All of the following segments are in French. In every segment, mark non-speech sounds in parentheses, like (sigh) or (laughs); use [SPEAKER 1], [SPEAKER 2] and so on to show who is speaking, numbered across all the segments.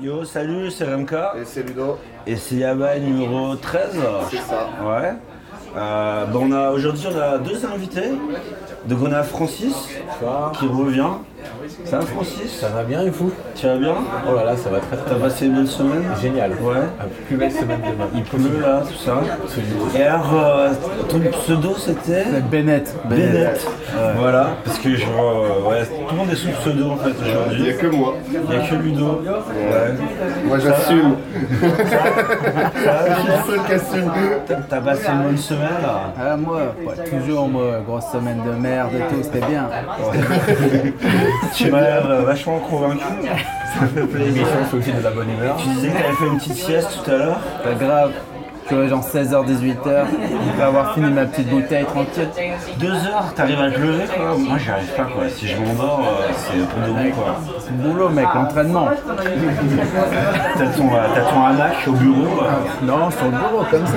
[SPEAKER 1] Yo, salut, c'est RMK.
[SPEAKER 2] Et c'est Ludo.
[SPEAKER 1] Et c'est Yaba numéro 13.
[SPEAKER 2] C'est ça.
[SPEAKER 1] Ouais. Euh, bon, on a, aujourd'hui, on a deux invités. Donc, on a Francis qui revient. Ça va, Francis
[SPEAKER 3] Ça va bien et vous?
[SPEAKER 1] Tu vas bien?
[SPEAKER 3] Oh là là, ça va très très
[SPEAKER 1] T'as
[SPEAKER 3] bien.
[SPEAKER 1] passé une bonne semaine?
[SPEAKER 3] Génial.
[SPEAKER 1] Ouais.
[SPEAKER 3] La plus belle semaine de ma vie.
[SPEAKER 1] Il pleut là, tout ça. Et alors, euh, ton pseudo c'était?
[SPEAKER 4] Bennett.
[SPEAKER 1] Bennett. Voilà, parce que je vois, euh, ouais, tout le monde est sous pseudo en fait
[SPEAKER 2] Il n'y
[SPEAKER 1] aujourd'hui.
[SPEAKER 2] a que moi.
[SPEAKER 1] Il n'y a que Ludo. Ouais.
[SPEAKER 2] Moi j'assume. Je suis le seul qui assume.
[SPEAKER 1] T'as- T'as passé une bonne semaine là?
[SPEAKER 4] Ah, moi, ouais, toujours moi, grosse semaine de merde et tout, c'était bien. (laughs)
[SPEAKER 1] Tu m'as l'air euh, vachement convaincu. Ça fait plaisir.
[SPEAKER 3] L'émission, c'est aussi de la bonne humeur.
[SPEAKER 1] Tu disais que t'avais fait une petite sieste tout à l'heure.
[SPEAKER 4] Pas grave. Tu vois, genre 16h, 18h, je vais avoir fini ma petite bouteille tranquille.
[SPEAKER 1] Deux heures, t'arrives à te lever quoi Moi j'y arrive pas quoi. Si je m'endors, euh, c'est pour de bon quoi.
[SPEAKER 4] C'est le boulot, mec, l'entraînement.
[SPEAKER 1] T'as ton, euh, t'as ton hamac au bureau. quoi.
[SPEAKER 4] Non, sur le bureau, comme ça.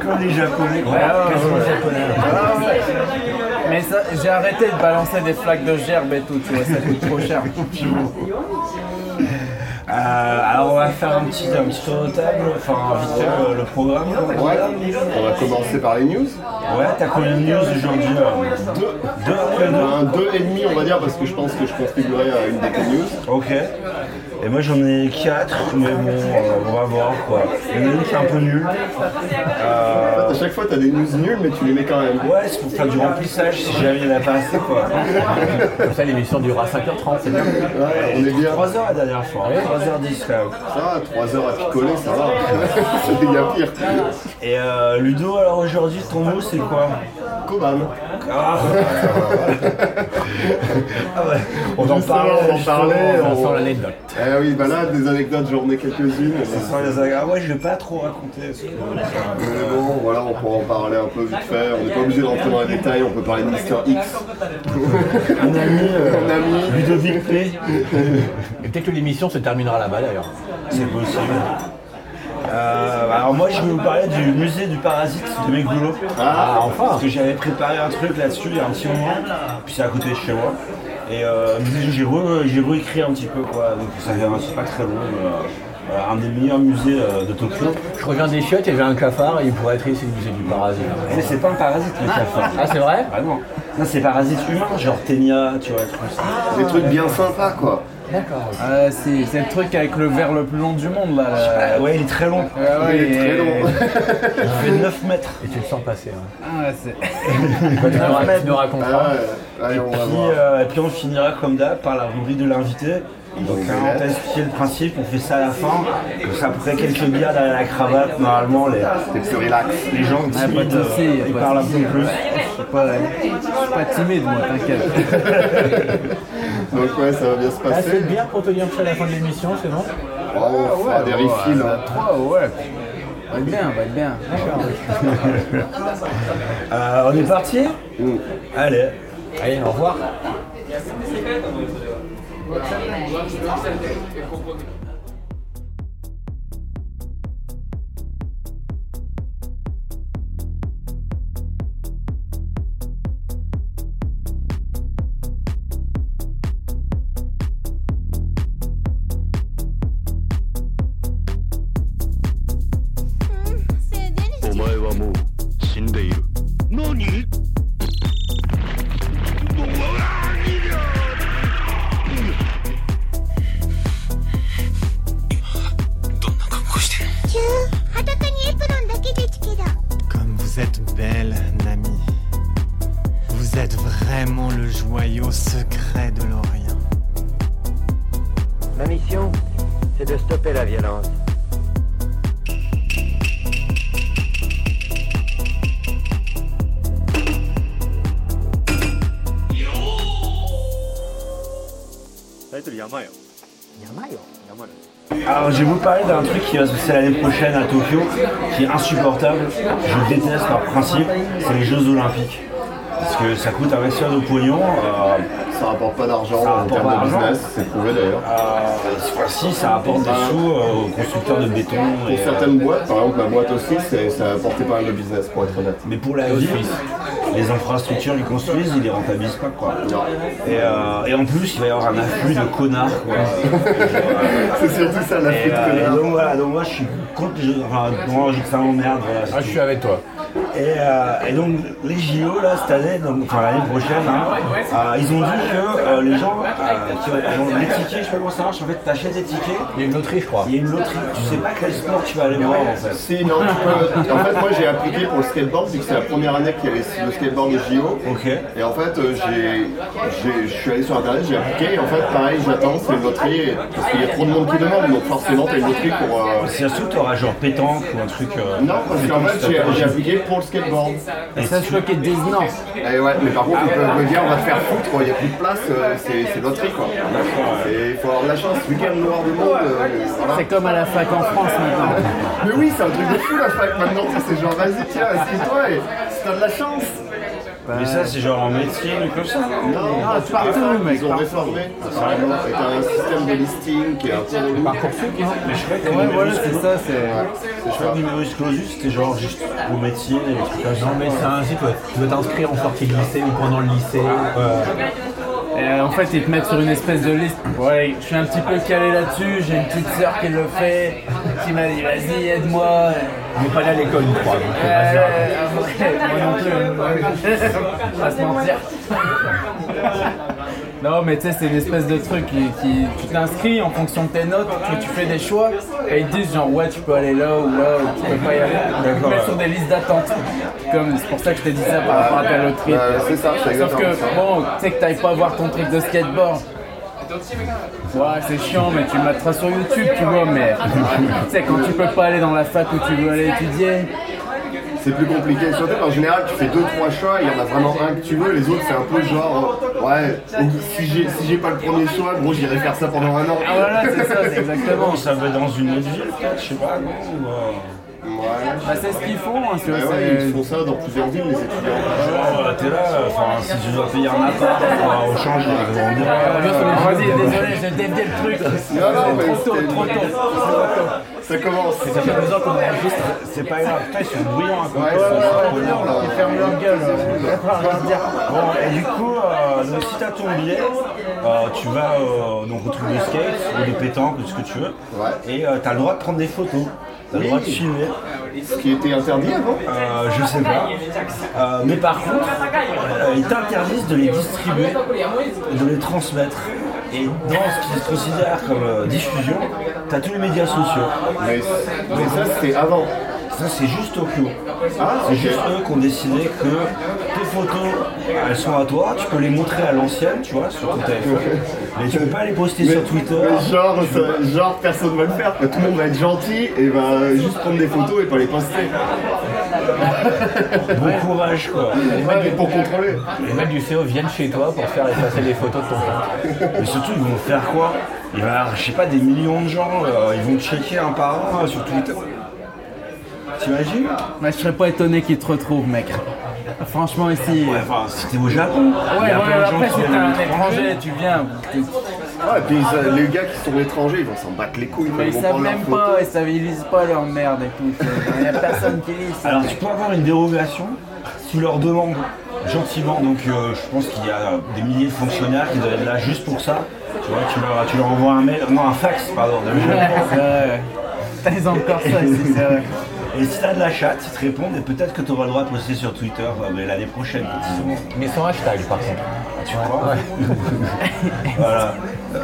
[SPEAKER 1] Comme les japonais.
[SPEAKER 4] ouais,
[SPEAKER 1] Qu'est-ce qu'on est japonais là
[SPEAKER 4] Mais ça, j'ai arrêté de balancer des flaques de gerbe et tout, tu vois, ça coûte trop cher.
[SPEAKER 1] Euh, alors on va faire un petit, un petit tour de table, enfin vite fait le, le programme.
[SPEAKER 2] Ouais. On va commencer par les news.
[SPEAKER 1] Ouais, t'as combien de news aujourd'hui euh
[SPEAKER 2] Deux.
[SPEAKER 1] Deux deux
[SPEAKER 2] Un deux et demi on va dire parce que je pense que je contribuerai à une des news.
[SPEAKER 1] Ok. Et moi j'en ai quatre, mais bon, euh, on va voir quoi. Il y en a une qui est un peu nulle. Euh,
[SPEAKER 2] En fait, à chaque fois t'as des news nulles mais tu les mets quand même.
[SPEAKER 1] ouais, c'est pour faire du remplissage si jamais il n'y en a pas assez quoi.
[SPEAKER 3] Comme ça, l'émission durera 5h30, c'est bien.
[SPEAKER 2] Ouais, on est bien.
[SPEAKER 1] 3 heures la dernière fois, 3h10 là.
[SPEAKER 2] Ça va, 3 heures à picoler, ça va. Il y a pire.
[SPEAKER 1] Et euh, Ludo, alors aujourd'hui ton mot c'est quoi?
[SPEAKER 2] Koban.
[SPEAKER 1] ah. (laughs) Ah ouais, on en parlait.
[SPEAKER 2] on en parlait.
[SPEAKER 3] On
[SPEAKER 2] on-
[SPEAKER 3] sent l'anecdote.
[SPEAKER 2] Eh oui, bah là, des anecdotes, j'en ai quelques-unes.
[SPEAKER 1] Ah ouais, je vais pas trop raconter. parce que-
[SPEAKER 2] Mais bon, voilà, on pourra en parler un peu vite fait. On n'est pas obligé d'entrer dans les détails, on peut parler de Mister X.
[SPEAKER 1] Un ami, euh,
[SPEAKER 2] Un ami.
[SPEAKER 1] Ludovic P.
[SPEAKER 3] Et peut-être que l'émission se terminera là-bas d'ailleurs.
[SPEAKER 1] C'est possible. Euh, alors moi je vais vous parler du musée du parasite de Megbulo.
[SPEAKER 2] Ah,
[SPEAKER 3] enfin
[SPEAKER 1] Parce que j'avais préparé un truc là-dessus il y a un petit moment, puis c'est à côté de chez moi. Et euh, j'ai re- j'ai réécrit un petit peu quoi, donc ça c'est pas très long. mais, euh, voilà, un des meilleurs musées euh, de Tokyo.
[SPEAKER 3] Je reviens des chiottes et j'ai un cafard et il pourrait être ici le musée du parasite.
[SPEAKER 1] Mais c'est pas un parasite le cafard.
[SPEAKER 3] Ah, c'est vrai
[SPEAKER 1] Ah non, non c'est parasite humain, genre ténia, tu vois, des trucs comme ça.
[SPEAKER 2] des trucs bien sympas quoi.
[SPEAKER 3] D'accord.
[SPEAKER 4] Ah, c'est le truc avec le verre le plus long du monde, là. là.
[SPEAKER 1] Ah ouais, il est très long.
[SPEAKER 4] Ah ouais,
[SPEAKER 2] Il est très long. (laughs)
[SPEAKER 1] Il fait 9 mètres.
[SPEAKER 3] Et tu le sens passer. Hein.
[SPEAKER 4] Ah, c'est... (laughs)
[SPEAKER 3] Tu, nous raconteras.
[SPEAKER 2] Ah ouais, allez, on va
[SPEAKER 1] Puis,
[SPEAKER 2] voir.
[SPEAKER 1] euh, et puis on finira comme d'hab par la rubrique de l'invité. Donc hein, on t'a expliqué le principe, on fait ça à la fin. Donc ça après quelques bières derrière la cravate, normalement les,
[SPEAKER 2] T'es plus relax.
[SPEAKER 1] les gens
[SPEAKER 4] Ah, pas de
[SPEAKER 1] timides,
[SPEAKER 4] soucis,
[SPEAKER 1] euh, ils
[SPEAKER 4] pas
[SPEAKER 1] parlent un peu plus.
[SPEAKER 4] Je suis pas, je suis pas timide, moi, t'inquiète. (laughs)
[SPEAKER 2] Donc ouais, ça va bien se
[SPEAKER 3] Assez
[SPEAKER 2] passer.
[SPEAKER 3] de bière pour tenir jusqu'à la fin de l'émission, c'est bon
[SPEAKER 2] Oh, on fera des refills. hein.
[SPEAKER 4] 3, ouais. Va être bien, va être bien. (laughs)
[SPEAKER 1] Euh, on est parti
[SPEAKER 2] Mm.
[SPEAKER 1] Allez.
[SPEAKER 3] Allez, au revoir.
[SPEAKER 5] 我们
[SPEAKER 1] 是共产党领导的。Qui va se passer l'année prochaine à Tokyo, qui est insupportable. Je déteste leur principe, c'est les Jeux Olympiques. Parce que ça coûte un maximum de pognon. euh,
[SPEAKER 2] Ça rapporte pas d'argent en termes de business, c'est prouvé d'ailleurs.
[SPEAKER 1] euh, si ça apporte des sous euh, aux constructeurs de béton.
[SPEAKER 2] Pour
[SPEAKER 1] et, euh,
[SPEAKER 2] certaines boîtes, par exemple ma boîte aussi, ça a apporté pas mal de business pour être honnête.
[SPEAKER 1] mais pour la vie, les infrastructures qu'ils construisent, ils les rentabilisent pas quoi. Et, euh, et en plus, il va y avoir un afflux de connards quoi. (laughs)
[SPEAKER 2] C'est surtout ça la
[SPEAKER 1] Et,
[SPEAKER 2] fête
[SPEAKER 1] euh, et
[SPEAKER 2] connard.
[SPEAKER 1] donc voilà, donc moi je suis contre les jeux, enfin moi je que ça m'emmerde, voilà. c'est
[SPEAKER 3] Ah, je suis avec toi.
[SPEAKER 1] Et, euh, et donc les JO là cette année, donc, enfin l'année prochaine, hein, euh, ils ont dit que euh, les gens, euh, qui, bon, les tickets, je sais pas comment ça marche, en fait t'achètes des tickets,
[SPEAKER 3] Il y a une loterie, je crois.
[SPEAKER 1] il y a une loterie, tu sais pas quel sport tu vas aller voir en fait.
[SPEAKER 2] Si, non, tu peux. En fait, moi j'ai appliqué pour le skateboard, vu que c'est la première année qu'il y avait le skateboard de JO.
[SPEAKER 1] Ok.
[SPEAKER 2] Et en fait, j'ai, j'ai- je suis allé sur internet, j'ai appliqué, et en fait, pareil, j'attends, c'est une loterie, et- parce qu'il y a trop de monde qui demande, donc forcément, t'as une loterie pour. euh,
[SPEAKER 1] Si ça se trouve t'auras genre pétanque ou un truc. euh,
[SPEAKER 2] Non, parce qu'en fait, j'ai appliqué pour le skateboard.
[SPEAKER 1] Et
[SPEAKER 4] Ça, je disent non.
[SPEAKER 2] Et ouais, mais par contre, ils peuvent me dire, on va te faire foutre, il n'y a plus de place, euh, c'est, c'est loterie, quoi. Et il faut avoir de la chance, qu'il le noir du monde, euh, voilà.
[SPEAKER 4] C'est comme à la fac en France maintenant.
[SPEAKER 2] Mais oui, c'est un truc de fou la fac maintenant, tu sais, c'est genre vas-y, tiens, inscris-toi et si t'as de la chance.
[SPEAKER 1] Mais ça c'est genre en métier ou comme ça non
[SPEAKER 2] Non,
[SPEAKER 4] Ah, partout, mec,
[SPEAKER 2] ils ont réformé. Avec un système de listing qui est un peu.
[SPEAKER 3] Parcoursup, non
[SPEAKER 1] Mais je crois que
[SPEAKER 4] Ouais,
[SPEAKER 1] le
[SPEAKER 4] voilà, c'est ça, c'est.
[SPEAKER 1] je crois que numerus clausus c'était genre juste au métier, des trucs comme ça.
[SPEAKER 3] Non, mais c'est un site, ouais. Tu veux t'inscrire en sortie de lycée ou pendant le lycée. Euh,
[SPEAKER 4] en fait, ils te mettent sur une espèce de liste. Ouais, je suis un petit peu calé là-dessus. J'ai une petite sœur qui le fait, qui m'a dit vas-y, aide-moi.
[SPEAKER 3] On n'est pas allé à l'école, je crois. donc, euh,
[SPEAKER 4] Euh, moi non plus. Se mentir. (laughs) Non, mais tu sais, c'est une espèce de truc qui, qui- tu t'inscris en fonction de tes notes, tu, tu fais des choix et ils te disent genre ouais, tu peux aller là ou là, ou tu peux pas y aller. Ils te mettent sur des listes d'attente. Comme c'est pour ça que je t'ai dit ça par rapport à ta loterie.
[SPEAKER 2] Ouais, c'est ça, c'est
[SPEAKER 4] Sauf que bon, tu sais que t'ailles pas voir ton truc de skateboard. Ouais, c'est chiant, mais tu le mettras sur YouTube, tu vois, mais (laughs) tu sais, quand tu peux pas aller dans la fac où tu veux aller étudier,
[SPEAKER 2] C'est plus compliqué. Surtout qu'en général, tu fais deux, trois choix, il y en a vraiment un que tu veux, les autres, c'est un peu genre, euh, ouais, si j'ai si j'ai pas le premier choix, gros, j'irai faire ça pendant un an.
[SPEAKER 4] ah voilà, c'est ça, c'est exactement.
[SPEAKER 1] Ça va dans une autre ville je sais pas, non ou, euh,
[SPEAKER 2] Ouais.
[SPEAKER 4] Bah, c'est ce qu'ils font, hein, tu vois,
[SPEAKER 2] Ouais, ouais,
[SPEAKER 4] c'est-
[SPEAKER 2] ils font ça dans plusieurs villes, les étudiants.
[SPEAKER 1] Genre, euh, t'es là, euh, enfin, si tu dois payer un appart, euh, dire,
[SPEAKER 4] On les
[SPEAKER 1] euh,
[SPEAKER 4] Vas-y, désolé, j'ai dévié le truc.
[SPEAKER 2] Non, non, mais
[SPEAKER 4] trop tôt, trop tôt.
[SPEAKER 2] Ça commence.
[SPEAKER 1] ça fait deux ans qu'on enregistre, c'est pas grave, putain, ils sont bruyants côté,
[SPEAKER 2] Ouais.
[SPEAKER 4] Ils ferment leur gueule.
[SPEAKER 1] Bon, et du coup, euh, si t'as ton billet, euh, tu vas euh, donc au truc de skate ou de pétanque ou ce que tu veux, et euh, t'as le droit de prendre des photos, t'as le droit de filmer.
[SPEAKER 2] Ce qui était interdit avant.
[SPEAKER 1] Euh, je sais pas. Euh, mais par contre, euh, ils t'interdisent de les distribuer et de les transmettre. Et dans ce qui se considère comme euh, diffusion, t'as tous les médias sociaux.
[SPEAKER 2] Mais, mais ça, c'était avant.
[SPEAKER 1] Ça, c'est juste Tokyo.
[SPEAKER 2] Ah,
[SPEAKER 1] C'est juste eux qui ont décidé que tes photos, elles sont à toi, tu peux les montrer à l'ancienne, tu vois, sur ton téléphone. Mais tu peux pas les poster sur Twitter.
[SPEAKER 2] Mais genre, ça- genre, personne va le faire. Tout le monde va être gentil et va juste prendre des photos et pas les poster.
[SPEAKER 1] Bon courage, quoi.
[SPEAKER 2] Ouais, mais pour contrôler.
[SPEAKER 3] Les mecs du CO viennent chez toi pour faire effacer les photos de ton compte.
[SPEAKER 1] Mais surtout, ils vont faire quoi? Il va y avoir, je sais pas, des millions de gens, euh, ils vont checker un par un euh, sur Twitter. T'imagines
[SPEAKER 4] Mais je serais pas étonné qu'ils te retrouvent, mec. Franchement, ici.
[SPEAKER 1] Ouais, enfin, si t'es au Japon,
[SPEAKER 4] Ouais, ouais,
[SPEAKER 1] de
[SPEAKER 4] après, si t'es un
[SPEAKER 1] de
[SPEAKER 4] étranger, tu viens.
[SPEAKER 2] Ouais, et puis les gars qui sont étrangers, ils vont s'en battre les couilles.
[SPEAKER 4] Mais
[SPEAKER 2] ils
[SPEAKER 4] ils savent même pas, ils, savent, ils lisent pas leur merde et tout. Il y a personne qui lit ça.
[SPEAKER 1] Alors tu peux avoir une dérogation si tu leur demandes gentiment. Donc euh, je pense qu'il y a des milliers de fonctionnaires qui doivent être là juste pour ça. Tu vois, tu leur, tu leur envoies un mail, non un fax, pardon. (laughs)
[SPEAKER 4] Putain, ils ont encore ça ici, c'est vrai.
[SPEAKER 1] Et si t'as de la chatte, ils te répondent et peut-être que tu auras le droit de poster sur Twitter euh, mais l'année prochaine.
[SPEAKER 3] Mais sans hashtag, par contre.
[SPEAKER 1] Tu crois? (laughs) Voilà.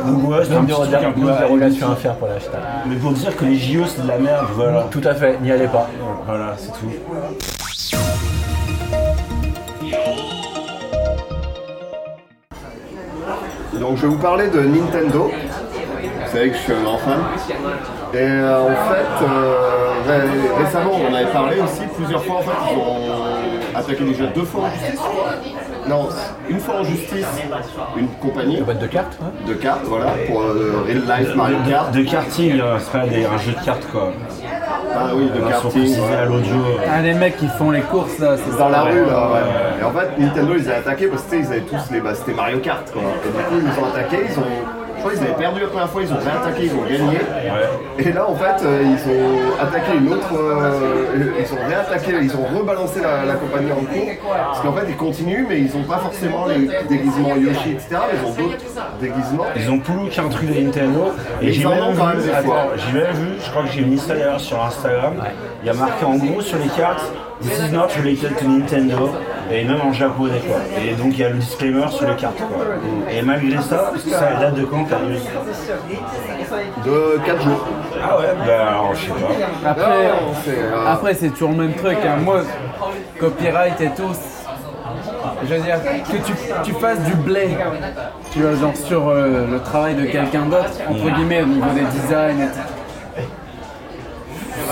[SPEAKER 1] Donc ouais, c'est un petit truc un peu à
[SPEAKER 3] faire pour l'hashtag.
[SPEAKER 1] Mais pour dire que les JO c'est de la merde, voilà.
[SPEAKER 3] Tout à fait, n'y allez pas.
[SPEAKER 1] Voilà, c'est tout.
[SPEAKER 2] Donc je vais vous parler de Nintendo. Vous savez que je suis un grand fan. Et euh, en fait, euh, ré- récemment on en avait parlé aussi plusieurs fois. En fait, ils ont attaqué déjà deux fois en justice. Non, une fois en justice, une compagnie
[SPEAKER 3] Une boîte de cartes hein
[SPEAKER 2] de cartes, voilà, pour euh, Real Life Mario Kart.
[SPEAKER 1] De karting, euh, c'est pas des, un jeu de cartes quoi.
[SPEAKER 2] Ah oui, de karting. ouais.
[SPEAKER 1] à l'audio. euh.
[SPEAKER 4] Ah, les mecs qui font les courses là, c'est
[SPEAKER 2] Dans
[SPEAKER 4] ça.
[SPEAKER 2] la rue là, ouais. Et en fait, Nintendo ils avaient attaqué parce que tu sais, ils avaient tous les. Bah, c'était Mario Kart quoi. Et du coup, ils nous ont attaqué, ils ont, Je crois qu'ils avaient perdu la première fois, ils ont réattaqué, ils ont gagné. Et là, en fait, euh, ils ont attaqué une autre. euh, ils ont réattaqué, ils ont rebalancé la, la compagnie en cours. Parce qu'en fait, ils continuent, mais ils n'ont pas forcément les déguisements Yoshi, etc. mais Ils ont d'autres déguisements.
[SPEAKER 1] Ils ont Poulou qui est un truc de Nintendo. Et
[SPEAKER 2] Ils
[SPEAKER 1] j'ai
[SPEAKER 2] en
[SPEAKER 1] même, vu, même vu, je crois que j'ai mis ça d'ailleurs sur Instagram. Il y a marqué en gros sur les cartes This is not related to Nintendo. Et même en japonais quoi. Et donc il y a le disclaimer sur les cartes quoi. Et malgré ça, ça date de quand t'as vu
[SPEAKER 2] De 4 jours.
[SPEAKER 1] Ah ouais, bah alors je sais pas.
[SPEAKER 4] Après,
[SPEAKER 2] euh,
[SPEAKER 4] après c'est toujours le même truc. hein. Moi, copyright et tout, je veux dire, que tu, tu fasses du blé, tu vois, genre sur euh, le travail de quelqu'un d'autre, entre guillemets, au niveau des designs et tout.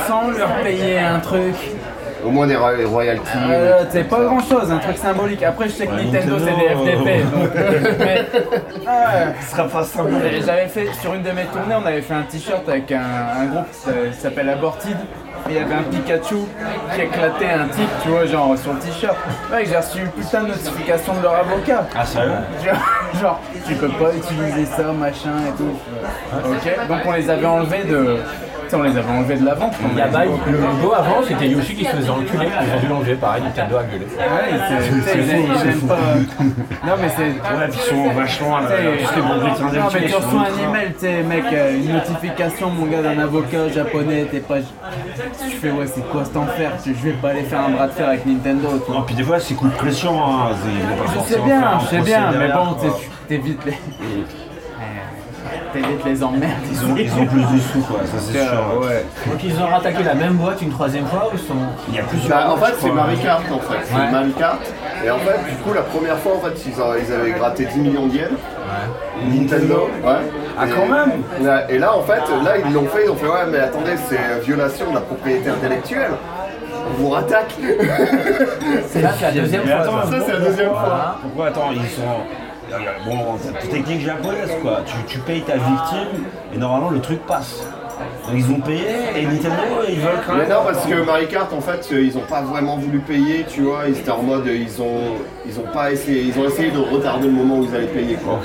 [SPEAKER 4] Sans leur payer un truc.
[SPEAKER 2] Au moins des ro- royalties.
[SPEAKER 4] Euh, c'est pas grand chose, un truc symbolique. Après, je sais que Nintendo, c'est des FDP. donc, euh, (laughs) mais, ouais.
[SPEAKER 1] Ce sera pas simple.
[SPEAKER 4] Et J'avais fait sur une de mes tournées, on avait fait un t-shirt avec un, un groupe qui s'appelle Aborted. Et il y avait un Pikachu qui éclatait un type, tu vois, genre sur le t-shirt. Ouais, j'ai reçu une putain de notification de leur avocat.
[SPEAKER 1] Ah sérieux?
[SPEAKER 4] Genre, genre, tu peux pas utiliser ça, machin et tout. Ok, donc on les avait enlevés de. On les avait enlevés de la vente.
[SPEAKER 3] Il y a Bye, le logo avant c'était Yoshi qui se faisait enculer, ils ont dû l'enlever, pareil, Nintendo a gueulé.
[SPEAKER 4] Ouais, c'est- pas. Non, mais c'est.
[SPEAKER 1] Ouais, puis ils sont vachement. euh, est propriété
[SPEAKER 4] Non, mais tu
[SPEAKER 1] ils sont
[SPEAKER 4] reçois un email, tu sais, mec, euh, une notification, mon gars, d'un avocat japonais, t'es pas. Tu fais, ouais, c'est quoi cet enfer? Je vais pas aller faire un bras de fer avec Nintendo.
[SPEAKER 1] Non, puis des fois c'est coup de pression. Hein.
[SPEAKER 4] Je sais bien, je sais bien, mais bon, tu sais,
[SPEAKER 1] quoi.
[SPEAKER 4] tu t'évites les. T'évites les emmerdes.
[SPEAKER 1] Ils ont, ils ont plus de sous quoi, ça c'est sûr.
[SPEAKER 4] Ouais.
[SPEAKER 3] Donc ils ont rattaqué la même boîte une troisième fois ou ils sont...
[SPEAKER 1] Il y a plusieurs.
[SPEAKER 2] Bah, en fait, c'est. Marie Kart en fait. C'est
[SPEAKER 3] Ouais.
[SPEAKER 2] Marie Kart. Et en fait, du coup, la première fois, en fait, ils, a- ils avaient gratté 10 millions de yens. Nintendo. Ouais.
[SPEAKER 1] Ah,
[SPEAKER 2] Et-
[SPEAKER 1] quand même
[SPEAKER 2] Et là, en fait, là, ils l'ont fait. Ils ont fait, ouais, mais attendez, c'est violation de la propriété intellectuelle. On vous rattaque.
[SPEAKER 3] C'est là, c'est la deuxième
[SPEAKER 1] Mais
[SPEAKER 3] fois.
[SPEAKER 1] attends,
[SPEAKER 3] ça.
[SPEAKER 2] C'est la deuxième fois.
[SPEAKER 1] Pourquoi attends, ils sont. Bon, c'est technique japonaise quoi. Tu, tu payes ta victime et normalement le truc passe. Donc ils ont payé et Nintendo ils veulent quand
[SPEAKER 2] Mais
[SPEAKER 1] même.
[SPEAKER 2] non, parce que Marie Kart, en fait, ils ont pas vraiment voulu payer, tu vois. Ils étaient en mode, ils ont, ils ont pas essayé, ils ont essayé de retarder le moment où ils allaient payer, quoi.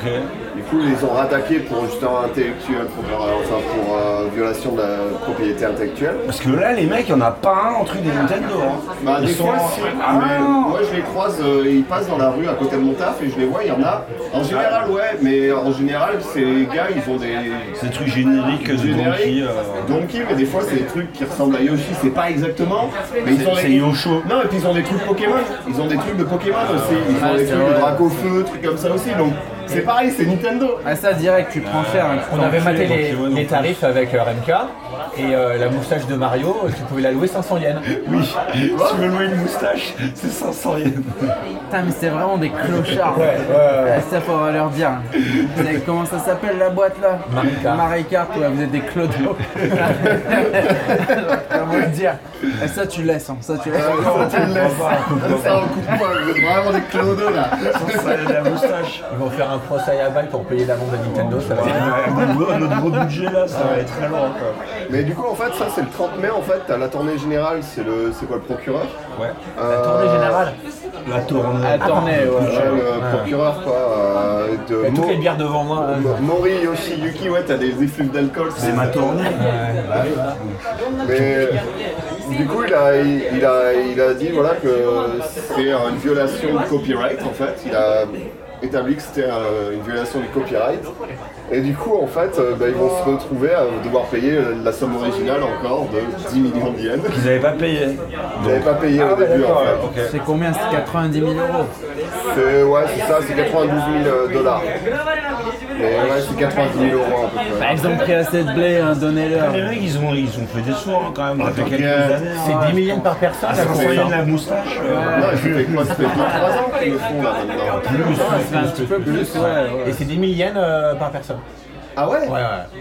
[SPEAKER 2] Du coup, ils les ont rattaqués pour justement intellectuel, pour, euh, enfin pour euh, violation de la propriété intellectuelle.
[SPEAKER 1] Parce que là les mecs, il n'y en a pas un en truc des Nintendo. Hein.
[SPEAKER 2] Bah,
[SPEAKER 1] Ils
[SPEAKER 2] des
[SPEAKER 1] sont-
[SPEAKER 2] fois, si.
[SPEAKER 1] Ah,
[SPEAKER 2] mais moi, je les croise, euh, ils passent dans la rue à côté de mon taf et je les vois, il y en a. En général, ouais, mais en général, ces gars, ils ont des.
[SPEAKER 1] C'est des trucs génériques de. Donkey. euh,
[SPEAKER 2] Donkey, mais des fois, c'est des trucs qui ressemblent à Yoshi, c'est pas exactement. Mais ils ont
[SPEAKER 1] C'est
[SPEAKER 2] des-
[SPEAKER 1] Yosho.
[SPEAKER 2] Non, et puis ils ont des trucs Pokémon. Ils ont des trucs de Pokémon aussi. Ils ont
[SPEAKER 4] Ah,
[SPEAKER 2] des trucs de. Dracofeu, trucs comme ça aussi. Donc, c'est pareil, c'est Nintendo.
[SPEAKER 4] Ah, ça, direct, tu prends cher. hein, tu
[SPEAKER 3] On avait maté les, tarifs avec euh, RMK et euh, la moustache de Mario, euh, tu pouvais la louer 500 yens.
[SPEAKER 1] Oui, si tu veux louer une moustache, c'est 500 yens.
[SPEAKER 4] Putain, mais c'est vraiment des clochards.
[SPEAKER 3] Ouais, ouais, ouais.
[SPEAKER 4] Ah, Ça, faut leur dire. Vous savez comment ça s'appelle la boîte là
[SPEAKER 3] Kart,
[SPEAKER 4] ouais, vous êtes des clodos. (laughs) Comment le dire Et ça, tu laisses. hein, Ça, tu laisses.
[SPEAKER 2] Ça, tu le laisses. Ça, on coupe pas. Vous êtes vraiment des clodos là.
[SPEAKER 1] Ça la moustache.
[SPEAKER 3] Ils vont faire un procès à pour payer l'amende de Nintendo, ça va être...
[SPEAKER 1] Notre gros- budget là, ça va être très loin quoi.
[SPEAKER 2] Mais du coup, en fait, ça, c'est le 30 mai. En fait, t'as la tournée générale, c'est le, c'est quoi le procureur
[SPEAKER 1] Ouais.
[SPEAKER 2] La
[SPEAKER 3] Tournée générale
[SPEAKER 1] La tournée.
[SPEAKER 4] Ouais.
[SPEAKER 2] le procureur, quoi. euh, de
[SPEAKER 3] a toutes
[SPEAKER 2] Mo-
[SPEAKER 3] les bières devant moi.
[SPEAKER 2] Mo- Mori, Yoshi, Yuki, ouais, t'as des effluves d'alcool.
[SPEAKER 1] C'est ma tournée.
[SPEAKER 2] Mais du coup, il a, il, il a, il a dit voilà, que c'était une violation du copyright en fait. Il a établi que c'était une violation du copyright. Et du coup, en fait, euh, bah, ils vont se retrouver à devoir payer la somme originale encore de 10 millions de yens.
[SPEAKER 1] Ils n'avaient pas payé.
[SPEAKER 2] Ils n'avaient pas payé au début en fait.
[SPEAKER 1] ok.
[SPEAKER 4] C'est combien? C'est 90 000 euros.
[SPEAKER 2] C'est ouais, c'est ça, c'est 92 000 dollars. Mais ouais, c'est 90 000 euros à peu
[SPEAKER 4] Bah,
[SPEAKER 2] près.
[SPEAKER 4] ils ont pris assez de blé, hein, donnez-leur.
[SPEAKER 1] Les mecs, ils ont, ils ont fait des sous hein, quand même. Ça fait quelques années.
[SPEAKER 3] C'est
[SPEAKER 1] hein.
[SPEAKER 3] 10 millions par personne.
[SPEAKER 1] Ah,
[SPEAKER 3] ça
[SPEAKER 1] de la moustache. euh,
[SPEAKER 2] Non, fait quoi Ça fait 2-3 ans qu'ils le font là maintenant.
[SPEAKER 4] Ça fait un petit peu plus, ouais. ouais.
[SPEAKER 3] Et c'est 10 000 yens euh, par personne.
[SPEAKER 2] Ah ouais
[SPEAKER 3] Ouais, ouais.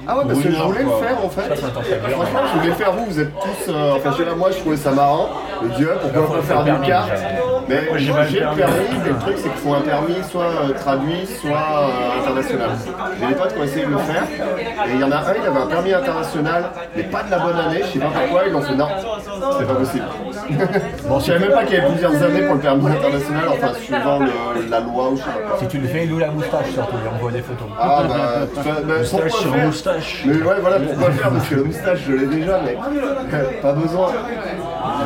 [SPEAKER 2] Ah ouais, parce que je voulais le faire en fait. Franchement, je voulais faire vous, vous êtes tous. euh, enfin, je sais pas, moi je trouvais ça marrant. Il dit ouais, pourquoi pas faire du kart. Mais
[SPEAKER 1] Moi, j'ai le permis.
[SPEAKER 2] mais le truc c'est qu'il faut un permis soit euh, traduit, soit euh, international. J'ai des potes qui ont essayé de le faire, et il y en a un, il avait un permis international, mais pas de la bonne année, je sais pas pourquoi, ils ont fait non, c'est pas possible. (laughs) bon, je savais même pas qu'il y avait plusieurs années pour le permis international, enfin suivant le- la loi ou je sais pas.
[SPEAKER 3] Si tu le fais, il loue la moustache surtout, il envoie des photos.
[SPEAKER 2] Ah bah, bah,
[SPEAKER 1] Moustache sur moustache.
[SPEAKER 2] Mais ouais, voilà, pourquoi faire? Parce que la moustache, je l'ai déjà, mais (laughs) pas besoin.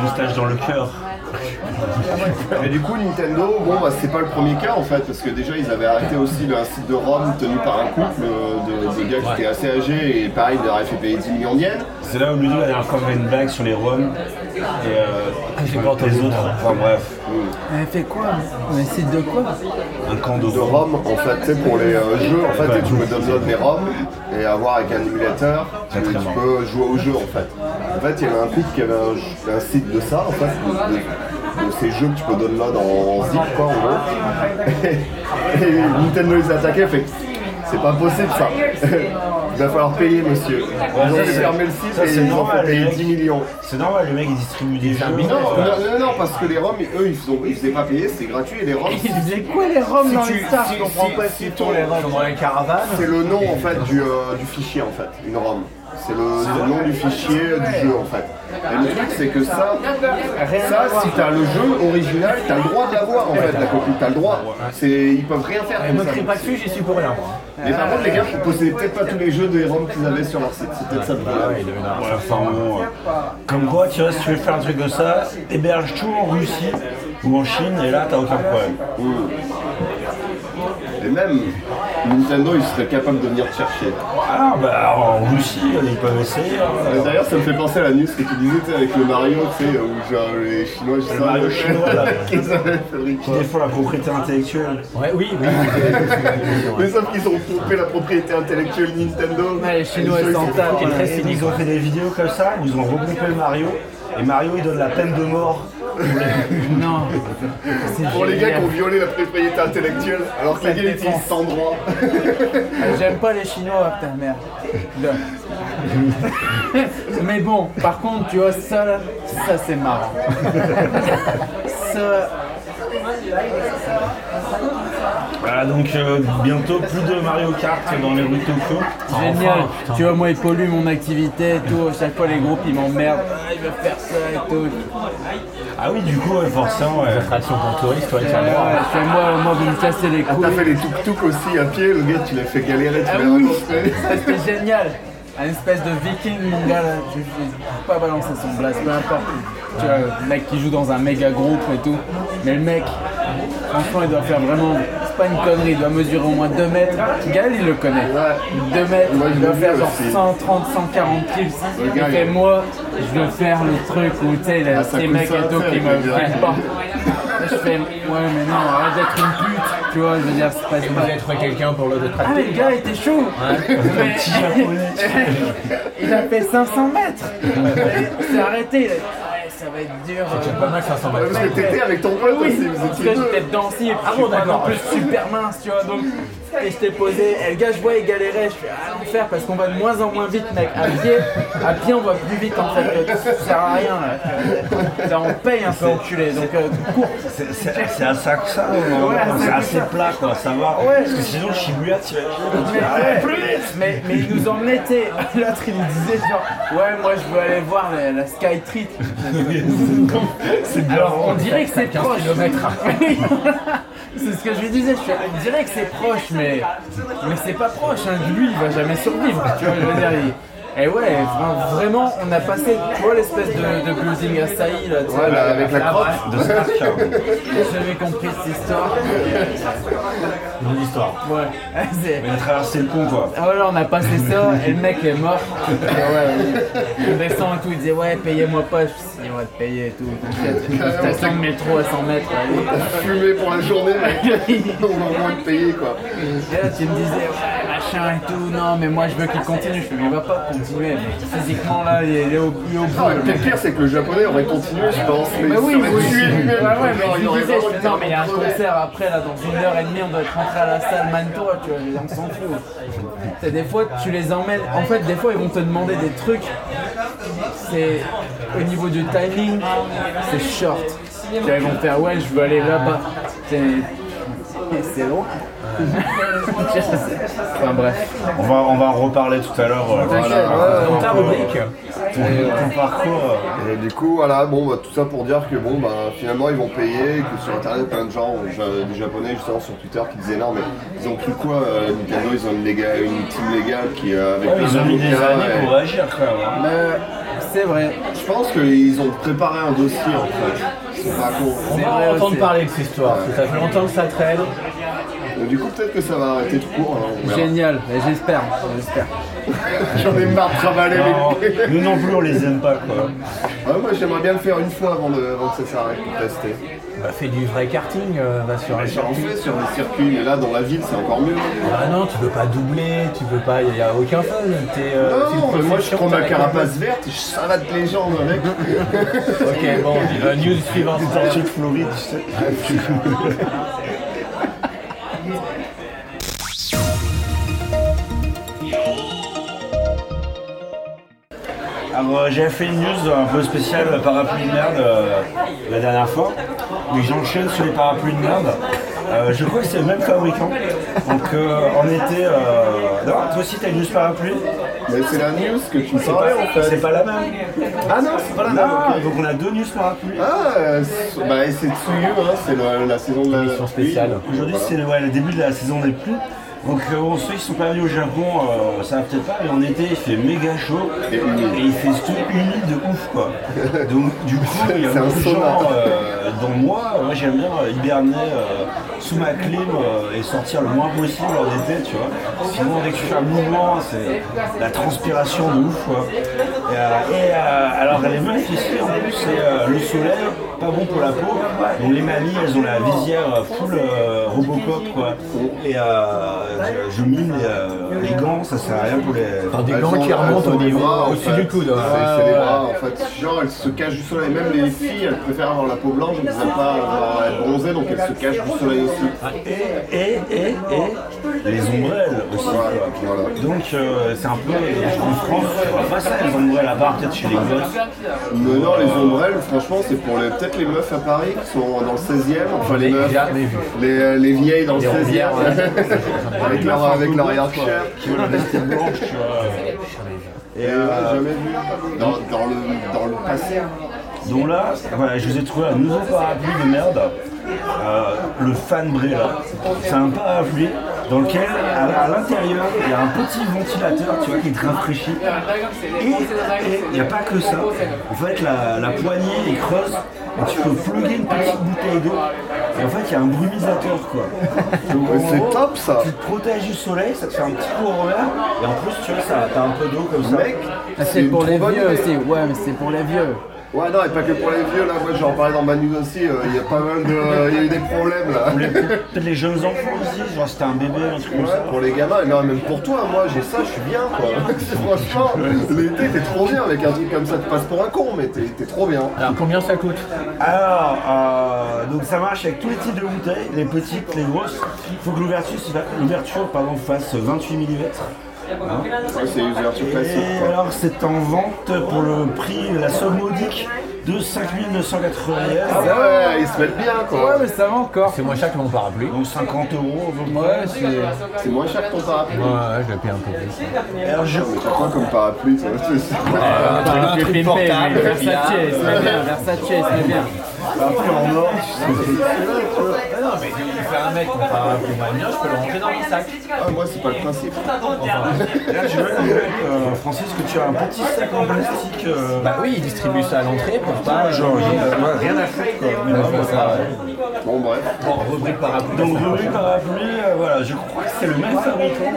[SPEAKER 1] Moustache dans le cœur.
[SPEAKER 2] Mais du coup, Nintendo, bon, bah, c'est pas le premier cas en fait, parce que déjà, ils avaient arrêté aussi un site de Rome tenu par un couple euh, de, de gars qui étaient assez âgés et pareil, ils leur avaient fait payer 10 millions de yens.
[SPEAKER 1] C'est là où Ludo dernière fois avait une blague sur les Roms et euh,
[SPEAKER 3] pas entendu.
[SPEAKER 1] les autres. Enfin bref,
[SPEAKER 4] Elle fait quoi Un site de quoi
[SPEAKER 1] un camp de
[SPEAKER 2] De Rome, en fait, pour les euh, jeux, en fait, tu peux download les ROM et avoir avec un émulateur, tu,
[SPEAKER 1] très
[SPEAKER 2] tu peux jouer au jeu en fait. En fait, il y avait un qui avait un, un site de ça, en fait, de, de- de ces jeux que tu peux download en, en zip, quoi, en gros. Et, (laughs) et Nintendo les attaquait, fait c'est pas possible ça. (laughs) Il va falloir payer, monsieur. Ils ont fermé le site
[SPEAKER 1] ça,
[SPEAKER 2] et
[SPEAKER 1] c'est
[SPEAKER 2] ils ont
[SPEAKER 1] normal, mecs.
[SPEAKER 2] 10 millions.
[SPEAKER 1] C'est normal, les mecs ils distribuent des jeux.
[SPEAKER 2] Non, non, non, non, parce que les ROM, eux, ils faisaient, ils faisaient pas payer, c'était gratuit. Et les ROM, (laughs)
[SPEAKER 4] Ils faisaient quoi les roms
[SPEAKER 2] Si
[SPEAKER 4] dans
[SPEAKER 2] tu-
[SPEAKER 4] les stars?
[SPEAKER 2] si-
[SPEAKER 4] Je comprends
[SPEAKER 2] si-
[SPEAKER 4] pas
[SPEAKER 2] si ton
[SPEAKER 4] les roms.
[SPEAKER 3] Dans les caravanes,
[SPEAKER 2] C'est le nom en fait du, euh, du fichier en fait, une ROM. C'est le, nom du fichier du jeu en fait. Et le truc c'est que ça, ça si t'as le jeu original, t'as le droit de l'avoir en fait, la copie, t'as le droit. C'est, ils peuvent rien faire ça.
[SPEAKER 3] crie pas dessus, j'y suis pour rien.
[SPEAKER 2] Mais par contre les gars, ils possédaient peut-être pas tous les jeux des ROM qu'ils avaient sur leur site, c'est peut-être ça le problème.
[SPEAKER 1] Euh, Comme quoi, tu vois, si tu veux faire un truc de ça, héberge tout en Russie ou en Chine et là t'as aucun problème.
[SPEAKER 2] Et même Nintendo, ils seraient capables de venir te chercher.
[SPEAKER 1] Ah bah en Russie, ils peuvent essayer. hein.
[SPEAKER 2] Et D'ailleurs, ça me fait penser à la news que tu disais tu sais, avec le Mario, tu sais, où genre les Chinois, je sais
[SPEAKER 1] Mario
[SPEAKER 2] pas,
[SPEAKER 1] chinois, là. (laughs) Qui défend la propriété intellectuelle.
[SPEAKER 3] Ouais, oui, oui.
[SPEAKER 2] Mais sauf qu'ils ont trompé la propriété intellectuelle Nintendo.
[SPEAKER 4] Ouais, les Chinois,
[SPEAKER 2] Et
[SPEAKER 4] ils
[SPEAKER 2] sont
[SPEAKER 4] tapent. Ouais.
[SPEAKER 1] Et ils ont fait des vidéos comme ça, ils ont regroupé Mario, et Mario il donne la peine de mort. (laughs)
[SPEAKER 4] Non. C'est
[SPEAKER 2] Pour les gars qui ont violé la propriété intellectuelle, alors que les
[SPEAKER 4] Ça
[SPEAKER 2] gars ils
[SPEAKER 4] défend.
[SPEAKER 2] utilisent sans droit.
[SPEAKER 4] J'aime pas les Chinois, putain merde. Mais bon, par contre, tu vois, ça là, ça c'est marrant. Ça,
[SPEAKER 1] Voilà donc euh, bientôt plus de Mario Kart dans les rues de Tokyo.
[SPEAKER 4] génial. tu vois, moi, il pollue mon activité et tout. À chaque fois, les groupes, ils m'emmerdent. Ah, il veut faire ça et tout.
[SPEAKER 1] Ah oui du coup ouais, forcément ouais.
[SPEAKER 3] Attraction pour touristes, Ouais, as le droit.
[SPEAKER 4] ouais, moi, moi, vous me cassez les
[SPEAKER 2] Ah, t'as fait
[SPEAKER 4] couilles.
[SPEAKER 2] les tuk-tuk aussi à pied, le gars tu l'as fait galérer, tu
[SPEAKER 4] Ah
[SPEAKER 2] l'as
[SPEAKER 4] oui, (laughs) c'était génial. Un espèce de viking, mon gars là, je vais pas balancer son blast, peu importe. Tu vois, le mec qui joue dans un méga groupe et tout. Mais le mec, franchement, il doit faire vraiment. Pas une connerie, il doit mesurer au moins 2 mètres. Gaël, il le connaît. 2 mètres,
[SPEAKER 2] Moi,
[SPEAKER 4] il doit faire genre
[SPEAKER 2] aussi.
[SPEAKER 4] 130, 140 kills. Il fait
[SPEAKER 2] il-
[SPEAKER 4] moi, je veux faire le truc où tu sais,
[SPEAKER 2] Ah,
[SPEAKER 4] ces mecs et tout qui me prennent pas. Je fais, ouais, mais non, arrête d'être une pute, tu vois, je veux dire, c'est pas.
[SPEAKER 3] Et vous avez trouvé quelqu'un pour le
[SPEAKER 4] Ah
[SPEAKER 3] détracter
[SPEAKER 4] mais le gars était chaud Mais- (laughs) Il a fait 500 mètres (laughs) Il s'est arrêté, ça va être dur
[SPEAKER 3] C'est
[SPEAKER 4] euh,
[SPEAKER 3] pas mal 500 mètres.
[SPEAKER 2] Parce que t'étais avec ton pote
[SPEAKER 4] oui,
[SPEAKER 2] aussi, vous
[SPEAKER 4] parce
[SPEAKER 2] étiez
[SPEAKER 4] que
[SPEAKER 2] deux.
[SPEAKER 4] j'étais dedans aussi et puis
[SPEAKER 3] Ah
[SPEAKER 4] je suis pas non plus super mince, tu vois, donc et je t'ai posé, et le gars je vois il galérait, je fais ah l'enfer parce qu'on va de moins en moins vite mec, à pied, à pied on va plus vite en fait, ça sert à rien là, Là, on paye un peu enculé, donc euh, cours
[SPEAKER 1] C'est- à ça que ça, ouais,
[SPEAKER 4] Ouais,
[SPEAKER 1] c'est
[SPEAKER 4] c'est
[SPEAKER 1] assez
[SPEAKER 4] ça.
[SPEAKER 1] plat quoi, ça va.
[SPEAKER 4] Ouais.
[SPEAKER 1] Parce que sinon Shibuya tu
[SPEAKER 4] Mais,
[SPEAKER 1] vas
[SPEAKER 4] ouais,
[SPEAKER 1] plus vite
[SPEAKER 4] mais, mais il nous emmenait, tu l'autre il nous disait genre, ouais moi je veux aller voir la, la Sky Treat. (laughs)
[SPEAKER 1] C'est
[SPEAKER 4] Alors on dirait que c'est
[SPEAKER 3] 15
[SPEAKER 4] proche. (laughs) c'est ce que je lui disais, je dirait que c'est proche, mais, mais c'est pas proche, hein. lui il va jamais survivre, tu vois, je veux dire. il- Et ouais, vra- vraiment, on a passé, tu vois, l'espèce de, de building Asahi là, tu sais,
[SPEAKER 2] Ouais, là, avec la crotte.
[SPEAKER 1] de
[SPEAKER 4] jamais compris cette histoire.
[SPEAKER 1] Une histoire.
[SPEAKER 4] Ouais, (laughs)
[SPEAKER 1] Il a traversé le pont quoi.
[SPEAKER 4] Ah voilà, on a passé ça et le mec est mort. Et ouais. On descend et tout, il disait ouais, payez-moi pas. Je on va te payer et tout. T'inquiète, une station de métro à 100 mètres. allez.
[SPEAKER 2] Fumé pour la journée, mec. (laughs) On va au moins te payer quoi.
[SPEAKER 4] Et là, tu me disais ouais, machin et tout. Non, mais moi je veux qu'il continue. Je fais, mais il va pas continuer. Mais physiquement là, il est, au, est au bout.
[SPEAKER 2] Ah,
[SPEAKER 4] le
[SPEAKER 2] le pire, c'est que le japonais aurait continué, je pense. Mais
[SPEAKER 4] Bah oui, oui, oui.
[SPEAKER 2] lui-même.
[SPEAKER 4] Ouais, mais
[SPEAKER 2] il vraiment
[SPEAKER 4] je fais, non, mais il y a un concert après, là, dans une heure et demie, on doit être rentré à la salle, mane-toi, tu vois, on s'en fout. Des fois, tu les emmènes, en fait, des fois, ils vont te demander des trucs c'est au niveau du timing, c'est short. Ils vont faire ouais, je veux aller là-bas. C'est c'est loin. Enfin bref.
[SPEAKER 1] On va, on va en reparler tout à l'heure. euh, voilà,
[SPEAKER 4] ouais,
[SPEAKER 1] ton
[SPEAKER 4] ouais,
[SPEAKER 3] Ta
[SPEAKER 1] parcours,
[SPEAKER 3] rubrique.
[SPEAKER 1] euh, ton, ton parcours. euh,
[SPEAKER 2] Et du coup, voilà, bon, bah, tout ça pour dire que bon, bah, finalement, ils vont payer, et que sur internet, plein de gens, j'avais des japonais justement sur Twitter qui disaient non, mais ils ont pris quoi euh, Nintendo, ils ont une, léga- une team légale qui euh, avec
[SPEAKER 1] ouais, ils ont mis des années
[SPEAKER 2] et
[SPEAKER 1] pour réagir quand même. hein.
[SPEAKER 4] Mais c'est vrai.
[SPEAKER 2] Je pense qu'ils ont préparé un dossier en fait. C'est pas con.
[SPEAKER 3] On
[SPEAKER 4] C'est
[SPEAKER 3] va entendre parler de cette histoire, que ça fait longtemps que ça traîne.
[SPEAKER 2] Donc, du coup, peut-être que ça va arrêter tout court. hein, on verra.
[SPEAKER 4] Génial, mais j'espère, j'espère. (laughs)
[SPEAKER 2] J'en ai marre de travailler
[SPEAKER 1] Non,
[SPEAKER 2] les
[SPEAKER 1] nous non plus on les aime pas quoi.
[SPEAKER 2] Ouais, moi j'aimerais bien le faire une fois avant, de, avant que ça s'arrête pour tester.
[SPEAKER 3] Bah, fais du vrai karting, euh, va sur un
[SPEAKER 2] J'en
[SPEAKER 3] circuit.
[SPEAKER 2] fais sur le circuit, mais là dans la ville c'est encore mieux.
[SPEAKER 3] Ah non, tu veux pas doubler, tu veux pas, il n'y a, aucun fun. T'es, euh,
[SPEAKER 2] Non, mais moi je prends ma carapace verte et je savate les jambes avec.
[SPEAKER 3] Ok, bon, euh, news suivante.
[SPEAKER 1] Tortue de Floride, tu sais. (laughs) Alors euh, j'avais fait une news un peu spéciale parapluie de merde euh, la dernière fois, mais j'enchaîne sur les parapluies de merde. Euh, je crois que c'est le même fabricant. Donc euh, en été, euh... non, toi aussi t'as une news parapluie
[SPEAKER 2] Mais c'est la news que tu
[SPEAKER 1] C'est
[SPEAKER 2] parlais
[SPEAKER 1] pas,
[SPEAKER 2] en fait.
[SPEAKER 1] c'est pas la même.
[SPEAKER 2] Ah non, c'est pas la même. Ok.
[SPEAKER 1] donc on a deux news parapluies.
[SPEAKER 2] Ah, euh, c'est- bah et c'est Tsuyu, hein, c'est le- la saison de la
[SPEAKER 3] Émission spéciale.
[SPEAKER 1] Aujourd'hui,
[SPEAKER 2] voilà.
[SPEAKER 1] c'est ouais, le début de la saison des pluies. Donc, bon, ceux qui sont pas venus au Japon, euh, ça va peut-être pas, mais en été, il fait méga chaud
[SPEAKER 2] Et
[SPEAKER 1] il fait tout humide de ouf, quoi. (laughs) Donc, du coup, il y a beaucoup de gens, euh, dont moi, moi j'aime bien euh, hiberner euh, sous ma clim euh, et sortir le moins possible en été, tu vois. Sinon, dès que tu fais un mouvement, c'est la transpiration de ouf, quoi. Et, et, alors, les meufs ici, en plus, c'est le soleil, pas bon pour la peau. Donc, les mamies, elles ont la visière full Robocop, quoi. Et je, je mime les, euh, les gants, ça sert à rien pour les.
[SPEAKER 3] Enfin, des gants qui
[SPEAKER 2] elles
[SPEAKER 3] remontent
[SPEAKER 2] ont
[SPEAKER 3] au niveau, au-dessus du coude.
[SPEAKER 2] C'est
[SPEAKER 3] ouais.
[SPEAKER 2] c'est les bras en fait. Genre elles se cachent du soleil. Même les filles, elles préfèrent avoir la peau blanche, elles n'aiment pas être bronzées, donc elles se cachent du soleil aussi.
[SPEAKER 1] Et, et, et, et les ombrelles aussi.
[SPEAKER 2] Voilà.
[SPEAKER 1] Donc euh, c'est un peu, en France, tu vois pas ça les ombrelles, à part peut-être chez les gosses.
[SPEAKER 2] Mais non, les ombrelles, franchement, c'est pour les- peut-être les meufs à Paris qui sont dans le 16e, enfin les meufs, les, les vieilles dans le
[SPEAKER 3] Les
[SPEAKER 2] 16e,
[SPEAKER 3] rouvières, (laughs)
[SPEAKER 2] avec leur, avec leur Yorkshire.
[SPEAKER 1] Qui veulent rester blanches, tu vois.
[SPEAKER 2] Et euh, jamais vu. Dans, dans le, dans le passé.
[SPEAKER 1] Donc là, voilà, je vous ai trouvé un nouveau parapluie de merde. Euh, le Fan. C'est un parapluie dans lequel, à, à l'intérieur, il y a un petit ventilateur, tu vois, qui te rafraîchit. Et il n'y a pas que ça. En fait, la, la poignée est creuse et tu peux plugger une petite bouteille d'eau. Et en fait, il y a un brumisateur, quoi.
[SPEAKER 2] C'est top, ça.
[SPEAKER 1] Tu te protèges du soleil, ça te fait un petit coup en l'air. Et en plus, tu vois, ça, t'as un peu d'eau comme ça.
[SPEAKER 2] Mec,
[SPEAKER 4] Ah,
[SPEAKER 2] c'est
[SPEAKER 4] pour les vieux aussi, ouais, mais c'est pour les vieux.
[SPEAKER 2] Ouais, non, et pas que pour les vieux, là, moi j'en parlais dans ma news aussi, euh, il y a pas mal de. Il y a eu des problèmes là.
[SPEAKER 1] Pour les- jeunes enfants aussi, genre t'as un bébé, un truc comme
[SPEAKER 2] Ouais,
[SPEAKER 1] ça.
[SPEAKER 2] pour les gamins, non, même pour toi, moi j'ai ça, je suis bien quoi. (laughs) Franchement, l'été t'es trop bien avec un truc comme ça, tu passes pour un con, mais t'es t'es trop bien.
[SPEAKER 3] Alors, combien ça coûte?
[SPEAKER 1] Alors, euh, donc ça marche avec tous les types de bouteilles, les petites, les grosses. Il faut que l'ouverture, l'ouverture pardon, fasse 28 mm.
[SPEAKER 2] Ouais, c'est user classique
[SPEAKER 1] Et alors c'est en vente pour le prix, la somme modique de 5980 yens.
[SPEAKER 2] Ah ouais, ils se mettent bien
[SPEAKER 4] Ouais,
[SPEAKER 2] quoi.
[SPEAKER 4] mais ça va encore.
[SPEAKER 3] C'est moins cher que mon parapluie.
[SPEAKER 1] Donc 50 euros.
[SPEAKER 4] Ouais, c'est.
[SPEAKER 2] C'est moins cher que ton parapluie.
[SPEAKER 3] Ouais, ouais, je le paye un peu plus.
[SPEAKER 1] Alors je
[SPEAKER 2] Mais t'as quoi comme parapluie toi
[SPEAKER 4] Un truc
[SPEAKER 3] portable,
[SPEAKER 4] Versace, met bien, Versace, met bien.
[SPEAKER 1] parapluie en or.
[SPEAKER 3] Non, mais il fait un moi, le mien, je peux le ranger dans mon sac.
[SPEAKER 2] Ah, moi c'est pas le principe.
[SPEAKER 1] Là je veux euh, Francis que tu as un petit sac en plastique. euh,
[SPEAKER 3] Bah oui, il distribue ça à l'entrée pour pas.
[SPEAKER 1] genre j'ai rien à foutre quoi. Mais bon,
[SPEAKER 3] ça, ouais.
[SPEAKER 2] Bon bref.
[SPEAKER 3] Bon, rubrique parapluie.
[SPEAKER 1] Donc rubrique parapluie, euh, voilà, je crois que c'est le même fabricant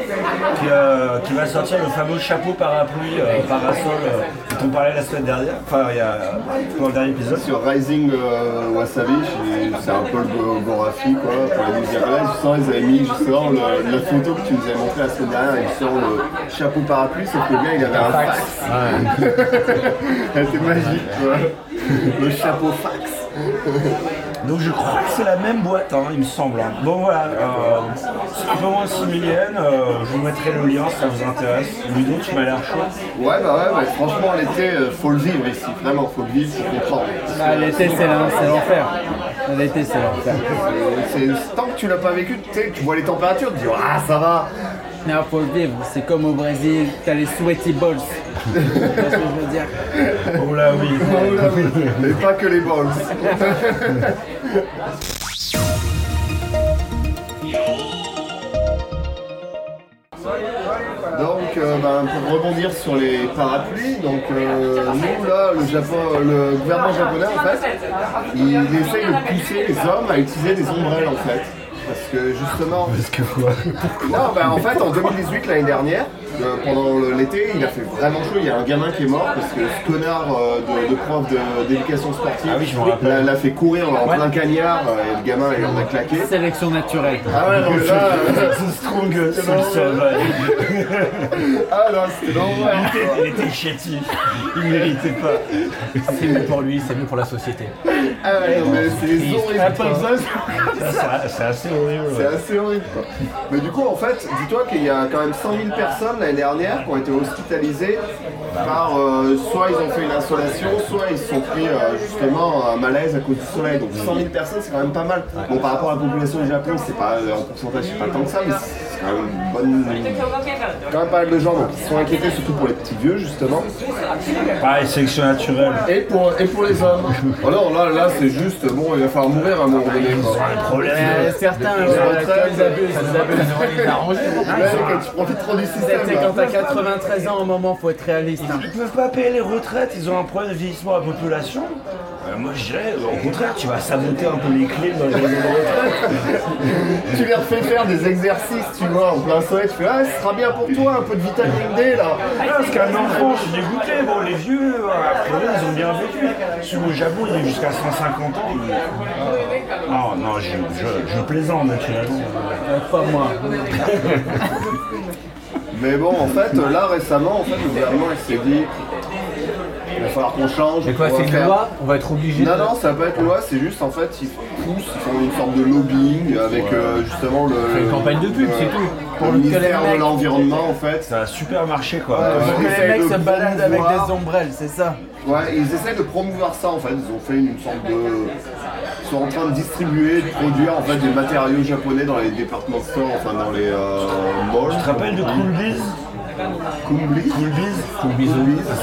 [SPEAKER 1] qui, euh, qui va sortir le fameux chapeau parapluie euh, parasol euh, dont on parlait la semaine dernière, enfin il y a dans le dernier épisode.
[SPEAKER 2] Sur Rising euh, Wasabi, j'ai- c'est un peu le go- Gorafi quoi, pour les news japonaises. Justement, ils avaient mis justement le- la photo que tu nous avais montré la semaine dernière avec sur le chapeau parapluie, sauf que le gars il avait un fax. (laughs) Elle était magique quoi. Le chapeau fax.
[SPEAKER 1] Donc je crois que c'est la même boîte, hein, il me semble. hein. Bon voilà, euh, c'est un peu moins similienne, euh, je vous mettrai le lien si ça vous intéresse. Ludo, tu m'as l'air chaud.
[SPEAKER 2] Ouais, bah ouais, bah, franchement, l'été, euh, faut le vivre ici. Vraiment, faut le vivre pour comprendre.
[SPEAKER 4] Bah, l'été, c'est l'en- c'est l'enfer. L'été, c'est l'enfer.
[SPEAKER 2] C'est- Tant que tu l'as pas vécu, tu sais, tu vois les températures, tu te dis, ah, ça va.
[SPEAKER 4] Non, faut le vivre. C'est comme au Brésil, t'as les sweaty balls. Tu vois ce que je veux dire?
[SPEAKER 1] Oh là oui.
[SPEAKER 2] Et pas que les balls. Donc, euh, ben, pour rebondir sur les parapluies, donc euh, nous là, le, Japon, le gouvernement japonais en fait, il essaye de pousser les hommes à utiliser des ombrelles en fait. Parce que justement.
[SPEAKER 1] Parce que quoi?
[SPEAKER 2] Non, ben, en fait, en 2018, l'année dernière, euh, pendant l'été, il a fait vraiment chaud. Il y a un gamin qui est mort parce que ce connard euh, de, de prof de- d'éducation sportive
[SPEAKER 1] Ah oui,
[SPEAKER 2] l'a- l'a fait courir en plein cagnard euh, et le gamin il en a claqué.
[SPEAKER 4] Sélection naturelle.
[SPEAKER 2] Ah ouais, mais là,
[SPEAKER 1] C'est strong, c'est le seul. (laughs)
[SPEAKER 2] ah non, c'était l'envers.
[SPEAKER 1] Il était chétif, il méritait pas.
[SPEAKER 3] C'est mieux pour lui, c'est mieux pour la société.
[SPEAKER 2] Ah ouais, non, mais c'est.
[SPEAKER 1] Ça, C'est assez horrible.
[SPEAKER 2] C'est assez horrible quoi. Mais du coup en fait, dis-toi qu'il y a quand même 100 000 personnes l'année dernière qui ont été hospitalisées par euh, soit ils ont fait une insolation, soit ils se sont pris euh, justement un malaise à cause du soleil. Donc 100 000 personnes c'est quand même pas mal. Bon par rapport à la population du Japon c'est pas euh, en pourcentage c'est pas tant que ça mais c'est quand même une bonne. quand même pas mal de gens donc sont inquiétés surtout pour les petits vieux justement.
[SPEAKER 1] Pareil, sélection naturelle.
[SPEAKER 2] Et pour, et pour les hommes. (laughs) Non là là c'est juste bon il va falloir mourir à un moment donné. quoi.
[SPEAKER 1] Problème.
[SPEAKER 4] Euh, certains,
[SPEAKER 2] Les retraites,
[SPEAKER 4] ils
[SPEAKER 2] tu profites trop du système.
[SPEAKER 4] C'est quand t'as 93 ans au moment, faut être réaliste. hein.
[SPEAKER 1] Ils peuvent pas payer les retraites, ils ont un problème de vieillissement de la population. Euh, moi je dirais, au contraire, tu vas saboter un peu les clés dans les maisons de retraite. (laughs)
[SPEAKER 2] tu leur fais faire des exercices, tu vois, en plein soleil, tu fais Ah, ce sera bien pour toi, un peu de vitamine D là.
[SPEAKER 1] Ah, parce qu'un enfant, je suis dégoûté. Bon, les vieux, euh, après ils ont bien vécu. Sur le Japon, il est jusqu'à 150 ans. mais- Non, non, je, je, je plaisante naturellement.
[SPEAKER 4] Euh, Pas moi. (laughs)
[SPEAKER 2] Mais bon, en fait, là récemment, en fait, le gouvernement il s'est dit il va falloir qu'on change.
[SPEAKER 3] Mais quoi, c'est une
[SPEAKER 2] faire-
[SPEAKER 3] loi On va être obligé
[SPEAKER 2] Non,
[SPEAKER 3] de...
[SPEAKER 2] non, ça va pas être loi, c'est juste en fait, ils poussent, ils font une sorte de lobbying avec euh, justement le.
[SPEAKER 3] fait une campagne de pub, c'est tout.
[SPEAKER 2] Pour le ministère de l'environnement, en fait.
[SPEAKER 1] Ça a super marché, quoi.
[SPEAKER 4] Que les mecs
[SPEAKER 2] de
[SPEAKER 4] se baladent avec des ombrelles, c'est ça
[SPEAKER 2] Ouais, ils essaient de promouvoir ça en fait. Ils ont fait une sorte de. Ils sont en train de distribuer, de produire en fait des matériaux japonais dans les départements stores, enfin dans les euh, malls.
[SPEAKER 1] Tu te rappelles de Cool Biz
[SPEAKER 2] Kumbli
[SPEAKER 1] Cool Biz Cool Biz.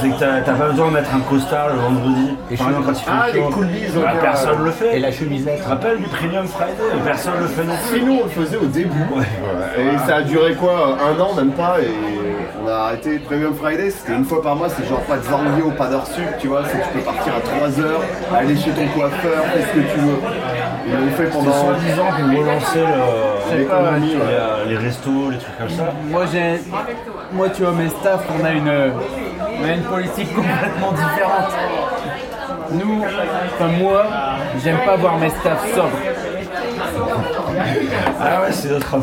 [SPEAKER 1] C'est que t'as t'as pas besoin de mettre un costard le vendredi. Par exemple, quand il fait
[SPEAKER 2] Ah, les
[SPEAKER 1] chaud.
[SPEAKER 2] Cool Biz,
[SPEAKER 1] Bah,
[SPEAKER 2] ok,
[SPEAKER 1] Personne
[SPEAKER 2] ouais.
[SPEAKER 1] le fait.
[SPEAKER 3] Et la chemisette.
[SPEAKER 1] Tu te rappelles du Premium Friday? Personne le fait non plus.
[SPEAKER 2] Si nous on le faisait au début, et ça a duré quoi Un an même pas, et on a arrêté Premium Friday, c'était une fois par mois, c'est genre pas de Zanguio, pas d'heure sup, tu vois, c'est que tu peux partir à 3h, aller chez ton coiffeur, fais ce que tu veux. Ils l'ont fait
[SPEAKER 1] C'est
[SPEAKER 2] pendant.
[SPEAKER 1] soi-disant pour relancer le-
[SPEAKER 2] L'économie,
[SPEAKER 1] les,
[SPEAKER 2] ouais.
[SPEAKER 1] euh, les restos, les trucs comme ça.
[SPEAKER 4] Moi, j'ai. Moi, tu vois, mes staffs, on a une. On a une politique complètement différente. Nous, enfin moi, j'aime pas voir mes staffs sobres.
[SPEAKER 1] Ah ouais, c'est notre.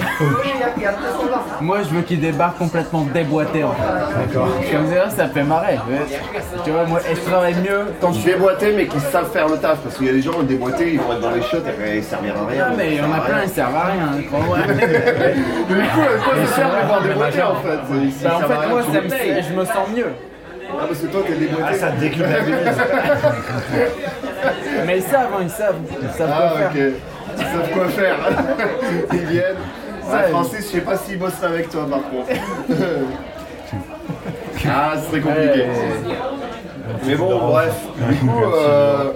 [SPEAKER 4] Moi, je veux qu'ils débarquent complètement déboîtés en fait. D'accord. Comme ça, ça fait marrer. Tu vois, moi, je travaille mieux quand je suis.
[SPEAKER 2] Déboîtés mais qui savent faire le taf, parce qu'il y a des gens déboîtés, ils vont être dans les shots et ils servir à rien.
[SPEAKER 4] Ah, mais il y en a plein, ils servent à rien, (laughs)
[SPEAKER 2] du coup, à quoi ça sert de voir déboîter en fait
[SPEAKER 4] Bah, en fait, moi, je me sens mieux.
[SPEAKER 2] Ah, parce que toi t'es
[SPEAKER 1] Ah,
[SPEAKER 2] déboîté.
[SPEAKER 1] ça te déculpabilise. (laughs)
[SPEAKER 4] Mais ils savent, hein, ils savent. Ils savent
[SPEAKER 2] Ah,
[SPEAKER 4] quoi faire.
[SPEAKER 2] ok. Ils savent quoi faire. (laughs) Ils viennent. Ah,
[SPEAKER 4] Ouais.
[SPEAKER 2] Francis, je sais pas s'il bosserait avec toi par contre. (laughs) ah, ce serait compliqué. Mais bon, bref. Du coup, euh,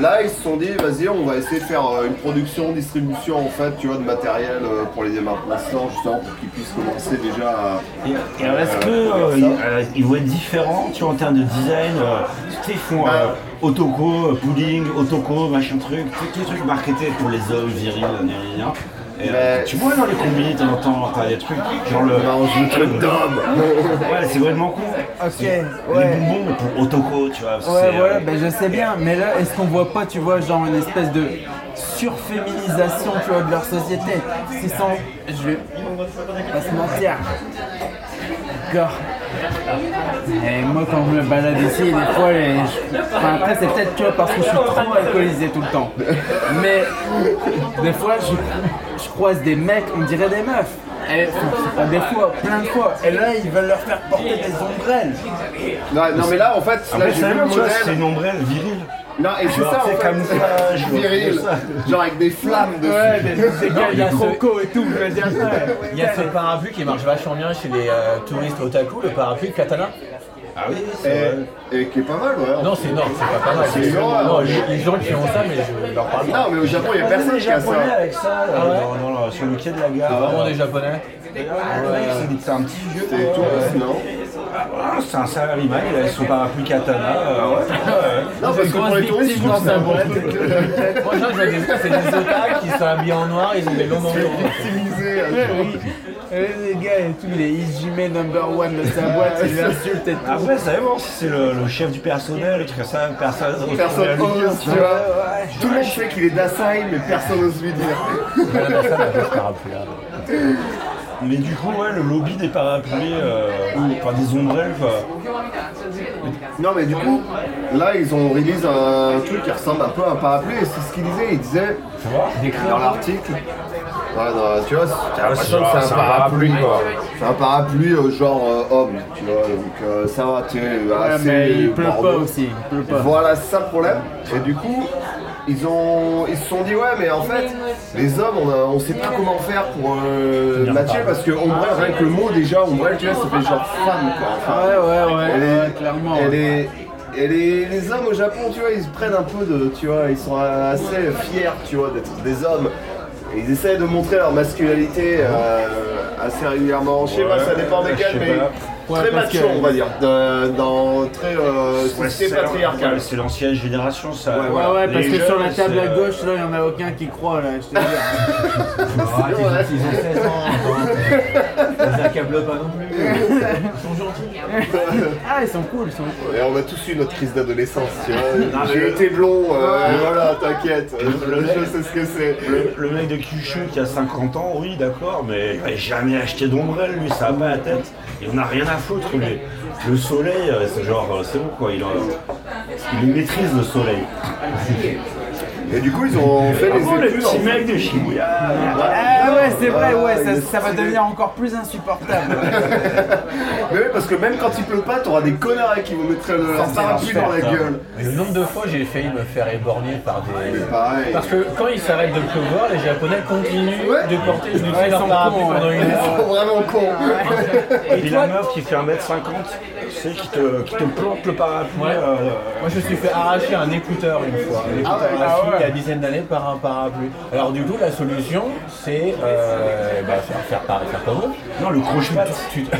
[SPEAKER 2] là, ils se sont dit, vas-y, on va essayer de faire euh, une production, distribution en fait, tu vois, de matériel euh, pour les démarquements justement pour qu'ils puissent commencer déjà à.
[SPEAKER 1] Et, et alors, est-ce que euh, ils, vont être différents, tu vois, en termes de design euh, Tu sais, ils font euh, Otoko, euh, pudding, Otoko, machin truc, tous les trucs marketés pour les hommes virils, gna. Et, euh,
[SPEAKER 2] Mais-
[SPEAKER 1] tu vois dans les combis, de temps en temps, t'as des trucs, genre le.
[SPEAKER 2] Mange le truc d'homme
[SPEAKER 1] Ouais, c'est vraiment con.
[SPEAKER 4] Ok,
[SPEAKER 1] Les bonbons pour Otoko, tu vois.
[SPEAKER 4] Ouais,
[SPEAKER 1] c'est,
[SPEAKER 4] voilà,
[SPEAKER 1] euh,
[SPEAKER 4] ben je sais bien, mais là, est-ce qu'on voit pas, tu vois, genre une espèce de surféminisation, tu vois, de leur société? S'ils sont, je vais pas se mentir, Gore, Et moi, quand je me balade ici, des fois, les... enfin, après, c'est peut-être tu vois, parce que je suis trop alcoolisé tout le temps. Mais des fois, je, je croise des mecs, on dirait des meufs. Et, enfin, des fois, plein de fois. Et là, ils veulent leur faire porter des ombrelles.
[SPEAKER 2] Non, non, mais là, en fait, là, j'ai
[SPEAKER 1] c'est
[SPEAKER 2] vu le
[SPEAKER 1] une ombrelle virile.
[SPEAKER 2] Non, et c'est ça, en
[SPEAKER 1] c'est
[SPEAKER 2] fait.
[SPEAKER 1] camouflage, (laughs)
[SPEAKER 2] viril. Genre avec des flammes dessus.
[SPEAKER 4] Ouais, des, des gars,
[SPEAKER 6] il y a
[SPEAKER 4] des
[SPEAKER 6] ce-
[SPEAKER 4] crocos et tout, je veux dire ça.
[SPEAKER 6] Il y a ce parapluie qui marche vachement bien chez les euh, touristes otaku, le parapluie katana.
[SPEAKER 1] Ah oui, c'est.
[SPEAKER 2] Et, et qui est pas mal, ouais.
[SPEAKER 6] Non, c'est non, c'est pas pas mal.
[SPEAKER 2] C'est
[SPEAKER 6] C'est-
[SPEAKER 2] énorme.
[SPEAKER 6] Non, les, gens qui ont ça, mais je leur parle pas.
[SPEAKER 2] Non, mais au Japon, il y a personne qui a ça.
[SPEAKER 1] japonais avec ça, euh,
[SPEAKER 6] Ah ouais
[SPEAKER 1] dans- dans le- sur le quai de la gare.
[SPEAKER 2] Ah,
[SPEAKER 6] Vraiment des japonais.
[SPEAKER 1] Ouais, c'est- C'est un petit vieux.
[SPEAKER 2] C'est tout, non
[SPEAKER 1] Ah, C'est un salaryman, il a son parapluie katana. euh, ouais.
[SPEAKER 2] Non, parce que pour les touristes, je trouve que c'est un bon truc.
[SPEAKER 6] Moi, c'est des otaku qui sont habillés en noir, ils ont des longs manteaux.
[SPEAKER 2] Optimisé, euh,
[SPEAKER 4] Et les gars et tout, il est Ijime number one de sa boîte, il l'insulte et tout.
[SPEAKER 1] Après, ça dépend si c'est le, le chef du personnel, le truc comme ça, personne
[SPEAKER 2] Personne
[SPEAKER 1] n'ose lui dire,
[SPEAKER 2] ose, tu vois. Tout le monde sait qu'il est Dasai, mais personne n'ose lui dire.
[SPEAKER 1] Mais du coup, ouais, le lobby des parapluies, euh, enfin des ombrelles, quoi.
[SPEAKER 2] Non, mais du coup, là, ils ont release un truc qui ressemble un peu à un parapluie, et c'est ce qu'ils disaient. Ils disaient, dans l'article, Ouais, non, tu vois, j'ai l'impression que c'est un parapluie, quoi. C'est un parapluie euh, genre euh, homme, tu vois, donc euh, ça va, tu es assez
[SPEAKER 4] mais il pleut pas aussi, il pleut pas.
[SPEAKER 2] Voilà, c'est ça le problème. Et du coup, ils ont, ils se sont dit, ouais, mais en fait, les hommes, on, a, on sait pas comment faire pour euh, matcher, parce que ombrelle, rien que le mot déjà, ombrelle, tu vois, ça fait genre femme, quoi. Enfin,
[SPEAKER 4] Ouais, ouais, ouais,
[SPEAKER 2] et les,
[SPEAKER 4] ouais, clairement.
[SPEAKER 2] et les- et les, les hommes au Japon, tu vois, ils se prennent un peu de, tu vois, ils sont assez fiers, tu vois, d'être des hommes. Et ils essaient de montrer leur masculinité euh, assez régulièrement. Je sais pas, ça dépend desquels, mais
[SPEAKER 1] pas.
[SPEAKER 2] Très
[SPEAKER 4] Ouais, parce
[SPEAKER 2] macho,
[SPEAKER 4] que-
[SPEAKER 2] on va dire. De- dans très euh,
[SPEAKER 1] Ouais, c'est-
[SPEAKER 2] patriarcale.
[SPEAKER 1] ouais, C'est l'ancienne génération, ça.
[SPEAKER 2] Ouais,
[SPEAKER 4] Ouais,
[SPEAKER 2] voilà.
[SPEAKER 4] ouais, parce
[SPEAKER 1] Les
[SPEAKER 4] que sur la table à
[SPEAKER 1] c'est, euh,
[SPEAKER 4] gauche, là, il n'y en a aucun qui croit, là, je te dis.
[SPEAKER 2] C'est vrai.
[SPEAKER 6] Ils ont 16 ans, attends. (laughs) Ils accablent pas non plus. Ils sont gentils. (laughs)
[SPEAKER 4] Ah, ils sont cool, ils sont cool.
[SPEAKER 2] Et on a tous eu notre crise d'adolescence, tu vois. J'ai été blond, euh, voilà, t'inquiète. Je, sais ce que c'est.
[SPEAKER 1] Le, le mec de Kyushu qui a 50 ans, oui, d'accord, mais il va jamais acheté d'ombrelle, lui, ça a pas la tête. Il en a rien à foutre, lui. Le soleil, euh, c'est genre, euh, c'est bon quoi, il, il maîtrise le soleil.
[SPEAKER 2] Et du coup, ils ont fait
[SPEAKER 1] Ah bon,
[SPEAKER 2] les
[SPEAKER 1] le
[SPEAKER 2] études.
[SPEAKER 1] petit
[SPEAKER 2] en-
[SPEAKER 1] mec de Shibuya
[SPEAKER 4] Ah ouais, c'est vrai, ouais, ça, ça va devenir encore plus insupportable. (laughs)
[SPEAKER 2] Mais oui, parce que même quand il pleut pas, t'auras des connards qui vont mettre le- leur parapluie dans la gueule.
[SPEAKER 6] Mais le nombre de fois j'ai failli me faire éborgner par des.
[SPEAKER 2] Pareil.
[SPEAKER 6] Parce que quand ils s'arrêtent de pleuvoir, les Japonais continuent
[SPEAKER 2] Ouais.
[SPEAKER 6] de porter je
[SPEAKER 4] Ouais, ils
[SPEAKER 6] leur parapluie pendant une
[SPEAKER 2] Ils
[SPEAKER 6] heure.
[SPEAKER 2] sont vraiment cons.
[SPEAKER 1] Et puis la meuf qui fait 1m50, c'est qui te, qui te plante le parapluie.
[SPEAKER 6] Ouais.
[SPEAKER 1] euh,
[SPEAKER 6] Moi je me suis fait arracher un écouteur une fois, un écouteur
[SPEAKER 2] ouais,
[SPEAKER 6] à
[SPEAKER 4] ah ouais.
[SPEAKER 6] il y a une dizaine d'années par un parapluie. Alors du coup la solution c'est euh, bah, faire, faire, par- faire comme eux.
[SPEAKER 1] Non, le croche-patte.
[SPEAKER 6] Tu, (laughs)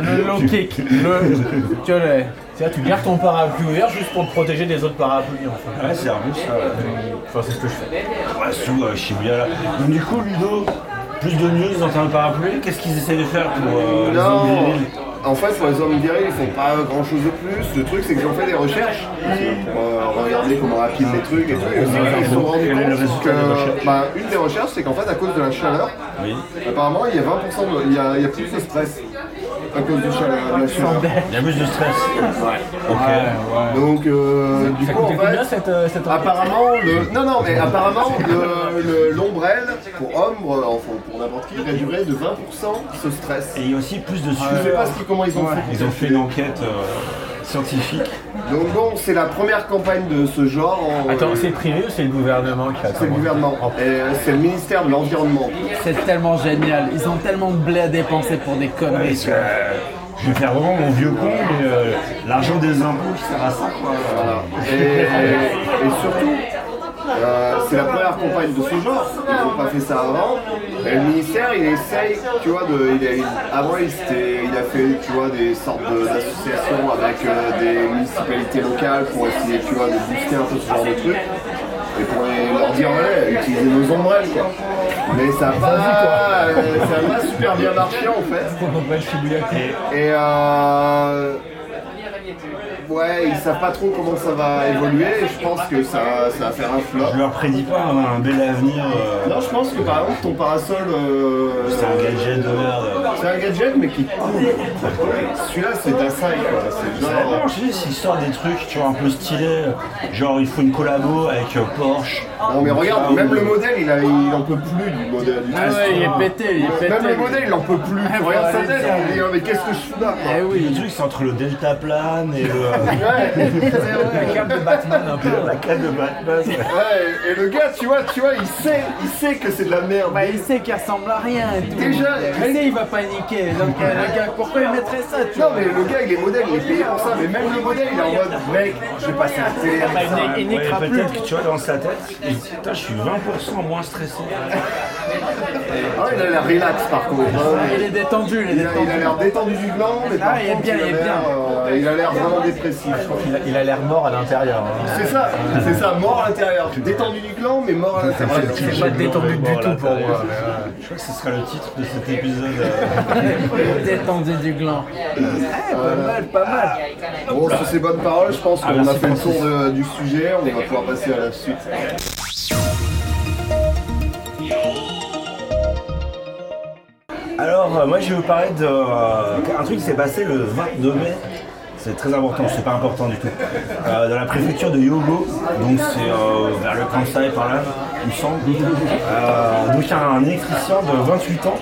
[SPEAKER 4] Le low kick, le. Tu vois, le-
[SPEAKER 6] tu gardes ton parapluie ouvert juste pour te protéger des autres parapluies en fait.
[SPEAKER 1] Ouais, c'est un peu ça.
[SPEAKER 6] Enfin c'est ce que je fais.
[SPEAKER 1] Ouais, sous euh, Shibuya là. Donc du coup, Ludo, plus de news dans un parapluie, qu'est-ce qu'ils essaient de faire pour euh, les
[SPEAKER 2] en fait, pour les hommes virils, ils font pas grand chose de plus. Le truc, c'est qu'ils ont fait des recherches pour euh, regarder comment rapide les trucs et tout. Et aussi, ils se sont rendus compte que bah, une des recherches, c'est qu'en fait, à cause de la chaleur, apparemment, il y a 20% de, il y a, il y a plus de stress à cause du chaleur, de la chaleur.
[SPEAKER 1] Il y a plus de stress. Ok.
[SPEAKER 2] Donc, euh, du
[SPEAKER 6] Ça
[SPEAKER 2] coup, en fait,
[SPEAKER 6] cette, euh, cette
[SPEAKER 2] Apparemment, le... non, non, mais apparemment, le- le- l'ombrelle pour hommes, euh, enfin pour n'importe qui, réduirait de 20% ce stress.
[SPEAKER 1] Et il y a aussi plus de
[SPEAKER 2] Je sais
[SPEAKER 1] sueur.
[SPEAKER 2] pas ce qui- comment ils ont fait.
[SPEAKER 1] Ils ont fait une enquête euh, scientifique.
[SPEAKER 2] Donc bon, c'est la première campagne de ce genre. en-
[SPEAKER 6] Attends, c'est privé ou c'est le gouvernement qui a
[SPEAKER 2] c'est le gouvernement. Et euh, c'est le ministère de l'Environnement.
[SPEAKER 4] C'est tellement génial. Ils ont tellement de blé à dépenser pour des conneries.
[SPEAKER 1] Parce que, euh, je vais faire vraiment mon vieux con, mais euh, l'argent des impôts sert à ça, quoi.
[SPEAKER 2] Voilà. Et, et surtout, euh, c'est la première campagne de ce genre. Ils n'ont pas fait ça avant. Et le ministère, il essaye, tu vois, de, il a- avant, il, a fait, tu vois, des sortes de- d'associations avec euh, des municipalités locales pour essayer, tu vois, de booster un peu ce genre de truc. Et pour les- leur dire, ouais, utilisez nos ombrelles, quoi. Mais ça n'a pas, euh, ça pas super bien marché, en fait. Et Ouais, ils savent pas trop comment ça va évoluer et je pense que ça, ça va faire un flop.
[SPEAKER 1] Je leur prédis pas un, un bel avenir. euh,
[SPEAKER 2] Non, je pense que par exemple ton parasol. euh,
[SPEAKER 1] c'est un gadget de merde.
[SPEAKER 2] C'est un gadget mais qui. Celui-là c'est Dasai quoi. C'est genre.
[SPEAKER 1] je sais, s'ils sortent des trucs, tu vois, un peu stylés, genre il faut une collabo avec euh, Porsche.
[SPEAKER 2] Non mais regarde,
[SPEAKER 1] Ah,
[SPEAKER 2] même
[SPEAKER 1] ou-
[SPEAKER 2] le modèle il, a, il en peut plus du modèle.
[SPEAKER 4] Ah ouais, il est pété, il est pété.
[SPEAKER 2] Même le modèle il en peut plus.
[SPEAKER 4] Ouais,
[SPEAKER 2] regarde sa tête, il dit, mais qu'est-ce que je fous là quoi.
[SPEAKER 4] Eh
[SPEAKER 1] Le
[SPEAKER 4] oui.
[SPEAKER 1] truc, c'est entre le Delta plane et le.
[SPEAKER 3] La cape de Batman un peu.
[SPEAKER 1] la canne de Batman.
[SPEAKER 2] Ouais, et le gars, tu vois, tu vois, il sait, il sait que c'est de la merde.
[SPEAKER 4] Bah, il sait qu'il ressemble à rien et tout.
[SPEAKER 2] Déjà,
[SPEAKER 4] il sait il va paniquer. Donc, euh, le gars, pourquoi il mettrait ça, tu
[SPEAKER 2] Non
[SPEAKER 4] vois
[SPEAKER 2] mais le gars il est modèle, il est payé pour ça, mais même le modèle il est en mode mec, je vais passer à la télé avec ça.
[SPEAKER 4] il,
[SPEAKER 1] Ouais,
[SPEAKER 4] niquera plus.
[SPEAKER 1] peut-être que tu vois dans sa tête, il dit, Putain, je suis 20% moins stressé.
[SPEAKER 2] Ah il a l'air relax par contre. hein,
[SPEAKER 4] Il est détendu, il est
[SPEAKER 2] Il a il a
[SPEAKER 4] détendu.
[SPEAKER 2] l'air détendu du gland, mais par
[SPEAKER 4] Ah, il est
[SPEAKER 2] contre,
[SPEAKER 4] bien,
[SPEAKER 2] a
[SPEAKER 4] il est
[SPEAKER 2] l'air,
[SPEAKER 4] bien.
[SPEAKER 2] euh, il a l'air vraiment dépressif.
[SPEAKER 3] Il a- Il a l'air mort à l'intérieur. hein.
[SPEAKER 2] C'est ça, c'est ça, mort à l'intérieur. Détendu du gland, mais mort à l'intérieur.
[SPEAKER 3] C'est pas détendu du tout pour moi.
[SPEAKER 1] Je crois que ce sera le titre de cet épisode. (laughs)
[SPEAKER 4] Détendu du gland. Eh, pas mal, pas mal.
[SPEAKER 2] Bon, sur ces bonnes paroles, je pense qu'on a fait le tour du sujet, on va pouvoir passer à la suite.
[SPEAKER 1] Alors, euh, moi, je vais vous parler de euh, truc qui s'est passé le 22 mai. C'est très important, c'est pas important du tout. Euh, dans la préfecture de Yogo, donc c'est euh, vers le Kansai par là, il me semble. Euh, donc il y a un électricien de 28 ans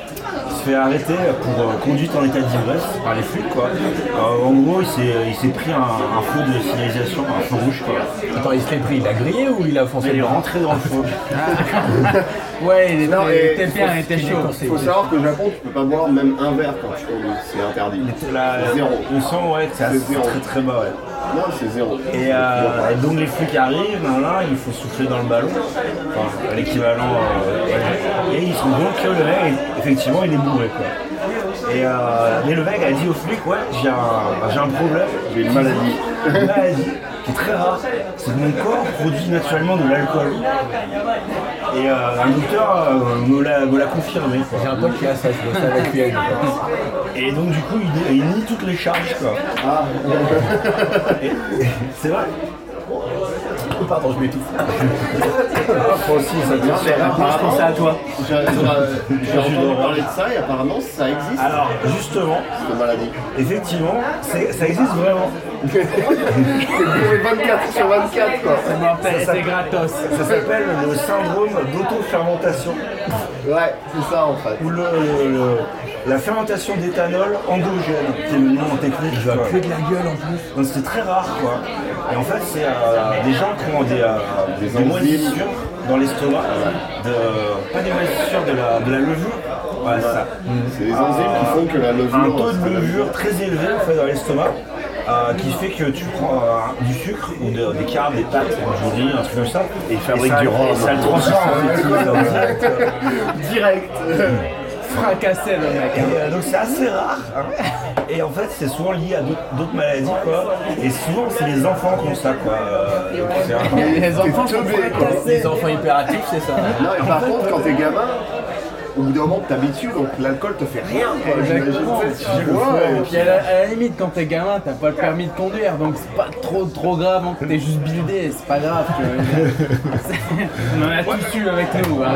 [SPEAKER 1] se fait arrêter pour euh, conduite en état d'ivresse par les flics quoi. Euh, en gros, il s'est il s'est pris un, un feu de signalisation, un feu rouge quoi.
[SPEAKER 3] Attends, il se l'est pris, il a grillé ou il a foncé
[SPEAKER 1] Il est rentré dans le feu. (laughs)
[SPEAKER 4] Ouais, il était,
[SPEAKER 2] Non,
[SPEAKER 4] il était bien, il était chaud.
[SPEAKER 2] Il faut savoir qu'au Japon, tu peux pas boire même un verre quand tu conduis, c'est interdit.
[SPEAKER 1] Là,
[SPEAKER 2] Zéro.
[SPEAKER 1] On sent ouais, que c'est très très bas ouais.
[SPEAKER 2] Non, c'est zéro.
[SPEAKER 1] Et, euh, et donc les flics arrivent, nan, il faut souffler dans le ballon, enfin l'équivalent. euh, et ils rendent compte que le mec, effectivement, il est bourré. Quoi. Et, euh, mais le mec a dit aux flics, ouais, j'ai un, j'ai un problème,
[SPEAKER 2] J'ai une maladie.
[SPEAKER 1] une maladie qui est très rare, c'est que mon corps produit naturellement de l'alcool. Et euh, un docteur euh, me l'a me l'a confirmé. quoi.
[SPEAKER 3] J'ai un pote qui a ça, je bosse avec lui.
[SPEAKER 1] Et donc du coup, il, il nie toutes les charges. Quoi.
[SPEAKER 2] Ah,
[SPEAKER 1] Et- c'est vrai.
[SPEAKER 3] Pardon, je m'étouffe. (laughs)
[SPEAKER 1] Francis, ça te
[SPEAKER 2] non, mais
[SPEAKER 3] Je
[SPEAKER 2] apparemment,
[SPEAKER 3] pensais à toi.
[SPEAKER 2] j'ai j'ai entendu parler de ça et apparemment ça existe,
[SPEAKER 1] Alors justement,
[SPEAKER 2] cette maladie.
[SPEAKER 1] effectivement, c'est- ça existe vraiment. (laughs)
[SPEAKER 2] C'est bourré 24 sur 24 quoi.
[SPEAKER 4] C'est mortel, c'est gratos.
[SPEAKER 1] Ça s'appelle le syndrome d'auto-fermentation,
[SPEAKER 2] Ouais, c'est ça en fait.
[SPEAKER 1] ou le, le- la fermentation d'éthanol endogène, qui est le nom technique. quoi.
[SPEAKER 3] Que de la gueule en plus.
[SPEAKER 1] Donc c'est très rare quoi. Et en fait c'est euh, des gens qui ont des, euh, des, moisissures dans l'estomac, de- pas des moisissures de la, de la levure, ouais, c'est ça.
[SPEAKER 2] C'est les enzymes qui font que la levure.
[SPEAKER 1] un taux de levure très élevé en fait dans l'estomac. euh, qui fait que tu prends euh, du sucre ou de- des carbs, des pâtes, riz, un truc comme ça, et,
[SPEAKER 2] fabrique
[SPEAKER 1] ça,
[SPEAKER 2] du rhum.
[SPEAKER 1] et ça le transforme en (laughs) fait, direct.
[SPEAKER 2] Direct.
[SPEAKER 4] Fracassé le mec.
[SPEAKER 1] Et, euh, donc c'est assez rare. hein. Et en fait c'est souvent lié à d'autres- maladies quoi. Et souvent c'est les enfants qui ont ça quoi. Euh, un-
[SPEAKER 4] Les enfants sont.
[SPEAKER 3] Les enfants hyperactifs, c'est ça.
[SPEAKER 2] Non, et par contre, quand t'es gamin, au bout d'un moment, t'habitues, donc l'alcool te fait rien. quoi.
[SPEAKER 4] Exactement.
[SPEAKER 2] Tu vois,
[SPEAKER 4] et puis à la, à la limite, quand t'es gamin, t'as pas le permis de conduire, donc c'est pas trop trop grave, hein, que t'es juste buildé, c'est pas grave. tu vois. C'est- On en a tous eu avec nous.
[SPEAKER 1] Ouais,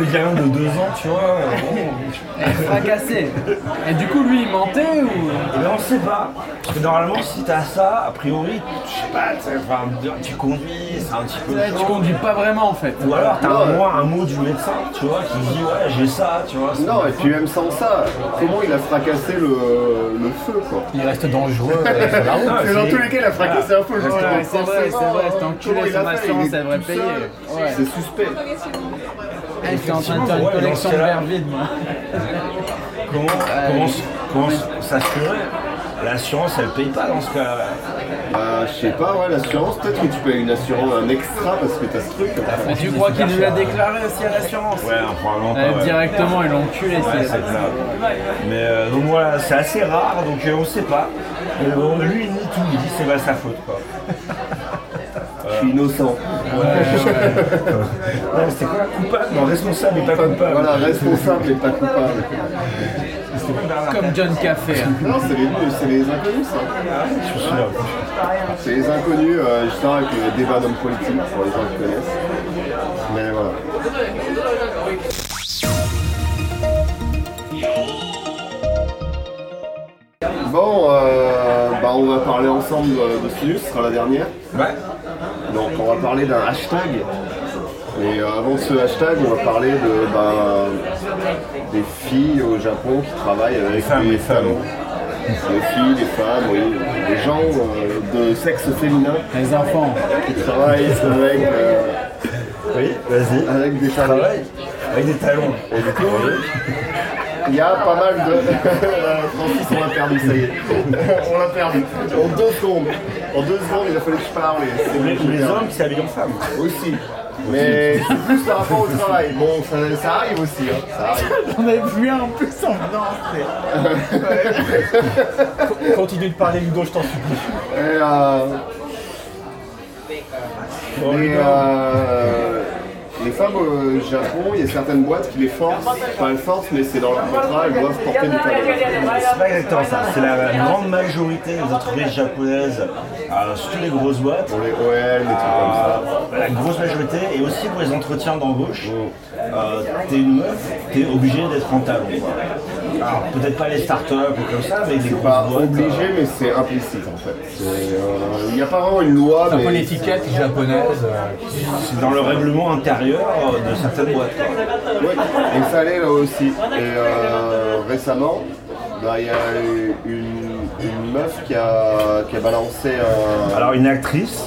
[SPEAKER 1] le gamin de 2 ans tu vois. bon,
[SPEAKER 4] Fracassé. Et du coup, lui, il mentait ou?
[SPEAKER 1] Et ben on sait pas. Parce que normalement si t'as ça, a priori, je sais pas, tu- enfin, tu conduis, c'est un petit peu
[SPEAKER 4] tu conduis pas vraiment en fait.
[SPEAKER 1] Ou alors t'as un,
[SPEAKER 2] ouais.
[SPEAKER 1] moins un mot du médecin, tu vois, qui dit ouais j'ai ça, tu vois.
[SPEAKER 2] Non, et puis même sans ça, comment il a fracassé le, le feu, quoi
[SPEAKER 3] Il reste dangereux euh, sur la (laughs) route.
[SPEAKER 2] Parce que dans
[SPEAKER 1] c'est-
[SPEAKER 2] tous les cas, il a fracassé un feu, justement.
[SPEAKER 4] Ouais, c'est vrai, c'est vrai, c'est enculé, son assurance, elle devrait payer.
[SPEAKER 2] C'est suspect.
[SPEAKER 4] Ah, J'étais en train de faire une collection de verres vides, moi.
[SPEAKER 1] Comment, comment, s- comment s- s'assurer? L'assurance elle paye pas dans ce cas.
[SPEAKER 2] Bah, je sais pas, ouais, l'assurance, peut-être que tu payes une assurance, un extra parce que t'as ce truc.
[SPEAKER 4] Mais tu crois qu'il nous l'a déclaré aussi à l'assurance?
[SPEAKER 1] Ouais, hein, probablement
[SPEAKER 4] Euh,
[SPEAKER 1] pas. ouais.
[SPEAKER 4] Directement, ils l'ont enculé.
[SPEAKER 1] Ouais,
[SPEAKER 4] c'est-
[SPEAKER 1] c'est. Mais euh, donc voilà, c'est assez rare, donc euh, on sait pas. Bon, lui il nie tout, il dit c'est pas sa faute quoi. (laughs)
[SPEAKER 2] Je suis innocent.
[SPEAKER 1] Ouais, c'était quoi Coupable Non, responsable et pas coupable.
[SPEAKER 2] Voilà, responsable et pas coupable.
[SPEAKER 4] Comme John Café. hein.
[SPEAKER 2] Non, c'est les, c'est les inconnus, ça.
[SPEAKER 1] Je souviens.
[SPEAKER 2] C'est les inconnus, euh, justement, avec le débat d'hommes politiques, pour les gens qui connaissent. Mais voilà. Bon, euh, bah on va parler ensemble de Sinus, ce sera la dernière.
[SPEAKER 1] Ouais.
[SPEAKER 2] Donc on va parler d'un hashtag. Et euh, avant ce hashtag, on va parler de, bah, des filles au Japon qui travaillent avec
[SPEAKER 1] Les femmes,
[SPEAKER 2] des
[SPEAKER 1] les femmes.
[SPEAKER 2] talons. Les filles, les femmes, oui, les gens euh, de sexe féminin
[SPEAKER 4] Les enfants.
[SPEAKER 2] qui travaillent avec, euh,
[SPEAKER 1] Oui, vas-y.
[SPEAKER 2] avec des talons.
[SPEAKER 1] Avec des talons.
[SPEAKER 2] Et du coup, il y a pas mal de. (laughs) Francis, on l'a perdu, ça y est. (laughs) on l'a perdu. En deux secondes. En deux secondes, il a fallu que je parle.
[SPEAKER 1] les, les hommes qui s'habillent en femmes.
[SPEAKER 2] Aussi. Mais c'est plus par rapport au travail. Bon, ça, ça arrive aussi. Hein. Ça arrive.
[SPEAKER 4] J'en avais vu un en plus en venant.
[SPEAKER 3] Continue de parler, Ludo, je t'en supplie.
[SPEAKER 2] Et, euh, mais, euh, les femmes au Japon, il y a certaines boîtes qui les forcent. Pas elles forcent, mais c'est dans leur contrat, elles doivent porter du talon.
[SPEAKER 1] C'est pas exactement ça. C'est la grande majorité des entreprises japonaises, euh, surtout les grosses boîtes.
[SPEAKER 2] Pour les OL, des trucs comme ça.
[SPEAKER 1] Euh, la grosse majorité, et aussi pour les entretiens d'embauche, euh, t'es une meuf, t'es obligé d'être quoi. Alors peut-être pas les startups ou comme ça, mais les grosses
[SPEAKER 2] Pas
[SPEAKER 1] boîtes.
[SPEAKER 2] obligé, mais c'est implicite en fait. Euh, Il n'y a pas vraiment une loi,
[SPEAKER 3] C'est un peu l'étiquette japonaise. euh,
[SPEAKER 1] euh, C'est dans le règlement intérieur euh, de certaines boîtes. quoi.
[SPEAKER 2] Ouais, et ça allait là aussi. Et euh, récemment, bah, il y a eu une, une meuf qui a, qui a balancé un.
[SPEAKER 1] Alors une actrice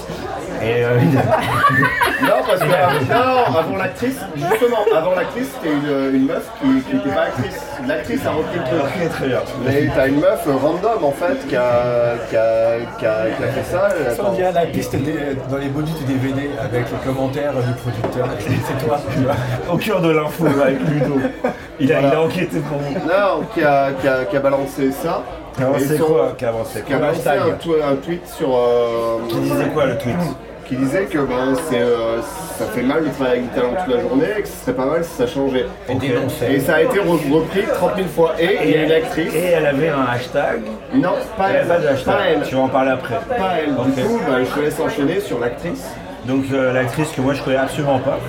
[SPEAKER 1] et euh, une- (laughs)
[SPEAKER 2] Non, parce que non, avant l'actrice, justement, avant l'actrice, c'était une, une meuf qui n'était pas actrice. L'actrice a repris le truc.
[SPEAKER 1] Ok, très bien.
[SPEAKER 2] Mais t'as une meuf random en fait qui a, qui a, qui a, qui a fait ça.
[SPEAKER 3] Ça, on dirait la piste des- dans les bonus du DVD avec les commentaires du producteur. C'est toi, tu vois.
[SPEAKER 1] au cœur de l'info avec Ludo. Il a, il a enquêté pour vous.
[SPEAKER 2] Non, qui a, qui a, qui a balancé ça. Et
[SPEAKER 1] c'est
[SPEAKER 2] sur-
[SPEAKER 1] quoi Qui a
[SPEAKER 2] Qui a balancé un, un tweet sur. euh,
[SPEAKER 1] Qui disait quoi le tweet?
[SPEAKER 2] Qui disait que ben, c'est, euh, ça fait mal de travailler avec des talents toute la journée et que ce serait pas mal si ça changeait.
[SPEAKER 3] Et.
[SPEAKER 2] Et ça a été re- repris 30 000 fois. Et il y a une actrice.
[SPEAKER 1] Et elle avait un hashtag.
[SPEAKER 2] Non, pas
[SPEAKER 1] Elle pas de hashtag.
[SPEAKER 2] Pas elle.
[SPEAKER 1] Tu vas en parler après.
[SPEAKER 2] Pas elle. Du coup, bah, je te laisse enchaîner sur l'actrice.
[SPEAKER 1] Donc euh, l'actrice que moi je connais absolument pas,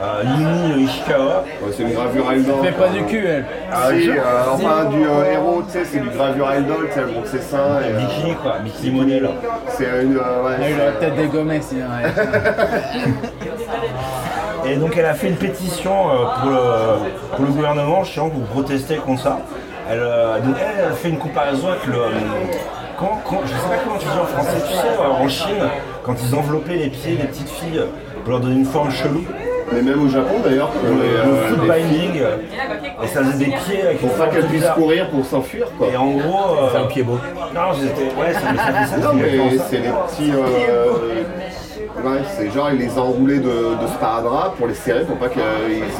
[SPEAKER 1] euh, Yumi Ishikawa.
[SPEAKER 2] Ouais, c'est une gravure idol.
[SPEAKER 4] Fait pas du cul, elle.
[SPEAKER 2] Ah, si, euh, enfin, du euh, héros, tu sais, c'est du gravure idol, tu sais, elle montre ses seins. Et, euh,
[SPEAKER 1] Bikini quoi, bikini modèle.
[SPEAKER 2] c'est une. euh, ouais,
[SPEAKER 4] Elle a eu
[SPEAKER 2] c'est-
[SPEAKER 4] la tête dégommée sinon. ouais. (laughs)
[SPEAKER 1] Et donc elle a fait une pétition euh, pour, le, pour le gouvernement, chiant, pour protester contre ça. Elle, euh, donc elle, elle a fait une comparaison avec le. euh, quand, quand- je sais pas comment tu dis en français, tu sais, en Chine, quand ils enveloppaient les pieds des petites filles pour leur donner une forme chelou,
[SPEAKER 2] Mais même au Japon d'ailleurs, pour
[SPEAKER 1] le,
[SPEAKER 2] les,
[SPEAKER 1] le
[SPEAKER 2] euh,
[SPEAKER 1] foot
[SPEAKER 2] les
[SPEAKER 1] binding, et ça faisait des pieds avec
[SPEAKER 2] pour pas puissent
[SPEAKER 1] bizarre.
[SPEAKER 2] courir pour s'enfuir quoi.
[SPEAKER 1] Et en gros. euh,
[SPEAKER 3] C'est un pied beau.
[SPEAKER 1] Non, c'était. Ouais, ça, ça.
[SPEAKER 2] Non mais c'est les petits. euh, Ouais, c'est genre ils les ont enroulés de, de sparadrap pour les serrer pour pas qu'ils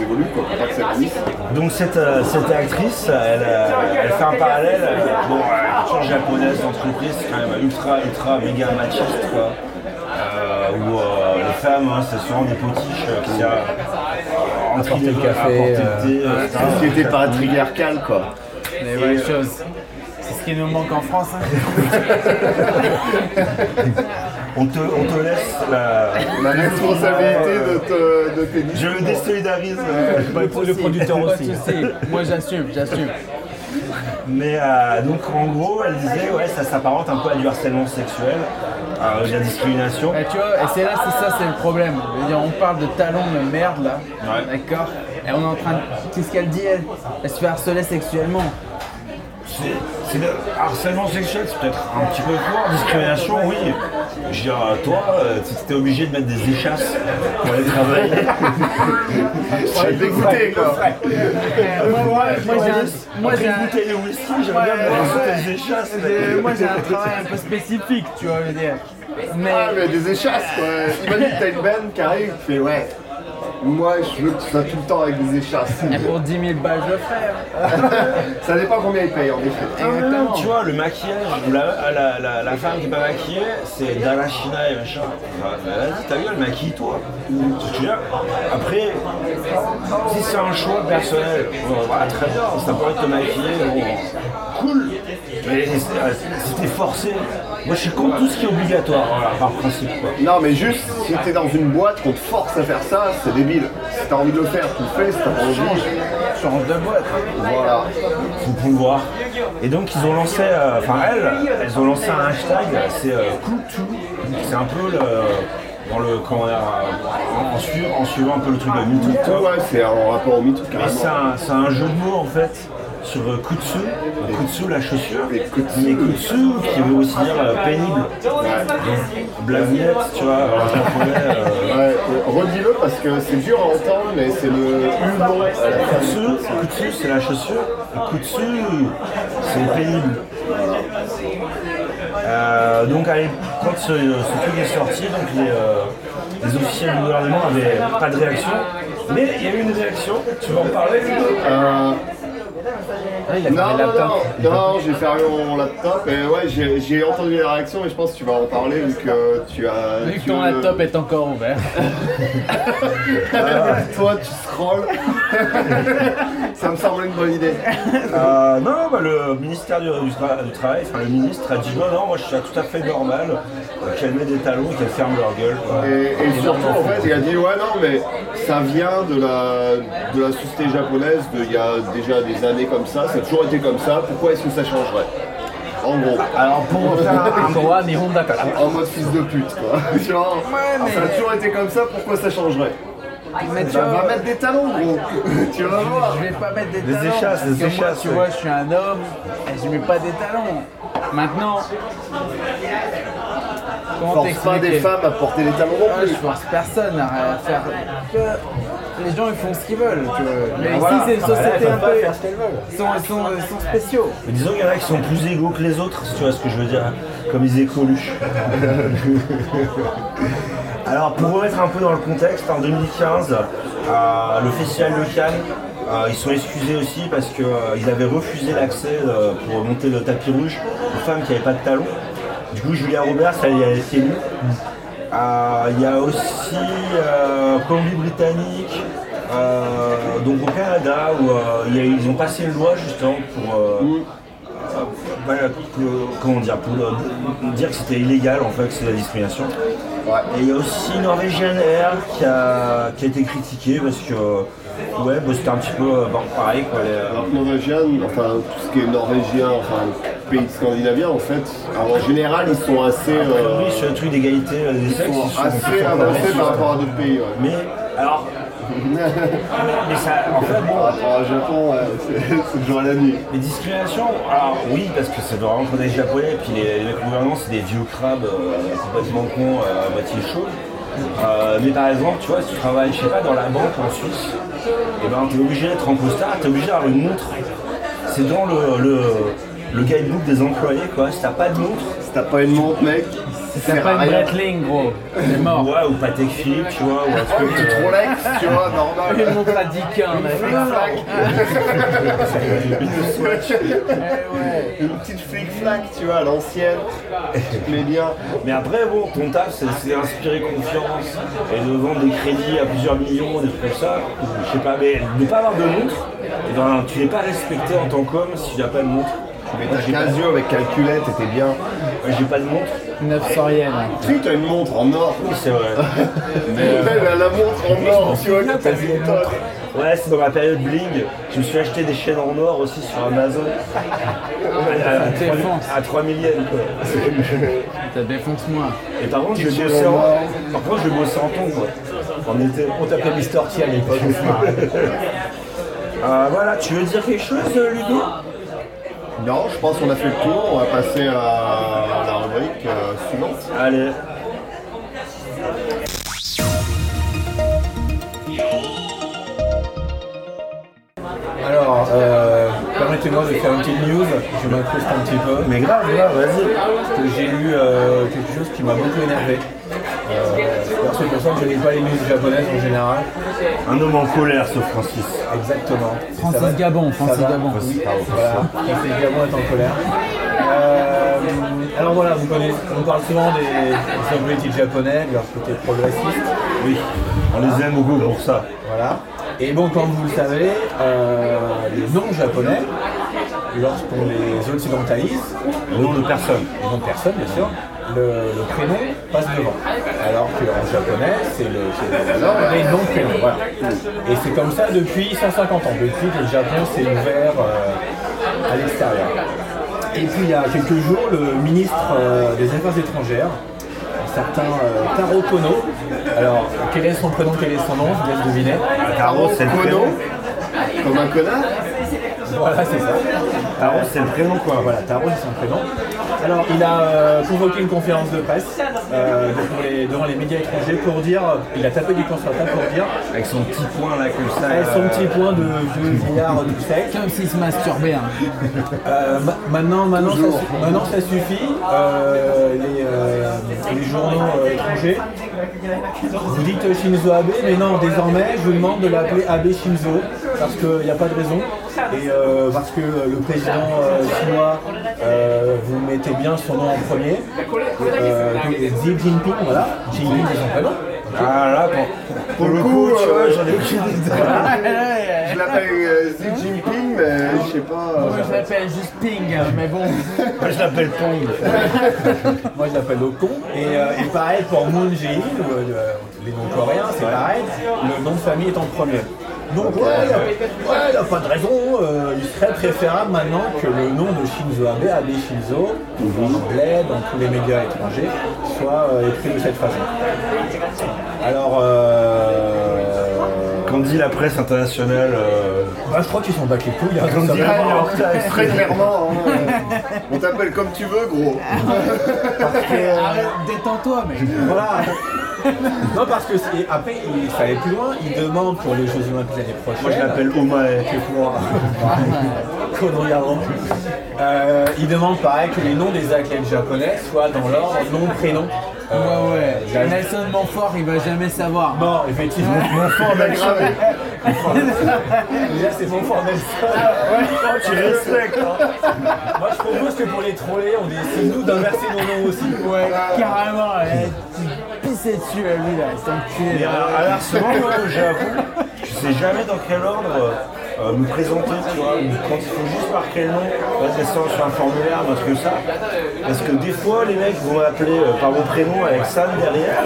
[SPEAKER 2] évoluent quoi, pour pas que ça glisse.
[SPEAKER 1] Donc cette, euh, cette actrice, elle, euh, elle fait un parallèle. euh, Bon, la culture japonaise d'entreprise, c'est quand même ultra, ultra, méga machiste, quoi. Euh, où euh, hein, c'est souvent des potiches euh, qui à
[SPEAKER 3] Apporter le café, euh,
[SPEAKER 1] le euh.
[SPEAKER 2] Société patriarcale quoi.
[SPEAKER 4] Chose. C'est ce qui nous manque en France. hein. (laughs)
[SPEAKER 1] On te, on te laisse la...
[SPEAKER 2] La responsabilité de, te, de tes
[SPEAKER 1] Je me désolidarise. euh,
[SPEAKER 3] pour le producteur
[SPEAKER 4] Pas de
[SPEAKER 3] aussi.
[SPEAKER 4] Moi j'assume, j'assume.
[SPEAKER 1] Mais euh, donc en gros, elle disait, ouais, ça s'apparente un peu à du harcèlement sexuel, à de la discrimination.
[SPEAKER 4] Et tu vois, et c'est là, c'est ça, c'est le problème. Je veux dire, on parle de talons de merde là,
[SPEAKER 1] Ouais.
[SPEAKER 4] d'accord Et on est en train de. Qu'est-ce qu'elle dit elle? Elle se fait harceler sexuellement.
[SPEAKER 1] C'est c'est le harcèlement sexuel, c'est peut-être un petit peu fort. Discrimination, oui. Je veux dire, toi, euh, tu étais obligé de mettre des échasses pour aller travailler. (laughs)
[SPEAKER 2] Je suis dégoûté quoi.
[SPEAKER 4] moi, moi, moi, j'ai un. Moi,
[SPEAKER 1] Après
[SPEAKER 4] j'ai
[SPEAKER 1] une
[SPEAKER 4] un-
[SPEAKER 1] bouteille de whisky, j'aimerais bien rajouter des échasses.
[SPEAKER 4] moi, j'ai un travail un peu spécifique, tu vois, je veux dire. Mais.
[SPEAKER 2] Ah mais des échasses quoi. Imagine que t'as une benne qui arrive, tu fais ouais. Moi, je veux que tu sois tout le temps avec des échasses.
[SPEAKER 4] Et pour 10 000 balles, je le ferai. hein. (laughs)
[SPEAKER 2] Ça dépend combien ils payent en effet.
[SPEAKER 4] Exactement.
[SPEAKER 1] Tu vois, le maquillage, la, la, la, la femme qui est pas maquillée, c'est Darashina et machin. Ah, bah, Vas-y, ta gueule, maquille-toi. Tu vois Après, si c'est un choix personnel, bon, voilà, très bien, ça être te maquiller, bon, cool. Mais c'est- si t'es forcé, moi je suis contre tout ce qui est obligatoire, voilà, par principe. Quoi.
[SPEAKER 2] Non, mais juste, si t'es dans une boîte qu'on te force à faire ça, c'est débile. Si t'as envie de le faire, tu le fais. Si t'as pas envie,
[SPEAKER 4] Change de boîte.
[SPEAKER 2] voilà.
[SPEAKER 1] faut pouvoir. Et donc ils ont lancé, euh, enfin elles, elles ont lancé un hashtag, c'est euh, cool to. C'est un peu le, dans le, comment dire, euh, en, suivant, en suivant un peu le truc de MeToo.
[SPEAKER 2] Ouais, c'est en rapport au MeToo
[SPEAKER 1] c'est un, c'est un jeu de mots en fait sur euh, kutsu, kutsu la chaussure, mais kutsu qui veut aussi dire euh, pénible. Blagounette, tu vois, euh,
[SPEAKER 2] Ouais, redis-le parce que c'est dur à entendre, mais c'est le U long.
[SPEAKER 1] Kutsu, kutsu c'est la chaussure, kutsu c'est pénible. Euh, donc allez, quand ce, ce truc est sorti, donc les, euh, les officiels du gouvernement n'avaient pas de réaction, mais il y a eu une réaction, tu vas en parler
[SPEAKER 2] Euh, でもそれで
[SPEAKER 4] il a
[SPEAKER 2] non, non,
[SPEAKER 4] laptop.
[SPEAKER 2] non, non, j'ai fermé mon laptop et ouais, j'ai j'ai entendu les réactions et je pense que tu vas en parler vu que tu as.
[SPEAKER 4] Vu que ton
[SPEAKER 2] veux-
[SPEAKER 4] laptop est encore ouvert. (laughs)
[SPEAKER 2] Toi, tu scrolls. (laughs) Ça me semble une bonne idée.
[SPEAKER 1] Euh, non, bah, le ministère du, du Tra- du Travail, enfin le ministre a dit non, non, moi je suis tout à fait normal euh, qu'elle met des talons et qu'elle ferme leur gueule. quoi.
[SPEAKER 2] Et, et surtout, en fait, il a dit ouais, non, mais ça vient de la, de la société japonaise de, il y a déjà des années comme ça, ça a toujours été comme ça, pourquoi est-ce que ça changerait En gros.
[SPEAKER 1] Alors pour faire un,
[SPEAKER 4] Kowa Nihon Dakara.
[SPEAKER 2] En mode fils de pute, quoi. (laughs) Genre, Ça a toujours été comme ça, pourquoi ça changerait
[SPEAKER 4] Mais tu
[SPEAKER 2] Bah,
[SPEAKER 4] vois,
[SPEAKER 2] va mettre des talons, gros. (laughs) tu vas voir.
[SPEAKER 4] je vais pas mettre des
[SPEAKER 1] Des
[SPEAKER 4] talons.
[SPEAKER 1] échasses,
[SPEAKER 4] parce
[SPEAKER 1] des
[SPEAKER 4] que moi,
[SPEAKER 1] échasses,
[SPEAKER 4] Tu
[SPEAKER 1] ouais.
[SPEAKER 4] vois, je suis un homme et je mets pas des talons. Maintenant,
[SPEAKER 2] Force pas des femmes à porter des talons non
[SPEAKER 4] Ah, je
[SPEAKER 2] plus.
[SPEAKER 4] force personne à faire. Les gens ils font ce qu'ils veulent. Vois. Mais ici
[SPEAKER 3] voilà.
[SPEAKER 4] c'est une
[SPEAKER 3] Ah, là,
[SPEAKER 4] société un peu.
[SPEAKER 3] veulent.
[SPEAKER 4] Ils sont, spéciaux.
[SPEAKER 1] Mais disons qu'il y en a qui sont plus égaux que les autres, si tu vois ce que je veux dire, comme ils écoluchent. (laughs) Alors pour remettre un peu dans le contexte, en 2015, euh, le festival de Cannes, euh, ils sont excusés aussi parce qu'ils avaient refusé l'accès euh, pour monter le tapis rouge aux femmes qui n'avaient pas de talons. Du coup Julia Roberts, elle y a été élue. Euh, Il y a aussi euh, Colombie-Britannique, euh, donc au Canada, où y a ils ont passé une loi justement pour, que- comment dire, pour dire que c'était illégal en fait, que c'est la discrimination.
[SPEAKER 2] Ouais.
[SPEAKER 1] Et il y a aussi Norwegian Air qui a, qui a été critiqué parce que ouais, bah, c'était un petit peu pareil. Quoi, les,
[SPEAKER 2] enfin tout ce qui est norvégien, enfin pays scandinaviens en fait, en général ils sont assez, euh,
[SPEAKER 1] oui, sur le truc d'égalité euh, des sexes, ils sont-
[SPEAKER 2] assez
[SPEAKER 1] ils sont
[SPEAKER 2] avancés
[SPEAKER 1] avancés.
[SPEAKER 2] par rapport à d'autres pays. Ouais.
[SPEAKER 1] Mais alors, (laughs) mais ça, en fait, bon,
[SPEAKER 2] Par rapport au Japon, ouais, c'est le jour et la nuit.
[SPEAKER 1] Les discriminations, alors oui, parce que c'est vraiment pour des japonais, puis les, mecs au gouvernement, c'est des vieux crabes euh, complètement cons, euh, à moitié chauds. Euh, mais par exemple, tu vois, si tu travailles, je sais pas, dans la banque en Suisse, et ben t'es obligé d'être en costard, t'es obligé d'avoir une montre. C'est dans le, le, le guidebook des employés, quoi. Si t'as pas de montre,
[SPEAKER 2] Si t'as pas une montre, mec,
[SPEAKER 4] T'as
[SPEAKER 2] sert
[SPEAKER 4] pas une. Breitling gros. C'est (laughs) mort.
[SPEAKER 1] ouais, ou Patek Philippe, tu vois, ou un (laughs) truc.
[SPEAKER 2] Petite
[SPEAKER 1] euh,
[SPEAKER 2] Rolex, tu vois, (laughs)
[SPEAKER 4] Une
[SPEAKER 2] normal.
[SPEAKER 4] montre à 10 15,
[SPEAKER 2] Une Swatch,
[SPEAKER 4] Eh ouais.
[SPEAKER 2] une petite flic-flac, tu vois, à l'ancienne. Mets bien.
[SPEAKER 1] Mais après, bon, ton taf, c'est d'inspirer confiance et de vendre des crédits à plusieurs millions, des trucs comme ça. Je sais pas, mais ne pas avoir de montre, eh ben, tu n'es pas respecté en tant qu'homme si tu n'as pas de montre.
[SPEAKER 2] Mais
[SPEAKER 1] Moi,
[SPEAKER 2] t'as
[SPEAKER 1] j'ai pas,
[SPEAKER 2] 15 yeux avec calculette et t'es bien.
[SPEAKER 1] moi, j'ai pas de montre.
[SPEAKER 4] 900 yens.
[SPEAKER 2] Si, t'as une montre en or.
[SPEAKER 1] Oui, c'est vrai. (laughs)
[SPEAKER 2] Elle a la montre en or, tu vois, quand t'as une.
[SPEAKER 1] Ouais, c'est dans ma période bling. Je me suis acheté des chaînes en or aussi sur Amazon. À, à,
[SPEAKER 4] défonce.
[SPEAKER 1] 3, à 3000 yens, quoi. (laughs)
[SPEAKER 4] Ça défonce moins.
[SPEAKER 1] Et par contre, je bossais en, par contre, je bossais en ton, quoi. En été.
[SPEAKER 3] On t'appelait Mister T à l'époque. (laughs)
[SPEAKER 1] Euh, voilà, tu veux dire quelque chose, euh, Ludo?
[SPEAKER 2] Non, je pense qu'on a fait le tour. On va passer à la rubrique euh, suivante.
[SPEAKER 1] Allez.
[SPEAKER 3] Alors, euh, permettez-moi de faire une petite news. Je m'incruste un petit peu.
[SPEAKER 1] Mais grave, grave, vas-y.
[SPEAKER 3] Parce que j'ai lu euh, quelque chose qui m'a beaucoup énervé. Euh, c'est pour ça que je n'ai pas les news japonaises en général.
[SPEAKER 1] Un homme en colère, ce Francis.
[SPEAKER 3] Exactement.
[SPEAKER 4] Francis
[SPEAKER 3] Ça va
[SPEAKER 4] Gabon,
[SPEAKER 3] Ça
[SPEAKER 4] Francis
[SPEAKER 3] va
[SPEAKER 4] Gabon.
[SPEAKER 3] Oui, voilà. Francis Gabon est en colère. Euh, alors voilà, vous connaissez, on parle souvent des, des hommes politiques japonais, de leur côté progressiste.
[SPEAKER 1] Oui, on les aime beaucoup pour ça.
[SPEAKER 3] Voilà. Et bon, comme vous le savez, euh, les noms japonais, lorsqu'on les occidentalise,
[SPEAKER 1] Le nom de personne.
[SPEAKER 3] les noms de personnes bien sûr, le, le prénom passe devant. Alors qu'en japonais, c'est le, les noms de prénoms. Voilà. Et c'est comme ça depuis 150 ans, depuis que le Japon s'est ouvert euh, à l'extérieur. Et puis il y a quelques jours, le ministre euh, des Affaires étrangères, un certain euh, Taro Kono, alors quel est son prénom, quel est son nom, je vous laisse deviner.
[SPEAKER 1] Taro, c'est le
[SPEAKER 2] Kono,
[SPEAKER 1] prénom.
[SPEAKER 2] comme un connard.
[SPEAKER 3] Voilà, c'est ça.
[SPEAKER 1] Taro, c'est le prénom, quoi.
[SPEAKER 3] Voilà, Taro, c'est son prénom. Alors, il a euh, convoqué une conférence de presse euh, devant, les, devant les médias étrangers pour dire, il a tapé du poing sur la table pour dire,
[SPEAKER 1] Avec son petit point là, comme ça.
[SPEAKER 3] avec son
[SPEAKER 1] euh,
[SPEAKER 3] petit point de vieux vieillard du sec.
[SPEAKER 4] Comme s'il se masturbait. Hein.
[SPEAKER 3] Euh, ma- maintenant, maintenant, ça, maintenant, ça suffit. Euh, les, euh, les journaux euh, étrangers, vous dites Shinzo Abe, mais non, désormais, je vous demande de l'appeler Abe Shinzo, parce qu'il n'y a pas de raison. Et euh, parce que le président euh, chinois, euh, vous mettez bien son nom en premier. Euh, Xi Jinping, voilà. Jinping, c'est son prénom.
[SPEAKER 1] Ah là, pour, pour le
[SPEAKER 2] coup,
[SPEAKER 1] coup, tu vois,
[SPEAKER 2] euh,
[SPEAKER 1] j'en ai aucune idée. (laughs)
[SPEAKER 2] Je l'appelle euh, Xi Jinping, mais je sais pas.
[SPEAKER 4] Moi
[SPEAKER 2] euh,
[SPEAKER 4] je l'appelle juste Ping, mais bon. (laughs)
[SPEAKER 1] Moi, je l'appelle Pong. (laughs)
[SPEAKER 3] Moi je l'appelle Ocon. Et, euh, et pareil pour Moon Jae-in, euh, les noms coréens, c'est pareil. Le nom de famille est en premier. Donc ouais, il n'y a, pas de raison. euh, il serait préférable maintenant que le nom de Shinzo Abe, Abe Shinzo, en anglais, dans tous les médias étrangers, soit euh, écrit de cette façon. Alors, euh,
[SPEAKER 1] Quand dit la presse internationale, euh,
[SPEAKER 3] bah, je crois qu'ils sont battus les couilles. hein, ça va.
[SPEAKER 2] Très clairement, hein, euh, (laughs) on t'appelle comme tu veux, gros.
[SPEAKER 4] Arrête, détends-toi, mec.
[SPEAKER 3] Voilà. (laughs) non, parce que c'est- après, il fallait plus loin. Il demande pour les Jeux Olympiques l'année prochaine.
[SPEAKER 1] moi je l'appelle Omae. (laughs)
[SPEAKER 3] Konoyaro. Euh, il demande pareil que les noms des athlètes japonais soient dans l'ordre nom-prénom.
[SPEAKER 4] Ouais, ouais.
[SPEAKER 3] la-
[SPEAKER 4] Nelson Montfort, il va jamais savoir.
[SPEAKER 3] Non, effectivement. Mon fort Nelson. Déjà, c'est mon fort Nelson.
[SPEAKER 1] Tu respectes, hein.
[SPEAKER 3] Moi, je propose que pour les troller, on décide nous d'inverser nos noms aussi.
[SPEAKER 4] Ouais, carrément. ouais. Dessus à lui, là. Enculé.
[SPEAKER 1] À l'instant, moi, j'avoue, je sais jamais dans quel ordre euh, me présenter, tu vois, quand il faut juste par quel nom, descendre sur un formulaire, truc comme ça. Parce que des fois, les mecs vont m'appeler euh, par mon prénom avec Sam derrière.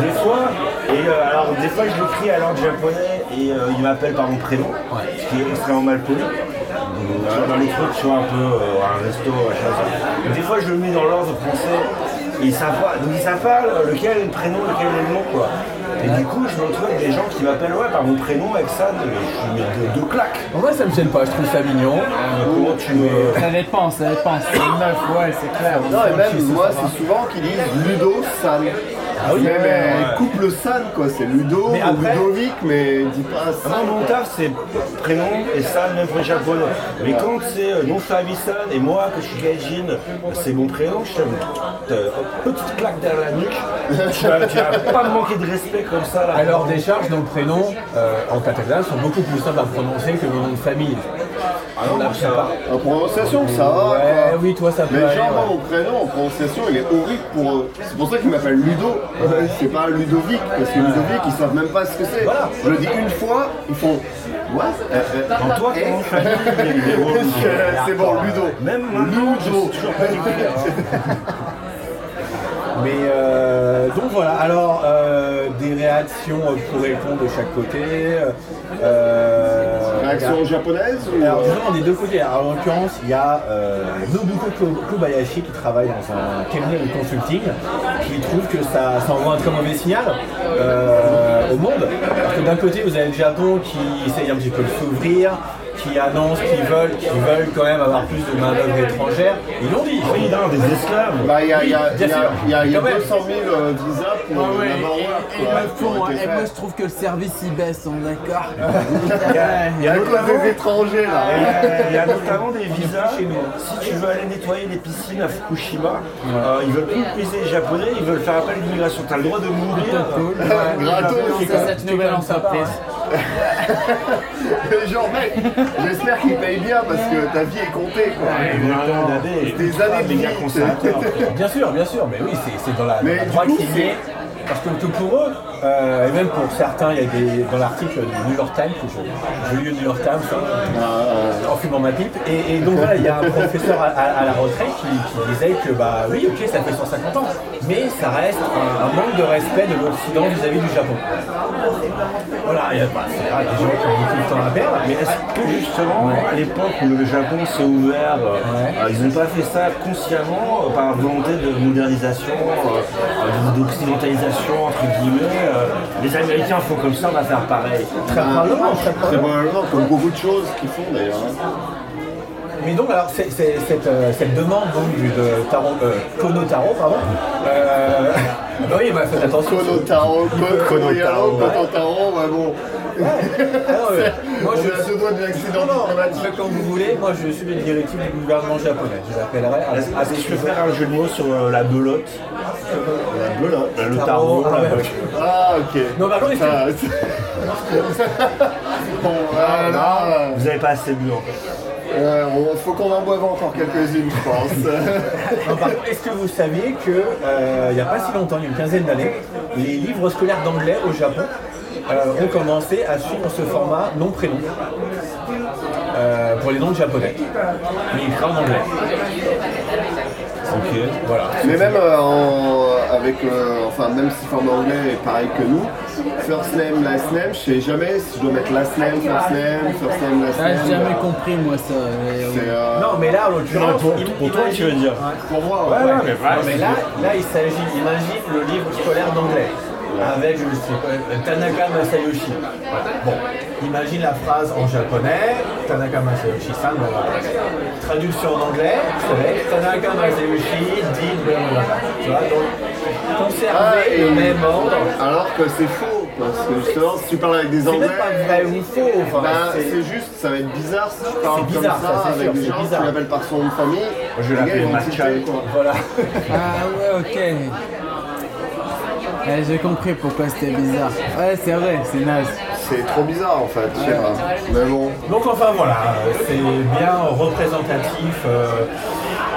[SPEAKER 1] Des fois, et euh, alors des fois je l'écris à l'ordre japonais et euh, il m'appelle par mon prénom, ce qui est extrêmement mal poli. Euh, dans les trucs, tu vois, un peu euh, un resto, machin. Des fois je le mets dans l'ordre français ils savent pas, donc ils savent pas euh, lequel est le prénom, lequel est le nom, quoi. Et du coup, je me retrouve avec des gens qui m'appellent ouais, par mon prénom avec ça, mais je mets deux, deux claques.
[SPEAKER 3] En vrai, ça me gêne pas, je trouve ça mignon.
[SPEAKER 1] Comment tu me.
[SPEAKER 4] Ça dépend, ça dépend. C'est une meuf, ouais, c'est clair.
[SPEAKER 2] Non, et même moi, c'est souvent qu'ils disent Ludo San. Ah
[SPEAKER 3] oui,
[SPEAKER 2] mais, mais
[SPEAKER 1] ouais.
[SPEAKER 2] coupe le San, quoi. C'est Ludo
[SPEAKER 3] Mais
[SPEAKER 2] ou
[SPEAKER 3] après-
[SPEAKER 2] Ludovic, mais dis pas San.
[SPEAKER 1] Moi, mon taf, c'est prénom et ça, même pour les japonais. Mais quand c'est euh, non San et moi, que je suis gaijin, c'est mon prénom, je t'aime. euh, Petite claque derrière la nuque. Tu vas, tu vas pas me manquer de respect comme ça, là.
[SPEAKER 3] Alors, des charges dans le prénom, euh, en catalan, sont beaucoup plus simples à prononcer que le nom de famille.
[SPEAKER 1] Ah non, moi, ça va.
[SPEAKER 2] En prononciation, ça va.
[SPEAKER 3] Ouais,
[SPEAKER 2] quoi.
[SPEAKER 3] oui, toi, ça peut
[SPEAKER 2] Mais
[SPEAKER 3] aller,
[SPEAKER 2] genre, moi,
[SPEAKER 3] ouais.
[SPEAKER 2] mon prénom en prononciation, il est horrible pour eux. C'est pour ça qu'ils m'appellent Ludo. C'est pas Ludovic, parce que Ludovic, ils savent même pas ce que c'est.
[SPEAKER 3] Voilà.
[SPEAKER 2] Je le dis une fois, ils font. What? Euh, euh,
[SPEAKER 1] En toi, (laughs) relou.
[SPEAKER 2] C'est bon, Ludo.
[SPEAKER 1] Même je
[SPEAKER 2] Ludo. (laughs)
[SPEAKER 1] sais toujours pas l'écrire. hein.
[SPEAKER 3] Mais euh, donc voilà, alors euh, des réactions euh, pour et contre de chaque côté. Euh,
[SPEAKER 2] Réaction japonaise ou...
[SPEAKER 3] Alors justement des deux côtés. Alors, en l'occurrence, il y a Nobuko Ko- Kobayashi qui travaille dans un cabinet de consulting qui trouve que ça, ça envoie un très mauvais signal au monde. Parce que d'un côté, vous avez le Japon qui essaye un petit peu de s'ouvrir, qui annoncent qu'ils veulent, qu'ils veulent quand même avoir plus de main-d'œuvre étrangère. Ils l'ont dit.
[SPEAKER 1] Oui, non, des esclaves.
[SPEAKER 2] Bah, il y a, il y a, y a,
[SPEAKER 3] Bien sûr.
[SPEAKER 2] il y a- il y a
[SPEAKER 3] Quand même.
[SPEAKER 2] 200 000 euh, visas pour
[SPEAKER 4] Ah ouais, et, et-
[SPEAKER 2] qui été
[SPEAKER 4] et moi je trouve que le service il baisse, on est d'accord (laughs)
[SPEAKER 3] Il y a notamment-
[SPEAKER 2] des étrangers, là. (laughs)
[SPEAKER 1] Il y a notamment des visas. Si tu veux aller nettoyer les piscines à Fukushima, euh, ils veulent plus utiliser les japonais, ils veulent faire appel à l'immigration. T'as le droit de mourir.
[SPEAKER 2] Gratos,
[SPEAKER 4] C'est cette nouvelle entreprise. (laughs)
[SPEAKER 2] Genre, mec, j'espère qu'ils payent bien parce que ta vie est comptée, quoi. Des années de
[SPEAKER 1] méga
[SPEAKER 2] vie.
[SPEAKER 1] conservateurs.
[SPEAKER 3] Bien sûr, bien sûr, mais oui, c'est dans la, dans
[SPEAKER 2] Mais
[SPEAKER 3] la
[SPEAKER 2] du
[SPEAKER 3] droite
[SPEAKER 2] coup,
[SPEAKER 3] lignée. Parce que tout pour eux, euh, et même pour certains, il y a des, dans l'article du New York Times, que je, je lis le New York Times hein, en fumant ma pipe, et, et donc voilà, il y a un professeur à, à- à la retraite qui, qui disait que bah oui, ok, ça fait 150 ans, mais ça reste un, un manque de respect de l'Occident vis-à-vis du Japon. Voilà, il y a bah, c'est vrai, des gens qui ont beaucoup de temps à perdre, mais
[SPEAKER 1] est-ce que justement, à l'époque où le Japon s'est ouvert, euh, euh, ils n'ont pas fait ça consciemment euh, par volonté de modernisation, euh, entre guillemets euh, Les Américains font comme ça, on va faire pareil.
[SPEAKER 3] très probablement, très
[SPEAKER 2] Très
[SPEAKER 3] probablement.
[SPEAKER 2] comme beaucoup de choses qu'ils font d'ailleurs. hein.
[SPEAKER 3] Mais donc, alors, c'est- c'est- cette, euh, cette demande donc, du, de Taro, euh, Kono Taro, pardon. Euh, bah (laughs) oui, bah, faites attention.
[SPEAKER 2] Konotaro, Konotaro, Konotaro, ouais bon.
[SPEAKER 3] Ah non, euh, moi, je
[SPEAKER 2] deux doigts de l'accident diplomatique.
[SPEAKER 3] comme vous voulez. Moi, je suis le directive du gouvernement japonais. Je l'appellerai à
[SPEAKER 1] Est-ce que je peux faire un jeu de mots sur euh, la belote?
[SPEAKER 2] La belote.
[SPEAKER 1] Euh, Le
[SPEAKER 3] Tarot, ah
[SPEAKER 1] la
[SPEAKER 3] ouais.
[SPEAKER 1] belote.
[SPEAKER 2] Ah, ok.
[SPEAKER 3] Non, par contre,
[SPEAKER 2] Ça, c'est- (laughs) bon, voilà, là,
[SPEAKER 1] Vous avez pas assez bu en fait.
[SPEAKER 2] euh, on- faut qu'on en boive encore quelques-unes, je pense. (laughs)
[SPEAKER 3] Non, par contre, est-ce que vous saviez que euh, il n'y a pas si longtemps, il y a une quinzaine d'années, les livres scolaires d'anglais au Japon euh, ont commencé à suivre ce format nom-prénom euh, pour les noms de japonais, mais en anglais.
[SPEAKER 1] Ok.
[SPEAKER 3] Voilà.
[SPEAKER 2] Mais même euh, en- avec, euh, enfin même si forme anglais est pareil que nous, first name, last name, je sais jamais si je dois mettre last name, first name, first name, last
[SPEAKER 4] Ah,
[SPEAKER 2] name.
[SPEAKER 4] j'ai jamais
[SPEAKER 2] euh,
[SPEAKER 4] compris moi ça. mais,
[SPEAKER 2] C'est, euh,
[SPEAKER 3] Non, mais là, en l'occurrence,
[SPEAKER 1] pour-
[SPEAKER 3] im-
[SPEAKER 1] pour toi, tu veux dire
[SPEAKER 2] pour moi,
[SPEAKER 3] Ouais,
[SPEAKER 2] ouais.
[SPEAKER 3] ouais, mais, non, mais là, là, il s'agit, imagine le livre scolaire d'anglais avec, je sais pas, Tanaka Masayoshi. Bon, imagine la phrase en japonais, Tanaka Masayoshi-san, voilà. Traduction en anglais, être Tanaka Masayoshi dit blablabla. Tu vois, donc conserver
[SPEAKER 2] Ah, et-
[SPEAKER 3] le même ordre.
[SPEAKER 2] Alors que c'est faux, parce que justement, si tu parles avec des
[SPEAKER 3] C'est
[SPEAKER 2] anglais,
[SPEAKER 3] même pas vrai ou faux. Enfin,
[SPEAKER 2] bah,
[SPEAKER 3] c'est-
[SPEAKER 2] c'est juste, ça va être bizarre si tu parles
[SPEAKER 3] C'est
[SPEAKER 2] comme ça,
[SPEAKER 3] ça, c'est
[SPEAKER 2] avec
[SPEAKER 3] sûr,
[SPEAKER 2] des
[SPEAKER 3] c'est
[SPEAKER 2] gens,
[SPEAKER 3] bizarre.
[SPEAKER 2] tu l'appelles par son nom de famille.
[SPEAKER 1] je l'appelle Matcha.
[SPEAKER 3] Voilà.
[SPEAKER 4] Ah ouais, ok. Ouais, j'ai compris pourquoi c'était bizarre. Ouais, c'est vrai, c'est naze.
[SPEAKER 2] C'est trop bizarre en fait, pas. Mais bon.
[SPEAKER 3] Donc enfin voilà, c'est bien représentatif euh,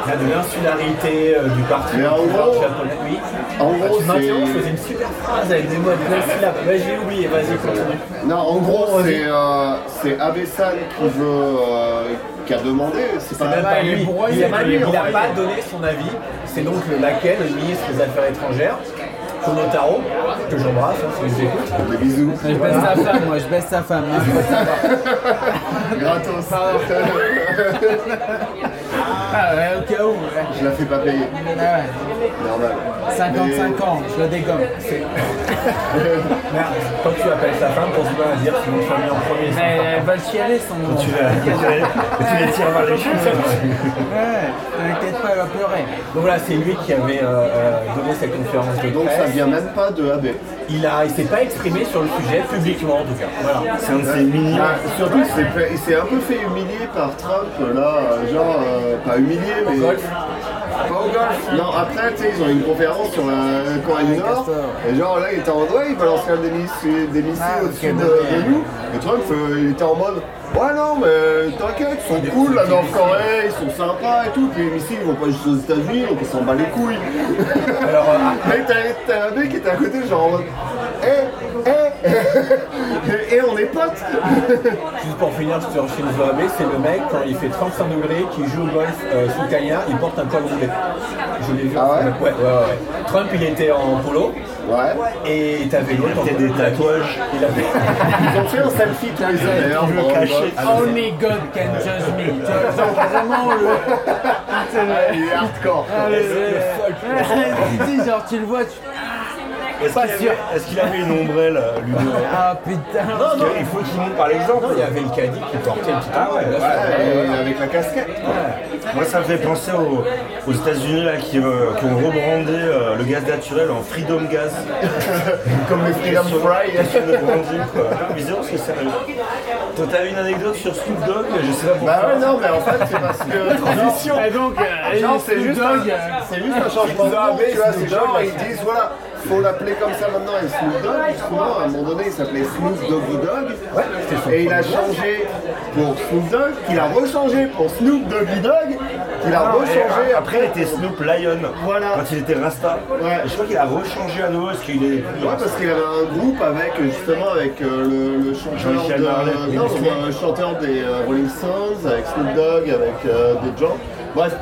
[SPEAKER 3] là, de l'insularité euh, du parti
[SPEAKER 2] Mais en
[SPEAKER 3] pouvoir
[SPEAKER 2] gros-
[SPEAKER 3] japonais. Oui.
[SPEAKER 2] en
[SPEAKER 3] Ah,
[SPEAKER 2] gros,
[SPEAKER 3] je
[SPEAKER 2] c'est-
[SPEAKER 3] faisais une super phrase avec des mots de plein syllabes. J'ai oublié, vas-y, continue.
[SPEAKER 2] Non, en gros, c'est euh, c'est Abe-san qui veut, euh, qui a demandé. C'est pas
[SPEAKER 3] Même pas lui. il n'a
[SPEAKER 2] broyé.
[SPEAKER 3] pas donné son avis. C'est donc laquelle, le ministre des Affaires étrangères, Konotaro, que j'embrasse, hein, si vous écoute.
[SPEAKER 2] Des bisous.
[SPEAKER 4] Je baisse sa femme, moi, je baisse sa femme. hein. (laughs)
[SPEAKER 2] Gratos. (laughs)
[SPEAKER 4] Ah ouais, au cas où. ouais.
[SPEAKER 2] Je la fais pas payer.
[SPEAKER 4] Ah ouais.
[SPEAKER 2] Normal.
[SPEAKER 4] 55 ans, je le dégomme. (laughs)
[SPEAKER 3] Merde, quand tu appelles sa femme, pense pas à dire si mon famille en premier. c'est
[SPEAKER 4] Mais elle va le chialer son nom.
[SPEAKER 1] Tu les, tu les (laughs) tires vers les cheveux.
[SPEAKER 4] Ouais, t'inquiète pas, elle va pleurer.
[SPEAKER 3] Donc voilà, c'est lui qui avait euh, euh, donné cette conférence de
[SPEAKER 2] Donc ça vient même pas de AB.
[SPEAKER 3] Il a, il s'est pas exprimé sur le sujet publiquement en tout cas. Voilà.
[SPEAKER 1] C'est un de ces mini.
[SPEAKER 2] Surtout, il s'est un peu fait humilier par Trump, là, euh, genre, euh, humilié, mais...
[SPEAKER 3] golf.
[SPEAKER 2] Pas au golf. Non, après, tu sais, ils ont une conférence sur la Corée du Nord, et genre, là, il était en mode, ouais, il un des missiles, des missiles
[SPEAKER 4] Ah,
[SPEAKER 2] au-dessus de, de nous, et Trump, euh, il était en mode, ouais, non, mais t'inquiète, ils sont cool, la Nord-Corée, ils sont sympas et tout, puis les missiles, ils vont pas juste aux États-Unis, donc on s'en bat les couilles. (laughs)
[SPEAKER 3] Alors, euh,
[SPEAKER 2] Mais t'as un mec qui était à côté, genre en mode, eh, (laughs) eh, et on est potes. (laughs)
[SPEAKER 3] Juste pour finir sur Shinzo Abe, c'est le mec, quand il fait 35 degrés, qui joue au golf euh, sous cagnard, il porte un col roulé. Je l'ai vu.
[SPEAKER 2] Ah ouais?
[SPEAKER 3] Ouais, ouais, ouais. Trump, il était en polo,
[SPEAKER 2] Ouais.
[SPEAKER 3] et t'avais l'autre
[SPEAKER 1] a des tatouages.
[SPEAKER 3] Il avait...
[SPEAKER 2] Ils ont fait un selfie tous les. Randolph.
[SPEAKER 4] Only God can judge me. Vraiment le. Le.
[SPEAKER 2] Il est hardcore.
[SPEAKER 4] Ah, le- le- dis, (laughs) genre, tu le vois, tu.
[SPEAKER 1] Est-ce
[SPEAKER 4] Pas
[SPEAKER 1] qu'il
[SPEAKER 4] sûr.
[SPEAKER 1] avait, est-ce qu'il avait une ombrelle, euh, Ludo
[SPEAKER 4] Ah putain.
[SPEAKER 1] Il faut qu'il montre par l'exemple.
[SPEAKER 3] Non, il y avait le caddie qui portait le petit
[SPEAKER 1] Ah ouais,
[SPEAKER 3] ombrelle,
[SPEAKER 1] ouais.
[SPEAKER 3] là,
[SPEAKER 2] Ouais, et avec la casquette.
[SPEAKER 1] Moi, ça me fait penser aux, aux États-Unis là, qui, euh, qui ont rebrandé euh, le gaz naturel en Freedom Gas. (laughs)
[SPEAKER 2] Comme les Freedom Fry. (laughs)
[SPEAKER 1] Sur le branding, quoi. Mais zéro, c'est sérieux. Toi, t'as eu une anecdote sur Snoop Dogg, je sais pas pourquoi.
[SPEAKER 2] Bah ouais, non, mais en fait, c'est parce que. (laughs) Transition.
[SPEAKER 4] Et donc, euh,
[SPEAKER 2] Genre, c'est
[SPEAKER 4] Snoop
[SPEAKER 2] juste,
[SPEAKER 4] Dogg,
[SPEAKER 2] un,
[SPEAKER 4] euh,
[SPEAKER 2] c'est juste un changement de nom, tu vois, c'est genre, ils disent, voilà, faut l'appeler comme ça maintenant, et Snoop Dogg, justement, à un moment donné, il s'appelait Snoop Doggy Dogg, et il a changé pour Snoop Dogg, qu'il a rechangé pour Snoop Doggy Dogg, qu'il a rechangé
[SPEAKER 1] Et Après, il était Snoop Lion.
[SPEAKER 2] Voilà.
[SPEAKER 1] Quand il était Rasta.
[SPEAKER 2] Ouais.
[SPEAKER 1] Je crois qu'il a rechangé à nouveau parce qu'il est
[SPEAKER 2] Ouais, parce qu'il avait un groupe avec justement avec euh, le, le chanteur de, non, le chanteur des euh, Rolling Stones, avec Snoop Dogg, avec euh, des gens. Bref.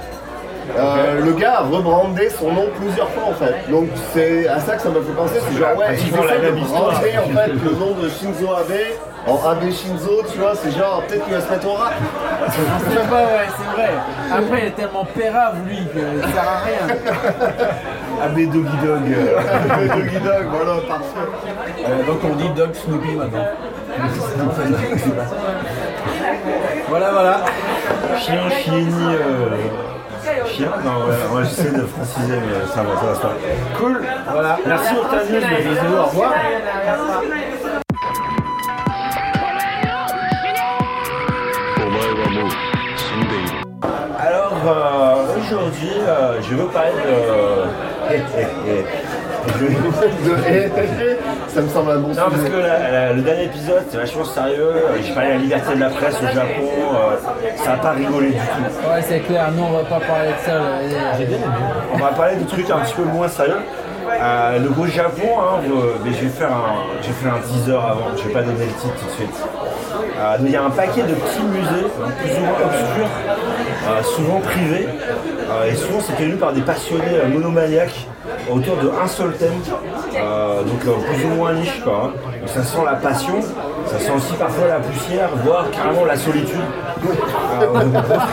[SPEAKER 2] Euh, Le gars a rebrandé son nom plusieurs fois en fait. Donc c'est à ça que ça m'a fait penser. C'est genre ouais, il
[SPEAKER 1] Pratiquement la même histoire.
[SPEAKER 2] en fait le nom de Shinzo Abe en Abe Shinzo, tu vois, c'est genre peut-être qu'il va se mettre au rap.
[SPEAKER 4] Je sais pas, ouais, c'est vrai. Après, il est tellement pérave, lui, que ça sert à rien. (laughs)
[SPEAKER 1] Abbé Doggy Dog. (laughs)
[SPEAKER 2] Doggy Dog, voilà, parfait.
[SPEAKER 3] Euh, donc on dit Dog Snoopy maintenant. (laughs) voilà, voilà.
[SPEAKER 1] Chien, chieni. Euh... Chien Non, j'essaie de franciser, mais ça va, ça va. Cool,
[SPEAKER 3] voilà.
[SPEAKER 1] Merci Octavius,
[SPEAKER 3] au revoir.
[SPEAKER 1] Alors, euh, aujourd'hui, euh, je veux parler de. (laughs)
[SPEAKER 2] Ça me semble un bon
[SPEAKER 1] Non, parce que la- la- le dernier épisode, c'est vachement sérieux. Euh, J'ai parlé de la liberté de la presse au Japon. euh, ça n'a pas rigolé du tout.
[SPEAKER 4] Ouais, c'est clair, nous, on va pas parler de ça. là.
[SPEAKER 3] J'ai bien aimé.
[SPEAKER 1] On va parler de trucs un petit peu moins sérieux. Euh, le gros Japon, hein, mais je vais faire un, j'ai fait un teaser avant, je vais pas donner le titre tout de suite. Euh, donc il y a un paquet de petits musées, hein, plus ou moins obscurs, euh, souvent privés, euh, et souvent c'est tenu par des passionnés euh, monomaniaques autour de un seul thème, euh, donc euh, plus ou moins niche quoi. hein. Donc ça sent la passion, ça sent aussi parfois la poussière, voire carrément la solitude. Euh, on parce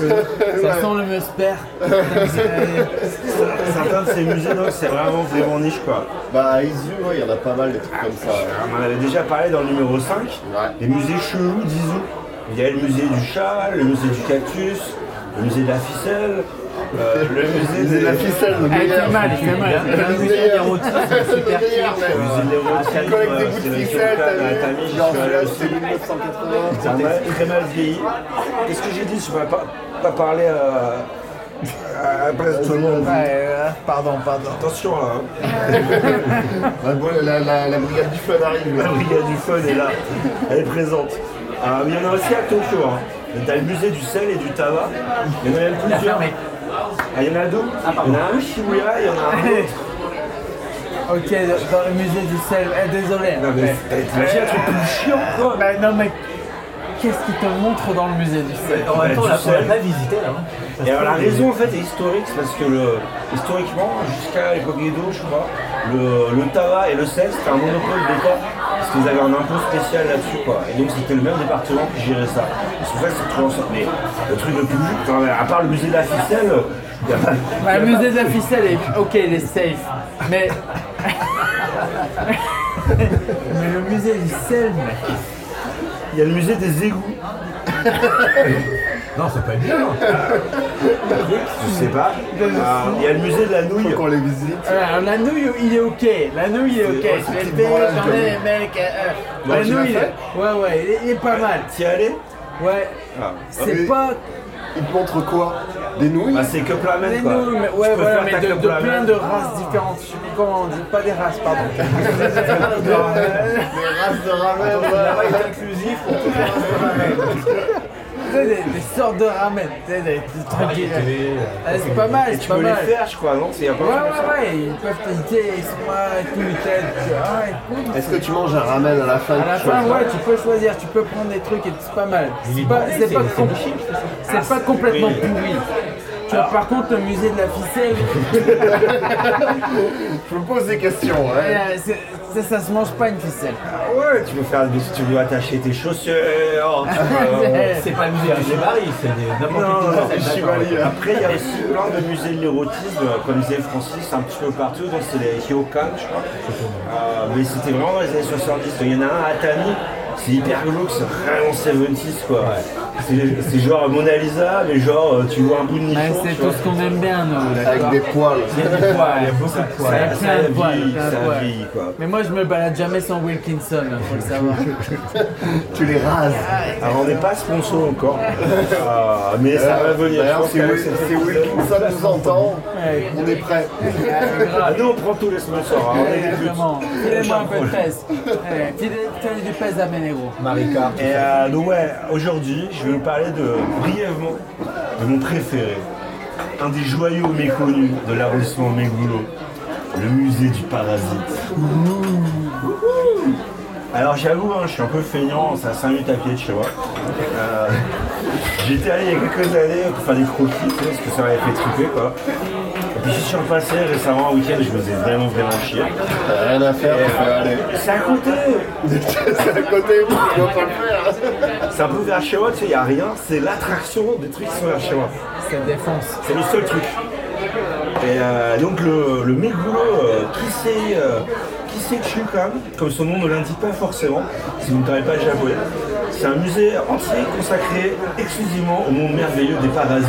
[SPEAKER 1] que
[SPEAKER 4] Ça sent le musper.
[SPEAKER 1] Certains de ces musées, donc, c'est vraiment, vraiment niche, quoi.
[SPEAKER 2] Bah à Izu, ouais, il y en a pas mal des trucs comme ça.
[SPEAKER 1] On en avait déjà parlé dans le numéro 5, les musées chelous d'Izu. Il y a le musée du chat, le musée du cactus, le musée de la ficelle, euh, le musée de
[SPEAKER 2] la ficelle, le
[SPEAKER 4] Ah, il
[SPEAKER 2] meilleur.
[SPEAKER 4] fait mal, il fait mal.
[SPEAKER 2] Le meilleur. Meilleur,
[SPEAKER 1] musée
[SPEAKER 2] mec.
[SPEAKER 1] de l'érotisme,
[SPEAKER 2] Tu collectes des
[SPEAKER 1] euh,
[SPEAKER 2] bouts
[SPEAKER 1] c'est
[SPEAKER 2] de
[SPEAKER 1] le
[SPEAKER 2] ficelle,
[SPEAKER 1] Shokan
[SPEAKER 2] t'as
[SPEAKER 1] Atami,
[SPEAKER 2] vu
[SPEAKER 1] j'y
[SPEAKER 2] Genre
[SPEAKER 1] suis allé
[SPEAKER 2] celui-là,
[SPEAKER 1] aussi.
[SPEAKER 2] c'est 1980.
[SPEAKER 1] Ça m'a très mal vieilli. Qu'est-ce que j'ai dit? Je ne vais pas, pas parler euh, à la place de tout le monde.
[SPEAKER 4] Ouais, euh, pardon, pardon.
[SPEAKER 1] Attention là, hein. (laughs)
[SPEAKER 2] Ouais, bon, la, la, la brigade du fun arrive.
[SPEAKER 1] la
[SPEAKER 2] là.
[SPEAKER 1] brigade du fun est là, elle est présente. Euh, mais il y en a aussi à Tokyo. Hein. T'as le musée du sel et du tabac. Il y en a même plusieurs. Ah, il y en a deux. il y en a un Shibuya, il y en a un autre. (laughs)
[SPEAKER 4] Ok, dans le musée du sel. Eh, désolé.
[SPEAKER 1] Non mais t'imagines un truc plus chiant quoi
[SPEAKER 4] Bah, non, mais qu'est-ce qui te montre dans le musée du sel?
[SPEAKER 3] En même temps, on l'a pas visité là. hein.
[SPEAKER 1] Et alors la raison en fait est historique, c'est parce que le, historiquement, jusqu'à l'époque Edo, je crois, le, le tabac et le sel c'était un monopole d'État, parce qu'ils avaient un impôt spécial là-dessus quoi. Et donc c'était le même département qui gérait ça. C'est pour ça que c'est trop ensemble. Mais le truc le plus enfin, à part le musée de la ficelle.
[SPEAKER 4] Bah, le musée de la ficelle est. Ok, il est safe. Mais. mais le musée du sel, mec.
[SPEAKER 1] Il y a le musée des égouts.
[SPEAKER 3] Non, c'est pas bien.
[SPEAKER 1] Je sais pas. Euh, Il y a le musée de la nouille.
[SPEAKER 2] Faut qu'on les visite.
[SPEAKER 4] Alors, la nouille, il est ok. La nouille, il est ok. Je l'ai fait, j'en ai, mec. euh, euh,
[SPEAKER 1] Bon,
[SPEAKER 4] la
[SPEAKER 1] tu l'as
[SPEAKER 4] nouille, il est- ouais, ouais, il est, il est pas mal.
[SPEAKER 1] T'y es allé?
[SPEAKER 4] Ouais.
[SPEAKER 1] Ah.
[SPEAKER 4] C'est
[SPEAKER 2] Et-
[SPEAKER 4] pas
[SPEAKER 2] Ils te montrent quoi? Des nouilles?
[SPEAKER 1] Bah c'est que plamen
[SPEAKER 4] des
[SPEAKER 1] quoi.
[SPEAKER 4] nouilles, mais ouais, voilà, mais de, de plein de races différentes. Je sais plus comment on dit, pas des races, pardon. (laughs)
[SPEAKER 2] Des races de ramen, ouais.
[SPEAKER 3] est inclusif pour toutes les races de ramen.
[SPEAKER 4] Sais, des, des sortes de ramen, tu sais, des, des trucs qui- Ah, C'est pas mal,
[SPEAKER 1] Et
[SPEAKER 4] c'est
[SPEAKER 1] tu
[SPEAKER 4] pas
[SPEAKER 1] peux les
[SPEAKER 4] mal.
[SPEAKER 1] faire je crois, non C'est
[SPEAKER 4] Ouais, ouais, ouais, ils peuvent t'éviter, ils sont là et tout, ils t'aident. tu vois, Ah, écoute.
[SPEAKER 2] Est-ce que tu manges un ramen à la fin
[SPEAKER 4] À la
[SPEAKER 2] tu
[SPEAKER 4] fin, ouais, tu peux choisir, tu peux prendre des trucs et c'est pas mal. C'est pas, c'est pas, com- c'est pas complètement pourri. Tu vois, par contre, le musée de la ficelle, (laughs)
[SPEAKER 2] Je me pose des questions. hein.
[SPEAKER 4] euh, ça, ça se mange pas une ficelle.
[SPEAKER 1] Ouais, tu veux faire, tu veux attacher tes chaussures. tu (laughs) peux-
[SPEAKER 3] C'est pas le musée des Barry, c'est n'importe
[SPEAKER 2] hein.
[SPEAKER 1] Après, il y a aussi plein de musées de l'érotisme, comme disait Francis, un petit peu partout. Donc, c'est les Hyokan, je crois. Euh, mais c'était vraiment dans les années 70. Donc, Il y en a un à Atami, c'est hyper glauque, c'est vraiment 70s, quoi. C'est c'est genre Mona Lisa, mais genre, euh, tu vois un bout de nichon.
[SPEAKER 4] Ouais, c'est tout ce qu'on aime bien, nous.
[SPEAKER 2] Avec des poils.
[SPEAKER 3] Il y a des poils, (laughs) il y a beaucoup de poils.
[SPEAKER 1] ça,
[SPEAKER 4] plein de
[SPEAKER 1] a
[SPEAKER 4] poils,
[SPEAKER 1] vieilli,
[SPEAKER 4] plein de
[SPEAKER 1] ça a
[SPEAKER 4] poils.
[SPEAKER 1] vieilli, quoi.
[SPEAKER 4] Mais moi, je me balade jamais sans Wilkinson, faut le savoir. (laughs)
[SPEAKER 2] Tu les rases.
[SPEAKER 1] Alors, on n'est pas sponsor encore, Euh, (laughs) mais ça va venir.
[SPEAKER 2] D'ailleurs, si, Wilkinson nous entend, on est prêt.
[SPEAKER 1] Ah, nous, on prend tous les sponsors. hein.
[SPEAKER 4] Exactement. Filez-moi un peu de pèse. Ouais, Filez du pèse à Ménégro.
[SPEAKER 3] Marika.
[SPEAKER 1] Et euh, donc ouais, aujourd'hui, je vais vous parler de brièvement de mon préféré, un des joyaux méconnus de l'arrondissement Mégoulot, le musée du parasite. Alors j'avoue, hein, je suis un peu feignant, c'est à 5 minutes à pied de chez moi. Euh, J'étais allé il y a quelques années pour faire des croquis, tu sais, parce que ça m'avait fait triper quoi. Puis je suis repassé récemment un week-end, je me faisais vraiment vraiment chier.
[SPEAKER 2] T'as rien à faire, aller.
[SPEAKER 1] C'est à côté (laughs)
[SPEAKER 2] C'est à côté, dois pas le faire.
[SPEAKER 1] C'est un peu vers chez moi, tu sais, il n'y a rien, c'est l'attraction des trucs qui sont vers chez moi.
[SPEAKER 4] Ça défonce.
[SPEAKER 1] C'est le seul truc. Et euh, donc le, le Meguro euh, qui s'est euh, qui s'est quand même, comme son nom ne l'indique pas forcément, si vous ne parlez pas japonais, c'est un musée entier consacré exclusivement au monde merveilleux des parasites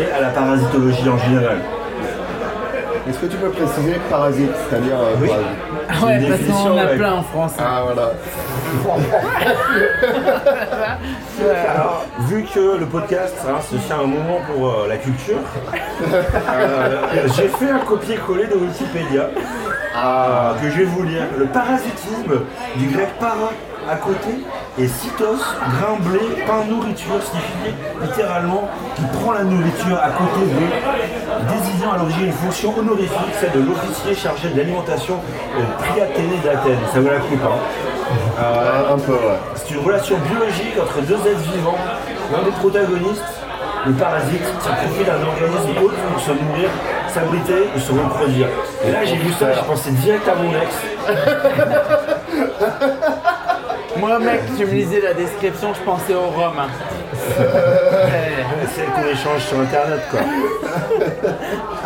[SPEAKER 1] et à la parasitologie en général.
[SPEAKER 2] Est-ce que tu peux préciser parasite, c'est-à-dire euh,
[SPEAKER 1] Oui.
[SPEAKER 2] parasite
[SPEAKER 4] Ah ouais,
[SPEAKER 1] une
[SPEAKER 4] parce qu'on en a plein en France. hein.
[SPEAKER 2] Ah voilà.
[SPEAKER 1] Alors, vu que le podcast, hein, c'est aussi un moment pour euh, la culture, euh, j'ai fait un copier-coller de Wikipédia euh, que je vais vous lire. Le parasitisme, du grec para à côté, et cytos, grain, blé, pain, nourriture, signifie littéralement qui prend la nourriture à côté de, désignant à l'origine une fonction honorifique, celle de l'officier chargé de l'alimentation au Priaténée d'Athènes. Ça vous la coupe, hein
[SPEAKER 2] Ouais, un peu, ouais.
[SPEAKER 1] c'est une relation biologique entre deux êtres vivants. L'un des protagonistes, le parasite, tire profit d'un organisme autre pour se nourrir, s'abriter et se reproduire. Et là, j'ai vu ça, je pensais direct à mon ex. (laughs)
[SPEAKER 4] Moi, mec, tu me lisais la description, je pensais au rhum. Ouais.
[SPEAKER 1] Celle qu'on échange sur internet, quoi.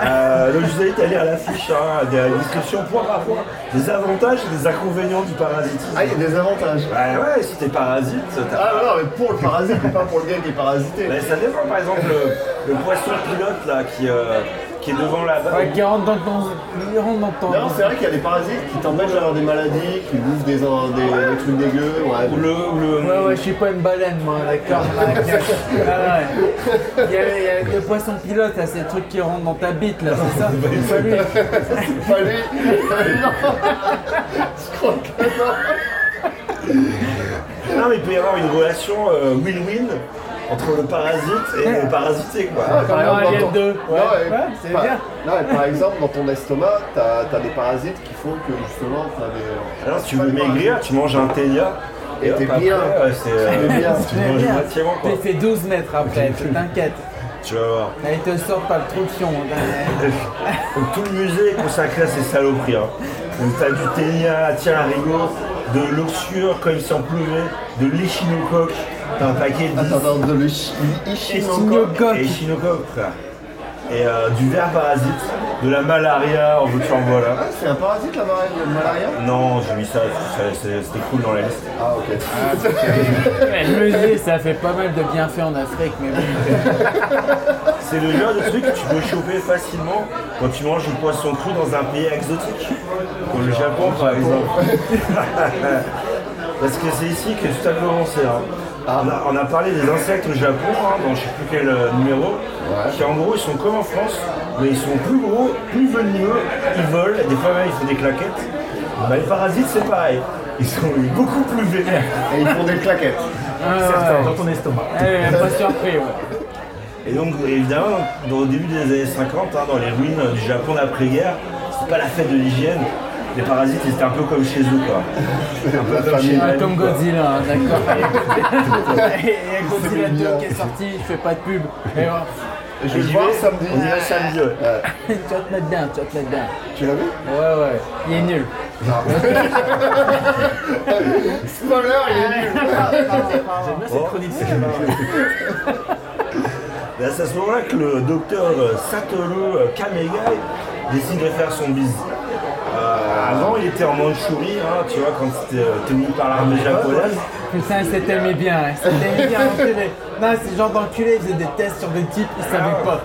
[SPEAKER 1] Euh, donc, je vous invite à lire l'affiche, hein, des descriptions point par point, des avantages et des inconvénients du parasitisme.
[SPEAKER 2] Ah, il y a des avantages.
[SPEAKER 1] Ouais, ouais, si t'es parasite, t'as
[SPEAKER 2] Ah non, mais pour le parasite, mais pas pour le gars qui est parasité.
[SPEAKER 1] Ben, ça dépend, par exemple, le, le poisson pilote là, qui, euh, qui est devant la
[SPEAKER 4] Ouais, qui rentre dans ton. Il rentre dans ton.
[SPEAKER 2] Non, c'est vrai qu'il y a des parasites qui t'empêchent d'avoir des maladies, qui bouffent des, des, des trucs dégueux. Ouais.
[SPEAKER 1] Ou le, ou le-
[SPEAKER 4] Ouais, ouais, je suis pas une baleine, moi, d'accord. (laughs) Ah ouais. Il y, a, il y a le poisson pilote, là, c'est le truc qui rentre dans ta bite, là, c'est ça (laughs) C'est pas lui.
[SPEAKER 2] Pas lui. (laughs) non. Je crois que non.
[SPEAKER 1] Non, mais il peut y avoir une relation euh, win-win entre le parasite et le parasité, quoi.
[SPEAKER 2] Par
[SPEAKER 4] Alors,
[SPEAKER 2] exemple,
[SPEAKER 4] il y a
[SPEAKER 2] dans ton-
[SPEAKER 4] deux. Ouais, ouais, c'est
[SPEAKER 2] par-
[SPEAKER 4] bien.
[SPEAKER 2] non, et par exemple, dans ton estomac, t'as as des parasites qui font que justement t'as des.
[SPEAKER 1] Alors, si tu veux maigrir, tu manges un ténia.
[SPEAKER 2] Et t'es bien.
[SPEAKER 1] euh, c'est, euh,
[SPEAKER 2] T'es bien.
[SPEAKER 1] tu manges moitiément, quoi.
[SPEAKER 4] T'es fait 12 mètres après, (laughs) tu t'inquiètes.
[SPEAKER 1] Tu vas voir.
[SPEAKER 4] Là, ils te sortent pas le trou de fion.
[SPEAKER 1] Donc, tout le musée est consacré à ces saloperies. Hein. Donc, t'as du ténia, tiens, un rigot, de l'oxure comme s'il en pleuvait, de l'échinocoque, t'as un paquet de
[SPEAKER 2] Attends, attends, de l'Ichinocoque.
[SPEAKER 4] Échinocoque.
[SPEAKER 1] Et échinocoque, frère. Et euh, du ver parasite, de la malaria, en veux-tu en voilà.
[SPEAKER 2] Ah, c'est un parasite la malaria? Le
[SPEAKER 1] Non, j'ai mis ça, ça- c'est- c'était cool dans la liste.
[SPEAKER 2] Ah, ok. (laughs)
[SPEAKER 4] Ouais, le musée, ça fait pas mal de bienfaits en Afrique, mais bon. (laughs)
[SPEAKER 1] C'est le genre de truc que tu peux choper facilement quand tu manges du poisson cru dans un pays exotique, comme le Japon par exemple. (laughs) Parce que c'est ici que tout a commencé. hein. On, a, on a parlé des insectes au Japon, hein, dans je sais plus quel euh, numéro, qui en gros ils sont comme en France, mais ils sont plus gros, plus venimeux, ils volent, des fois même ils font des claquettes. Bah, les parasites c'est pareil, ils sont beaucoup plus vénères.
[SPEAKER 2] Et ils font des claquettes.
[SPEAKER 1] Certains.
[SPEAKER 3] Dans ton estomac.
[SPEAKER 4] Ouais, pas surpris, ouais.
[SPEAKER 1] Et donc, évidemment, dans, au début des années 50, hein, dans les ruines du Japon d'après-guerre, c'était pas la fête de l'hygiène. Les parasites, ils étaient un peu comme chez eux, quoi. Un peu comme chez nous,
[SPEAKER 4] comme
[SPEAKER 1] quoi.
[SPEAKER 4] Godzilla, hein, d'accord. Il y a Godzilla 2 qui est sorti, je fais pas de pub. Et,
[SPEAKER 2] Je vais voir samedi.
[SPEAKER 1] On y va samedi, ouais. (laughs)
[SPEAKER 4] tu vas te mettre bien, tu vas te mettre bien.
[SPEAKER 2] Tu l'as vu
[SPEAKER 4] Ouais, ouais, il est nul. (laughs)
[SPEAKER 2] Spoiler, il est nul.
[SPEAKER 3] J'aime bien cette chronique cinéma.
[SPEAKER 1] Et (laughs) C'est à ce moment-là que le docteur euh, Satoru Kamegai décide de faire son bise. Euh, avant, il était en Mandchourie, hein, tu vois, quand c'était euh, tenu par l'armée japonaise.
[SPEAKER 4] Putain, il s'était bien, hein. il s'était bien enculé. Non, ces gens d'enculés, ils faisaient des tests sur des types, ils savaient pas.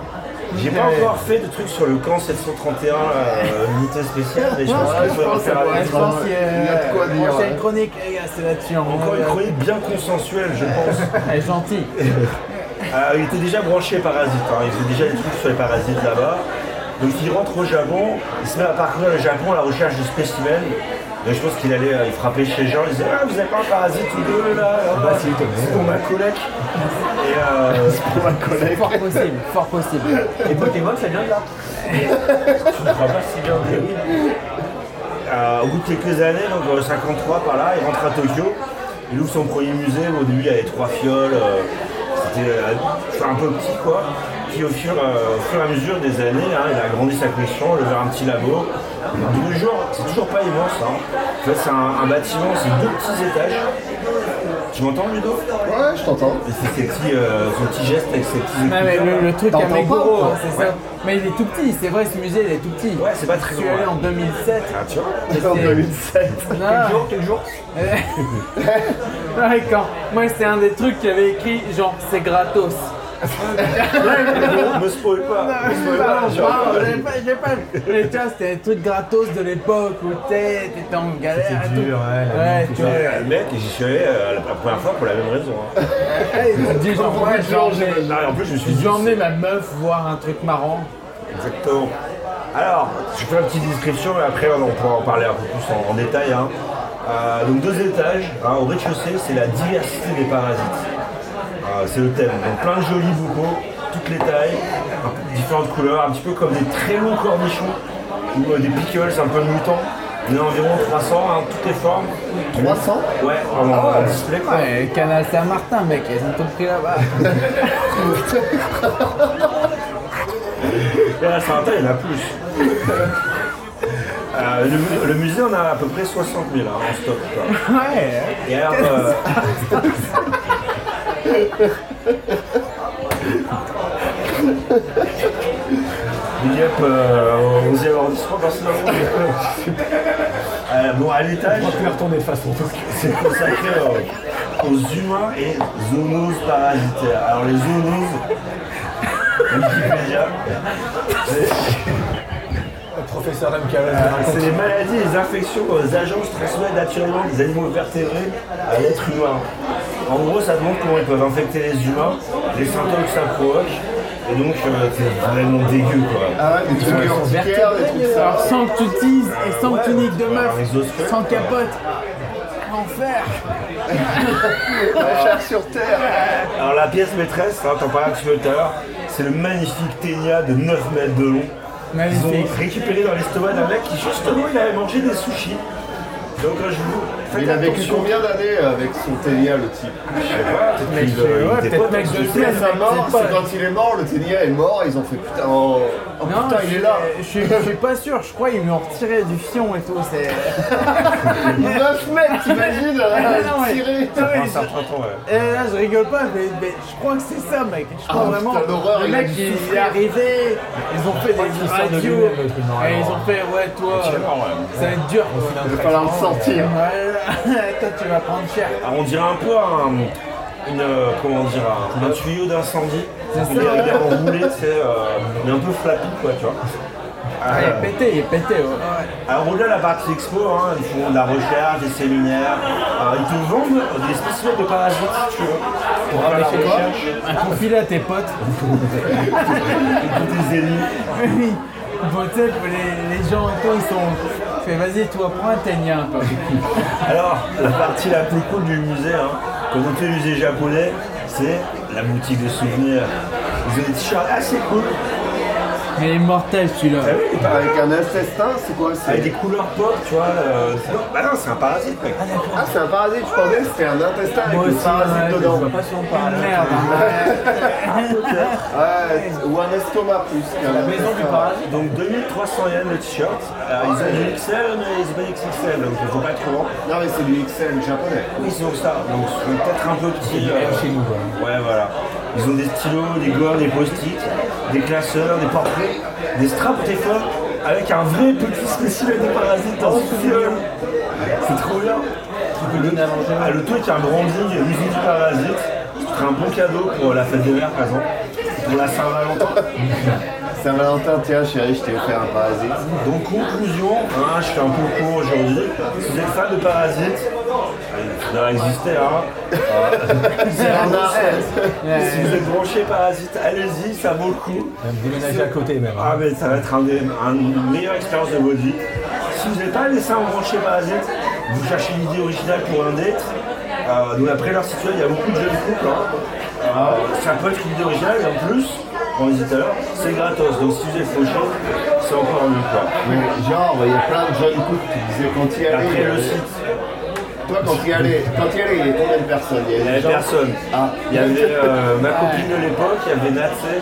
[SPEAKER 1] J'ai pas encore fait de trucs sur le camp 731, euh, unité spéciale, mais je pense qu'il faire un
[SPEAKER 4] je pense qu'il y
[SPEAKER 2] Il y a de quoi dire,
[SPEAKER 4] Prochaine
[SPEAKER 2] ouais.
[SPEAKER 4] chronique, les gars, c'est là-dessus. on
[SPEAKER 1] Encore une chronique bien consensuelle, je pense. (laughs)
[SPEAKER 4] Elle est gentille.
[SPEAKER 1] Euh, il était déjà branché parasite, hein. il faisait déjà des trucs sur les parasites là-bas. Donc il rentre au Japon, il se met à parcourir le Japon à la recherche de spécimens. Et je pense qu'il allait euh, il frappait chez les gens, il disait Ah, vous avez pas un parasite ou deux là
[SPEAKER 3] Bah.
[SPEAKER 1] C'est pour ma collègue. Et euh, (laughs)
[SPEAKER 2] Pour ma collègue.
[SPEAKER 4] Fort possible, fort possible.
[SPEAKER 3] Et Pokémon, ça vient de là. (laughs)
[SPEAKER 1] tu ne crois pas si bien. Euh, au bout de quelques années, donc en 53 par là, il rentre à Tokyo. Il ouvre son premier musée. Au début, il y avait trois fioles. euh, C'était euh, c'était un peu petit quoi. Puis au fur, euh, au fur et à mesure des années, hein, il a agrandi sa collection, il a ouvert un petit labo. De nos jours, c'est toujours pas immense. Hein. En fait, c'est un, un bâtiment, c'est deux petits étages. Tu m'entends, Ludo?
[SPEAKER 2] Ouais, je t'entends.
[SPEAKER 1] Et c'est ces petits, euh, ce petit geste avec ses petits
[SPEAKER 4] Non, mais le, truc à Meguro,
[SPEAKER 2] pas,
[SPEAKER 4] c'est ça. Mais il est tout petit, c'est vrai, ce musée, il est tout petit.
[SPEAKER 1] Ouais, c'est pas très
[SPEAKER 4] Je suis
[SPEAKER 1] grand,
[SPEAKER 4] allé
[SPEAKER 1] ouais.
[SPEAKER 4] en 2007.
[SPEAKER 1] Ah, tu vois
[SPEAKER 2] En
[SPEAKER 4] c'est-
[SPEAKER 2] 2007.
[SPEAKER 4] Non.
[SPEAKER 3] Quel jour (laughs)
[SPEAKER 4] Ouais, quand moi c'était un des trucs qui avait écrit genre c'est gratos.
[SPEAKER 1] Me spoil pas, me spoil pas,
[SPEAKER 4] j'ai pas, j'ai pas. Mais tu vois, c'était des trucs gratos de l'époque où t'es- t'étais en galère et
[SPEAKER 3] C'était
[SPEAKER 4] tout.
[SPEAKER 3] dur, ouais,
[SPEAKER 4] Ouais, tu vois.
[SPEAKER 1] Le mec, j'y suis allé euh, la première fois pour la même raison. hein.
[SPEAKER 4] Ouais, ils dit genre, ouais,
[SPEAKER 1] et en plus, je me suis dit.
[SPEAKER 4] ma meuf voir un truc marrant.
[SPEAKER 1] Exactement. Alors, je fais une petite description et après on pourra en parler un peu plus en, en détail. hein. Euh, donc deux étages, hein, au rez-de-chaussée, c'est la diversité des parasites. Euh, c'est le thème. Donc plein de jolis bocaux, toutes les tailles, différentes couleurs, un petit peu comme des très longs cornichons ou euh, des pickles un peu mutants. On est environ 300, hein, toutes les formes.
[SPEAKER 2] 300
[SPEAKER 1] Ouais, en, en display quoi.
[SPEAKER 4] Ouais, Canal Saint-Martin, mec, ils ont tout pris là-bas. (laughs)
[SPEAKER 1] Et à Saint-Martin, il y en a plus. Euh, le, le musée, on a à peu près 60 000 hein, en stock. quoi.
[SPEAKER 4] Ouais.
[SPEAKER 1] Et alors, euh, (laughs) (laughs) Big up euh, au 11e arrondissement. Euh, bon, à l'étage,
[SPEAKER 3] On va retourner de façon.
[SPEAKER 1] c'est consacré euh, aux humains et zoonoses parasitaires. Alors, les zoonoses, Wikipédia, c'est-
[SPEAKER 3] Professeur M. Carrez,
[SPEAKER 1] Euh, C'est les maladies et les infections que les agences transmettent naturellement des animaux vertébrés à l'être humain. En gros, ça montre comment ils peuvent infecter les humains, les symptômes que ça provoque, et donc euh, c'est vraiment dégueu quoi.
[SPEAKER 2] Ah ouais, des trucs urticaires, des trucs ça.
[SPEAKER 4] Alors sans que tu teases et sans que tu niques de meuf, sans capote. Enfer. (laughs)
[SPEAKER 2] La chair sur terre.
[SPEAKER 1] Alors la pièce maîtresse, hein, t'en parlais un petit peu tout à l'heure, c'est le magnifique ténia de 9 mètres de long. Ils ont récupéré dans l'estomac d'un mec qui justement il avait mangé des sushis. Donc euh, je vous faites
[SPEAKER 2] Il a vécu
[SPEAKER 1] attention.
[SPEAKER 2] combien d'années avec son ténia, le type
[SPEAKER 1] Je sais pas, peut-être euh,
[SPEAKER 4] mec de
[SPEAKER 2] sa mort,
[SPEAKER 4] c'est
[SPEAKER 2] quand il est mort, le ténia est mort, ils ont fait putain, oh, oh,
[SPEAKER 4] Non,
[SPEAKER 2] putain, il est là.
[SPEAKER 4] Je suis, pas sûr, je crois qu'ils lui ont retiré du fion et tout. C'est.
[SPEAKER 2] 9 mètres, t'imagines
[SPEAKER 4] non, mais-
[SPEAKER 2] Tiré.
[SPEAKER 1] ouais.
[SPEAKER 4] Et là, je rigole pas, mais, mais je crois que c'est ça, mec. Je crois
[SPEAKER 2] Ah,
[SPEAKER 4] vraiment.
[SPEAKER 2] putain, l'horreur,
[SPEAKER 4] le mec, il, est arrivé, ils ont fait des radios, et ils
[SPEAKER 3] non.
[SPEAKER 4] ont fait, ouais, toi, ça va être dur.
[SPEAKER 2] Il va falloir le sortir. (laughs)
[SPEAKER 4] Toi, tu vas prendre cher.
[SPEAKER 1] Alors on dirait un peu un, une, euh, comment dire, un, un tuyau d'incendie.
[SPEAKER 4] C'est
[SPEAKER 1] Il est
[SPEAKER 4] ça,
[SPEAKER 1] il est enroulé, tu sais, euh, il est un peu flappy quoi, tu vois.
[SPEAKER 4] Ah, il est pété, il est pété, ouais. ouais.
[SPEAKER 1] Alors au-delà de la partie expo, hein, ils font de la recherche, des séminaires, Euh, ils te vendent des spécimens de parasites si tu veux. Pour faire la recherche,
[SPEAKER 4] Un confiné à tes potes. (laughs)
[SPEAKER 1] pour tes ennemis. (laughs)
[SPEAKER 4] Oui. Bon, tu sais, pour les, les gens, toi, ils sont. Fais, vas-y, toi, prends un ténia un peu.
[SPEAKER 1] Alors, la partie la plus cool du musée, hein, dans tous les musées japonais, c'est la boutique de souvenirs. Ils ont des t-shirts assez cool.
[SPEAKER 4] Mais il est mortel celui-là.
[SPEAKER 1] Paraît
[SPEAKER 2] Avec un intestin, c'est quoi
[SPEAKER 1] avec
[SPEAKER 2] c'est...
[SPEAKER 1] des couleurs pop, tu vois. euh, c'est- Bah non, c'est un parasite, mec.
[SPEAKER 2] Ah, c'est un parasite, je pensais que c'était un intestin avec
[SPEAKER 3] Moi
[SPEAKER 2] une
[SPEAKER 3] aussi,
[SPEAKER 2] parasite
[SPEAKER 3] ouais, je
[SPEAKER 2] dedans.
[SPEAKER 3] vois pas si on parle.
[SPEAKER 4] Merde. (laughs)
[SPEAKER 2] Ouais, ou un estomac plus qu'un
[SPEAKER 3] La maison du
[SPEAKER 2] intestin.
[SPEAKER 3] parasite.
[SPEAKER 1] Donc 2300 yens le t-shirt. Alors, ils ont du XL, mais ils ont pas XXL, donc il faut pas être trop grand.
[SPEAKER 2] Non, mais c'est du XL japonais.
[SPEAKER 1] Oui, c'est donc ça. Donc ils sont peut-être un peu petits.
[SPEAKER 3] du M chez nous, quoi.
[SPEAKER 1] Ouais, voilà. Ils ont des stylos, des gommes, des post-it, des classeurs, des portraits, des straps teflon avec un vrai petit spécimen de parasites dans ce film. C'est trop bien. Ah, le truc, il y a un branding, l'usine du parasite. Ce serait un bon cadeau pour la fête des mères, par exemple. Pour la Saint-Valentin. (laughs)
[SPEAKER 2] Saint-Valentin, tiens, chérie, je t'ai offert un parasite.
[SPEAKER 1] Donc conclusion, hein, je fais un peu court aujourd'hui. Si vous êtes fan de Parasite, ça doit exister, hein. (laughs) Euh, si vous êtes branché Parasite, allez-y, ça vaut le coup.
[SPEAKER 3] Même déménager à côté même. hein.
[SPEAKER 1] Ah mais ça va être un des, un- une meilleure expérience de votre vie. Si vous n'avez pas laissé un branché Parasite, vous cherchez une idée originale pour un date. Euh, donc après leur web, il y a beaucoup de jeunes couples. hein. Euh, ça peut être une idée originale et en plus, on disait tout à l'heure, c'est gratos. Donc si vous êtes fauché, c'est encore mieux quoi.
[SPEAKER 2] Mais genre, il y a plein de jeunes couples qui disaient quand il y allait.
[SPEAKER 1] Après
[SPEAKER 2] euh,
[SPEAKER 1] le site,
[SPEAKER 2] Toi, quand il y allait, quand il y allait, il y avait combien de personnes? Il y
[SPEAKER 1] il n'y
[SPEAKER 2] avait gens-
[SPEAKER 1] personne.
[SPEAKER 2] Ah,
[SPEAKER 1] Il y avait euh, ma copine de l'époque, il y avait Natsé,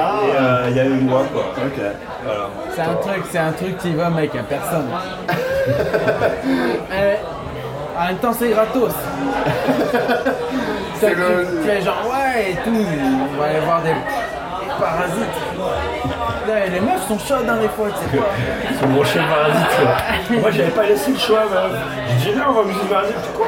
[SPEAKER 2] Ah.
[SPEAKER 1] et euh, il y avait moi quoi.
[SPEAKER 2] Ok.
[SPEAKER 1] Voilà.
[SPEAKER 4] C'est un truc, c'est un truc qui va mec à personne. (laughs) En même temps c'est gratos. (laughs)
[SPEAKER 2] C'est le-
[SPEAKER 4] tu fais genre ouais et tout, on va aller voir des parasites. Là, les meufs sont chaudes dans les fois, tu sais quoi.
[SPEAKER 1] Ils (laughs) sont branchés Parasite. quoi. (laughs) Moi j'avais pas laissé le choix. meuf. J'ai dit viens on va musique Parasite. Tu quoi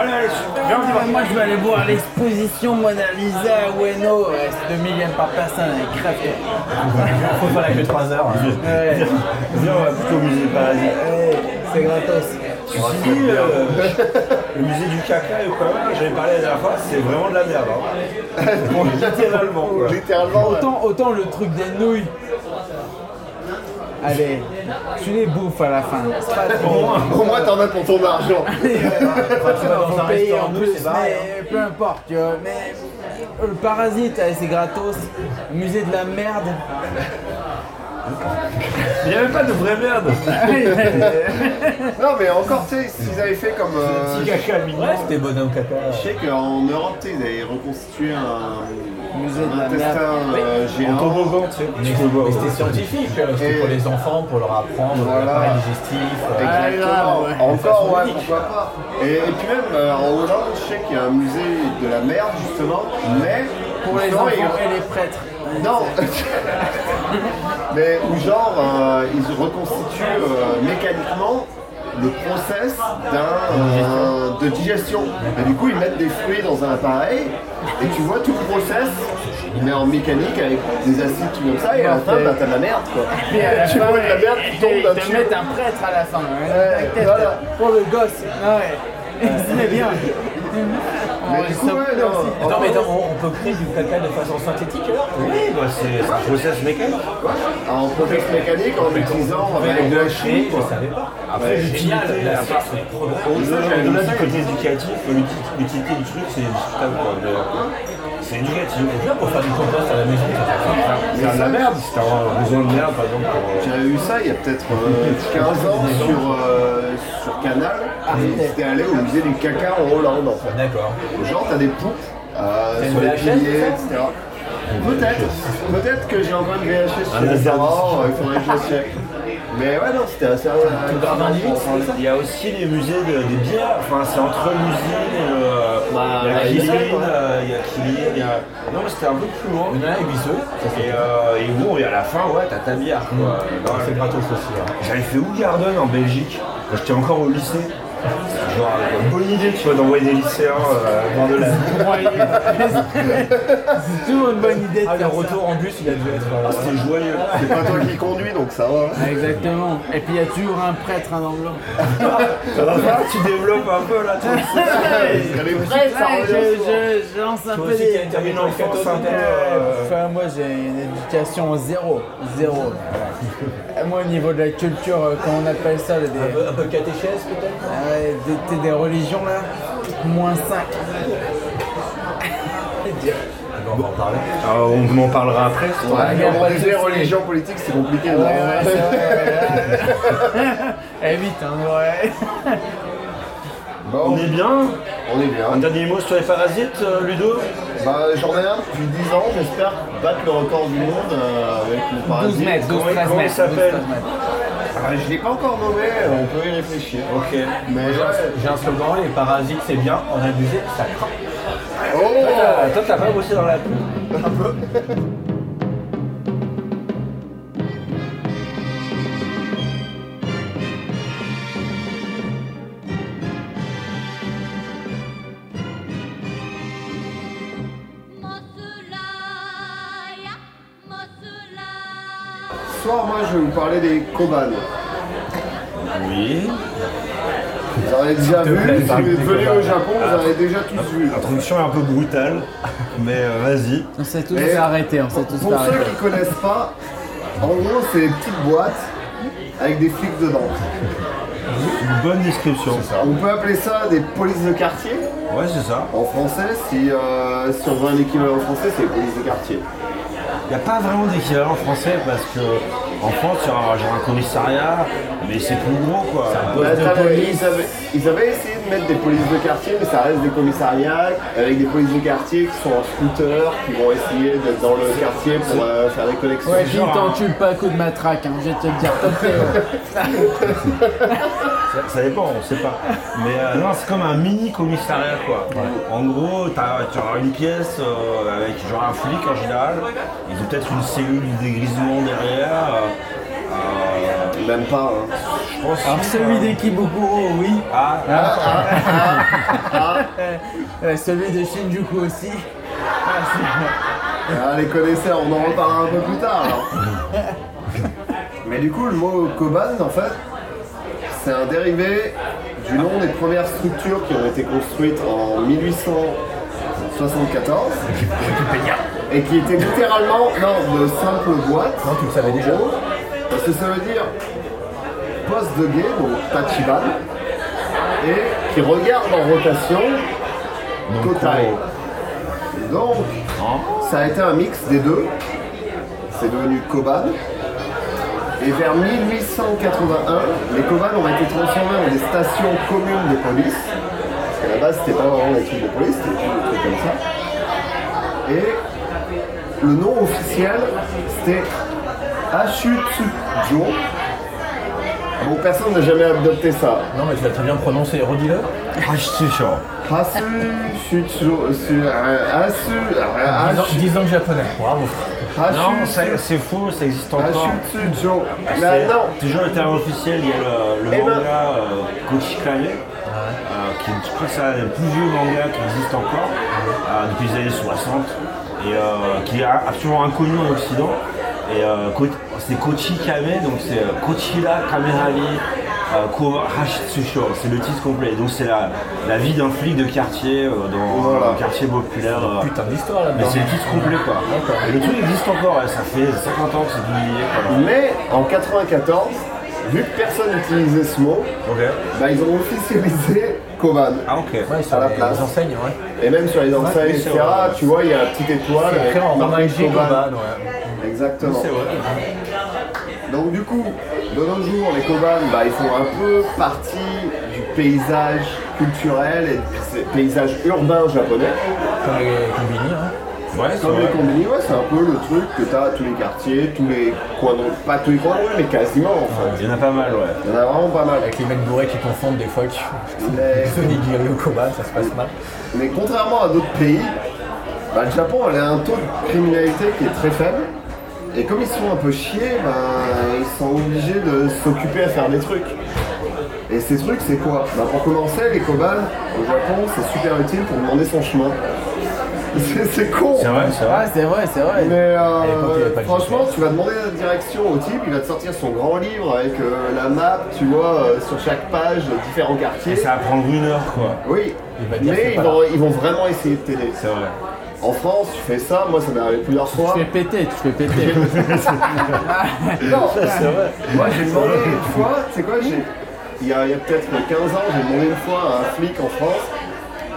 [SPEAKER 1] Allez, allez, viens on
[SPEAKER 4] moi je vais aller voir l'exposition Mona Lisa à Ueno, c'est 2000 yens par personne, elle crève. (laughs)
[SPEAKER 3] Faut faire la queue 3 heures. hein.
[SPEAKER 4] Ouais,
[SPEAKER 1] Viens on va plutôt au musée Parasite.
[SPEAKER 4] ouais, c'est gratos.
[SPEAKER 1] Dit, euh, le musée du caca et quoi, j'avais parlé la dernière fois, c'est vraiment de la merde. Hein. (laughs) Bon, littéralement quoi.
[SPEAKER 2] Littéralement, ouais.
[SPEAKER 4] Autant, autant le truc des nouilles. Allez, tu les bouffes à la fin. C'est pas trop.
[SPEAKER 2] au moins t'en as pour ton argent. (laughs)
[SPEAKER 3] Quand tu vas dans
[SPEAKER 4] Faut
[SPEAKER 3] un
[SPEAKER 4] payer
[SPEAKER 3] restaurant
[SPEAKER 4] en
[SPEAKER 3] nous,
[SPEAKER 4] plus,
[SPEAKER 3] c'est pareil. hein.
[SPEAKER 4] mais peu importe, tu vois. Mais le parasite, allez, c'est gratos. Le musée de la merde.
[SPEAKER 1] Il n'y avait pas de vraie merde. (laughs) (laughs)
[SPEAKER 2] Non, mais encore, tu sais, s'ils avaient fait comme. euh,
[SPEAKER 1] Petit caca mignon.
[SPEAKER 3] Ouais, c'était bonhomme caca.
[SPEAKER 2] Je sais qu'en Europe, tu sais, ils avaient reconstitué un,
[SPEAKER 4] Musée de
[SPEAKER 2] un
[SPEAKER 4] la
[SPEAKER 2] intestin euh,
[SPEAKER 1] En
[SPEAKER 2] géant.
[SPEAKER 1] toboggan, tu sais.
[SPEAKER 3] Mais
[SPEAKER 1] Tu peux voir.
[SPEAKER 3] mais c'était scientifique, euh, c'était pour les enfants, pour leur apprendre
[SPEAKER 2] Voilà.
[SPEAKER 3] l'appareil digestif. euh,
[SPEAKER 2] Exactement.
[SPEAKER 4] ouais.
[SPEAKER 2] Encore, ouais, pourquoi pas. Et, et puis même euh, en Hollande, je sais qu'il y a un musée de la merde, justement, mais.
[SPEAKER 4] Pour les enfants
[SPEAKER 2] ils-
[SPEAKER 4] et les prêtres.
[SPEAKER 2] Non (laughs) Mais où genre, euh, ils reconstituent euh, mécaniquement le process d'un, euh, de digestion. Et du coup, ils mettent des fruits dans un appareil et tu vois tout le process. Mettent en mécanique avec des acides, tout comme ça, et à la fin, bah, t'as de la merde quoi. (laughs)
[SPEAKER 4] Puis à la
[SPEAKER 2] tu
[SPEAKER 4] fin,
[SPEAKER 2] vois de la merde qui tombe
[SPEAKER 4] ils te
[SPEAKER 2] là-dessus.
[SPEAKER 4] mettent un prêtre à la fin. hein.
[SPEAKER 2] Ouais, voilà.
[SPEAKER 4] Pour le gosse. Ah ouais. (laughs) Bien. (laughs)
[SPEAKER 2] Mais du coup, ouais, non.
[SPEAKER 3] Attends, mais attends, on, on peut créer du caca de façon synthétique alors
[SPEAKER 1] Oui, bah, c'est c'est un process mécanique.
[SPEAKER 2] En process mécanique, en utilisant avec de la chimie,
[SPEAKER 3] je
[SPEAKER 2] quoi.
[SPEAKER 3] savais pas.
[SPEAKER 1] Après, l'utilité,
[SPEAKER 3] génial, la
[SPEAKER 1] part-. Au-delà au-delà du côté éducatif, l'uti- l'utilité du truc, c'est discutable. quoi. Mais, C'est éducatif.
[SPEAKER 3] Déjà pour faire du compost à la maison, ça fait ça.
[SPEAKER 1] C'est de la merde si t'as besoin de merde, par exemple. pour, euh,
[SPEAKER 2] J'avais vu ça il y a peut-être euh, (laughs) 15 ans sur, euh, sur Canal. Et C'était allé au musée du caca en Hollande en fait.
[SPEAKER 3] D'accord.
[SPEAKER 2] Genre t'as des poupes euh,
[SPEAKER 3] une
[SPEAKER 2] sur les piliers,
[SPEAKER 3] c'est
[SPEAKER 2] etc. Peut-être, peut-être que j'ai encore une VHS parents, euh, il faudrait que je le check. Mais ouais non c'était assez intéressant.
[SPEAKER 1] Il y a aussi les musées de- des bières, enfin c'est entre l'usine.
[SPEAKER 2] Bah,
[SPEAKER 1] il y a Killeen, euh, il y a il y a. Non mais c'était un peu plus loin.
[SPEAKER 3] Il y en a
[SPEAKER 1] Et, euh, et bon, et à la fin, ouais, t'as ta bière. Quoi. Non,
[SPEAKER 3] c'est gratos aussi. hein.
[SPEAKER 1] J'avais fait Ougarden en Belgique, quand j'étais encore au lycée. Genre, bonne idée, tu vois, d'envoyer des lycéens euh, voir de la.
[SPEAKER 4] C'est toujours (laughs) une bonne idée de
[SPEAKER 3] Ah, le retour en bus, il a dû être. euh,
[SPEAKER 1] Ah, c'était joyeux.
[SPEAKER 2] C'est pas toi qui conduis donc ça va.
[SPEAKER 4] Ah, Exactement. Et puis il y a toujours un prêtre hein. (laughs)
[SPEAKER 1] Ça va pas, tu développes un peu là, toi. (laughs)
[SPEAKER 4] Ouais, je,
[SPEAKER 2] revient.
[SPEAKER 4] je, je lance un
[SPEAKER 3] Toi
[SPEAKER 4] peu
[SPEAKER 3] aussi,
[SPEAKER 4] des.
[SPEAKER 1] un peu,
[SPEAKER 3] peut-être
[SPEAKER 1] euh,
[SPEAKER 4] Enfin, moi j'ai une éducation zéro. Zéro. Et Moi, au niveau de la culture, euh, comment on appelle ça des,
[SPEAKER 3] Un peu- Un peu catéchèse peut-être
[SPEAKER 4] ah des, des- des religions là? Moins 5.
[SPEAKER 3] on va en parler.
[SPEAKER 1] Ah, on en parlera après.
[SPEAKER 2] Ouais, on disait religion politique, c'est compliqué.
[SPEAKER 4] Ouais,
[SPEAKER 2] là.
[SPEAKER 4] ouais, c'est vrai. (laughs) Eh vite, hein, ouais.
[SPEAKER 2] Bon,
[SPEAKER 1] On est bien
[SPEAKER 2] on est bien.
[SPEAKER 1] Un dernier mot sur les parasites, euh, Ludo
[SPEAKER 2] Bah, j'en ai un depuis 10 ans, j'espère battre le record du monde euh, avec le
[SPEAKER 4] 12
[SPEAKER 2] parasite.
[SPEAKER 4] mètres, 12,
[SPEAKER 1] comment-
[SPEAKER 4] 13
[SPEAKER 1] comment il
[SPEAKER 4] mètres.
[SPEAKER 1] s'appelle
[SPEAKER 4] 12, 13 mètres.
[SPEAKER 2] Ah, je l'ai pas encore nommé, on peut y réfléchir.
[SPEAKER 1] Ok.
[SPEAKER 2] Mais
[SPEAKER 3] J'ai un- slogan, les parasites c'est bien, en abuser, ça craint.
[SPEAKER 2] Oh
[SPEAKER 1] toi, t'as pas bossé dans la pub
[SPEAKER 2] Un peu. (laughs) Ce soir, moi, je vais vous parler des koban.
[SPEAKER 1] Oui.
[SPEAKER 2] Vous en avez déjà vu, si vous êtes venu au Japon, vous en avez déjà tous vu.
[SPEAKER 1] L'introduction est un peu brutale, mais euh, vas-y.
[SPEAKER 4] On s'est tous arrêter, on s'est tous
[SPEAKER 2] Pour ceux qui connaissent pas, en gros, c'est des petites boîtes avec des flics dedans.
[SPEAKER 1] Une bonne description.
[SPEAKER 2] On peut appeler ça des polices de quartier.
[SPEAKER 1] Ouais, c'est ça.
[SPEAKER 2] En français, si, euh, si on veut un équivalent français, c'est les polices de quartier.
[SPEAKER 1] Il n'y a pas vraiment d'équivalent français parce que en France, il y aura genre un commissariat, mais c'est plus gros quoi.
[SPEAKER 2] Bah, t'avais- ils, avaient, ils avaient essayé de mettre des polices de quartier, mais ça reste des commissariats avec des polices de quartier qui sont en scooter, qui vont essayer d'être dans le quartier pour euh, faire des connexions.
[SPEAKER 4] Ouais, puis
[SPEAKER 1] genre
[SPEAKER 4] t'en
[SPEAKER 1] un-
[SPEAKER 4] tues pas à coup de matraque, hein, je vais te le dire.
[SPEAKER 1] Ça, ça dépend, on sait pas. Mais euh, non, c'est comme un mini commissariat quoi. En gros, t'as- tu auras une pièce euh, avec genre un flic en général. Ils ont peut-être une cellule de dégrisement derrière. euh, euh,
[SPEAKER 2] Même pas. hein.
[SPEAKER 1] Je pense.
[SPEAKER 4] Alors celui des Kibokuro, oui.
[SPEAKER 1] Ah,
[SPEAKER 4] Euh, celui de Shinjuku aussi. Ah, c'est-
[SPEAKER 2] Ah, les connaisseurs, on en reparlera un peu plus tard. alors. Mais du coup, le mot Koban, en fait, c'est un dérivé du nom des premières structures qui ont été construites en 1874 et qui étaient littéralement non, de simples boîtes.
[SPEAKER 3] Non, tu le savais déjà.
[SPEAKER 2] Parce que ça veut dire poste de guet, donc Tachiban, et qui regarde en rotation Kotai. Donc, ça a été un mix des deux. C'est devenu Koban. Et vers 1881, les Koban ont été transformés en des stations communes de police. Parce qu'à la base, c'était pas vraiment des trucs de police, c'était des trucs comme ça. Et le nom officiel, c'était Ashutsujo. Bon, personne n'a jamais adopté ça.
[SPEAKER 3] Non, mais tu l'as très bien prononcé, redis-le.
[SPEAKER 1] ah, je suis chaud.
[SPEAKER 2] Hashutsujo. su- Asu.
[SPEAKER 3] 10 ans,
[SPEAKER 2] Ashu-
[SPEAKER 3] 10 ans de japonais, bravo.
[SPEAKER 1] Non, c'est c'est faux, ça existe encore. C'est
[SPEAKER 2] Mais non,
[SPEAKER 1] Toujours le terme officiel, il y a le, le
[SPEAKER 2] Eh ben-
[SPEAKER 1] manga euh, euh, qui est, je crois que c'est un des plus vieux manga qui existe encore, euh, depuis les années 60, et euh, qui est absolument inconnu en Occident. Et euh, c'est Kochi Kame, donc c'est euh, Kochira Kamerari euh, Ko c'est le titre complet. Donc c'est la, la vie d'un flic de quartier euh, dans
[SPEAKER 2] Voilà.
[SPEAKER 1] un quartier populaire.
[SPEAKER 3] Putain d'histoire
[SPEAKER 1] mais
[SPEAKER 3] là-dedans.
[SPEAKER 1] c'est le titre complet quoi. Et le truc existe encore, ça fait 50 ans que c'est publié. Quoi.
[SPEAKER 2] mais en 94, vu que personne n'utilisait ce mot, bah, ils ont officialisé Koban.
[SPEAKER 1] Ah ok.
[SPEAKER 3] Ouais, sur
[SPEAKER 2] à la
[SPEAKER 3] les,
[SPEAKER 2] place.
[SPEAKER 3] les enseignes, ouais.
[SPEAKER 2] Et même sur les enseignes, etc.,
[SPEAKER 1] vrai.
[SPEAKER 2] tu vois, il y a la petite étoile.
[SPEAKER 3] C'est écrit en ouais.
[SPEAKER 2] Exactement.
[SPEAKER 1] C'est vrai.
[SPEAKER 2] Donc du coup, de nos jours, les Koban, bah, ils font un peu partie du paysage culturel et du paysage urbain japonais.
[SPEAKER 3] Comme les combini, hein.
[SPEAKER 1] Ouais, c'est
[SPEAKER 2] Comme les combini, ouais, c'est un peu le truc que tu as à tous les quartiers, tous les coins. Pas tous les coins rue, mais quasiment en fait.
[SPEAKER 1] Il y en a pas mal, ouais.
[SPEAKER 2] Il y en a vraiment pas mal.
[SPEAKER 3] Avec les mecs bourrés qui confondent des fois qui
[SPEAKER 2] Mais, (laughs)
[SPEAKER 3] Onigiri ou Koban, ça se passe mal.
[SPEAKER 2] mais contrairement à d'autres pays, bah, le Japon elle a un taux de criminalité qui est très faible. Et comme ils sont un peu chiés, ben, ils sont obligés de s'occuper à faire des trucs. Et ces trucs, c'est quoi? Bah, Pour commencer, les koban au Japon, c'est super utile pour demander son chemin. C'est c'est con
[SPEAKER 1] C'est vrai, c'est vrai.
[SPEAKER 4] Ouais, c'est vrai, c'est vrai.
[SPEAKER 2] Mais euh, franchement, tu vas demander la direction au type, il va te sortir son grand livre avec euh, la map, tu vois, euh, sur chaque page, différents quartiers.
[SPEAKER 1] Et ça va prendre une heure, quoi.
[SPEAKER 2] Oui,
[SPEAKER 3] va dire c'est
[SPEAKER 2] mais ils vont, ils vont vraiment essayer de t'aider.
[SPEAKER 1] C'est vrai.
[SPEAKER 2] En France, tu fais ça, moi ça m'est arrivé plusieurs fois.
[SPEAKER 4] Tu fais péter, tu fais péter. (laughs) (laughs)
[SPEAKER 2] Non, c'est vrai. Moi j'ai demandé une fois, tu sais quoi, j'ai. Il y a, il y a peut-être 15 ans, j'ai demandé une fois à un flic en France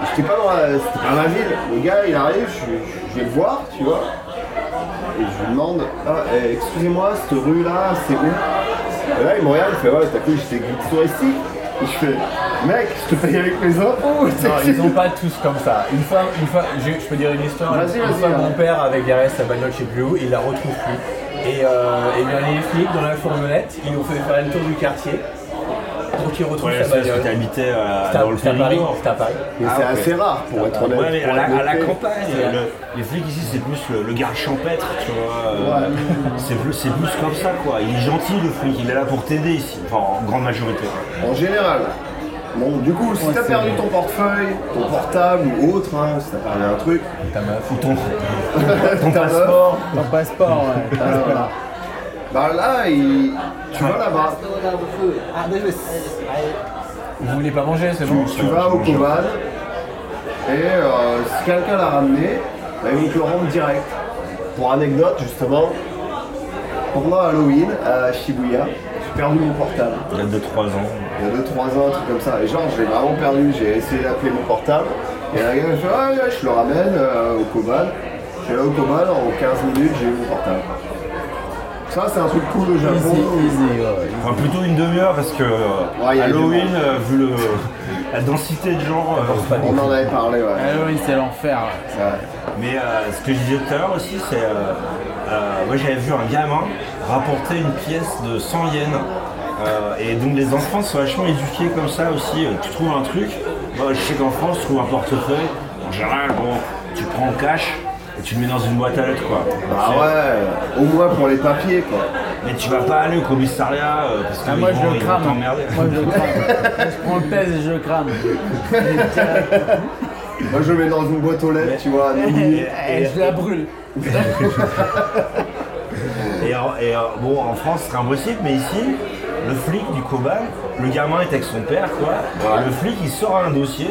[SPEAKER 2] J'étais pas dans la, c'était pas ma ville. Le gars, il arrive, je, je vais le voir, tu vois. Et je lui demande, ah, eh, excusez-moi, cette rue-là, c'est où? Et là, il me regarde, il fait, ouais, t'as cru que j'étais guide touristique Et je fais, mec, je te paye avec mes impôts.
[SPEAKER 3] Non, (laughs) ils sont pas tous comme ça. Une fois, une fois je, je peux dire une histoire.
[SPEAKER 2] Vas-y,
[SPEAKER 3] une
[SPEAKER 2] vas-y,
[SPEAKER 3] fois,
[SPEAKER 2] hein.
[SPEAKER 3] mon père avait garé sa bagnole, plus où, il la retrouve plus. Et, euh, et bien les flics dans la fourgonnette, ils ont fait faire le tour du quartier pour qu'il retrouve
[SPEAKER 1] Ouais,
[SPEAKER 3] sa
[SPEAKER 1] c'est parce que
[SPEAKER 3] bagnole.
[SPEAKER 1] t'habitais euh,
[SPEAKER 3] à-
[SPEAKER 1] dans le
[SPEAKER 3] à Paris.
[SPEAKER 1] Périgord.
[SPEAKER 3] C'était à Paris.
[SPEAKER 2] Mais
[SPEAKER 1] Ah,
[SPEAKER 2] c'est assez rare, pour être honnête.
[SPEAKER 1] Ouais, mais à la, à la campagne, le- les flics ici, c'est plus le, le garde champêtre, tu vois. euh, C'est plus, c'est plus comme ça, quoi. Il est gentil, le flic, il est là pour t'aider ici, enfin, en grande majorité.
[SPEAKER 2] En général. Bon, du coup, si t'as perdu ton portefeuille, ton portable ou autre, hein, si t'as perdu un truc,
[SPEAKER 3] Ta meuf.
[SPEAKER 1] Ou ton, (laughs) ton passeport.
[SPEAKER 4] Ton passeport, ouais. (laughs)
[SPEAKER 2] Bah là, il- tu vas là-bas,
[SPEAKER 3] Vous voulez pas manger, c'est bon.
[SPEAKER 2] tu vas au Koban, et euh, si quelqu'un l'a ramené, bah, ils vont te le rendre direct. Pour anecdote, justement, pendant Halloween à Shibuya, j'ai perdu mon portable.
[SPEAKER 1] Il date de 3 ans.
[SPEAKER 2] Il y a 2-3 ans, un truc comme ça. Et genre, je l'ai vraiment perdu. J'ai essayé d'appeler mon portable. Et la gars, me fait Ah, ouais, je le ramène euh, au Koban. Je suis allé au Koban, en 15 minutes, j'ai eu mon portable. Ça, c'est un truc cool au Japon.
[SPEAKER 1] Enfin, plutôt une demi-heure parce que
[SPEAKER 2] Ouais,
[SPEAKER 1] Halloween, euh, vu le, la densité de gens. euh,
[SPEAKER 2] On en avait parlé, ouais.
[SPEAKER 4] Halloween, c'est l'enfer. ouais.
[SPEAKER 2] Ouais.
[SPEAKER 1] Mais euh, ce que je disais tout à l'heure aussi, c'est. euh, euh, moi j'avais vu un gamin rapporter une pièce de 100 yens. Euh, et donc les enfants sont vachement éduqués comme ça aussi. Tu trouves un truc, moi, je sais qu'en France, tu trouves un portefeuille. En général, bon, tu prends le cash tu le mets dans une boîte à lettres quoi.
[SPEAKER 2] Bah
[SPEAKER 1] C'est-
[SPEAKER 2] ouais, au moins pour les papiers, quoi.
[SPEAKER 1] Mais tu vas pas aller au commissariat euh, parce que
[SPEAKER 4] Ah, moi, je
[SPEAKER 1] vont-
[SPEAKER 4] le crame.
[SPEAKER 1] t'emmerder.
[SPEAKER 4] Moi, je le crame. (laughs) je prends le pèse et je le crame.
[SPEAKER 2] Moi, je le mets dans une boîte aux lettres, tu vois.
[SPEAKER 4] Et je la brûle. (laughs)
[SPEAKER 1] Et, en- et, euh, bon, en France, c'est impossible, mais ici, le flic du Koban, le gamin est avec son père, quoi. Le flic, il sort un dossier,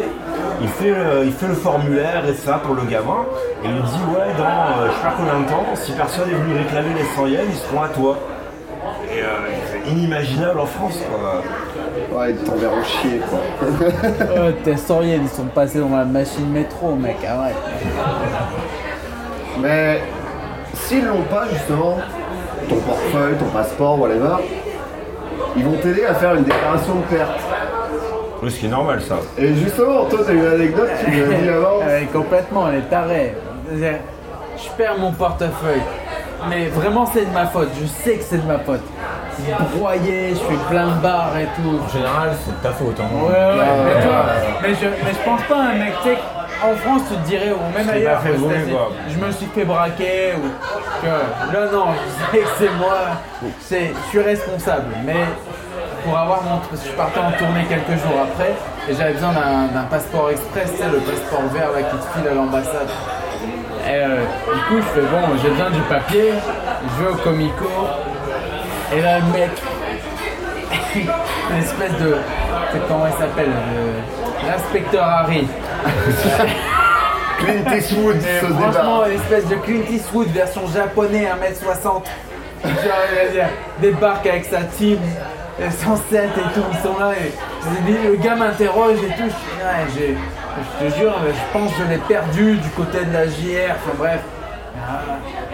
[SPEAKER 1] il fait, le, il fait le formulaire et ça pour le gamin, et il lui dit, ouais, dans euh, je sais pas combien de temps, si personne est venu réclamer les 100 yens, ils seront à toi. Et euh, c'est inimaginable en France, quoi.
[SPEAKER 2] Ouais, ils t'enverront chier, quoi. (laughs)
[SPEAKER 4] Tes sauriens, ils sont passés dans la machine métro, mec. Arrête.
[SPEAKER 2] Mais s'ils l'ont pas, justement, ton portefeuille, ton passeport, whatever, ils vont t'aider à faire une déclaration de perte.
[SPEAKER 1] Oui, ce qui est normal, ça.
[SPEAKER 2] Et justement, toi, t'as eu une anecdote, tu me l'as dit avant. (laughs)
[SPEAKER 4] Complètement, elle est tarée. Je perds mon portefeuille. Mais vraiment, c'est de ma faute. Je sais que c'est de ma faute. Je broyé, je fais plein de barres et tout.
[SPEAKER 3] En général, c'est de ta faute. Hein.
[SPEAKER 4] Ouais, ouais, mais, tu vois, mais, je, mais je pense pas à un mec, tu sais, en France, tu te dirais, ou même ailleurs,
[SPEAKER 1] fait
[SPEAKER 4] je me suis fait braquer, ou que, là, non, je sais que c'est moi, c'est, je suis responsable, mais pour avoir mon, parce que je partais en tournée quelques jours après, et j'avais besoin d'un, passeport express, sais, le passeport vert là qui te file à l'ambassade. Et euh, du coup, je fais, bon, j'ai besoin du papier, je vais au Comico, et là, le mec, (laughs) une espèce de. c'est Comment il s'appelle le- L'inspecteur Harry.
[SPEAKER 2] Clint Eastwood
[SPEAKER 4] Et
[SPEAKER 2] se
[SPEAKER 4] franchement,
[SPEAKER 2] débat.
[SPEAKER 4] une espèce de Clint Eastwood version japonais, 1m60. Genre, il va dire, débarque avec sa team, euh, 107 et tout, ils sont là. Et, le gars m'interroge et tout. Je, ouais, te jure, euh, je pense que je l'ai perdu du côté de la JR. Enfin bref. Ah,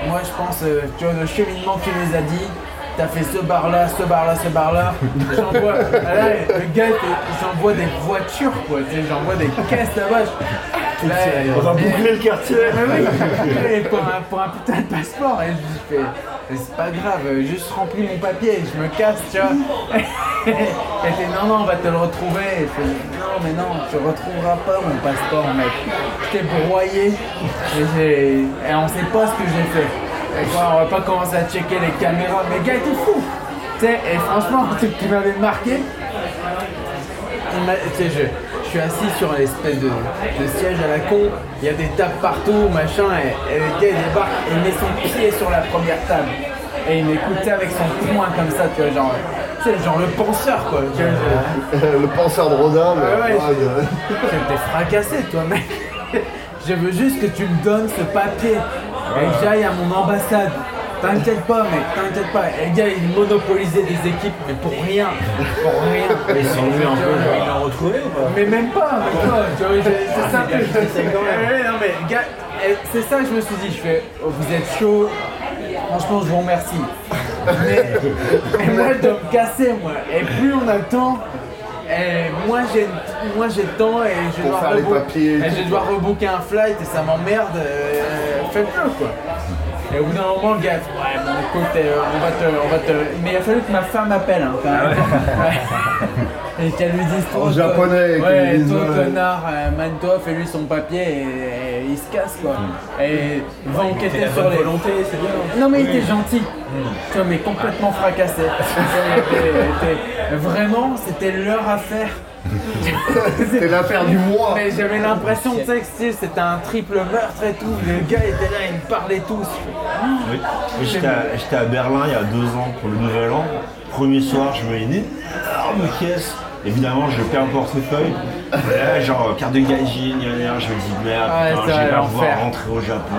[SPEAKER 4] moi, je pense, euh, tu vois, le cheminement qu'il nous a dit. T'as fait ce bar là, ce bar là, ce bar là. J'envoie, ah là, le gars, j'envoie des voitures quoi, tu sais, j'envoie des caisses là-bas. Là,
[SPEAKER 1] On va boucler le quartier.
[SPEAKER 4] mais oui, pour, un, pour un putain de passeport. Et je fais, c'est pas grave, euh, juste remplis mon papier et je me casse, tu vois. (laughs) Elle fait, non, non, on va te le retrouver. Et je fais, non, mais non, tu retrouveras pas mon passeport, mec. Je t'ai broyé et, et on sait pas ce que j'ai fait. On va pas commencer à checker les caméras. Mais le gars était fou. Tu sais, et franchement, ce qui m'avait marqué, je, je suis assis sur une espèce de, de siège à la con, il y a des tables partout, machin, et, et le gars il débarque et il met son pied sur la première table. Et il m'écoutait avec son poing comme ça, tu vois, genre, tu sais, genre le penseur quoi. Tu vois, je- (laughs)
[SPEAKER 2] Le penseur de Rodin, mais.
[SPEAKER 4] Ouais, ouais,
[SPEAKER 2] ouais,
[SPEAKER 4] fracassé toi mec. (laughs) Je veux juste que tu me donnes ce papier et que j'aille à mon ambassade. T'inquiète pas, mec, t'inquiète pas. Et le gars, il monopolisait des équipes, mais pour rien. Pour rien.
[SPEAKER 1] Ils sont venus un peu,
[SPEAKER 3] Il
[SPEAKER 1] genre.
[SPEAKER 3] l'a retrouvé ou pas
[SPEAKER 4] Mais même pas, même pas. Tu vois, j'ai- c'est ça que je non, mais gars, eh, c'est ça que je me suis dit. Je fais, oh, vous êtes chaud. Franchement, je vous remercie. Mais, (laughs) et moi, je dois me casser, moi. Et plus on a le temps, et moins j'ai moi j'ai le temps et je
[SPEAKER 2] Pour
[SPEAKER 4] devoir
[SPEAKER 2] faire les
[SPEAKER 4] reboo-
[SPEAKER 2] papiers et
[SPEAKER 4] et
[SPEAKER 2] tout,
[SPEAKER 4] je vais devoir rebooker un flight et ça m'emmerde. euh, Faites-le, quoi. Et au bout d'un moment, le gars, ouais, bon, écoute, euh, on va te, on va te. Mais il a fallu que ma femme appelle, hein, quand même. Ouais. Et qu'elle lui dise, toi,
[SPEAKER 2] En
[SPEAKER 4] toi-
[SPEAKER 2] japonais,
[SPEAKER 4] ouais,
[SPEAKER 2] qu'elle lui dise,
[SPEAKER 4] toi,
[SPEAKER 2] ouais.
[SPEAKER 4] connard, euh, mane-toi, fais-lui son papier et, et il se casse, quoi. Et va
[SPEAKER 3] C'est
[SPEAKER 4] enquêter sur les.
[SPEAKER 3] volonté, c'est bien.
[SPEAKER 4] Non mais il était gentil, tu vois, mais complètement fracassé. (laughs) Était- était- Vraiment, c'était leur affaire.
[SPEAKER 2] C'était l'affaire du mois.
[SPEAKER 4] Mais j'avais l'impression tu sais, que c'était un triple meurtre et tout. Le gars était là, il me parlait tous.
[SPEAKER 1] Oui. J'étais à, à Berlin il y a deux ans pour le nouvel an. Premier soir, je me dis énorme caisse. Évidemment, je perds le portefeuille. Là, genre, carte de gna, je me dis merde,
[SPEAKER 4] Ouais,
[SPEAKER 1] putain,
[SPEAKER 4] vrai,
[SPEAKER 1] pas pouvoir rentrer au Japon.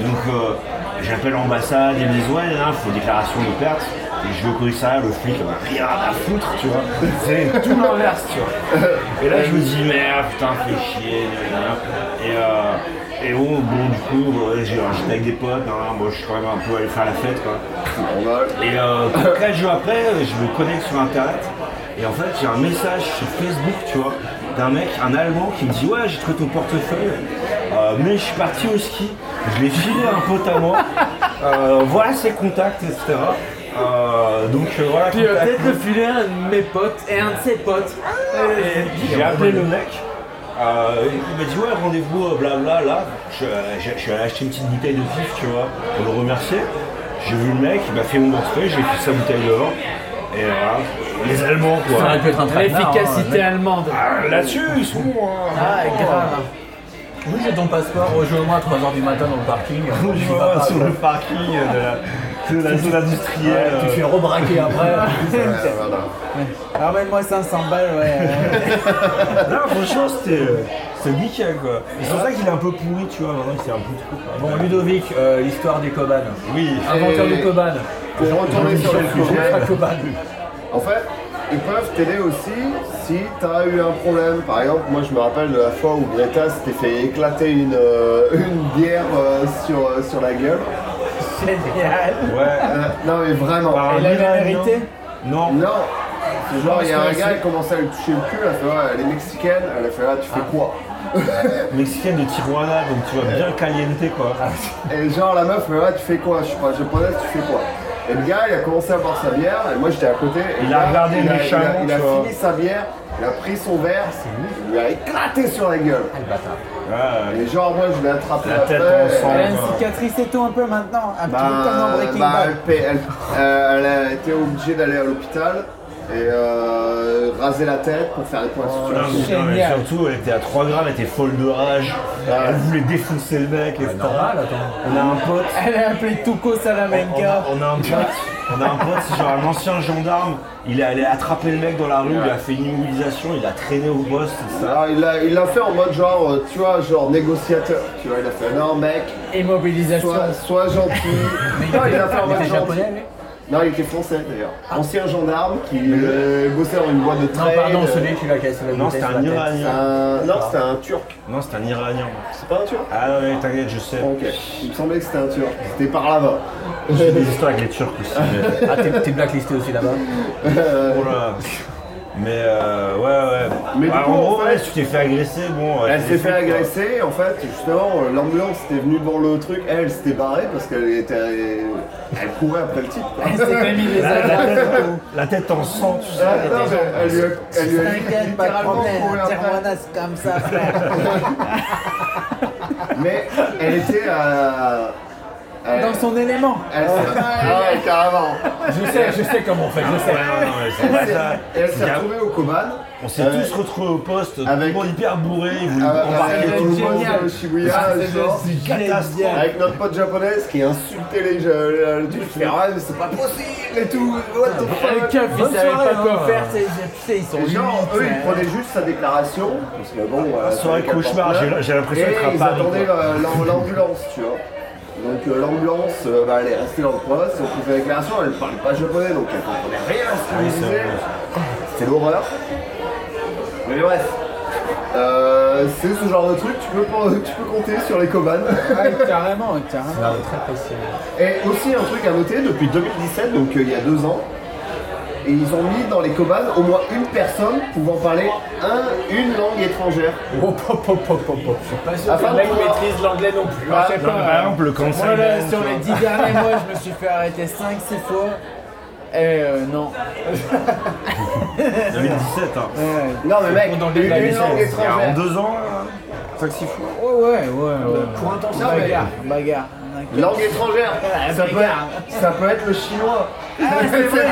[SPEAKER 1] Donc, euh, j'appelle l'ambassade, ils me disent ouais, il faut déclaration de perte. Et je vais au commissariat, le flic, il en a rien à foutre, tu vois. C'est tout l'inverse, tu vois. Et là, je me dis merde, putain, fais chier, gna gna. Et, euh, et bon, bon, du coup, j'ai- j'étais avec des potes, hein, moi je suis quand même un peu allé faire la fête, quoi.
[SPEAKER 2] Normal.
[SPEAKER 1] Et euh, 4 jours après, je me connecte sur internet et en fait j'ai un message sur Facebook, tu vois, d'un mec, un Allemand qui me dit ouais j'ai trouvé ton portefeuille, euh, mais je suis parti au ski, je l'ai filé à un pote à moi, (laughs) Euh, voilà ses contacts, etc. Euh, donc voilà.
[SPEAKER 4] Puis peut-être le filer à un de mes potes et un de ses potes.
[SPEAKER 1] Et J'ai appelé le mec. euh, il m'a dit ouais rendez-vous blabla là. Je, suis allé acheter une petite bouteille de pif tu vois pour le remercier. J'ai vu le mec, il m'a fait mon portefeuille, j'ai fait sa bouteille dehors. Et voilà. Les Allemands
[SPEAKER 3] Ça
[SPEAKER 1] quoi.
[SPEAKER 3] aurait pu être un traquenard, hein,
[SPEAKER 4] L'efficacité
[SPEAKER 3] mec.
[SPEAKER 4] allemande.
[SPEAKER 1] Ah, Là-dessus ils sont. euh,
[SPEAKER 4] Ah, grave.
[SPEAKER 3] Oui, j'ai ton passeport, rejoins-moi à 3h du matin dans le parking. Pas,
[SPEAKER 1] sur le parking de la, de la zone industrielle.
[SPEAKER 3] Ouais, Tu te fais rebraquer après.
[SPEAKER 2] Ouais, (laughs) voilà.
[SPEAKER 4] Ramène-moi 500 balles, ouais.
[SPEAKER 1] Là franchement c'était euh, nickel quoi. C'est pour ça qu'il est un peu pourri tu vois, maintenant il s'est un peu trop.
[SPEAKER 3] Bon, Ludovic, euh, l'histoire des Koban.
[SPEAKER 1] Oui.
[SPEAKER 3] Inventeur
[SPEAKER 2] Et-
[SPEAKER 3] du Koban.
[SPEAKER 2] Pour retourner sur le
[SPEAKER 3] Koban.
[SPEAKER 2] En fait, ils peuvent t'aider aussi si tu as eu un problème. Par exemple, moi je me rappelle de la fois où Greta s'était fait éclater une, euh, une bière euh, sur, euh, sur la gueule.
[SPEAKER 4] Génial.
[SPEAKER 1] Ouais.
[SPEAKER 2] Euh, non mais vraiment.
[SPEAKER 1] Par un
[SPEAKER 4] Il avait
[SPEAKER 1] Iranien.
[SPEAKER 4] mérité
[SPEAKER 1] Non.
[SPEAKER 2] Non. C'est genre, il y a un gars qui commençait à lui toucher le cul, elle a fait ouais, elle est mexicaine, elle a fait ah, tu fais quoi? (laughs)
[SPEAKER 1] Mexicaine de Tijuana, donc tu vois bien caliente quoi. (laughs)
[SPEAKER 2] Et genre la meuf, ouais, tu fais quoi? Je suis pas japonaise, tu fais quoi? Et le gars, il a commencé à boire sa bière, et moi j'étais à côté. Et
[SPEAKER 1] Il a regardé
[SPEAKER 2] il a, il a, il fini sa bière, il a pris son verre, il lui a éclaté sur la gueule.
[SPEAKER 1] Ouais.
[SPEAKER 2] Et genre, moi je l'ai attrapé
[SPEAKER 1] La tête
[SPEAKER 2] et-
[SPEAKER 1] en sang.
[SPEAKER 4] Elle a une cicatrice et tout un peu maintenant. Un petit
[SPEAKER 2] Bah,
[SPEAKER 4] peu comme dans Breaking
[SPEAKER 2] bah,
[SPEAKER 4] Bad.
[SPEAKER 2] elle, paie- elle- euh, elle a été obligée d'aller à l'hôpital et euh, raser la tête pour faire des points de
[SPEAKER 1] Non, mais surtout, elle était à 3 grammes, elle était folle de rage. Elle voulait défoncer le mec, etc.
[SPEAKER 3] Normal, attends.
[SPEAKER 1] On a un pote.
[SPEAKER 4] Elle a appelé Tuco
[SPEAKER 1] On a,
[SPEAKER 4] Salamanca.
[SPEAKER 1] on a un pote, on a un pote, c'est genre un ancien gendarme, il est allé attraper le mec dans la rue, il a fait une immobilisation, il a traîné au poste, tout ça.
[SPEAKER 2] Alors, il l'a il l'a fait en mode genre, euh, tu vois, genre négociateur. Tu vois, il a fait non mec,
[SPEAKER 4] Immobilisation.
[SPEAKER 2] sois, sois gentil. (laughs) non, il a fait en mode gentil.
[SPEAKER 3] japonais,
[SPEAKER 2] Non, il était français d'ailleurs. Ancien gendarme qui euh, bossait dans une boîte de
[SPEAKER 3] Non,
[SPEAKER 2] trade.
[SPEAKER 3] pardon,
[SPEAKER 2] euh,
[SPEAKER 3] celui qui l'a cassé la
[SPEAKER 1] Non, c'était un. Iranien.
[SPEAKER 2] un- Non, c'était un turc.
[SPEAKER 1] Non, c'était un Iranien.
[SPEAKER 2] C'est pas un turc?
[SPEAKER 1] Ah non, mais t'inquiète, je sais.
[SPEAKER 2] Ok. Il me semblait que c'était un turc. C'était par là-bas.
[SPEAKER 1] J'ai des histoires avec les Turcs aussi. Mais...
[SPEAKER 3] Ah, t'es- t'es blacklisté aussi là-bas?
[SPEAKER 2] Euh,
[SPEAKER 1] Oh là. Mais euh, ouais, ouais.
[SPEAKER 2] Mais du
[SPEAKER 1] Bah,
[SPEAKER 2] coup,
[SPEAKER 1] en
[SPEAKER 2] en
[SPEAKER 1] gros,
[SPEAKER 2] fait-
[SPEAKER 1] ouais, si tu t'es fait agresser, bon.
[SPEAKER 2] Elle s'est fait
[SPEAKER 1] quoi.
[SPEAKER 2] agresser, en fait, justement, euh, l'ambulance était venue devant le truc, elle s'était barrée parce qu'elle était. Elle courait après le type. quoi.
[SPEAKER 4] Elle s'est mis les
[SPEAKER 1] La, la tête, la tête en sang, tout ça.
[SPEAKER 2] Ah, non, mais elle lui a, elle lui a littéralement
[SPEAKER 4] comme ça, frère.
[SPEAKER 2] Mais elle était à. Elle-
[SPEAKER 4] Dans son élément.
[SPEAKER 2] Elle s'est- Ah ouais, carrément.
[SPEAKER 3] Je sais, je sais comment on fait, je
[SPEAKER 1] Ouais,
[SPEAKER 3] sais.
[SPEAKER 2] Elle s'est- elle s'est retrouvée au Koban.
[SPEAKER 1] On s'est
[SPEAKER 2] Euh,
[SPEAKER 1] tous retrouvés au poste, tout
[SPEAKER 2] avec-
[SPEAKER 1] le monde hyper bourré, ils voulaient
[SPEAKER 2] Avec
[SPEAKER 1] embarquer
[SPEAKER 2] avec
[SPEAKER 1] tout
[SPEAKER 2] tout
[SPEAKER 1] le
[SPEAKER 2] le
[SPEAKER 1] monde.
[SPEAKER 2] monde de Shibuya,
[SPEAKER 4] C'est
[SPEAKER 2] genre.
[SPEAKER 4] juste
[SPEAKER 1] catastrophe.
[SPEAKER 4] génial.
[SPEAKER 2] Avec notre pote japonaise qui insultait les jeunes, le truc, qui fait ouais mais c'est pas possible et tout, what the
[SPEAKER 4] Le
[SPEAKER 2] fuck?
[SPEAKER 4] keuf, il
[SPEAKER 3] Bonne
[SPEAKER 4] savait
[SPEAKER 3] soirée,
[SPEAKER 4] pas quoi
[SPEAKER 3] hein.
[SPEAKER 4] faire, tu sais, ils sont
[SPEAKER 2] genre,
[SPEAKER 4] huit,
[SPEAKER 2] eux, ils prenaient juste sa déclaration, parce que bon, euh,
[SPEAKER 1] soirée
[SPEAKER 2] c'est
[SPEAKER 1] cauchemar, j'ai- j'ai l'impression
[SPEAKER 2] et
[SPEAKER 1] d'être à
[SPEAKER 2] ils
[SPEAKER 1] Paris,
[SPEAKER 2] attendaient
[SPEAKER 1] quoi.
[SPEAKER 2] la- la- l'ambulance, tu vois. Donc euh, l'ambulance, euh, bah, elle est restée dans le poste, on fait la déclaration, elle ne parlait pas japonais, donc elle comprenait rien à ce
[SPEAKER 1] Ah
[SPEAKER 2] qu'on disait. C'était l'horreur. Mais bref. Euh, c'est ce genre de truc, tu peux, pas- tu peux compter sur les cobanes.
[SPEAKER 4] Ouais, carrément, carrément.
[SPEAKER 3] Très précis.
[SPEAKER 2] Et aussi un truc à noter, depuis 2017, donc euh, il y a deux ans, et ils ont mis dans les cobanes au moins une personne pouvant parler un, une langue étrangère.
[SPEAKER 3] Hop, hop, hop, hop, hop, hop. Je suis pas sûr
[SPEAKER 2] Afin
[SPEAKER 3] que le
[SPEAKER 2] de
[SPEAKER 3] mec
[SPEAKER 2] pouvoir-
[SPEAKER 3] maîtrise l'anglais non plus.
[SPEAKER 4] Je sais pas,
[SPEAKER 1] Par exemple, le
[SPEAKER 4] Moi, là, sur les 10 derniers mois, je me (laughs) suis fait arrêter 5-6 fois. Et euh, non. (laughs)
[SPEAKER 1] 2017, hein.
[SPEAKER 4] Ouais,
[SPEAKER 2] Non mais mec,
[SPEAKER 3] dans le
[SPEAKER 2] une,
[SPEAKER 3] détail,
[SPEAKER 2] une langue
[SPEAKER 1] Il y a en
[SPEAKER 2] étrangère.
[SPEAKER 1] deux ans, 5-6 fois.
[SPEAKER 4] ouais, ouais. ouais, ouais.
[SPEAKER 3] Pour intention,
[SPEAKER 2] Non, mais-
[SPEAKER 4] Bagarre, bagarre.
[SPEAKER 2] Langue étrangère,
[SPEAKER 4] Ouais,
[SPEAKER 2] ça, peut
[SPEAKER 4] bagarre.
[SPEAKER 2] être, ça peut être le chinois.
[SPEAKER 4] Ah, c'est vrai,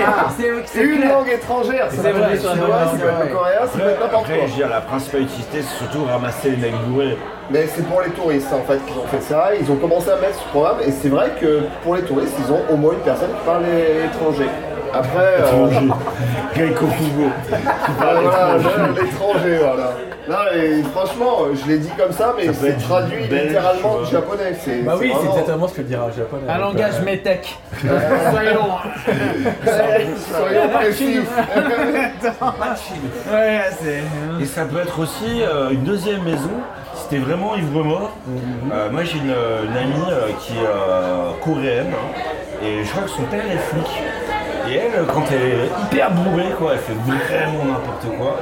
[SPEAKER 4] (laughs) c'est
[SPEAKER 2] Une
[SPEAKER 4] clair.
[SPEAKER 2] langue étrangère, ça
[SPEAKER 4] C'est
[SPEAKER 2] peut
[SPEAKER 4] vrai,
[SPEAKER 2] être le chinois, ça
[SPEAKER 4] langue,
[SPEAKER 2] peut être le coréen, ça peut être n'importe quoi.
[SPEAKER 1] je veux dire, la principale utilité, c'est surtout ramasser les mecs bourrés.
[SPEAKER 2] Mais c'est pour les touristes en fait qu'ils ont fait ça. Ils ont commencé à mettre ce programme et c'est vrai que pour les touristes, ils ont au moins une personne qui parle l'étranger. Après, euh,
[SPEAKER 1] Étranger. (laughs)
[SPEAKER 2] Voilà, je- l'étranger, voilà. Non, et franchement, je l'ai dit comme ça, mais c'est
[SPEAKER 1] être
[SPEAKER 2] traduit littéralement du japonais.
[SPEAKER 3] Bah oui, c'est exactement ce que dira un japonais.
[SPEAKER 4] Un langage
[SPEAKER 3] euh,
[SPEAKER 4] métèque. (laughs) Soyons.
[SPEAKER 2] Soyons précis. (laughs)
[SPEAKER 4] Ouais, c'est.
[SPEAKER 1] Et ça peut être aussi euh, une deuxième maison, t'es vraiment ivre-mort. Euh, moi j'ai une, une amie euh, qui est euh, coréenne, hein, et je crois que son père est flic. Et elle, quand elle est hyper bourrée, quoi, elle fait vraiment n'importe quoi.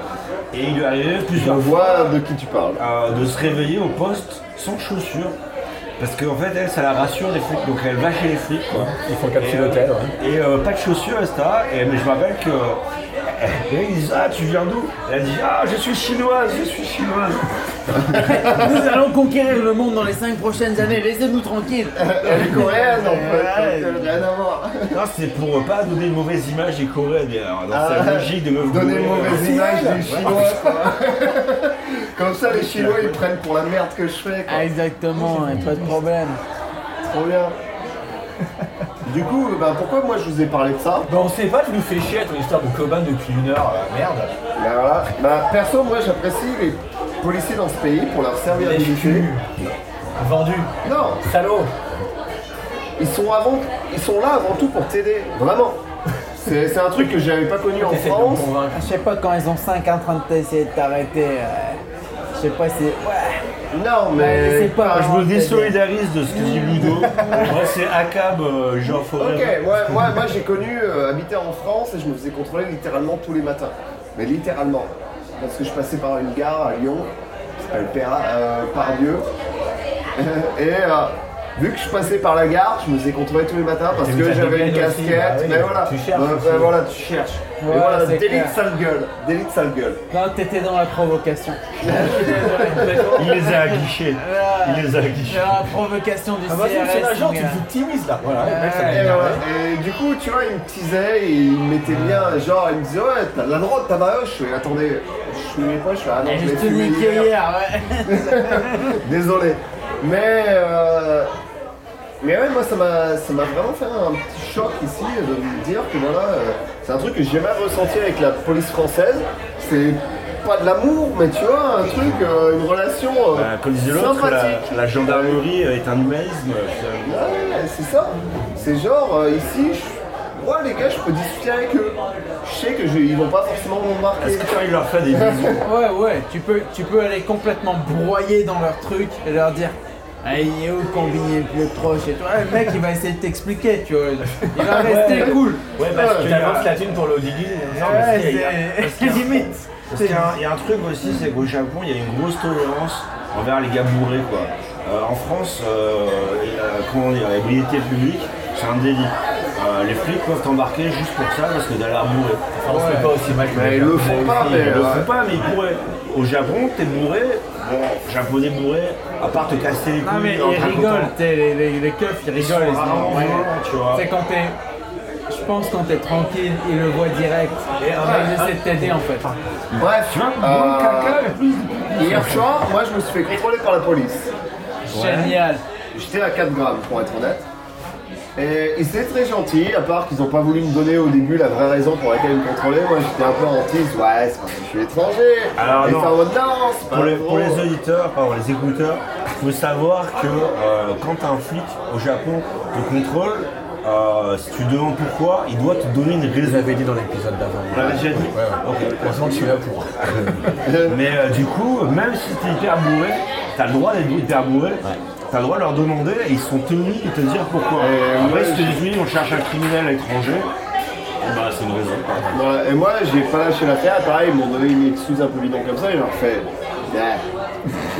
[SPEAKER 1] Et il lui
[SPEAKER 2] Je
[SPEAKER 1] plusieurs fois
[SPEAKER 2] vois de qui tu parles.
[SPEAKER 1] euh, de se réveiller au poste sans chaussures. Parce qu'en fait, elle, ça la rassure les flics, donc elle va chez les flics, quoi.
[SPEAKER 3] Ils font capsule
[SPEAKER 1] Et, euh,
[SPEAKER 3] hôtel, ouais.
[SPEAKER 1] Et euh, pas de chaussures, etc. Et, mais je me rappelle que. Et ils disent Ah, tu viens d'où? Elle a dit Ah, je suis chinoise, je suis chinoise. (laughs)
[SPEAKER 4] Nous allons conquérir le monde dans les 5 prochaines années, laissez-nous tranquilles.
[SPEAKER 2] Elle est coréenne en fait,
[SPEAKER 4] Ouais.
[SPEAKER 2] donc, euh, rien à voir.
[SPEAKER 1] Non, c'est pour pas donner une mauvaise image des Coréens, mais, euh, dans
[SPEAKER 2] Ah,
[SPEAKER 1] cette logique de meuf
[SPEAKER 2] Donner une
[SPEAKER 1] bourrée,
[SPEAKER 2] mauvaise
[SPEAKER 1] euh,
[SPEAKER 2] image du chinois, quoi. (laughs) Comme ça, les chinois ils prennent pour la merde que je fais, quoi.
[SPEAKER 4] Ah, exactement, a pas de problème.
[SPEAKER 2] Trop bien. Du coup, bah, pourquoi moi je vous ai parlé de ça
[SPEAKER 3] Bah on sait pas, tu nous fais chier à ton histoire de Coban depuis une heure, euh, merde.
[SPEAKER 2] Bah voilà. Bah perso, moi j'apprécie les policiers dans ce pays pour leur
[SPEAKER 3] culs. Vendu.
[SPEAKER 2] Non,
[SPEAKER 3] Salaud.
[SPEAKER 2] ils sont avant, ils sont là avant tout pour t'aider, vraiment. C'est c'est un truc que j'avais pas connu en
[SPEAKER 3] T'essaies de me
[SPEAKER 2] France.
[SPEAKER 3] convaincre.
[SPEAKER 4] Je sais pas quand ils ont 5 en train de t'essayer de t'arrêter. euh, Je sais pas si. Ouais.
[SPEAKER 2] Non, mais.
[SPEAKER 4] c'est pas.
[SPEAKER 1] Ah, je me désolidarise de ce que dit Ludo. (laughs) Moi, c'est ACAB, euh, genre Forêt.
[SPEAKER 2] Ok, ouais, moi, moi j'ai connu euh, habiter en France et je me faisais contrôler littéralement tous les matins. Mais littéralement. Parce que je passais par une gare à Lyon, qui s'appelle euh, Pardieu. (laughs) et euh, vu que je passais par la gare, je me faisais contrôler tous les matins parce
[SPEAKER 3] Et
[SPEAKER 2] que j'avais une casquette.
[SPEAKER 3] bah oui,
[SPEAKER 2] mais voilà,
[SPEAKER 3] tu cherches
[SPEAKER 2] Ouais, ouais, voilà, tu cherches.
[SPEAKER 4] Ouais,
[SPEAKER 2] et voilà,
[SPEAKER 4] c'est
[SPEAKER 2] délit de sale gueule. Délit de sale gueule.
[SPEAKER 4] Non, t'étais dans la provocation. (laughs)
[SPEAKER 1] Il les a aguichés. Il les a aguichés.
[SPEAKER 4] La provocation du
[SPEAKER 3] Ah c'est
[SPEAKER 4] CRS.
[SPEAKER 3] l'agent, tu
[SPEAKER 4] gars.
[SPEAKER 3] te timises là. Voilà, le mec, ça
[SPEAKER 4] Ouais.
[SPEAKER 3] m'a
[SPEAKER 2] Et, ouais, et du coup, tu vois, il me teasait et il me mettait bien, genre, il me disait, ouais, t'as la drogue, t'as ma hoche. Je fais, attendez, je fumais pas, je fais, ah non, je l'ai hier,
[SPEAKER 4] ouais. (laughs)
[SPEAKER 2] Désolé. Mais, euh, mais ouais, moi, ça m'a, ça m'a vraiment fait un petit choc ici de me dire que voilà, euh, c'est un truc que j'ai jamais ressenti avec la police française. C'est pas de l'amour, mais tu vois, un truc, euh, une relation euh,
[SPEAKER 1] Bah, comme disait l'autre, la,
[SPEAKER 2] sympathique.
[SPEAKER 1] la gendarmerie est un humanisme.
[SPEAKER 2] Ouais, c'est ça. C'est genre, euh, ici, je- moi, les gars, je peux discuter avec eux. Je sais que je- ils vont pas forcément me remarquer.
[SPEAKER 1] Est-ce que quand il leur fait des bisous (laughs)
[SPEAKER 4] Ouais, ouais, tu peux, tu peux aller complètement broyer dans leur truc et leur dire il est où le combiné le plus proche et toi, le mec il va essayer de t'expliquer, tu vois. Il va rester cool.
[SPEAKER 1] Ouais, parce
[SPEAKER 3] Tu
[SPEAKER 1] y a-
[SPEAKER 3] avances la thune pour
[SPEAKER 1] qu'il y a- (laughs)
[SPEAKER 4] c'est limite.
[SPEAKER 1] Parce qu'il y, a un- il y a un truc aussi, c'est qu'au Japon, il y a une grosse tolérance envers les gars bourrés. Quoi. Euh, en France, euh, euh, comment dire, l'ébriété publique, c'est un délit. Euh, les flics peuvent t'embarquer juste pour ça parce que t'as l'air bourré.
[SPEAKER 3] On se fait pas aussi mal que
[SPEAKER 2] Mais ils le font pas, mais-
[SPEAKER 1] Ils le
[SPEAKER 2] ouais.
[SPEAKER 1] font pas, mais ils pourraient. Au Japon, t'es bourré, bon, japonais bourré, à part te casser les couilles.
[SPEAKER 4] Non mais ils rigolent, les, les, les keufs ils rigolent. ils sont- ouais.
[SPEAKER 1] tu vois.
[SPEAKER 4] C'est quand t'es. Je pense quand t'es tranquille, ils le voient direct. Et ils essaient de t'aider en fait.
[SPEAKER 2] Bref,
[SPEAKER 1] Tu vois,
[SPEAKER 2] euh,
[SPEAKER 1] caca,
[SPEAKER 2] hier soir, moi, je me suis fait contrôler par la police.
[SPEAKER 4] Génial.
[SPEAKER 2] J'étais à 4 grammes, pour être honnête. Et ils étaient très gentils, à part qu'ils n'ont pas voulu me donner au début la vraie raison pour laquelle ils me contrôlaient. Moi, j'étais un peu hantise. Ouais, c'est parce que je suis étranger.
[SPEAKER 1] Alors,
[SPEAKER 2] et
[SPEAKER 1] non.
[SPEAKER 2] ça en mode non, c'est pas
[SPEAKER 1] Pour les, pour les auditeurs, pardon, les écouteurs, faut savoir que euh, quand un flic au Japon te contrôle, euh, si tu demandes pourquoi, il doit te donner une
[SPEAKER 3] Vous
[SPEAKER 1] raison.
[SPEAKER 3] l'avez dit dans l'épisode d'avant.
[SPEAKER 1] On l'avait déjà dit
[SPEAKER 3] Ouais, ouais.
[SPEAKER 1] Ok.
[SPEAKER 3] Que je suis là pour. (laughs)
[SPEAKER 1] Mais euh, du coup, même si t'es hyper bourré, t'as le droit d'être hyper bourré, t'as le droit de leur demander et ils sont tenus de te dire pourquoi.
[SPEAKER 2] Et
[SPEAKER 1] Après,
[SPEAKER 2] moi,
[SPEAKER 1] si tu dis oui, on cherche un criminel étranger, bah c'est une raison.
[SPEAKER 2] Voilà, et moi, j'ai pas lâché l'affaire. Pareil, ils m'ont donné une excuse un peu bidon comme ça. Et je leur fais, bah,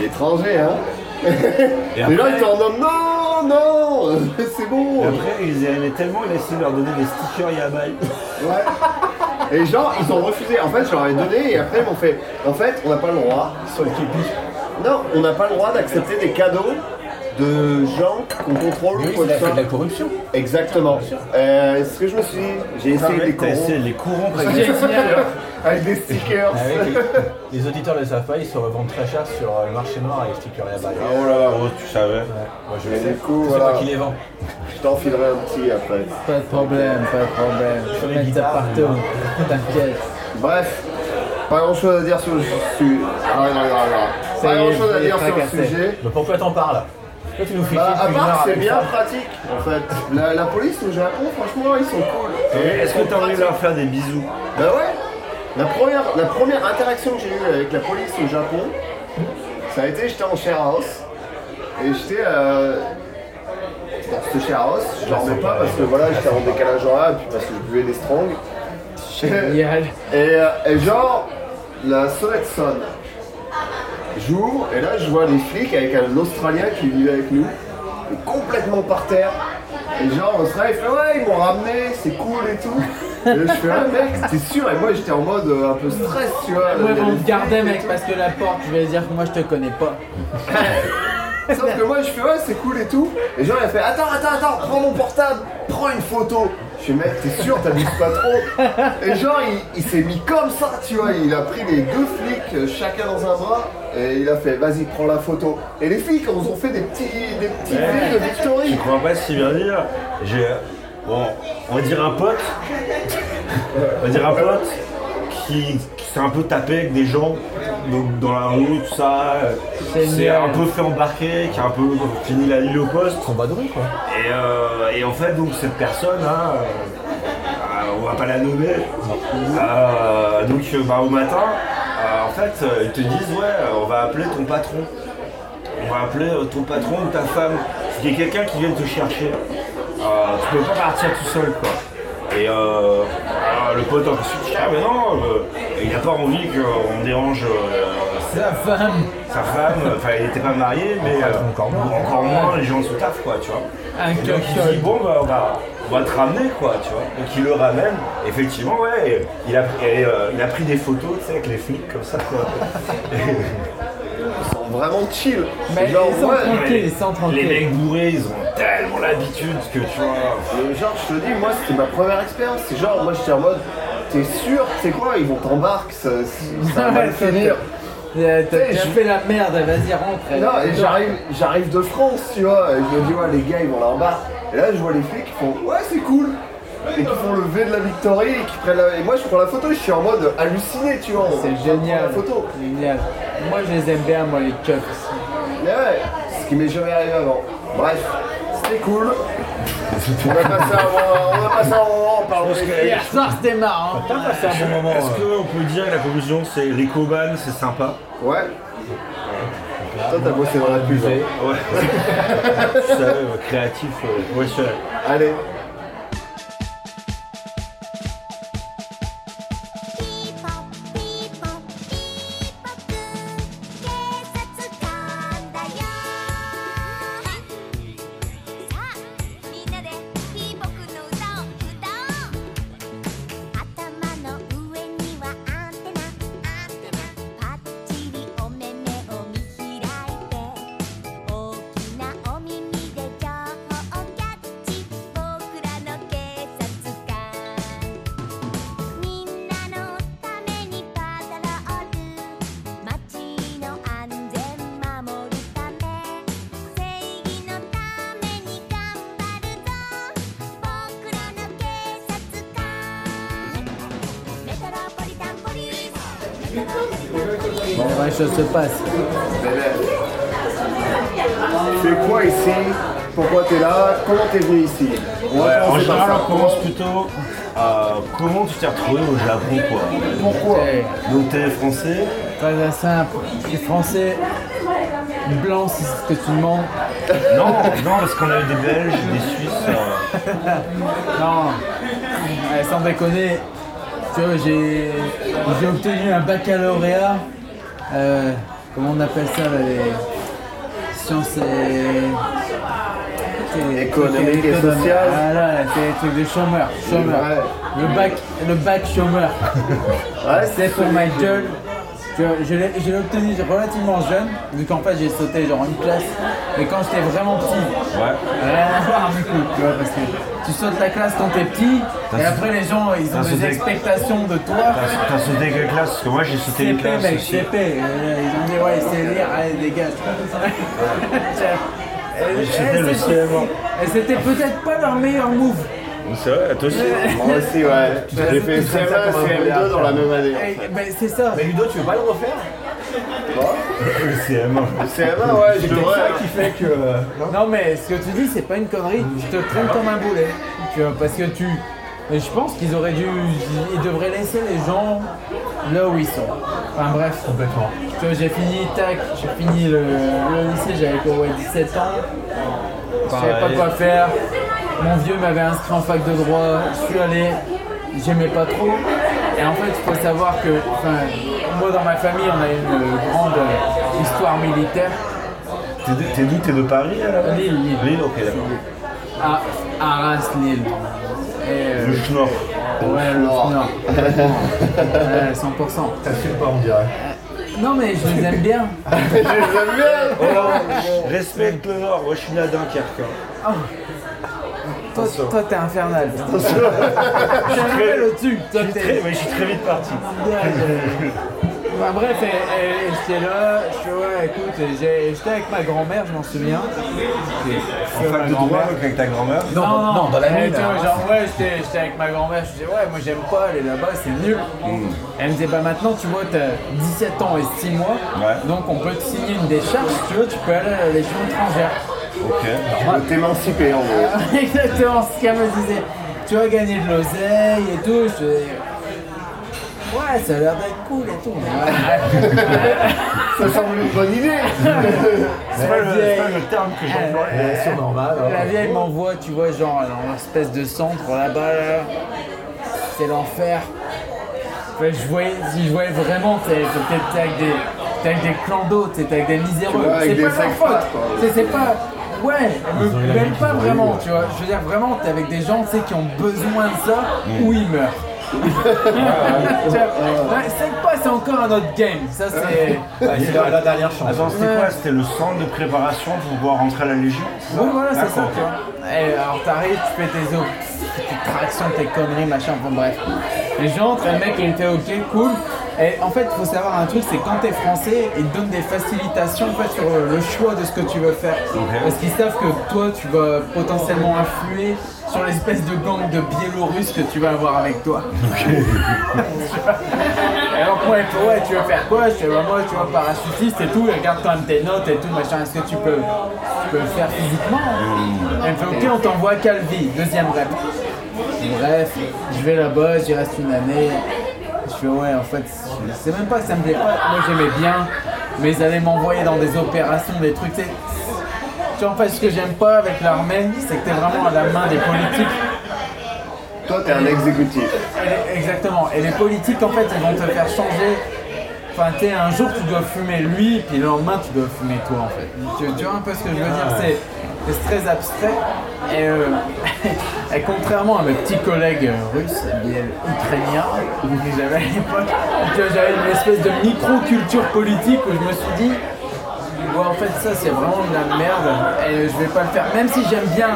[SPEAKER 2] étranger, hein.
[SPEAKER 1] Et
[SPEAKER 2] Et là,
[SPEAKER 1] après-
[SPEAKER 2] ils étaient en mode, non, non, (laughs) c'est bon.
[SPEAKER 1] Et après, ils aimaient tellement, ils a essayé de leur donner des stickers Yabai.
[SPEAKER 2] Ouais. Et genre, ils ont refusé. En fait, je leur ai donné et après, ils m'ont fait, en fait, on n'a pas le droit.
[SPEAKER 3] Sur le képi.
[SPEAKER 2] Non, on n'a pas le droit d'accepter des cadeaux de gens qu'on contrôle
[SPEAKER 3] Oui, c'est la, de la corruption.
[SPEAKER 2] Exactement. Euh, ce que je me suis dit, j'ai essayé de les
[SPEAKER 1] T'as essayé de les corrompre (laughs) avec
[SPEAKER 2] des stickers.
[SPEAKER 3] Avec les, (laughs) les auditeurs ne le savent pas, ils se revendent très cher sur euh, le marché noir avec sticker Yabai.
[SPEAKER 1] Oh là là, oh, tu savais.
[SPEAKER 3] Ouais, moi je
[SPEAKER 2] Et
[SPEAKER 3] sais. C'est
[SPEAKER 2] voilà.
[SPEAKER 3] moi qui les vends.
[SPEAKER 2] Je t'enfilerai un petit après.
[SPEAKER 4] Pas de problème, pas de problème. Je peux mettre ça partout. T'inquiète.
[SPEAKER 2] Bref, pas grand chose à dire sur le sujet. Ah, non, non, non.
[SPEAKER 4] Ça
[SPEAKER 2] Pas grand chose à dire sur le sujet.
[SPEAKER 3] Mais pourquoi t'en parles? Tu nous fais
[SPEAKER 2] Bah, à part, c'est bien pratique en fait. La, la police au Japon, franchement, ils sont cool.
[SPEAKER 1] Est-ce que t'as envie de leur faire des bisous
[SPEAKER 2] Bah ouais. La première, la première interaction que j'ai eue avec la police au Japon, ça a été j'étais en share house et j'étais euh, dans ce share house. Je dormais pas parce que voilà, j'étais en décalage horaire et puis parce que je buvais des strong.
[SPEAKER 4] Génial.
[SPEAKER 2] Et, euh, et genre, la sonnette sonne. J'ouvre et là je vois les flics avec un Australien qui vivait avec nous, complètement par terre. Et genre l'Australien il fait ouais ils m'ont ramené, c'est cool et tout. Et là, je fais ouais mec, t'es sûr? Et moi j'étais en mode euh, un peu stress tu vois.
[SPEAKER 4] Me garder,
[SPEAKER 2] flics et
[SPEAKER 4] mec, parce que la porte, je vais dire que moi, je te connais pas. (laughs)
[SPEAKER 2] Sauf que moi je fais ouais c'est cool et tout. Et genre il a fait attends attends attends prends mon portable, prends une photo. Je mec t'es sûr t'abuses pas trop Et genre il, il s'est mis comme ça tu vois, il a pris les deux flics euh, chacun dans un bras et il a fait vas-y prends la photo. Et les flics nous ont fait des petits des petits films de
[SPEAKER 1] Je
[SPEAKER 2] Victory.
[SPEAKER 1] crois pas si bien dire. J'ai. Bon, on va dire un pote. (laughs) On va dire un pote qui, qui s'est un peu tapé avec des gens donc, dans la rue, tout ça.
[SPEAKER 4] C'est
[SPEAKER 1] un peu fait embarquer, qui a un peu fini la nuit au poste.
[SPEAKER 3] Quoi.
[SPEAKER 1] Et, euh, et en fait, donc cette personne, hein, euh, euh, on va pas la nommer. Euh, donc, euh, bah, au matin, euh, en fait, euh, ils te disent ouais, euh, on va appeler ton patron. On va appeler euh, ton patron ou ta femme. Il y a quelqu'un qui vient te chercher. Euh, tu peux pas partir tout seul, quoi. Et euh, alors, le pote en plus, ah mais non, euh, il n'a pas envie qu'on dérange euh,
[SPEAKER 4] Sa femme.
[SPEAKER 1] sa femme. Enfin, il n'était pas marié, mais
[SPEAKER 3] encore moins.
[SPEAKER 1] encore moins les gens sous taf, quoi, tu vois.
[SPEAKER 4] Un
[SPEAKER 1] donc il dit bon bah on va, on va te ramener quoi tu vois. Donc il le ramène, effectivement ouais, a, il a pris des photos tu sais avec les flics comme ça quoi. (laughs)
[SPEAKER 2] Ils sont vraiment chill.
[SPEAKER 4] Mais
[SPEAKER 2] genre
[SPEAKER 4] ils sont
[SPEAKER 2] ouais,
[SPEAKER 4] tranquilles, ils sont
[SPEAKER 1] les
[SPEAKER 4] tranquilles.
[SPEAKER 1] mecs bourrés ils ont tellement l'habitude que tu vois.
[SPEAKER 2] mais genre je te dis moi c'était ma première expérience. C'est genre moi j'étais en mode t'es sûr c'est quoi ils vont t'embarquer ça, ça va (laughs)
[SPEAKER 4] c'est
[SPEAKER 2] finir.
[SPEAKER 4] Euh, T'as fait la merde, vas-y, rentre.
[SPEAKER 2] Non, et j'arrive, j'arrive de France, tu vois, et je me dis, ouais, les gars, ils vont là-bas. Et là, je vois les flics qui font, ouais, c'est cool. Et qui font le V de la Victory, et qui prennent la... Et moi, je prends la photo, et je suis en mode halluciné, tu vois.
[SPEAKER 4] C'est génial.
[SPEAKER 2] La photo.
[SPEAKER 4] Génial. Moi, je les aime bien, moi, les keufs aussi.
[SPEAKER 2] Mais ouais, ce qui m'est jamais arrivé avant. Bref, c'était cool. On a passé un bon, on a passé un moment en parlant
[SPEAKER 4] Hier soir, c'était marrant.
[SPEAKER 3] T'as passé un bon moment.
[SPEAKER 1] Est-ce qu'on peut dire que la conclusion c'est Ricoban c'est sympa
[SPEAKER 2] Ouais. Toi, t'as bossé dans la pub. hein.
[SPEAKER 1] Ouais. (laughs) tu savais, créatif, euh, professionnel.
[SPEAKER 2] Allez.
[SPEAKER 4] Bon, ouais, chose se passe.
[SPEAKER 2] Bébé. Tu fais quoi ici? Pourquoi t'es là? Comment t'es venu ici? On va
[SPEAKER 1] Ouais, en
[SPEAKER 2] commencer par
[SPEAKER 1] général,
[SPEAKER 2] ça.
[SPEAKER 1] on commence plutôt à comment tu t'es retrouvé au Japon, quoi?
[SPEAKER 2] Pourquoi?
[SPEAKER 1] Donc, t'es français?
[SPEAKER 4] Très simple. Je suis français, blanc si c'est ce que tu demandes.
[SPEAKER 1] Non, non, parce qu'on a eu des Belges, des Suisses. euh, (laughs)
[SPEAKER 4] Non, Ouais, sans déconner, tu vois, j'ai j'ai obtenu un baccalauréat. euh, comment on appelle ça là, les sciences et.
[SPEAKER 2] Économique et sociales.
[SPEAKER 4] Voilà, c'est les trucs de chômeur. chômeur.
[SPEAKER 2] Ouais.
[SPEAKER 4] Le bac, le bac chômeur. (laughs)
[SPEAKER 2] Ouais,
[SPEAKER 4] C'est pour ma gueule. Je l'ai je l'ai obtenu relativement jeune, vu qu'en fait j'ai sauté genre une classe. Mais quand j'étais vraiment petit,
[SPEAKER 1] Ouais.
[SPEAKER 4] rien à voir du coup, tu vois, parce que tu sautes la classe quand t'es petit, et après les gens ils ont des expectations de toi.
[SPEAKER 1] T'as sauté quelle classe Parce que moi, j'ai sauté les classes
[SPEAKER 4] mec,
[SPEAKER 1] aussi.
[SPEAKER 4] CP, euh, ils ont dit ouais c'est lire, allez dégage. Et- et
[SPEAKER 1] C'était le
[SPEAKER 4] c'était-
[SPEAKER 1] CM1.
[SPEAKER 4] Et c'était peut-être pas leur meilleur move.
[SPEAKER 1] C'est vrai, toi aussi
[SPEAKER 2] Moi aussi, ouais. J'ai fait CM1 et CM2 dans la même année. fait.
[SPEAKER 4] ben, c'est ça.
[SPEAKER 3] Mais Ludo, tu veux pas le refaire
[SPEAKER 1] Le CM1.
[SPEAKER 2] CM1, ouais, je
[SPEAKER 3] C'est
[SPEAKER 2] devrais.
[SPEAKER 3] ça qui fait que. euh, non
[SPEAKER 4] Non mais ce que tu dis c'est pas une connerie, je te traîne comme un boulet. Tu vois, parce que tu. Je pense qu'ils auraient dû. Ils devraient laisser les gens là où ils sont. Enfin bref.
[SPEAKER 3] Complètement.
[SPEAKER 4] Tu vois, j'ai fini, tac, j'ai fini le, le lycée, j'avais quoi, ouais, 17 ans. Je savais pas
[SPEAKER 1] Pareil.
[SPEAKER 4] quoi faire. Mon vieux m'avait inscrit en fac de droit, je suis allé, j'aimais pas trop. Et en fait, il faut savoir que, moi dans ma famille, on a une grande euh, histoire militaire.
[SPEAKER 1] T'es d'où? T'es de Paris alors
[SPEAKER 4] Lille, Lille.
[SPEAKER 1] Lille, ok, d'accord.
[SPEAKER 4] à Arras, Lille. Et, euh,
[SPEAKER 1] Le Schnorr.
[SPEAKER 4] ouais, le. (laughs) Ouais, 100%.
[SPEAKER 3] T'assumes pas, on dirait.
[SPEAKER 4] Non, mais je les aime bien. (laughs)
[SPEAKER 2] Je les aime bien.
[SPEAKER 1] Oh, respecte le Nord, moi je suis né à Dunkerque. hein.
[SPEAKER 4] Toi, toi, t'es infernal. Je suis au-dessus.
[SPEAKER 1] Très-
[SPEAKER 4] t'es.
[SPEAKER 1] mais je suis très vite parti.
[SPEAKER 4] Bah, bref, et j'étais là, je suis ouais, écoute, j'étais avec ma grand-mère, je m'en souviens.
[SPEAKER 1] En fac de droit avec ta grand-mère?
[SPEAKER 3] Non, non, non, dans la
[SPEAKER 4] vois,
[SPEAKER 3] hein.
[SPEAKER 4] genre, ouais, j'étais avec ma grand-mère, je disais, ouais, moi j'aime pas aller là-bas, c'est nul. Elle me disait, bah maintenant, tu vois, t'as 17 ans et 6 mois,
[SPEAKER 1] Ouais.
[SPEAKER 4] donc on peut te signer une décharge, si tu veux, tu peux aller à la Légion étrangère.
[SPEAKER 1] Ok.
[SPEAKER 2] Veux t'émanciper en gros. (laughs)
[SPEAKER 4] Exactement ce qu'elle me disait. Tu vas gagner de l'oseille et tout. Je dis, Ouais, ça a l'air d'être cool et tout. Ouais. (laughs)
[SPEAKER 2] Ça semble une bonne idée. (laughs)
[SPEAKER 1] C'est pas, le-
[SPEAKER 4] vieille.
[SPEAKER 1] c'est pas le terme que j'emploie.
[SPEAKER 3] Euh, normal. hein.
[SPEAKER 4] La vieille m'envoie, tu vois, genre dans l'espèce de centre là-bas, là. c'est l'enfer. Enfin, je voyais, si je voyais vraiment, t'es t'es- t'es avec des, t'es avec des clans d'autres, t'es avec des miséreux.
[SPEAKER 2] avec
[SPEAKER 4] C'est
[SPEAKER 2] des
[SPEAKER 4] pas leur
[SPEAKER 2] expats,
[SPEAKER 4] faute.
[SPEAKER 2] quoi.
[SPEAKER 4] C'est- C'est pas. Ouais, me
[SPEAKER 3] vie
[SPEAKER 4] pas vraiment,
[SPEAKER 3] eu.
[SPEAKER 4] tu vois. Je veux dire, vraiment, t'es avec des gens, tu sais, qui ont besoin de ça ou ils meurent. (laughs) C'est pas, c'est encore un autre game. Ça, c'est.
[SPEAKER 3] Ah, C'est la, la dernière chance.
[SPEAKER 1] Attends, c'était quoi? C'était le centre de préparation pour pouvoir rentrer à la Légion?
[SPEAKER 4] Oui, voilà, c'est ça,
[SPEAKER 1] D'accord.
[SPEAKER 4] tu vois. Et alors, t'arrives, tu fais tes os, tes tractions, tes conneries, machin, enfin bref. Les gens, le mec, il était ok, cool. Et en fait, il faut savoir un truc, c'est quand t'es français, ils te donnent des facilitations en fait, sur le choix de ce que tu veux faire. Parce qu'ils savent que toi, tu vas potentiellement influer sur l'espèce de gang de Biélorusses que tu vas avoir avec toi. (laughs) Et donc moi, fait, ouais, tu veux faire quoi? Je fais, bah, moi, tu vois, parachutiste et tout, et regarde quand même tes notes et tout, machin, est-ce que tu peux, tu peux le faire physiquement? Elle me fait, ok, on t'envoie Calvi, deuxième rep. Bref, je vais là-bas, j'y reste une année. Je fais, ouais, en fait, je sais même pas, ça me plaît pas. Moi, j'aimais bien, mais ils allaient m'envoyer dans des opérations, des trucs, tu sais. Tu vois, en fait, ce que j'aime pas avec l'armée, c'est que t'es vraiment à la main des politiques.
[SPEAKER 2] Toi, t'es un exécutif.
[SPEAKER 4] Et les- exactement. Et les politiques, en fait, ils vont te faire changer. Enfin, tu sais, un jour, tu dois fumer lui, puis le lendemain, tu dois fumer toi, en fait. Tu, tu vois un peu ce que je veux dire? C'est c'est très abstrait. Et, euh, (laughs) et contrairement à mes petits collègues euh, russes, ukrainiens, que j'avais à l'époque, j'avais une espèce de micro-culture politique où je me suis dit, Ouais, en fait, ça c'est vraiment de la merde et je vais pas le faire. Même si j'aime bien,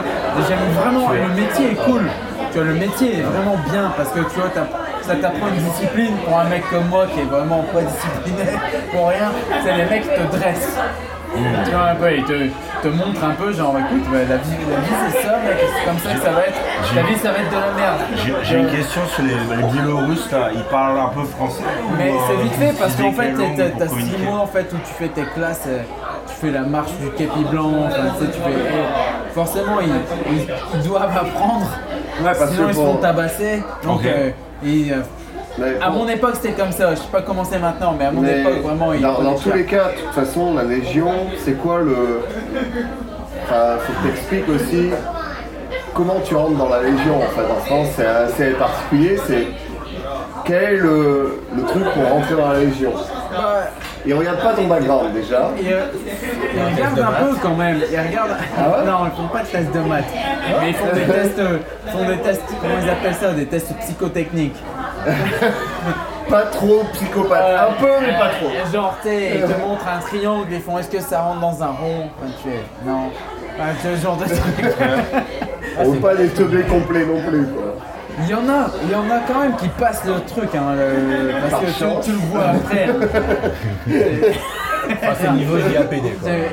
[SPEAKER 4] j'aime vraiment, le métier est cool. Tu vois, le métier est vraiment bien parce que tu vois, t'app- ça t'apprend une discipline pour un mec comme moi qui est vraiment pas discipliné pour rien. C'est les mecs qui te dressent. Tu vois un peu, ils te, te montrent un peu, genre écoute, bah, la vie, la vie c'est ça, mec, c'est comme ça que ça va être. Ta vie ça va être de la merde.
[SPEAKER 1] J'ai j'ai une question sur les, les Biélorusses là, ils parlent un peu français
[SPEAKER 4] Mais
[SPEAKER 1] euh,
[SPEAKER 4] c'est vite fait parce qu'en fait t'as
[SPEAKER 1] pour
[SPEAKER 4] t'as six
[SPEAKER 1] communiquer
[SPEAKER 4] mois en fait où tu fais tes classes, euh, tu fais la marche du képi blanc, enfin, tu sais, tu fais. et forcément, ils doivent apprendre.
[SPEAKER 2] Ouais, parce
[SPEAKER 4] sinon,
[SPEAKER 2] que
[SPEAKER 4] ils se
[SPEAKER 2] pour-
[SPEAKER 4] font tabasser. Donc,
[SPEAKER 1] Ok.
[SPEAKER 4] euh, ils, euh,
[SPEAKER 2] Mais
[SPEAKER 4] à mon époque, c'était comme ça. Je sais pas comment c'est maintenant, mais à mon
[SPEAKER 2] Mais
[SPEAKER 4] époque, vraiment, ils
[SPEAKER 2] dans,
[SPEAKER 4] prenaient
[SPEAKER 2] dans tous
[SPEAKER 4] cher.
[SPEAKER 2] les cas, de toute façon, la Légion, c'est quoi le. Enfin, faut que t'expliques aussi comment tu rentres dans la Légion en fait. En France, c'est assez particulier. C'est quel est le, le truc pour rentrer dans la Légion? Ils regardent pas ton background déjà.
[SPEAKER 4] Ils, euh, ils regardent un peu quand même. Ils regardent.
[SPEAKER 2] Ah ouais
[SPEAKER 4] non, ils font pas de tests de maths. Mais ils font des tests. euh, font des tests. Comment ils appellent ça Des tests psychotechniques. (laughs)
[SPEAKER 2] Pas trop psychopathe.
[SPEAKER 4] Euh,
[SPEAKER 2] Un peu, mais pas trop.
[SPEAKER 4] Et Genre, tu sais, ils te montrent un triangle, ils font est-ce que ça rentre dans un rond? Enfin, tu fais non. Enfin, ce genre de truc. (laughs)
[SPEAKER 2] On veut pas les teubés complets non plus. Quoi.
[SPEAKER 4] Il y en a, il y en a quand même qui passent le truc, hein, le- parce
[SPEAKER 2] Par
[SPEAKER 4] que tu, tu le vois après.
[SPEAKER 6] Enfin, c'est le niveau JAPD quoi.
[SPEAKER 4] C'est-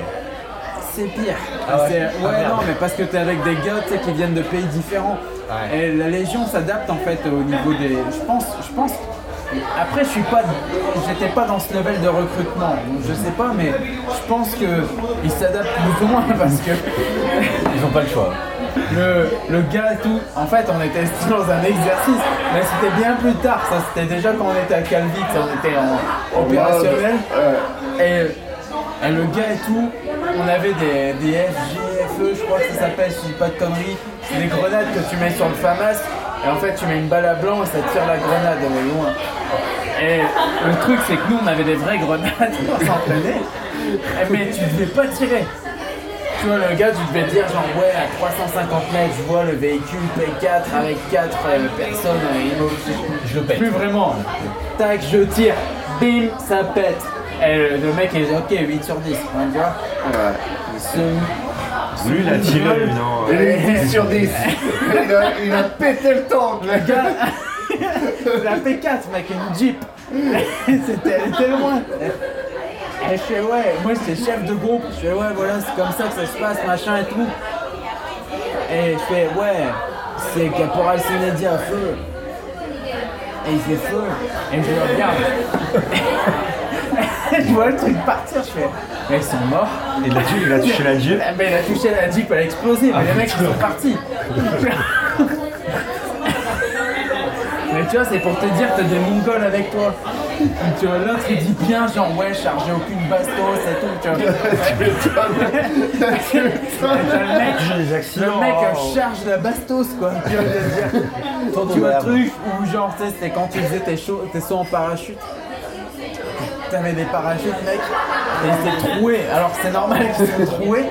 [SPEAKER 4] C'est pire.
[SPEAKER 6] Ah ouais
[SPEAKER 4] C'est-
[SPEAKER 6] Ah, merde.
[SPEAKER 4] non, mais parce que t'es avec des gars tu sais, qui viennent de pays différents.
[SPEAKER 6] Ouais.
[SPEAKER 4] Et la Légion s'adapte en fait au niveau des. Je pense, je pense. Après, je suis pas, j'étais pas dans ce level de recrutement, donc je sais pas, mais je pense que ils s'adaptent plus ou moins parce que
[SPEAKER 6] Ils ont pas le choix.
[SPEAKER 4] Le, le gars et tout, en fait, on était (laughs) dans un exercice, mais c'était bien plus tard. Ça, c'était déjà quand on était à Calvite, on était en opérationnel. Et, et le gars et tout, on avait des, des FGFE, je crois que ça s'appelle, si je dis pas de conneries. C'est des grenades que tu mets sur le FAMAS, et en fait tu mets une balle à blanc et ça tire la grenade au loin. Et le truc c'est que nous on avait des vraies grenades (laughs) pour s'entraîner, Et- mais tu devais pas tirer. Tu vois, le gars, tu devais dire genre, ouais, à 350 mètres, je vois le véhicule P4 avec 4 personnes euh, immobilisées.
[SPEAKER 6] Je le pète.
[SPEAKER 4] Plus vraiment. Tac, je tire. Bim, ça pète. Et le, le mec, il dit, ok, 8 sur 10. hein, tu vois
[SPEAKER 2] Ouais.
[SPEAKER 4] Ce-
[SPEAKER 1] Lui, il a tiré, lui, non.
[SPEAKER 2] Il est 10 sur 10. (laughs) il, a, il a pété le tank.
[SPEAKER 4] Le gars, (laughs) la P4, mec, une Jeep. (laughs) C'était, elle était loin. Et je fais, ouais, moi j'étais chef de groupe. Je fais, ouais, voilà, c'est comme ça que ça se passe, machin et tout. Et je fais, ouais, c'est Caporal Sénédia à feu. Et il fait feu. Et je le regarde. Et (laughs) je vois le truc partir, je fais, mais ils sont morts.
[SPEAKER 1] Il a, tu- il a touché la Jeep.
[SPEAKER 4] Ah, ben, il a touché la Jeep, elle a explosé, mais les mecs ils sont partis. (laughs) mais tu vois, c'est pour te dire que t'as des mongols avec toi. Tu vois, l'autre il dit bien, genre, ouais, chargé aucune bastos et tout, tu vois. (laughs) Le mec, le mec euh, charge la bastos, quoi. (laughs) Tu vois. Tu vois le truc où, genre, tu sais, c'était quand tu faisais tes, shows- tes sauts en parachute. T'avais des parachutes, mec, et ils s'est troué. Alors c'est normal qu'ils soient troués,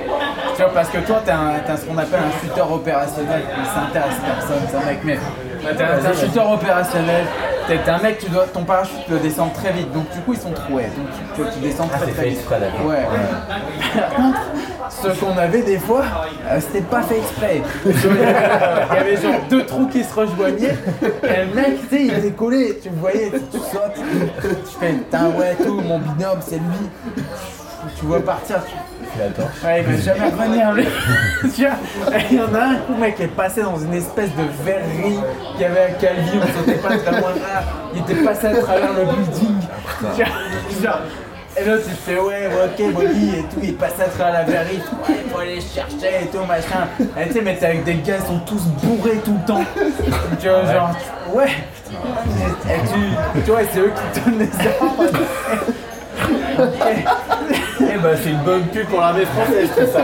[SPEAKER 4] tu vois, parce que toi, t'es un, t'as ce qu'on appelle un shooter opérationnel. Ça intéresse personne, ça, mec, mais t'es un, un shooter opérationnel. T'es un mec, tu dois, ton parachute doit descendre très vite, donc du coup ils sont troués. Donc tu, tu, tu descends très
[SPEAKER 6] c'est
[SPEAKER 4] très
[SPEAKER 6] fait
[SPEAKER 4] vite.
[SPEAKER 6] exprès, d'accord.
[SPEAKER 4] Ouais. Par contre, ce qu'on avait des fois, euh, c'était pas fait exprès. (laughs) Il y avait genre deux trous qui se rejoignaient. Et le mec, tu sais, il décollait. Tu le voyais, tu, tu sautes. Tu fais, putain, ouais, tout, mon binôme, c'est lui. Tu vois partir. Tu...
[SPEAKER 6] Attends.
[SPEAKER 4] Ouais, il va jamais revenir, lui. (laughs) tu vois, il y en a un coup, mec, qui est passé dans une espèce de verrerie qu'il y avait à Calvi, on sautait pas très loin là. Il était passé à travers le building. Tu vois, genre, et l'autre, il fait ouais, ok, Molly et tout, il passe à travers la verrerie, ouais, faut aller chercher et tout, machin. Et tu sais, mais t'es avec des gars, ils sont tous bourrés tout le temps. Tu vois, genre, ouais. Et, tu, tu vois, c'est eux qui te donnent les armes. (laughs)
[SPEAKER 6] Eh ben, c'est une bonne pub pour l'armée française, tout ça.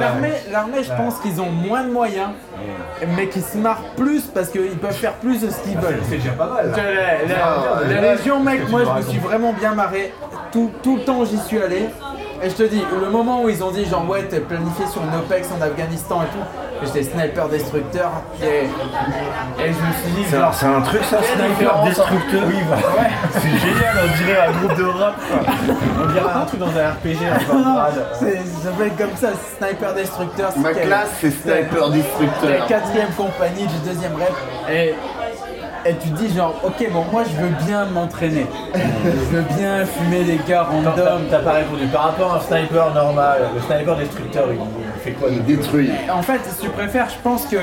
[SPEAKER 4] La- L'armée, je pense qu'ils ont moins de moyens, mais qu'ils se marrent plus parce qu'ils peuvent faire plus de ce qu'ils veulent.
[SPEAKER 6] C'est déjà pas mal.
[SPEAKER 4] La, Légion, mec, moi je me suis vraiment bien marré. Tout, tout le temps j'y suis allé. Et je te dis, le moment où ils ont dit genre ouais t'es planifié sur une OPEX en Afghanistan et tout, j'étais sniper destructeur et, et je me suis dit
[SPEAKER 1] C'est un,
[SPEAKER 4] genre
[SPEAKER 1] c'est un truc ça, sniper
[SPEAKER 6] différence,
[SPEAKER 1] destructeur. Oui,
[SPEAKER 4] ouais
[SPEAKER 1] C'est génial, on dirait un groupe de rap. quoi. (laughs)
[SPEAKER 6] On dirait un truc dans un RPG, un
[SPEAKER 4] non,
[SPEAKER 6] parade.
[SPEAKER 4] c'est- ça peut être comme ça, sniper destructeur.
[SPEAKER 2] Ma classe, c'est sniper
[SPEAKER 4] la
[SPEAKER 2] destructeur.
[SPEAKER 4] quatrième compagnie du deuxième rep et, et tu te dis genre ok bon moi je veux bien m'entraîner je veux bien fumer des gars random
[SPEAKER 6] T'as pas répondu. Par rapport à un sniper normal, le sniper destructeur, il il fait quoi de
[SPEAKER 2] Il détruit.
[SPEAKER 4] en fait si tu préfères je pense que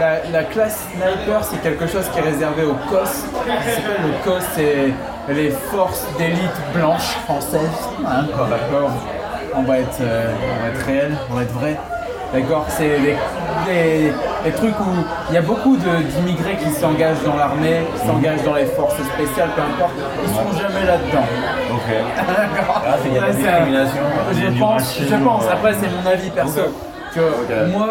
[SPEAKER 4] la, la classe sniper c'est quelque chose qui est réservé au COS s'appelle le COS c'est les forces d'élite blanches françaises. Hein, quoi, d'accord on va, être, euh, on va être réel, on va être vrai. D'accord C'est des- des trucs où il y a beaucoup d'immigrés qui s'engagent dans l'armée, qui s'engagent dans les forces spéciales, peu importe. Ils sont jamais là-dedans.
[SPEAKER 1] Ok. (laughs)
[SPEAKER 4] D'accord
[SPEAKER 1] Ah, il y a
[SPEAKER 4] un- Je pense, je pense. Après, c'est mon avis perso.
[SPEAKER 2] Ok.
[SPEAKER 4] Moi,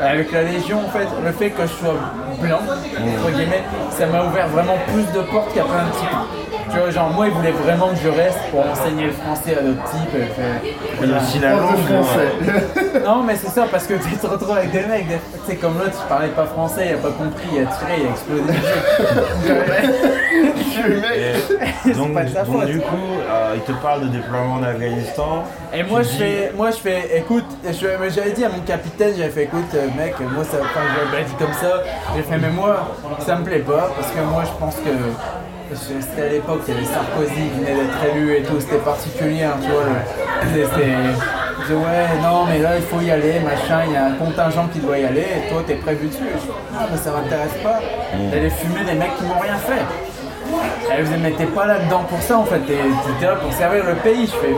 [SPEAKER 4] avec la Légion, en fait, le fait que je sois blanc, entre guillemets, ça m'a ouvert vraiment plus de portes qu'à plein de types. Tu vois, genre, moi, ils voulaient vraiment que je reste pour enseigner le français à d'autres types. et faire-
[SPEAKER 1] Il y a aussi la langue.
[SPEAKER 2] français. (laughs) (laughs)
[SPEAKER 4] Non, mais c'est ça, parce que tu te retrouves avec des mecs, des- tu sais, comme l'autre, il parlait pas français, il a pas compris, il a tiré, il a explosé. (laughs)
[SPEAKER 1] Donc,
[SPEAKER 4] pas de sa
[SPEAKER 1] donc
[SPEAKER 4] faute.
[SPEAKER 1] du coup, euh, il te parle de déploiement en Afghanistan.
[SPEAKER 4] Et moi je
[SPEAKER 1] dis-
[SPEAKER 4] fais, moi je fais, écoute, j'avais dit à mon capitaine, j'avais fait, écoute euh, mec, moi ça, enfin je l'avais dit comme ça, j'ai fait, mais moi ça me plaît pas parce que moi je pense que c'était à l'époque, il y avait Sarkozy qui venait d'être élu et tout, c'était particulier, hein, tu vois. C'était, je ouais, non mais là il faut y aller, machin, il y a un contingent qui doit y aller et toi t'es prévu dessus. Je dis, non mais ça m'intéresse pas d'aller fumer des mecs qui m'ont rien fait. Elle mais t'es pas là-dedans pour ça en fait, t'es là pour servir le pays. Je fais,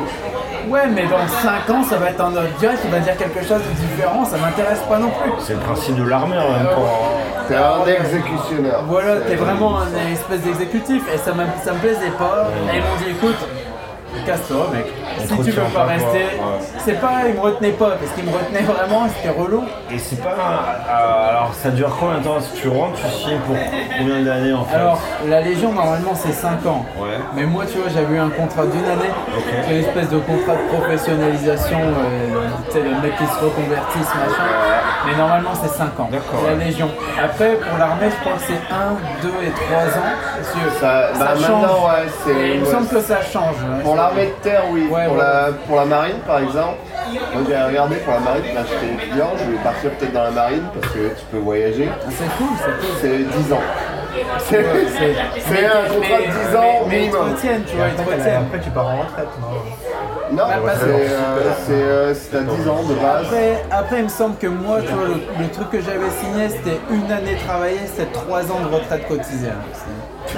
[SPEAKER 4] ouais, mais dans 5 ans, ça va être un autre gars qui va dire quelque chose de différent, ça m'intéresse pas non plus.
[SPEAKER 1] C'est le principe de l'armée en même temps. hein.
[SPEAKER 2] T'es un exécutionneur.
[SPEAKER 4] Voilà,
[SPEAKER 2] C'est-
[SPEAKER 4] t'es vraiment un espèce d'exécutif et ça, m'a- ça me plaisait pas. Et ils m'ont dit, écoute, casse-toi mec.
[SPEAKER 1] On
[SPEAKER 4] Si tu veux pas rester.
[SPEAKER 1] Ouais.
[SPEAKER 4] c'est pas, ils me retenaient pas, parce qu'ils me retenaient vraiment, c'était relou.
[SPEAKER 1] Et c'est pas. euh, alors ça dure combien de temps Si tu rentres, tu signes pour combien d'années en fait
[SPEAKER 4] Alors, la Légion, normalement, c'est 5 ans.
[SPEAKER 1] Ouais.
[SPEAKER 4] Mais moi, tu vois, j'avais eu un contrat d'une année. C'est une espèce de contrat de professionnalisation. euh, tu sais, les mecs qui se reconvertissent, machin. Mais normalement, c'est 5 ans.
[SPEAKER 1] D'accord,
[SPEAKER 4] La. Légion. Après, pour l'armée, je crois que c'est 1, 2 et 3 ans. Parce que
[SPEAKER 2] Ça- bah, maintenant, ouais,
[SPEAKER 4] il me semble que ça change.
[SPEAKER 2] Pour l'armée de terre, oui.
[SPEAKER 4] Ouais,
[SPEAKER 2] pour, la, pour la marine, par exemple, moi j'ai regardé pour la marine, là j'étais étudiant, je vais partir peut-être dans la marine parce que tu peux voyager.
[SPEAKER 4] Ah, C'est cool, c'est cool.
[SPEAKER 2] C'est 10 ans. C'est
[SPEAKER 4] Ouais, c'est-
[SPEAKER 2] c'est un contrat de
[SPEAKER 4] mais-
[SPEAKER 2] 10 ans
[SPEAKER 4] mais- Mais ils te
[SPEAKER 2] minimum.
[SPEAKER 4] retiennent, tu vois, ils te
[SPEAKER 3] Après,
[SPEAKER 4] retiennent.
[SPEAKER 3] après, tu pars en retraite, non
[SPEAKER 2] Non,
[SPEAKER 4] Bah,
[SPEAKER 2] c'est euh, c'est, euh, c'est à 10 ans de base.
[SPEAKER 4] Après, après, il me semble que moi, tu vois, le, le truc que j'avais signé, c'était une année travaillée, c'était 3 ans de retraite cotisée. hein.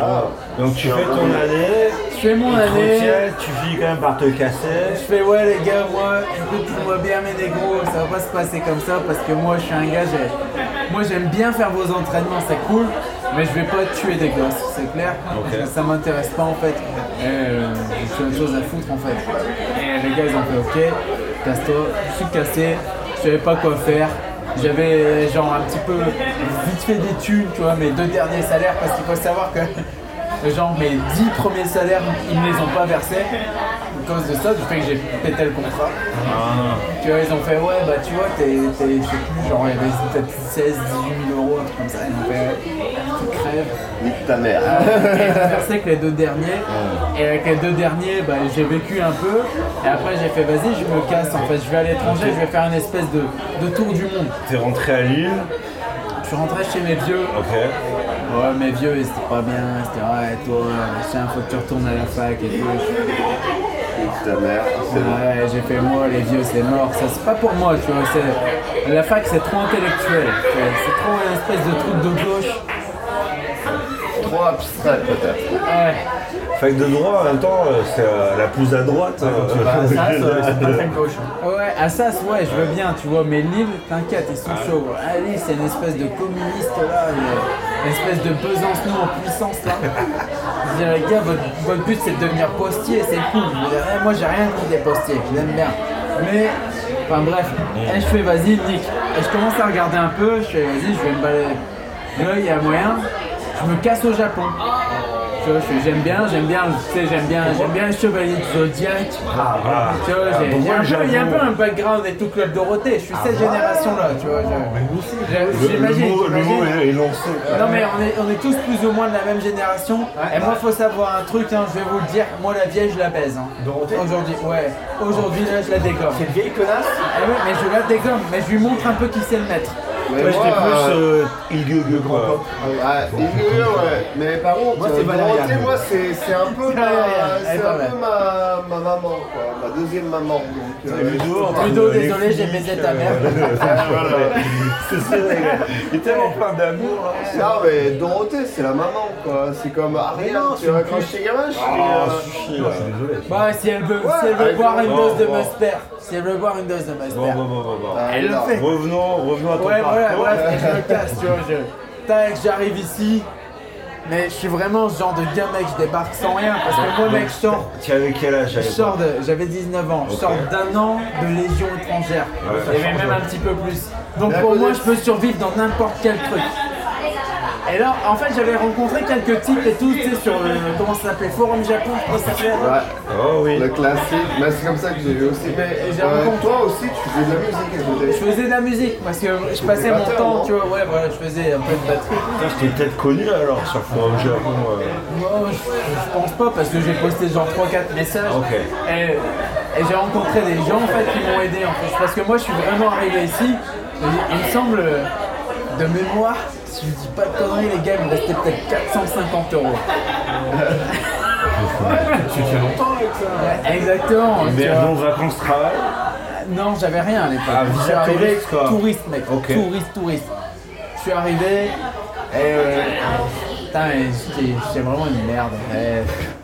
[SPEAKER 2] Ah,
[SPEAKER 1] Donc tu fais ton année,
[SPEAKER 4] Je fais mon année.
[SPEAKER 1] tu finis quand même par te casser.
[SPEAKER 4] Je fais ouais les gars moi écoutez-moi bien mes négros ça va pas se passer comme ça parce que moi je suis un gars j'ai- moi j'aime bien faire vos entraînements c'est cool mais je vais pas tuer des gosses c'est clair. Parce que ça m'intéresse pas en fait Et, euh, j'ai autre chose à foutre en fait et les gars ils ont fait ok casse-toi je suis cassé je savais pas quoi faire j'avais genre un petit peu vite fait des thunes tu vois mes deux derniers salaires parce qu'il faut savoir que (laughs) Genre mes 10 premiers salaires, ils me les ont pas versés à cause de ça, du fait que j'ai pété le contrat. Tu vois, ils ont fait ouais bah tu vois t'es, je sais plus, genre il y avait peut-être 16, 18 000 euros, un truc comme ça, ils m'ont fait crèves.
[SPEAKER 2] nique ta mère.
[SPEAKER 4] Et j'ai versé que les deux derniers, et avec les deux derniers bah, j'ai vécu un peu, et après j'ai fait vas-y je me casse en fait, je vais à l'étranger, je vais faire une espèce de, de tour du monde.
[SPEAKER 1] T'es rentré à Lille.
[SPEAKER 4] Je suis rentré chez mes vieux,
[SPEAKER 1] Ok.
[SPEAKER 4] Ouais, mes vieux, ils étaient pas bien, c'était ouais, toi, machin, faut que tu retournes à la fac et tout.
[SPEAKER 2] Ta mère.
[SPEAKER 4] Ouais, j'ai fait moi, les vieux, c'est mort. Ça, c'est pas pour moi, tu vois. La fac, c'est trop intellectuel. C'est c'est trop une espèce de truc de gauche.
[SPEAKER 2] Trop abstrait peut-être.
[SPEAKER 4] Ouais.
[SPEAKER 1] Fac de droit en même temps, euh, c'est euh, la plus à droite. euh,
[SPEAKER 3] Bah, ça, c'est c'est pas très gauche.
[SPEAKER 4] Ouais, Assas, ouais, je veux bien, tu vois, mais Lille, t'inquiète, ils sont chauds. Ah, Lille, c'est une espèce de communiste là, une, espèce de Besançon en puissance là. Je dis, les gars, votre, votre but c'est de devenir postier, c'est cool. Je dis, eh, moi j'ai rien contre les postiers, je l'aime bien. Mais, enfin bref, et je fais vas-y, nique. Et je commence à regarder un peu, je fais vas-y, je vais me balader. Là, il y a moyen, je me casse au Japon. Tu vois, j'aime bien, j'aime bien, tu sais, j'aime bien, j'aime bien les chevaliers du Zodiac.
[SPEAKER 1] Ah,
[SPEAKER 4] Tu vois, j'ai- un peu- il y a un
[SPEAKER 1] le
[SPEAKER 4] peu un background et tout Club Dorothée. Je suis cette génération-là, tu vois.
[SPEAKER 1] Le,
[SPEAKER 4] J'imagine.
[SPEAKER 1] le mot, le mot est, lancé.
[SPEAKER 4] Non mais on est, on est tous plus ou moins de la même génération. et moi faut savoir un truc, hein, je vais vous le dire, moi la vieille je la baise. hein.
[SPEAKER 3] Dorothée
[SPEAKER 4] Aujourd'hui, ouais. Aujourd'hui là je la dégomme.
[SPEAKER 3] Cette vieille connasse
[SPEAKER 4] Ah ouais, mais je la dégomme, mais je lui montre un peu qui sait le mettre.
[SPEAKER 1] Ouais,
[SPEAKER 2] moi,
[SPEAKER 1] j'étais plus
[SPEAKER 2] euh,
[SPEAKER 1] euh, il gueule.
[SPEAKER 2] Ouais, il gueule, ouais. Mais par contre,
[SPEAKER 3] Moi, c'est
[SPEAKER 2] euh. Dorothée, moi, c'est c'est un peu, ma, c'est un peu ma, ma maman, quoi. Ma deuxième maman. Donc, euh,
[SPEAKER 1] Ludo, de-
[SPEAKER 4] désolé, j'ai baisé ta
[SPEAKER 1] euh, (laughs)
[SPEAKER 4] mère. (laughs)
[SPEAKER 1] C'est ça, les gars. Il est tellement plein d'amour. là.
[SPEAKER 2] Non, mais Dorothée, c'est la maman, quoi. C'est comme Ariane, tu vois, quand j'étais gamin, je suis.
[SPEAKER 1] Ah,
[SPEAKER 2] euh,
[SPEAKER 1] suffit, là.
[SPEAKER 4] Bah, si elle veut, si elle veut
[SPEAKER 2] avec
[SPEAKER 4] boire
[SPEAKER 2] le-
[SPEAKER 4] une dose de. Musper, si elle veut boire une dose de
[SPEAKER 1] Bon,
[SPEAKER 4] Musper.
[SPEAKER 1] bon, bon, bon, bon.
[SPEAKER 2] euh,
[SPEAKER 4] Elle le fait.
[SPEAKER 1] Revenons, revenons à ton
[SPEAKER 4] voilà, et je me casse, tu vois. Je... Tac, j'arrive ici. Mais je suis vraiment ce genre de gars, mec, je débarque sans rien. Parce que moi, mec, je sors,
[SPEAKER 1] Tu avais quel âge
[SPEAKER 4] je sors de. J'avais 19 ans. Je sors d'un an de Légion étrangère.
[SPEAKER 1] Ouais.
[SPEAKER 4] Avait même un petit peu plus. Donc pour moi, je peux survivre dans n'importe quel truc. Et là, en fait, j'avais rencontré quelques types et tout, tu sais, sur le. Comment ça s'appelait Forum Japon, je crois que ça s'appelait.
[SPEAKER 2] Ouais,
[SPEAKER 1] Oh oui.
[SPEAKER 2] le classique. Mais c'est comme ça que j'ai vu aussi. Mais
[SPEAKER 4] Et j'ai
[SPEAKER 2] euh,
[SPEAKER 4] rencontré-
[SPEAKER 2] toi aussi, tu faisais de la musique côté.
[SPEAKER 4] Je faisais de la musique parce que je passais mon
[SPEAKER 2] batteur,
[SPEAKER 4] temps, tu vois, ouais, voilà, je faisais un peu de batterie.
[SPEAKER 1] Je t'ai peut-être connu alors sur Forum Japon. euh.
[SPEAKER 4] Moi, je, je pense pas parce que j'ai posté genre 3-4 messages.
[SPEAKER 1] Ok.
[SPEAKER 4] Et, et j'ai rencontré des gens en fait qui m'ont aidé en fait. Parce que moi je suis vraiment arrivé ici. et il me semble de mémoire, si je dis pas de conneries les gars, il me restait peut-être 450 euros.
[SPEAKER 3] Tu fais longtemps avec ça.
[SPEAKER 4] Exactement.
[SPEAKER 1] Mais donc vacances, travail.
[SPEAKER 4] Non, j'avais rien à l'époque.
[SPEAKER 1] Ah,
[SPEAKER 4] je suis arrivé
[SPEAKER 1] touriste, quoi.
[SPEAKER 4] touriste, mec. Touriste, touriste. Je suis arrivé et euh, putain, j'étais vraiment une merde.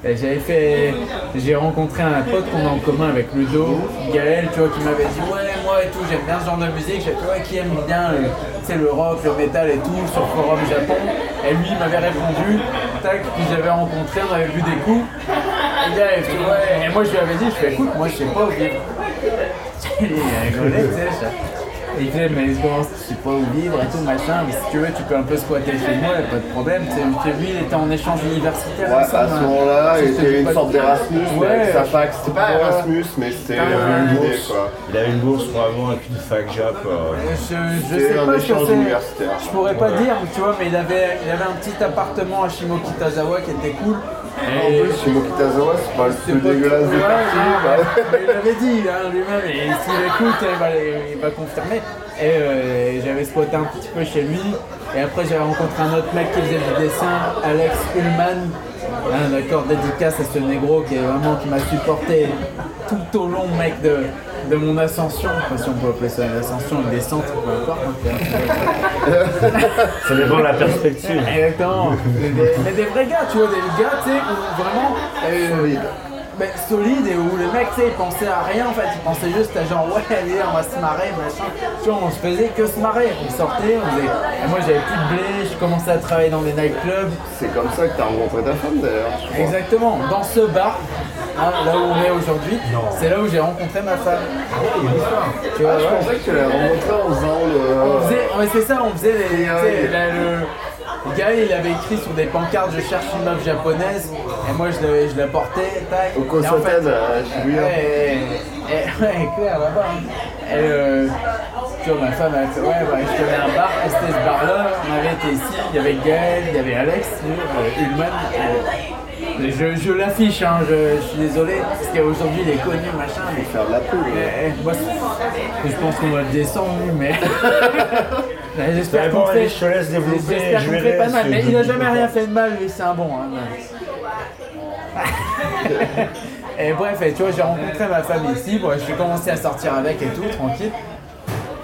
[SPEAKER 4] J'avais fait, j'ai rencontré un pote qu'on a en commun avec Ludo, Gaël, tu vois, qui m'avait dit ouais et tout, j'aime bien ce genre de musique. J'ai fait ouais qui aime bien le, le rock, le métal et tout sur Forum Japon. Et lui il m'avait répondu, tac, puis j'avais rencontré, on avait vu des coups. Et et moi je lui avais dit, je fais écoute, moi je sais pas où. (laughs) Il a tu sais. Et il fait, mais comment je sais pas où vivre et tout, machin. Mais si tu veux, tu peux un peu squatter chez moi, pas de problème. Tu sais, lui, il était en échange universitaire.
[SPEAKER 2] Ouais, à ce moment-là,
[SPEAKER 4] Je
[SPEAKER 2] il était une sorte d'Erasmus, mais
[SPEAKER 4] Ouais.
[SPEAKER 2] avec sa fac. C'était pas
[SPEAKER 4] Ouais.
[SPEAKER 2] Erasmus, mais c'était une
[SPEAKER 1] bourse.
[SPEAKER 2] quoi.
[SPEAKER 1] Il avait une bourse vraiment avec une fac Jap. euh.
[SPEAKER 4] Je, je sais
[SPEAKER 2] un
[SPEAKER 4] pas ce que
[SPEAKER 2] échange
[SPEAKER 4] c'est.
[SPEAKER 2] universitaire.
[SPEAKER 4] Je pourrais pas
[SPEAKER 1] Ouais.
[SPEAKER 4] dire, tu vois, mais il avait, il avait un petit appartement à Shimokitazawa qui était cool.
[SPEAKER 2] En plus, Shimokitazawa, c'est pas le plus dégueulasse des quoi.
[SPEAKER 4] mais Il l'avait dit hein, lui-même, et s'il écoute, il va, il va confirmer. Et euh, j'avais squatté un petit peu chez lui. Et après, j'avais rencontré un autre mec qui faisait du dessin, Alex Ullman. Un d'accord, dédicace à ce négro qui est vraiment qui m'a supporté tout au long, mec, de, de mon ascension. Enfin, si on peut appeler ça une ascension, une descente, peu importe. hein, (laughs)
[SPEAKER 1] Ça dépend de la perspective.
[SPEAKER 4] Exactement. mais, des, mais des vrais gars, tu vois, des gars, tu sais, où vraiment. euh. Ben, solide et où les mecs, tu sais, ils pensaient à rien en fait, ils pensaient juste à genre, ouais, allez, on va se marrer, machin. Tu vois, on se faisait que se marrer. On sortait, on faisait. Et moi, j'avais plus de blé, je commençais à travailler dans des nightclubs.
[SPEAKER 2] C'est comme ça que t'as rencontré ta femme, d'ailleurs. je.
[SPEAKER 4] Exactement, dans ce bar, hein, là où on est aujourd'hui, c'est là où j'ai rencontré ma femme. Tu vois,
[SPEAKER 2] Ah, je
[SPEAKER 4] ouais.
[SPEAKER 2] pensais que tu l'avais rencontré en faisant
[SPEAKER 4] On
[SPEAKER 2] le...
[SPEAKER 4] faisait, ouais, c'est ça, on faisait les. tu sais,
[SPEAKER 2] ouais.
[SPEAKER 4] Le, le gars, il avait écrit sur des pancartes Je cherche une meuf japonaise, et moi je, l'avais- je la portais, tac.
[SPEAKER 2] Au
[SPEAKER 4] en
[SPEAKER 2] Kosoten,
[SPEAKER 4] fait-
[SPEAKER 2] à Shibuya. (laughs)
[SPEAKER 4] Ouais, clair, là-bas. hein. Et, euh, tu vois, ma femme, elle fait Ouais, bah, je connais un bar, et c'était ce bar-là, on avait été ici, il y avait Gaël, il y avait Alex, euh, Je, je l'affiche, hein, je, je suis désolé, parce qu'aujourd'hui il est connu, machin, mais
[SPEAKER 2] Faire de la pub.
[SPEAKER 4] eh, moi, je pense qu'on va le descendre, mais. (laughs) J'espère qu'on fait.
[SPEAKER 1] je te laisse développer,
[SPEAKER 4] J'espère
[SPEAKER 1] je
[SPEAKER 4] qu'on fait pas mal. Mais
[SPEAKER 1] je
[SPEAKER 4] il a
[SPEAKER 1] dis
[SPEAKER 4] jamais rien fait de mal, lui, c'est un bon. Hein, mais- (laughs) et bref, et tu vois, j'ai rencontré ma femme ici, bon, j'ai commencé à sortir avec et tout, tranquille.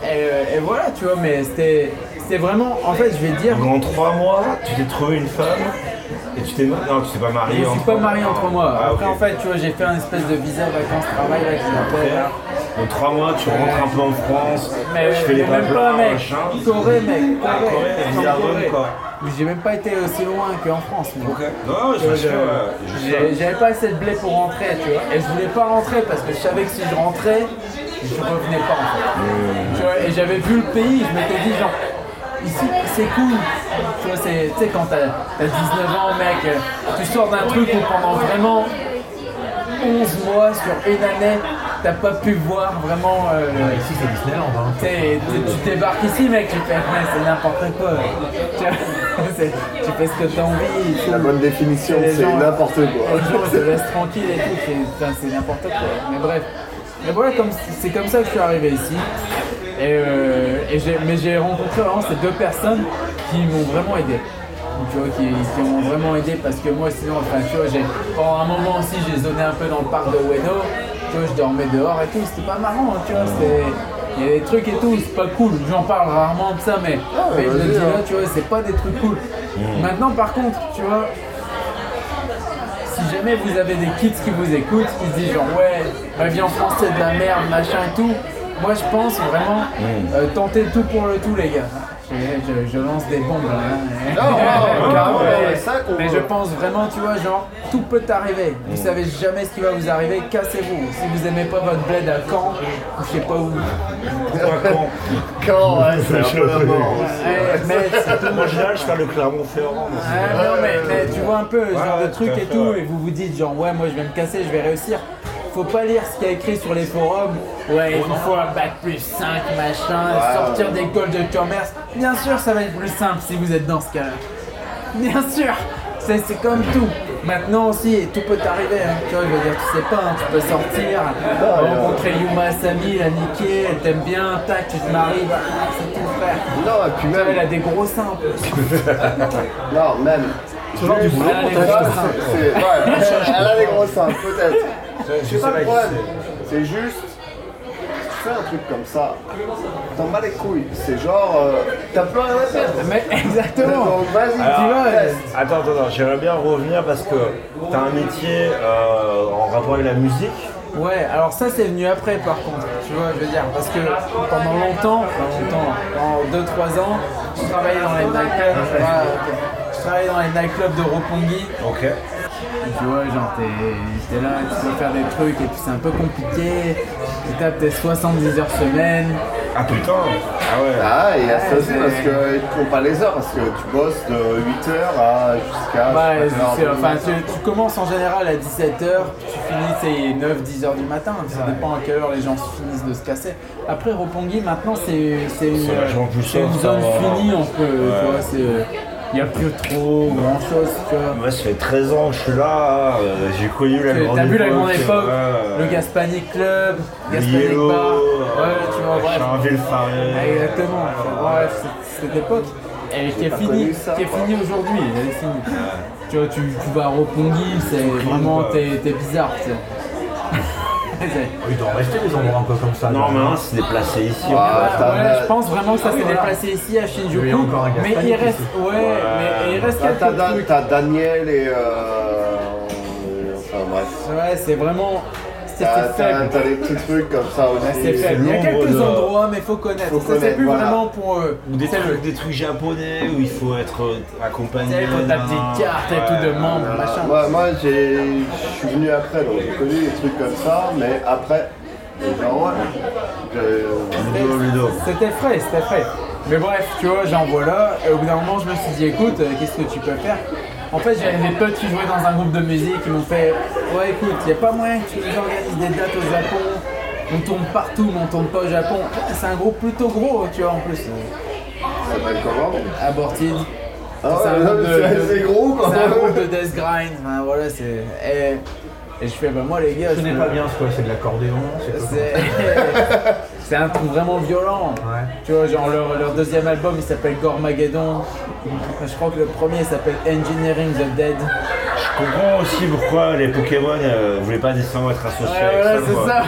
[SPEAKER 4] Et, euh, et voilà, tu vois, mais c'était c'était vraiment. En fait, je vais dire.
[SPEAKER 1] Donc en trois mois, tu t'es trouvé une femme et tu t'es non, tu t'es pas
[SPEAKER 4] Je
[SPEAKER 1] marié
[SPEAKER 4] ne
[SPEAKER 1] en
[SPEAKER 4] suis pas marié en trois mois.
[SPEAKER 1] Ah,
[SPEAKER 4] Après, en fait, tu vois, j'ai fait un espèce de visa vacances-travail là qui m'appelle. là.
[SPEAKER 1] Donc trois mois, tu rentres un peu en France,
[SPEAKER 4] Mais
[SPEAKER 1] tu fais les
[SPEAKER 4] même
[SPEAKER 1] pas
[SPEAKER 4] mec.
[SPEAKER 1] machin.
[SPEAKER 4] Corée, mec.
[SPEAKER 1] Ah,
[SPEAKER 4] Corée.
[SPEAKER 1] Corée, quoi.
[SPEAKER 4] J'ai même pas été aussi loin qu'en France. mais-
[SPEAKER 1] Ok. Non, je sûr.
[SPEAKER 4] je-
[SPEAKER 1] je
[SPEAKER 4] J'avais pas assez de blé pour rentrer, tu vois. Et je voulais pas rentrer parce que je savais que si je rentrais, je revenais pas en fait. Tu vois, et j'avais vu le pays, je m'étais dit genre, ici c'est cool. Tu vois, c'est- tu sais, quand t'as as 19 ans, mec, tu sors d'un truc où pendant vraiment 11 mois sur une année, t'as pas pu voir vraiment. euh,
[SPEAKER 3] Ici, c'est Disneyland. Hein.
[SPEAKER 4] tu débarques ici, mec, tu fais, ouais, c'est n'importe quoi. Tu, vois, (laughs) c'est- tu fais ce que t'as envie.
[SPEAKER 2] La bonne définition, c'est
[SPEAKER 4] gens-
[SPEAKER 2] n'importe
[SPEAKER 4] Les
[SPEAKER 2] quoi.
[SPEAKER 4] gens ils se (laughs) laissent tranquille et tout, c'est n'importe quoi. Mais bref. Mais voilà, comme- c'est comme ça que je suis arrivé ici. Et, euh, et j'ai- mais j'ai rencontré vraiment ces deux personnes qui m'ont vraiment aidé. Tu vois, qui, qui m'ont vraiment aidé parce que moi sinon, enfin tu vois, j'ai, pendant un moment aussi j'ai zoné un peu dans le parc de Ueno, tu vois, je dormais dehors et tout, c'était pas marrant, hein, tu vois. Il y a des trucs et tout, c'est pas cool, j'en parle rarement de ça, mais, mais je le dis
[SPEAKER 2] hein.
[SPEAKER 4] là, tu vois, c'est pas des trucs cool. Maintenant par contre, tu vois, si jamais vous avez des kids qui vous écoutent, qui se disent genre ouais, la vie en France c'est de la merde, machin et tout, moi je pense vraiment euh, tenter tout pour le tout les gars. Je, lance des bombes là. hein.
[SPEAKER 2] Non, non, (laughs) carrément,
[SPEAKER 4] Mais-
[SPEAKER 2] c'est ça qu'on
[SPEAKER 4] mais
[SPEAKER 2] veut.
[SPEAKER 4] je pense vraiment, tu vois, genre tout peut arriver. Vous savez jamais ce qui va vous arriver, cassez-vous. Si vous aimez pas votre bled à Caen, ou je sais pas où.
[SPEAKER 2] Quand, (laughs) ouais, (laughs) c'est un peu la mort.
[SPEAKER 4] Ouais, mais c'est tout.
[SPEAKER 1] Général, je fais le Clermont-Ferrand.
[SPEAKER 4] Ah, non, mais, mais tu vois un peu ce genre
[SPEAKER 1] ouais,
[SPEAKER 4] de truc et tout,
[SPEAKER 1] ouais.
[SPEAKER 4] et vous vous dites genre ouais, moi je vais me casser, je vais réussir. Faut pas lire ce qu'il y a écrit sur les forums. Ouais, il vous faut un bac plus 5, machin, sortir d'école de commerce. Bien sûr, ça va être plus simple si vous êtes dans ce cas-là. Bien sûr, c'est comme tout. Maintenant aussi, tout peut t'arriver. hein. Tu vois, je veux dire, tu sais pas, hein, tu peux sortir, rencontrer Yuma Asami, la niquer, elle t'aime bien, tac, tu te maries, bah, c'est tout frère.
[SPEAKER 2] Non, et puis
[SPEAKER 4] Elle
[SPEAKER 2] même,
[SPEAKER 4] a des gros seins en plus. (laughs)
[SPEAKER 2] non, même.
[SPEAKER 3] genre du boulot
[SPEAKER 4] Elle
[SPEAKER 2] ouais, elle a des gros seins, peut-être. C'est pas le problème. C'est juste, tu fais un truc comme ça, t'en bats les couilles. C'est genre, euh, t'as plus rien à perdre.
[SPEAKER 4] Mais (laughs) exactement.
[SPEAKER 2] Donc vas-y,
[SPEAKER 4] tu
[SPEAKER 2] teste.
[SPEAKER 1] Attends, attends, attends, j'aimerais bien revenir parce que t'as un métier euh, en rapport avec la musique.
[SPEAKER 4] Ouais, alors ça c'est venu après par contre, tu vois, je veux dire, parce que pendant longtemps, enfin longtemps, pendant 2-3 ans, je travaillais dans les nightclubs, je travaillais dans les nightclubs de Roppongi,
[SPEAKER 1] Ok.
[SPEAKER 4] Et tu vois, genre t'es t'es là, tu peux faire des trucs et puis c'est un peu compliqué, tu tapes tes 70 heures semaine,
[SPEAKER 1] Ah putain Ah ouais.
[SPEAKER 2] Ah, y a ça
[SPEAKER 4] c'est-
[SPEAKER 2] parce qu'ils te font pas les heures, parce que tu bosses de 8h à jusqu'à.
[SPEAKER 4] Ouais,
[SPEAKER 2] heure.
[SPEAKER 4] enfin, tu, tu commences en général à 17h, tu finis c'est 9-10 heures du matin, ça dépend à quelle heure les gens finissent de se casser. Après Roppongi maintenant c'est c'est une, une zone finie, on peut, tu vois, il n'y a plus trop grand chose, tu vois.
[SPEAKER 1] Moi, ça fait 13 ans que je suis là, euh, j'ai connu la grande
[SPEAKER 4] T'as vu la
[SPEAKER 1] époque,
[SPEAKER 4] grande époque,
[SPEAKER 1] ouais,
[SPEAKER 4] le Gaspani Club,
[SPEAKER 1] le
[SPEAKER 4] Gaspani
[SPEAKER 1] Yellow,
[SPEAKER 4] Bar,
[SPEAKER 1] euh,
[SPEAKER 4] ouais, tu vois, bref. Exactement, bref, c'est- cette époque, elle qui est finie, finie aujourd'hui, elle est finie. Tu vois, tu, tu vas à Roppongi, c'est vraiment,
[SPEAKER 1] quoi.
[SPEAKER 4] t'es t'es bizarre, tu sais. C'est-
[SPEAKER 3] Il doit en rester des endroits un peu comme ça.
[SPEAKER 1] Non,
[SPEAKER 3] là.
[SPEAKER 1] maintenant, c'est déplacé ici.
[SPEAKER 2] Ah,
[SPEAKER 4] Ouais, ouais, je pense vraiment que ça s'est déplacé ici à Shinjuku,
[SPEAKER 3] a encore un
[SPEAKER 4] mais
[SPEAKER 3] Gaspani
[SPEAKER 4] il reste, ouais, mais il reste quelques
[SPEAKER 2] t'as Daniel et. euh, Enfin bref.
[SPEAKER 4] Ouais, c'est vraiment, c'est
[SPEAKER 2] T'as
[SPEAKER 4] c'est faible.
[SPEAKER 2] t'as- des petits trucs comme ça
[SPEAKER 4] Ouais,
[SPEAKER 2] aussi.
[SPEAKER 4] c'est faible. Il y a quelques
[SPEAKER 1] de-
[SPEAKER 4] endroits, mais faut connaître.
[SPEAKER 2] Faut
[SPEAKER 4] ça, c'est plus
[SPEAKER 2] voilà.
[SPEAKER 4] vraiment pour eux.
[SPEAKER 1] Ou des trucs, des trucs japonais où il faut être euh, accompagné.
[SPEAKER 4] Sais, faut ta petite carte et tout de membres, machin.
[SPEAKER 2] Moi, moi j'ai, je suis venu après, donc j'ai connu des trucs comme ça, mais après, genre, ouais.
[SPEAKER 4] C'était frais, c'était frais. Mais bref, tu vois, j'envoie là, et au bout d'un moment, je me suis dit, écoute, euh, qu'est-ce que tu peux faire? En fait, j'avais des potes qui jouaient dans un groupe de musique, qui m'ont fait, ouais, écoute, il a pas moyen que tu nous organises des dates au Japon. On tourne partout, mais on tourne pas au Japon. Ouais, C'est un groupe plutôt gros, tu vois, en plus.
[SPEAKER 2] ça s'appelle comment
[SPEAKER 4] Aborted.
[SPEAKER 2] Ah
[SPEAKER 4] C'est un groupe de-
[SPEAKER 2] gros
[SPEAKER 4] un groupe de Death Grind. Enfin, voilà, c'est. Et, et je fais, bah moi les gars,
[SPEAKER 3] Je connais
[SPEAKER 4] peux-
[SPEAKER 3] pas bien ce quoi, c'est de l'accordéon, c'est
[SPEAKER 4] C'est (laughs) c'est un truc vraiment violent.
[SPEAKER 3] Ouais.
[SPEAKER 4] Tu vois, genre leur, leur deuxième album il s'appelle Gormageddon. Je crois que le premier s'appelle Engineering the Dead.
[SPEAKER 1] Je comprends aussi pourquoi les Pokémon euh, voulaient pas nécessairement être associés
[SPEAKER 4] Ouais,
[SPEAKER 1] avec
[SPEAKER 4] voilà,
[SPEAKER 1] ça.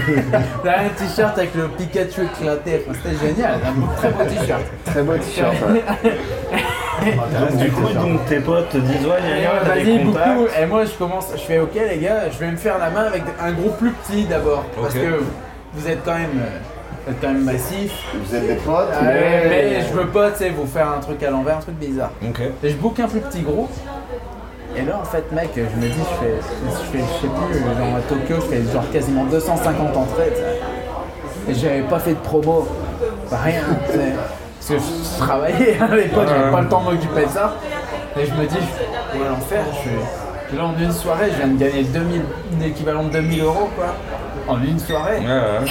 [SPEAKER 4] c'est ça. (laughs) T'as un t-shirt avec le Pikachu éclaté. Enfin, C'était génial, un très beau t-shirt.
[SPEAKER 2] Très beau t-shirt. (laughs)
[SPEAKER 1] Donc, du coup, donc, tes potes te disent Ouais,
[SPEAKER 4] Et
[SPEAKER 1] y a, t'as des
[SPEAKER 4] beaucoup.
[SPEAKER 1] contacts.
[SPEAKER 4] Et moi, je commence, je fais OK, les gars, je vais me faire la main avec un groupe plus petit d'abord. Parce
[SPEAKER 1] Ok.
[SPEAKER 4] que vous êtes quand même, euh, vous êtes quand même massif.
[SPEAKER 2] Vous êtes des potes,
[SPEAKER 4] Ouais,
[SPEAKER 2] mais.
[SPEAKER 4] mais je veux pas, tu sais, vous faire un truc à l'envers, un truc bizarre.
[SPEAKER 1] Ok.
[SPEAKER 4] Et je book un plus petit groupe. Et là, en fait, mec, je me dis, je fais, je fais, je sais plus, genre à Tokyo, je fais genre quasiment 250 entrées. tu sais. Et j'avais pas fait de promo, Bah, rien. tu sais. Parce que je travaillais à l'époque, j'avais pas le temps de m'occuper de ça. Et je me dis, je vais l'en faire. Je là, en une soirée, je viens de gagner 2000, l'équivalent de 2000 euros, quoi. En une soirée.
[SPEAKER 1] Ouais, ouais.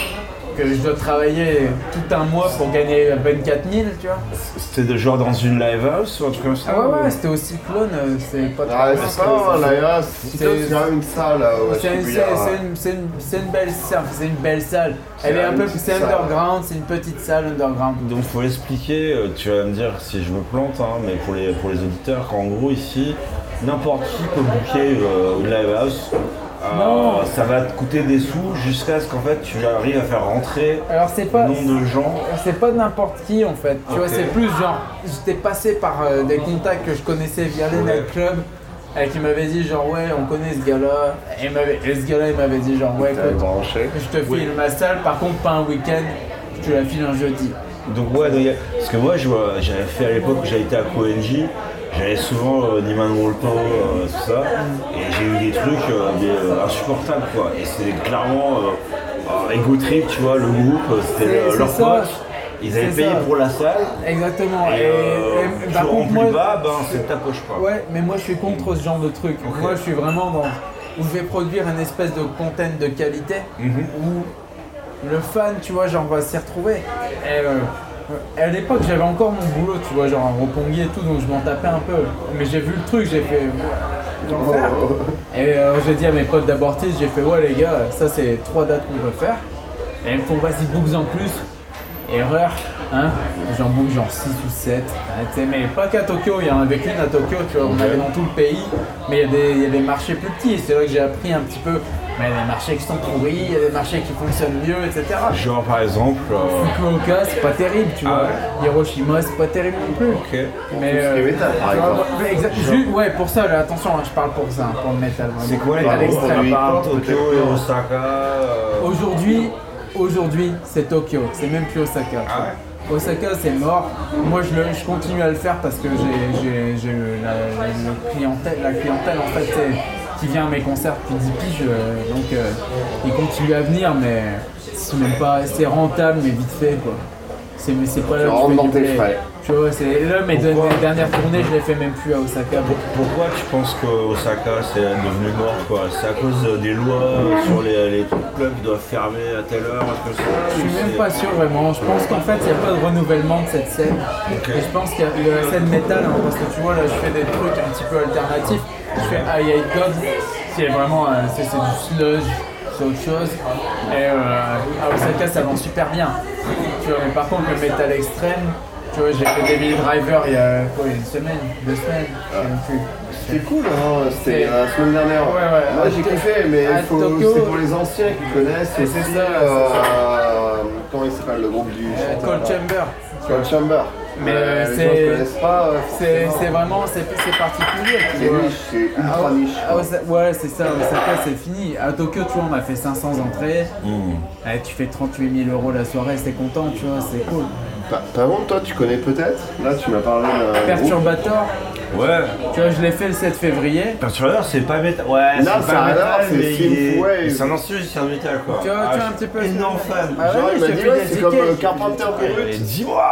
[SPEAKER 4] Que je dois travailler tout un mois pour gagner 24 000, tu vois.
[SPEAKER 1] C'était de genre dans une live house ou un truc comme ça
[SPEAKER 4] Ah ouais,
[SPEAKER 1] ou-
[SPEAKER 4] ouais, c'était au cyclone, euh, c'est pas
[SPEAKER 2] Ah,
[SPEAKER 4] trop-
[SPEAKER 2] c'est pas un Laïa, c'est
[SPEAKER 4] C'est-
[SPEAKER 2] une salle ouais,
[SPEAKER 4] C'est une, belle salle, c'est une belle salle. Elle est un peu, underground, c'est une petite salle underground.
[SPEAKER 1] Donc faut l'expliquer, euh, tu vas me dire si je me plante, hein, mais pour les, pour les auditeurs, qu'en gros ici, n'importe qui peut booker euh, une live house. Euh,
[SPEAKER 4] Non.
[SPEAKER 1] ça va te coûter des sous jusqu'à ce qu'en fait tu arrives à faire rentrer
[SPEAKER 4] Alors c'est
[SPEAKER 1] un
[SPEAKER 4] pas,
[SPEAKER 1] nombre de gens.
[SPEAKER 4] c'est pas n'importe qui en fait. Tu vois, c'est plus genre, j'étais passé par euh, des contacts que je connaissais via les
[SPEAKER 1] Ouais.
[SPEAKER 4] nightclubs. Et qui m'avait dit genre ouais on connaît ce gars-là et, ce gars-là il m'avait dit genre ouais écoute je te file ma salle par contre pas un week-end je te la file un jeudi
[SPEAKER 1] Donc ouais, donc, y a- parce que moi je vois- j'avais fait à l'époque où j'avais été à KONJ, j'avais souvent euh, Niman Wolpo, euh, tout ça, et j'ai eu des trucs euh, des, euh, insupportables quoi. Et c'était clairement euh, euh, Trip, tu vois, le groupe, c'était
[SPEAKER 4] ça.
[SPEAKER 1] potes, ils avaient payé
[SPEAKER 4] ça.
[SPEAKER 1] pour la salle,
[SPEAKER 4] exactement
[SPEAKER 1] et,
[SPEAKER 4] et, et- contre moi
[SPEAKER 1] bas, ben c'est ta poche quoi.
[SPEAKER 4] Ouais, mais moi je suis contre ce genre de truc. Moi je suis vraiment dans. où je vais produire une espèce de content de qualité
[SPEAKER 1] Mhm.
[SPEAKER 4] où le fan, tu vois, genre va s'y retrouver. Et, euh, à l'époque j'avais encore mon boulot, tu vois, genre un reponguier et tout, donc je m'en tapais un peu. Mais j'ai vu le truc, j'ai fait. faire. Et euh, j'ai dit à mes potes d'abortis, j'ai fait ouais les gars, ça c'est trois dates qu'on peut faire. Et ils me font vas-y books en plus. Erreur, hein J'en book genre 6 ou 7. mais pas qu'à Tokyo, il y en avait qu'une à Tokyo, tu vois, on avait dans tout le pays. Mais il y, a des- il y a des marchés plus petits, c'est vrai que j'ai appris un petit peu. Mais il y a des marchés qui sont pourris, il y a des marchés qui fonctionnent mieux, etc.
[SPEAKER 1] Genre par exemple, euh,
[SPEAKER 4] Fukuoka, c'est pas terrible, tu vois.
[SPEAKER 1] Ah
[SPEAKER 4] Hiroshima, c'est pas terrible non plus.
[SPEAKER 1] ok.
[SPEAKER 4] Mais
[SPEAKER 2] métal, par
[SPEAKER 4] vois,
[SPEAKER 2] exemple.
[SPEAKER 4] ouais, ouais, pour ça, là, attention, hein, je parle pour ça, pour le métal.
[SPEAKER 1] C'est quoi les à Tokyo et Osaka euh,
[SPEAKER 4] Aujourd'hui, aujourd'hui, c'est Tokyo, c'est même plus Osaka. tu
[SPEAKER 1] Ah
[SPEAKER 4] vois. Osaka, c'est mort. Moi, je, le- je continue à le faire parce que j'ai j'ai- j'ai le- la, la- le clientèle, la clientèle en fait, qui vient à mes concerts depuis 10 piges, euh, donc euh, ils continuent à venir, mais c'est même pas, c'est rentable, mais vite fait quoi. C'est mais c'est pas là
[SPEAKER 2] Tu rentres dans tes frais.
[SPEAKER 4] Tu vois, c'est là mes,
[SPEAKER 1] Pourquoi
[SPEAKER 4] mes dernières tournées, je les fais même plus à Osaka.
[SPEAKER 1] Pourquoi tu penses que Osaka c'est devenu mort quoi? C'est à cause des lois sur les, les clubs qui doivent fermer à telle heure que c'est-
[SPEAKER 4] Je suis même pas sûr vraiment. Je pense qu'en fait, il n'y a pas de renouvellement de cette scène. Et je pense qu'il y a de la scène métal, hein, parce que tu vois, là, je fais des trucs un petit peu alternatifs. Je fais I Hate God, c'est vraiment euh, c'est c'est du sludge, c'est autre chose. Et euh, à Osaka, ça vend super bien. Tu vois, mais par contre, le métal extrême, tu vois, j'ai fait Devil Driver il y a quoi, une semaine, deux semaines, plus.
[SPEAKER 2] C'était cool, hein, c'était
[SPEAKER 4] C'est-
[SPEAKER 2] la semaine dernière.
[SPEAKER 4] Ouais, ouais.
[SPEAKER 2] Moi j'ai kiffé, mais faut- c'est pour les anciens qui connaissent.
[SPEAKER 4] C'est
[SPEAKER 2] aussi,
[SPEAKER 4] ça,
[SPEAKER 2] euh, comment il s'appelle le groupe du
[SPEAKER 4] Euh,
[SPEAKER 2] chanteur,
[SPEAKER 4] Cold
[SPEAKER 2] là
[SPEAKER 4] Chamber.
[SPEAKER 2] Cold Chamber.
[SPEAKER 4] Mais,
[SPEAKER 2] Euh,
[SPEAKER 4] c'est-
[SPEAKER 2] pas. euh,
[SPEAKER 4] C'est vraiment, c'est particulier. tu
[SPEAKER 2] C'est
[SPEAKER 4] vois.
[SPEAKER 2] niche, c'est
[SPEAKER 4] Ah,
[SPEAKER 2] ultra niche.
[SPEAKER 4] ah, ouais, c'est ça, Osaka c'est fini. À Tokyo, tu vois, on m'a fait 500 entrées.
[SPEAKER 1] Hmm.
[SPEAKER 4] Eh, tu fais 38 000 euros la soirée, c'est content, tu vois, c'est cool.
[SPEAKER 2] Par contre, toi tu connais peut-être Là tu m'as parlé d'un.
[SPEAKER 4] Perturbator,
[SPEAKER 1] Ouais.
[SPEAKER 4] tu vois, je l'ai fait le 7 février.
[SPEAKER 1] Perturbateur c'est pas métal. Ouais,
[SPEAKER 2] Non,
[SPEAKER 1] c'est pas métal,
[SPEAKER 2] c'est
[SPEAKER 1] mais il est-
[SPEAKER 2] synthwave.
[SPEAKER 1] c'est un ancien musicien de métal quoi.
[SPEAKER 4] Tu vois,
[SPEAKER 1] Ah,
[SPEAKER 4] tu vois
[SPEAKER 1] je
[SPEAKER 4] un petit peu.
[SPEAKER 1] énorme fan.
[SPEAKER 4] Ah
[SPEAKER 2] Genre
[SPEAKER 4] ouais,
[SPEAKER 2] il m'a dit ouais
[SPEAKER 4] des
[SPEAKER 2] c'est comme euh, Carpenter Brut.
[SPEAKER 1] dis-moi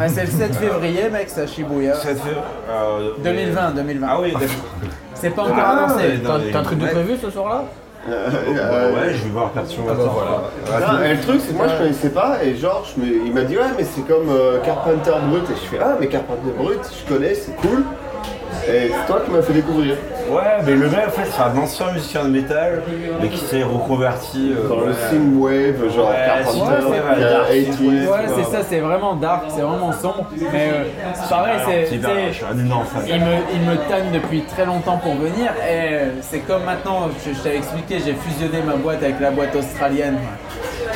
[SPEAKER 4] Ah, c'est le 7 février, mec, c'est à Shibuya.
[SPEAKER 1] Ça te fait. euh,
[SPEAKER 4] 2020, 2020.
[SPEAKER 1] Ah oui, (laughs) d'accord.
[SPEAKER 4] C'est pas encore
[SPEAKER 1] Ah,
[SPEAKER 4] annoncé.
[SPEAKER 3] T'as un truc de prévu ce soir-là?
[SPEAKER 1] Ouais,
[SPEAKER 2] euh,
[SPEAKER 1] ouais, je vais voir Perturbator. voilà.
[SPEAKER 2] Non, et le truc, c'est que moi je connaissais pas, et genre, je me- il m'a dit, ouais, mais c'est comme euh, Carpenter Brut, et je fais, ah, mais Carpenter Brut, je connais, c'est cool, et c'est toi qui m'as fait découvrir.
[SPEAKER 1] Ouais, mais le mec en fait c'est un ancien musicien de métal, mais qui s'est reconverti euh,
[SPEAKER 2] Dans le synthwave, genre
[SPEAKER 1] Ouais,
[SPEAKER 2] Carpenter,
[SPEAKER 1] ouais, c'est vrai,
[SPEAKER 2] qui a
[SPEAKER 1] dark
[SPEAKER 2] 80s.
[SPEAKER 4] Ouais, c'est ça, c'est vraiment dark, c'est vraiment sombre. Mais euh, c'est pareil,
[SPEAKER 1] Alors,
[SPEAKER 4] c'est.
[SPEAKER 1] fan.
[SPEAKER 4] Il me, il me tanne depuis très longtemps pour venir et euh, c'est comme maintenant, je, je t'avais expliqué, j'ai fusionné ma boîte avec la boîte australienne.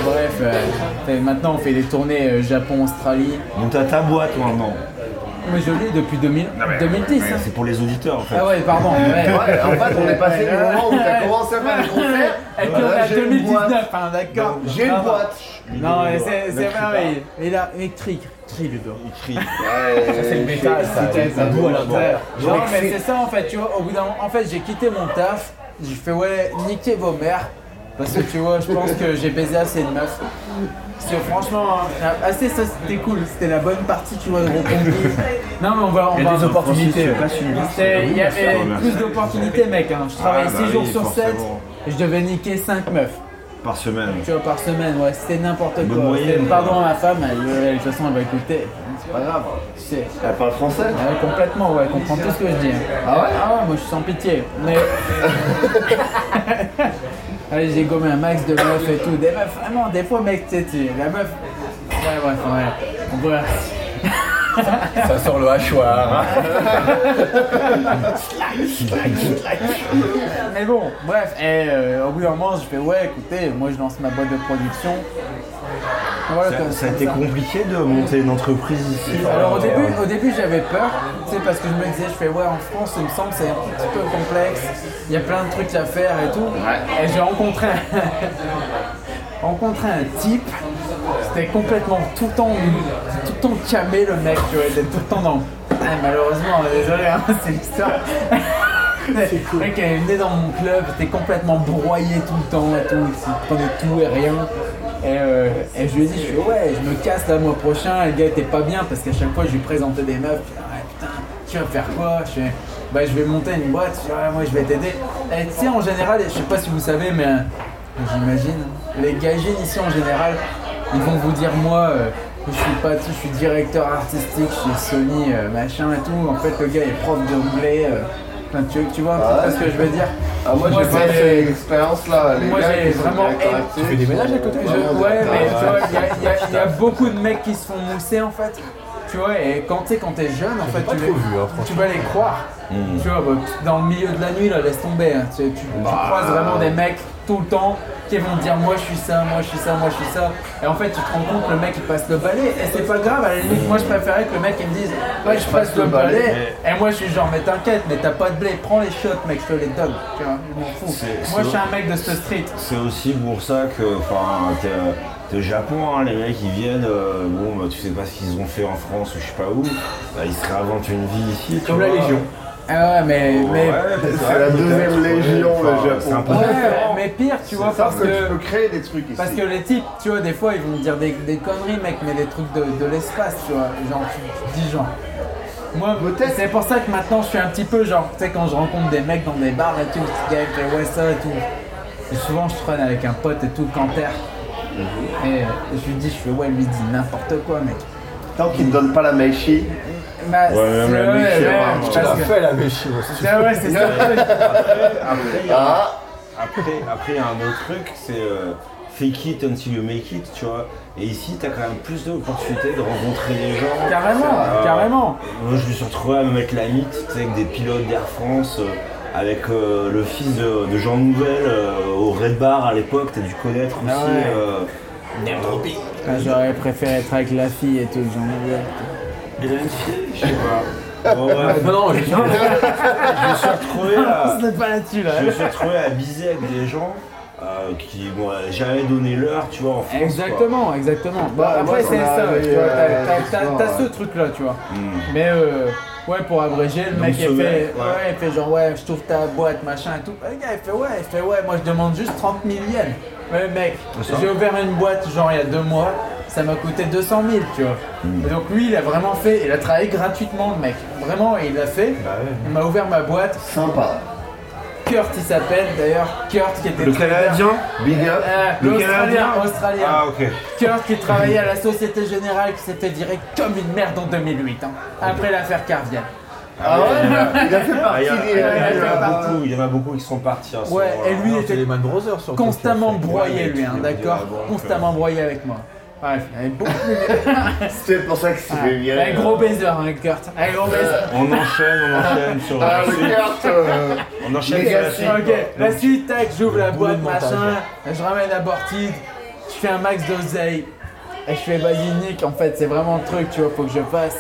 [SPEAKER 4] Bref, euh, maintenant on fait des tournées euh, Japon-Australie.
[SPEAKER 1] Donc t'as ta boîte maintenant.
[SPEAKER 4] Mais je l'ai depuis 2000 2010.
[SPEAKER 1] Ouais,
[SPEAKER 4] hein.
[SPEAKER 1] c'est pour les auditeurs en fait.
[SPEAKER 4] Ah ouais, pardon. Ouais,
[SPEAKER 2] Ouais, en fait, on est passé du moment où t'as commencé à faire des concerts.
[SPEAKER 4] Et puis on
[SPEAKER 2] Voilà,
[SPEAKER 4] est à
[SPEAKER 2] j'ai une
[SPEAKER 4] 2019,
[SPEAKER 2] boîte.
[SPEAKER 4] hein, d'accord
[SPEAKER 2] J'ai une
[SPEAKER 4] non.
[SPEAKER 2] boîte.
[SPEAKER 4] Non, mais c'est c'est vrai, mais il a écrit, crie Ludo.
[SPEAKER 1] Il crie.
[SPEAKER 2] Ouais,
[SPEAKER 3] c'est le métal, ça.
[SPEAKER 4] Ça
[SPEAKER 3] boue à l'intérieur.
[SPEAKER 4] Non, mais c'est ça en fait, tu vois, au bout d'un moment, en fait, j'ai quitté mon taf, j'ai fait ouais, niquez vos mères, parce que tu vois, je pense que j'ai baisé assez de meufs. Parce que franchement, hein, assez ça c'était cool, c'était la bonne partie, tu vois, de reconduire. Non, mais on va, on
[SPEAKER 3] Il y a
[SPEAKER 4] va
[SPEAKER 3] des opportunités.
[SPEAKER 4] C'est- Il y avait plus d'opportunités, mec. hein. Je travaillais
[SPEAKER 1] Ah, bah
[SPEAKER 4] 6 jours
[SPEAKER 1] oui,
[SPEAKER 4] sur 7
[SPEAKER 1] forcément.
[SPEAKER 4] et je devais niquer 5 meufs.
[SPEAKER 1] par semaine.
[SPEAKER 4] Tu vois, par semaine, ouais, c'était n'importe
[SPEAKER 1] Bonne
[SPEAKER 4] quoi.
[SPEAKER 1] moyenne,
[SPEAKER 4] C'était-
[SPEAKER 1] quoi.
[SPEAKER 4] Pardon à ma femme, elle, elle, de toute façon, elle va écouter. C'est pas grave, tu sais.
[SPEAKER 2] Elle parle français?
[SPEAKER 4] Ouais, complètement, ouais, elle comprend tout ce que je dis.
[SPEAKER 2] Ah ouais?
[SPEAKER 4] Ah ouais, moi je suis sans pitié. Mais. (laughs) Allez, j'ai gommé un max de meufs et tout. Des meufs, vraiment, des fois, mec, tu sais, la meuf. Ouais, bref, ouais. Bref.
[SPEAKER 6] Ça sort le hachoir.
[SPEAKER 4] Mais bon, bref, et euh, au bout d'un moment, je fais ouais, écoutez, moi je lance ma boîte de production. Voilà,
[SPEAKER 1] Ça, a été
[SPEAKER 4] ça.
[SPEAKER 1] compliqué de monter une entreprise ici.
[SPEAKER 4] Alors au début, au début j'avais peur, tu sais, parce que je me disais, je fais ouais en France il me semble que c'est un petit peu complexe, il y a plein de trucs à faire et tout. Et j'ai rencontré un... (laughs) rencontré un type, complètement tout le temps tout le temps camé le mec, tu vois, il était tout le temps dans. Ah, malheureusement, désolé, hein, (laughs) c'est l'histoire. Le mec il venait dans mon club, était complètement broyé tout le temps et tout, il se prenait tout et rien. Et, euh, et je lui ai dit, je fais ouais, je me casse là le mois prochain, et le gars était pas bien parce qu'à chaque fois je lui présentais des meufs, je ouais putain, tu vas faire quoi? Je fais, bah je vais monter une boîte, je moi je vais t'aider. Et tu sais en général, je sais pas si vous savez, mais j'imagine, les gagines ici en général, ils vont vous dire moi, euh, je suis pas, je suis directeur artistique chez Sony, euh, machin et tout. En fait le gars est prof d'anglais. euh, Enfin, tu, tu vois un
[SPEAKER 2] Ah
[SPEAKER 4] peu
[SPEAKER 2] ouais
[SPEAKER 4] ce que je veux dire?
[SPEAKER 2] Ah, moi, j'ai pas fait l'expérience là. Les
[SPEAKER 4] Moi,
[SPEAKER 2] gars
[SPEAKER 4] j'ai
[SPEAKER 2] qui sont
[SPEAKER 4] vraiment
[SPEAKER 6] Tu fais des ménages à côté
[SPEAKER 4] Je- ouais, mais tu vois, il y a- y, y beaucoup de mecs qui se font mousser en fait. Tu vois, et quand tu sais, quand t'es jeune, en fait,
[SPEAKER 6] pas
[SPEAKER 4] tu,
[SPEAKER 6] trop
[SPEAKER 4] les-
[SPEAKER 6] vu, hein,
[SPEAKER 4] tu vas les croire. Tu vois, bah, dans le milieu de la nuit, là, laisse tomber. hein. Tu, tu- tu croises vraiment des mecs tout le temps qui vont te dire moi je suis ça, moi je suis ça, moi je suis ça. Et en fait, tu te rends compte que le mec il passe le balai. Et c'est pas grave, à la limite, moi je préférais que le mec il me dise ouais, je passe le balai. Et moi je suis genre, mais t'inquiète, mais t'as pas de blé, prends les shots, mec, je te les donne. Tu vois, je m'en fous. Moi je suis un mec de ce street.
[SPEAKER 1] C'est aussi pour ça que, enfin, au Japon, hein, les mecs ils viennent, euh, bon, bah, tu sais pas ce qu'ils ont fait en France ou je sais pas où, bah, ils se réinventent une vie ici. tu
[SPEAKER 6] Comme la. Légion.
[SPEAKER 4] Ah ouais, mais. mais
[SPEAKER 1] Ouais, (laughs)
[SPEAKER 2] C'est la deuxième légion, le Japon.
[SPEAKER 1] C'est un peu
[SPEAKER 4] Ouais, mais pire, tu vois,
[SPEAKER 2] Sauf
[SPEAKER 4] parce
[SPEAKER 2] que tu
[SPEAKER 4] que.
[SPEAKER 2] peux créer des trucs ici.
[SPEAKER 4] Parce que les types, tu vois, des fois, ils vont te dire des, des conneries, mec, mais des trucs de, de l'espace, tu vois. Genre, tu, tu dis genre. Moi,
[SPEAKER 2] Peut-être.
[SPEAKER 4] c'est pour ça que maintenant, je suis un petit peu genre, tu sais, quand je rencontre des mecs dans des bars et tout, ce gars, il fait ouais, ça et tout. Et souvent, je traîne avec un pote et tout, Canter.
[SPEAKER 2] Mhm.
[SPEAKER 4] Et euh, je lui dis, je fais ouais, lui dit n'importe quoi, mec.
[SPEAKER 2] Tant qu'ils ne donnent pas la Meishi,
[SPEAKER 4] Bah,
[SPEAKER 1] Ouais, même la
[SPEAKER 4] ouais,
[SPEAKER 1] méchie,
[SPEAKER 4] ouais, parce
[SPEAKER 6] Tu l'as fait la méchie aussi.
[SPEAKER 4] Ah ouais, c'est ça. le (laughs) truc.
[SPEAKER 1] Après, il y a-
[SPEAKER 2] ah,
[SPEAKER 1] après, après, il y a un autre truc, c'est euh, fake it until you make it, tu vois. Et ici, t'as quand même plus d'opportunités de rencontrer des gens.
[SPEAKER 4] Carrément,
[SPEAKER 1] Euh,
[SPEAKER 4] carrément.
[SPEAKER 1] Moi, je me suis retrouvé à me mettre la mythe, tu sais, avec des pilotes d'Air France, euh, avec euh, le fils de, de Jean Nouvel euh, au Red Bar à l'époque, t'as dû connaître aussi.
[SPEAKER 4] Ah ouais.
[SPEAKER 1] euh,
[SPEAKER 4] Ah, J'aurais préféré être avec la fille et tout, j'en ai
[SPEAKER 1] Il a une fille Je sais pas. Bon, bref,
[SPEAKER 6] Non, (laughs) non, je
[SPEAKER 1] je me suis retrouvé à, (laughs)
[SPEAKER 4] Ce n'est pas là-dessus là.
[SPEAKER 1] je me suis retrouvé à biser avec des gens euh, qui m'ont jamais donné l'heure, tu vois, en France. quoi.
[SPEAKER 4] Exactement, exactement.
[SPEAKER 2] Bah,
[SPEAKER 4] après, c'est ça, tu vois, t'as- ce truc-là, tu vois.
[SPEAKER 1] Hmm.
[SPEAKER 4] Mais euh, ouais, pour abréger, le
[SPEAKER 1] Donc,
[SPEAKER 4] mec, il fait, ouais.
[SPEAKER 1] ouais.
[SPEAKER 4] il fait genre, ouais, je trouve ta boîte, machin et tout. Le gars, il fait, ouais, il fait, ouais, moi, je demande juste 30 000 yens. Ouais, mec, j'ai ouvert une boîte, genre, il y a deux mois, ça m'a coûté 200 000, tu vois.
[SPEAKER 1] Hmm.
[SPEAKER 4] Et donc, lui, il a vraiment fait, il a travaillé gratuitement, le mec. Vraiment, il l'a fait.
[SPEAKER 1] Bah
[SPEAKER 4] Il m'a ouvert ma boîte.
[SPEAKER 2] sympa.
[SPEAKER 4] Kurt, il s'appelle, d'ailleurs. Kurt, qui était
[SPEAKER 1] Le
[SPEAKER 4] trader.
[SPEAKER 1] Canadien
[SPEAKER 2] Big up.
[SPEAKER 4] Euh,
[SPEAKER 1] Le
[SPEAKER 4] L'Australien,
[SPEAKER 1] Canadien
[SPEAKER 4] Australien.
[SPEAKER 1] Ah, ok.
[SPEAKER 4] Kurt qui travaillait à la (laughs) Société Générale qui s'est fait virer comme une merde en 2008, hein, après l'affaire Carviel.
[SPEAKER 2] Ah ouais Il a fait
[SPEAKER 1] Ah,
[SPEAKER 2] partie
[SPEAKER 1] Il y, en a- il y en a
[SPEAKER 2] euh,
[SPEAKER 1] beaucoup, il y en a beaucoup qui sont partis ce
[SPEAKER 4] Ouais, et lui
[SPEAKER 6] Non,
[SPEAKER 4] était
[SPEAKER 6] c'est les Man Brothers
[SPEAKER 4] constamment broyé lui, hein, d'accord
[SPEAKER 1] ah bon,
[SPEAKER 4] Constamment broyé avec moi. Bref, beaucoup de... (laughs)
[SPEAKER 2] C'est pour ça s'est fait virer.
[SPEAKER 4] Un gros baiser, hein, Kurt. Un gros baiser.
[SPEAKER 1] On enchaîne, on enchaîne sur
[SPEAKER 2] Ah,
[SPEAKER 1] la
[SPEAKER 2] le
[SPEAKER 1] suite.
[SPEAKER 2] euh,
[SPEAKER 1] On enchaîne sur la suite.
[SPEAKER 4] Ok, la suite, tac, j'ouvre la boîte,
[SPEAKER 6] de montage.
[SPEAKER 4] machin, je ramène la Bortide, je fais un max d'oseille, et je fais vas-y Nick, en fait, c'est vraiment le truc, tu vois, faut que je fasse.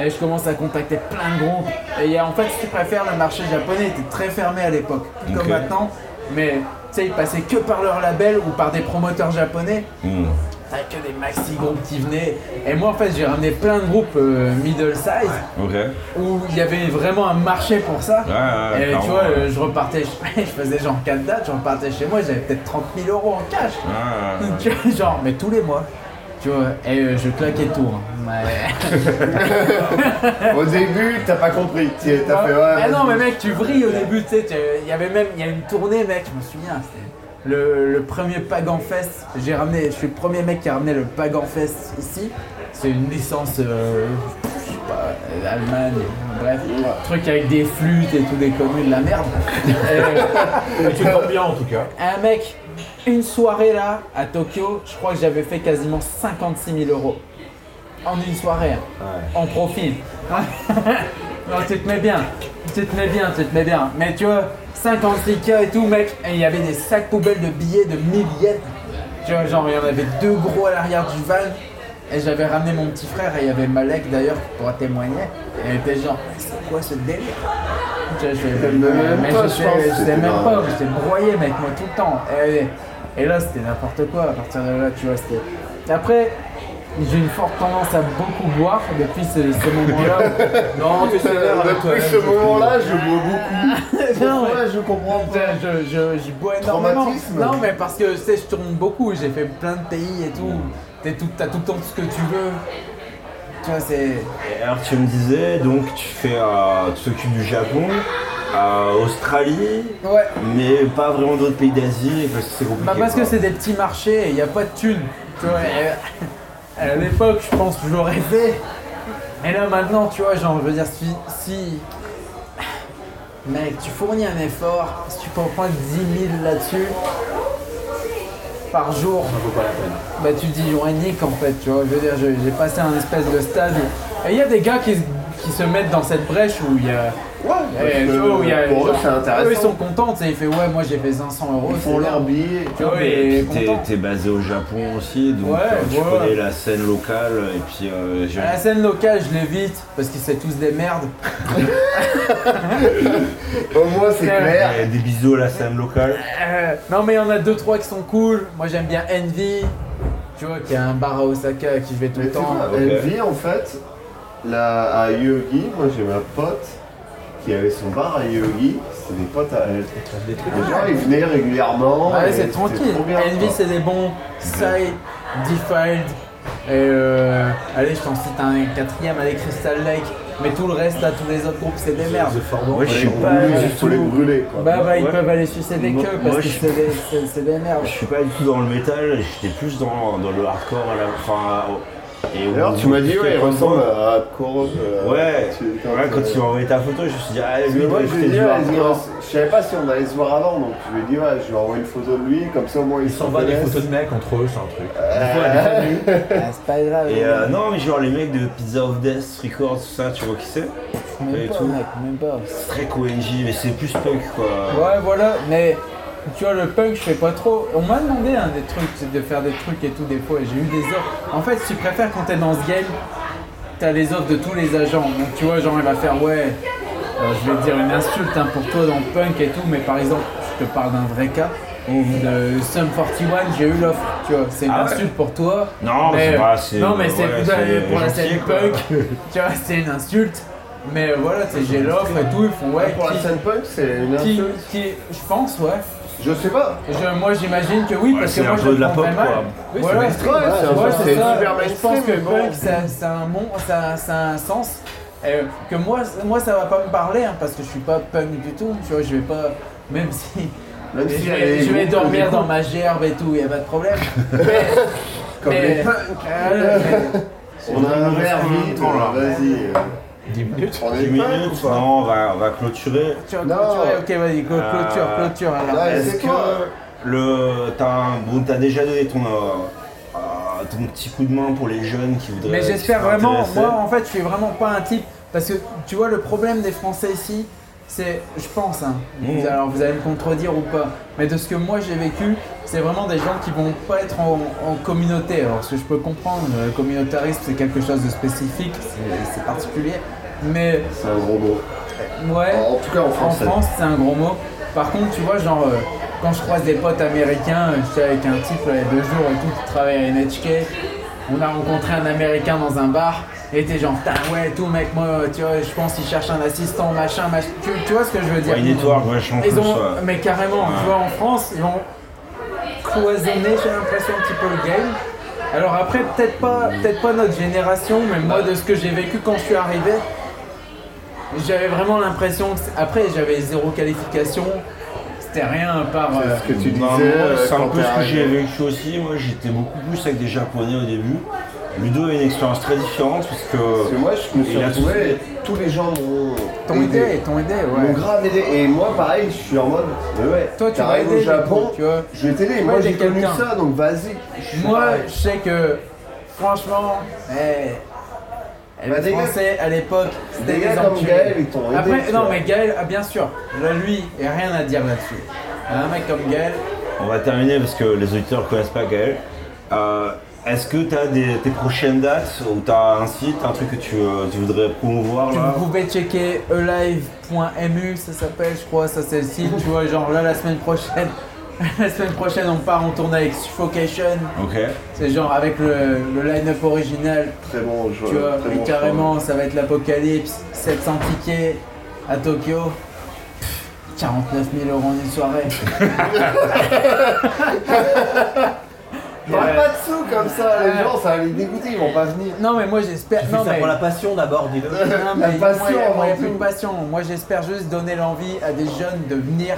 [SPEAKER 4] Et je commence à contacter plein de groupes. Et en fait, si tu préfères, le marché japonais était très fermé à l'époque, comme maintenant, mais tu sais, ils passaient que par leur label ou par des promoteurs japonais.
[SPEAKER 1] Hmm.
[SPEAKER 4] T'avais que des maxi groupes qui venaient. Et moi, en fait, j'ai ramené plein de groupes euh, middle size où il y avait vraiment un marché pour ça.
[SPEAKER 1] Ouais, ouais,
[SPEAKER 4] Et tu vois, euh, je repartais, (laughs) je, faisais genre 4 dates, je repartais chez moi, j'avais peut-être 30 000 euros en cash.
[SPEAKER 1] Ouais, ouais, (laughs) ouais.
[SPEAKER 4] Tu vois, genre, mais tous les mois. Tu vois, et euh, je claquais tout. hein. (laughs)
[SPEAKER 2] Au début, t'as pas compris. T'as fait ouais.
[SPEAKER 4] mais non, mais mec, tu vrilles au début, tu sais. Il y avait même, il y a une tournée, mec, je me souviens, c'était le, le premier Pagan Fest, j'ai ramené, je suis le premier mec qui a ramené le Pagan Fest ici. C'est une licence, euh, je sais pas, euh, Allemagne, bref, truc avec des flûtes et tout des conneries de la merde. (laughs) Et,
[SPEAKER 6] Tu tombes bien en tout cas.
[SPEAKER 4] un mec, une soirée là, à Tokyo, je crois que j'avais fait quasiment 56 000 euros. En une soirée, hein. en profil. (laughs) non, tu te mets bien, tu te mets bien, tu te mets bien. Mais tu vois, 56K et tout, mec, et il y avait des sacs poubelles de billets de 1000 yens. Tu vois, genre, il y en avait deux gros à l'arrière du van. Et j'avais ramené mon petit frère, et il y avait Malek d'ailleurs qui pourra témoigner. Et elle était genre, c'est quoi ce délire? Tu vois, je
[SPEAKER 2] même
[SPEAKER 4] mais
[SPEAKER 2] pas,
[SPEAKER 4] je
[SPEAKER 2] je
[SPEAKER 4] sais, je même pas, j'étais broyé mec moi tout le temps. Et, et là c'était n'importe quoi à partir de là, tu vois. c'était- Après, j'ai une forte tendance à beaucoup boire depuis ce, ce moment-là. (laughs)
[SPEAKER 6] Non, tu sais,
[SPEAKER 2] Depuis ce moment-là, je bois beaucoup.
[SPEAKER 4] Non, mais-
[SPEAKER 2] Pourquoi je comprends
[SPEAKER 4] je,
[SPEAKER 2] pas
[SPEAKER 4] je, je- j'y bois énormément.
[SPEAKER 2] Traumatisme.
[SPEAKER 4] Non, mais parce que tu sais, je tourne beaucoup, j'ai fait plein de pays et tout. T'es tout, t'as tout le temps tout ce que tu veux. Tu vois, c'est.
[SPEAKER 1] Et alors tu me disais, donc tu fais, euh, tu t'occupes du Japon, euh, Australie,
[SPEAKER 4] Ouais.
[SPEAKER 1] mais pas vraiment d'autres pays d'Asie parce que c'est compliqué.
[SPEAKER 4] Bah parce que c'est des petits marchés et il n'y a pas de thunes. Tu vois, et, à l'époque, je pense que je l'aurais fait. Et là maintenant, tu vois, genre, je veux dire, si, si- Mec, tu fournis un effort, si tu peux en prendre 10 000 là-dessus, par jour, bah tu dis ouais nique en fait, tu vois, je veux dire, j'ai passé un espèce de stade. Et il y a des gars qui, qui se mettent dans cette brèche où il y a...
[SPEAKER 2] Ouais, parce
[SPEAKER 4] tu vois, où il y a
[SPEAKER 2] pour eux, c'est
[SPEAKER 4] eux, ils
[SPEAKER 2] intéressant.
[SPEAKER 4] sont contents, tu sais, il fait ouais, moi j'ai fait 500 euros.
[SPEAKER 2] Ils
[SPEAKER 4] c'est
[SPEAKER 2] font leur billet.
[SPEAKER 4] Tu vois,
[SPEAKER 1] Et t'es, basé au Japon aussi, donc
[SPEAKER 4] Ouais,
[SPEAKER 1] euh, tu connais la scène locale et puis euh,
[SPEAKER 4] la scène locale, je l'évite parce qu'ils sont tous des merdes. (laughs)
[SPEAKER 2] Au moins, c'est clair.
[SPEAKER 1] Des bisous à la scène locale.
[SPEAKER 4] Euh, non, mais il y en a deux trois qui sont cool. Moi, j'aime bien Envy. Tu vois, qui a un bar à Osaka à qui je vais tout le temps.
[SPEAKER 2] Envy, en fait, là, à Yogi, moi j'ai ma pote qui avait son bar à Yogi, c'est des potes à elle. Les gens, ils venaient régulièrement.
[SPEAKER 4] Ouais, c'est
[SPEAKER 2] c'était
[SPEAKER 4] tranquille.
[SPEAKER 2] bien,
[SPEAKER 4] Envy, c'est des bons. Side, Defiled. Et euh, allez, je t'en cite un quatrième, allez, Crystal Lake. Mais tout le reste, là, tous les autres groupes, c'est des merdes.
[SPEAKER 1] Moi je suis pas du
[SPEAKER 2] faut les
[SPEAKER 1] tout.
[SPEAKER 2] brûler, quoi.
[SPEAKER 4] Bah, bah, ils
[SPEAKER 1] Ouais.
[SPEAKER 4] peuvent aller sucer des
[SPEAKER 1] Moi-
[SPEAKER 4] queues
[SPEAKER 1] moi,
[SPEAKER 4] parce que
[SPEAKER 1] je-
[SPEAKER 4] c'est des, merdes.
[SPEAKER 1] Je suis pas du tout dans le métal, j'étais plus dans, dans le hardcore à la fin. Et au-
[SPEAKER 2] tu m'as dit, ouais, il ressemble à Koro. euh,
[SPEAKER 1] Ouais,
[SPEAKER 2] tu-
[SPEAKER 1] ouais, quand tu m'as envoyé ta photo, je me suis dit, ah, lui,
[SPEAKER 2] moi, je lui dit, je savais pas si on allait se voir avant, donc je lui ai dit, ouais, je lui envoie une photo de lui, comme ça au moins il
[SPEAKER 6] Ils s'envoient des photos de mecs entre eux, c'est un truc. (laughs)
[SPEAKER 4] Ah, c'est pas grave.
[SPEAKER 1] Et euh, non, mais genre les mecs de Pizza of Death Records, tout ça, tu vois qui c'est
[SPEAKER 4] même
[SPEAKER 1] et
[SPEAKER 4] pas,
[SPEAKER 1] tout.
[SPEAKER 4] mec, même pas.
[SPEAKER 1] C'est très ONG, mais c'est plus punk quoi.
[SPEAKER 4] Ouais, voilà, mais tu vois, le punk, je fais pas trop. On m'a demandé hein, des trucs, de faire des trucs et tout, des fois, et j'ai eu des offres. En fait, si tu préfères quand t'es dans ce game, t'as les offres de tous les agents. Donc, tu vois, genre, il va faire, ouais, euh, je vais te dire une insulte hein, pour toi dans le punk et tout, mais par exemple, je te parle d'un vrai cas. Ou de Sum 41, j'ai eu l'offre, tu vois, c'est une
[SPEAKER 1] Ah ouais.
[SPEAKER 4] insulte pour toi.
[SPEAKER 1] Non, mais c'est
[SPEAKER 4] Non, mais c'est
[SPEAKER 1] ouais,
[SPEAKER 4] pour la scène
[SPEAKER 1] quoi.
[SPEAKER 4] punk, (laughs) tu vois, c'est une insulte. Mais voilà, j'ai l'offre et tout, ils font, ouais,
[SPEAKER 2] Pour la
[SPEAKER 4] qui-
[SPEAKER 2] scène punk, c'est une
[SPEAKER 4] qui,
[SPEAKER 2] insulte.
[SPEAKER 4] qui, je pense, ouais.
[SPEAKER 2] Je sais pas.
[SPEAKER 4] Je- moi j'imagine que oui,
[SPEAKER 1] Ouais,
[SPEAKER 4] parce que moi
[SPEAKER 1] un
[SPEAKER 4] je
[SPEAKER 1] peu
[SPEAKER 4] le
[SPEAKER 1] de la pop,
[SPEAKER 4] mal.
[SPEAKER 1] quoi.
[SPEAKER 6] Oui,
[SPEAKER 4] voilà,
[SPEAKER 6] c'est mainstream,
[SPEAKER 2] ouais, c'est
[SPEAKER 4] Ouais, c'est
[SPEAKER 2] super
[SPEAKER 4] Je pense
[SPEAKER 2] mainstream,
[SPEAKER 4] que
[SPEAKER 2] bon.
[SPEAKER 4] punk ça, ça a un mon, ça, ça a un sens. euh, que moi, moi ça va pas me parler hein, parce que je suis pas punk du tout. Tu vois, je vais pas, même si.
[SPEAKER 2] Même
[SPEAKER 4] je
[SPEAKER 2] y a
[SPEAKER 4] vais, je vais dormir dans ma gerbe et tout, y a pas de problème. (laughs) Mais,
[SPEAKER 2] Comme
[SPEAKER 4] mais-
[SPEAKER 2] les punks.
[SPEAKER 4] euh, mais-
[SPEAKER 2] On a un verre vide,
[SPEAKER 1] là.
[SPEAKER 2] vas-y. Euh,
[SPEAKER 6] 10 minutes.
[SPEAKER 2] On est
[SPEAKER 1] 10
[SPEAKER 2] punk
[SPEAKER 1] minutes,
[SPEAKER 2] ou pas
[SPEAKER 1] non, on va, on va clôturer.
[SPEAKER 4] tu vas
[SPEAKER 2] Non.
[SPEAKER 4] clôturer, ok, vas-y, clo-
[SPEAKER 1] Euh,
[SPEAKER 4] clôture, clôture alors.
[SPEAKER 2] là,
[SPEAKER 1] Est-ce
[SPEAKER 2] c'est
[SPEAKER 1] que
[SPEAKER 2] quoi
[SPEAKER 1] le, t'as, un- bon, t'as déjà donné ton, euh, euh, ton petit coup de main pour les jeunes qui voudraient.
[SPEAKER 4] Mais
[SPEAKER 1] qui
[SPEAKER 4] j'espère
[SPEAKER 1] seraient
[SPEAKER 4] vraiment,
[SPEAKER 1] intéressés
[SPEAKER 4] moi en fait je suis vraiment pas un type, parce que tu vois le problème des Français ici, c'est, je pense, hein, vous-
[SPEAKER 1] Mhm.
[SPEAKER 4] alors vous allez me contredire ou pas, mais de ce que moi j'ai vécu, c'est vraiment des gens qui vont pas être en, en communauté. Alors ce que je peux comprendre, le communautarisme c'est quelque chose de spécifique, c'est, c'est particulier, mais
[SPEAKER 2] C'est un gros mot.
[SPEAKER 4] ouais,
[SPEAKER 2] En tout cas en
[SPEAKER 4] en
[SPEAKER 2] français.
[SPEAKER 4] France c'est un gros mot. Par contre tu vois genre... euh, quand je croise des potes américains, euh, j'étais avec un type là, il y a deux jours et tout qui travaille à NHK, on a rencontré un américain dans un bar et était genre putain ouais tout mec moi tu vois je pense qu'il cherche un assistant machin machin tu, tu vois ce que je veux dire?
[SPEAKER 1] Ouais, une étoile, vachement
[SPEAKER 4] ils
[SPEAKER 1] plus.
[SPEAKER 4] ont,
[SPEAKER 1] ouais.
[SPEAKER 4] mais carrément tu vois en France ils vont cloisonner j'ai l'impression un petit peu le game alors après peut-être pas peut-être pas notre génération mais moi de ce que j'ai vécu quand je suis arrivé j'avais vraiment l'impression que après j'avais zéro qualification c'était rien à part.
[SPEAKER 2] C'est
[SPEAKER 4] euh,
[SPEAKER 2] ce que tu disais euh,
[SPEAKER 1] c'est un peu ce que j'ai vécu aussi. Moi, j'étais beaucoup plus avec des Japonais au début. Ludo a une expérience très différente parce que.
[SPEAKER 2] Parce que moi, je me suis retrouvé, tous les gens m'ont
[SPEAKER 4] T'ont aidé, t'ont aidé,
[SPEAKER 2] m'ont
[SPEAKER 4] ouais.
[SPEAKER 2] grave aidé. Et moi, pareil, je suis en mode, mais ouais,
[SPEAKER 4] Toi, tu vas
[SPEAKER 2] au Japon,
[SPEAKER 4] tu vois.
[SPEAKER 2] je vais t'aider. Moi, j'ai connu ça, donc vas-y.
[SPEAKER 4] Moi, je sais que, franchement,
[SPEAKER 2] Bah,
[SPEAKER 4] les
[SPEAKER 2] gars-
[SPEAKER 4] Français à l'époque, c'était
[SPEAKER 2] des
[SPEAKER 4] des,
[SPEAKER 2] gars comme
[SPEAKER 4] enculés.
[SPEAKER 2] Gaël, ils
[SPEAKER 4] Après, non, mais Gaël, ah, bien sûr, là, lui, il n'y a rien à dire là-dessus. Un mec comme Gaël,
[SPEAKER 1] On va terminer parce que les auditeurs ne connaissent pas Gaël. Euh, Est-ce que tu as des, tes prochaines dates ou tu as un site, un truc que tu, euh, tu voudrais promouvoir là?
[SPEAKER 4] vous pouvez checker elive.mu, ça s'appelle, je crois, ça c'est le site. Tu vois, genre là, la semaine prochaine, (laughs) la semaine prochaine, on part en tournée avec Suffocation.
[SPEAKER 1] Ok.
[SPEAKER 4] C'est genre avec le, le line-up original.
[SPEAKER 2] Très bon jeu.
[SPEAKER 4] Tu vois,
[SPEAKER 2] très
[SPEAKER 4] et
[SPEAKER 2] bon
[SPEAKER 4] carrément, ça va être l'apocalypse, 700 tickets à Tokyo. 49 000 euros en une soirée. (laughs)
[SPEAKER 2] Il n'y a pas de sous comme ça, les gens, ça va les dégoûter, ils vont pas venir.
[SPEAKER 4] Non, mais moi j'espère. Non,
[SPEAKER 6] ça
[SPEAKER 4] mais.
[SPEAKER 6] pour la passion d'abord, dis-le.
[SPEAKER 2] La
[SPEAKER 4] mais
[SPEAKER 2] passion
[SPEAKER 4] moi, il y a- plus de passion. Moi, j'espère juste donner l'envie à des jeunes de venir,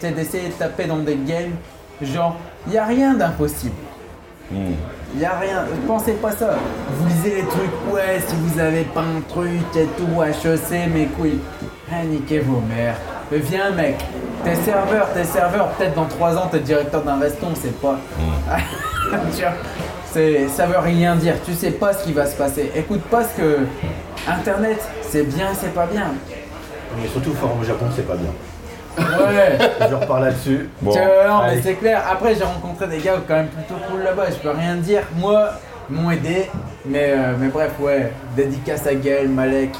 [SPEAKER 4] sais, d'essayer de taper dans des games. Genre, il n'y a rien d'impossible.
[SPEAKER 1] Hmm.
[SPEAKER 4] Il n'y a rien. Pensez pas ça. Vous lisez les trucs, ouais, si vous avez pas un truc et tout, HEC, mes couilles. Ah, niquez vos mères. Mais viens, mec. T'es serveur, t'es serveur. Peut-être dans 3 ans, t'es directeur d'un reston, c'est pas. (laughs) Vois, c'est, ça veut rien dire. Tu sais pas ce qui va se passer. Écoute pas ce que. Internet, c'est bien, c'est pas bien.
[SPEAKER 6] Mais surtout, fort au Japon, c'est pas bien.
[SPEAKER 4] Ouais.
[SPEAKER 6] Je repars là-dessus.
[SPEAKER 1] Bon.
[SPEAKER 4] Non, mais c'est clair. Après, j'ai rencontré des gars quand même plutôt cool là-bas. Je peux rien dire. Moi, ils m'ont aidé. Mais, euh, mais bref, ouais. Dédicace à Gaël, Malek.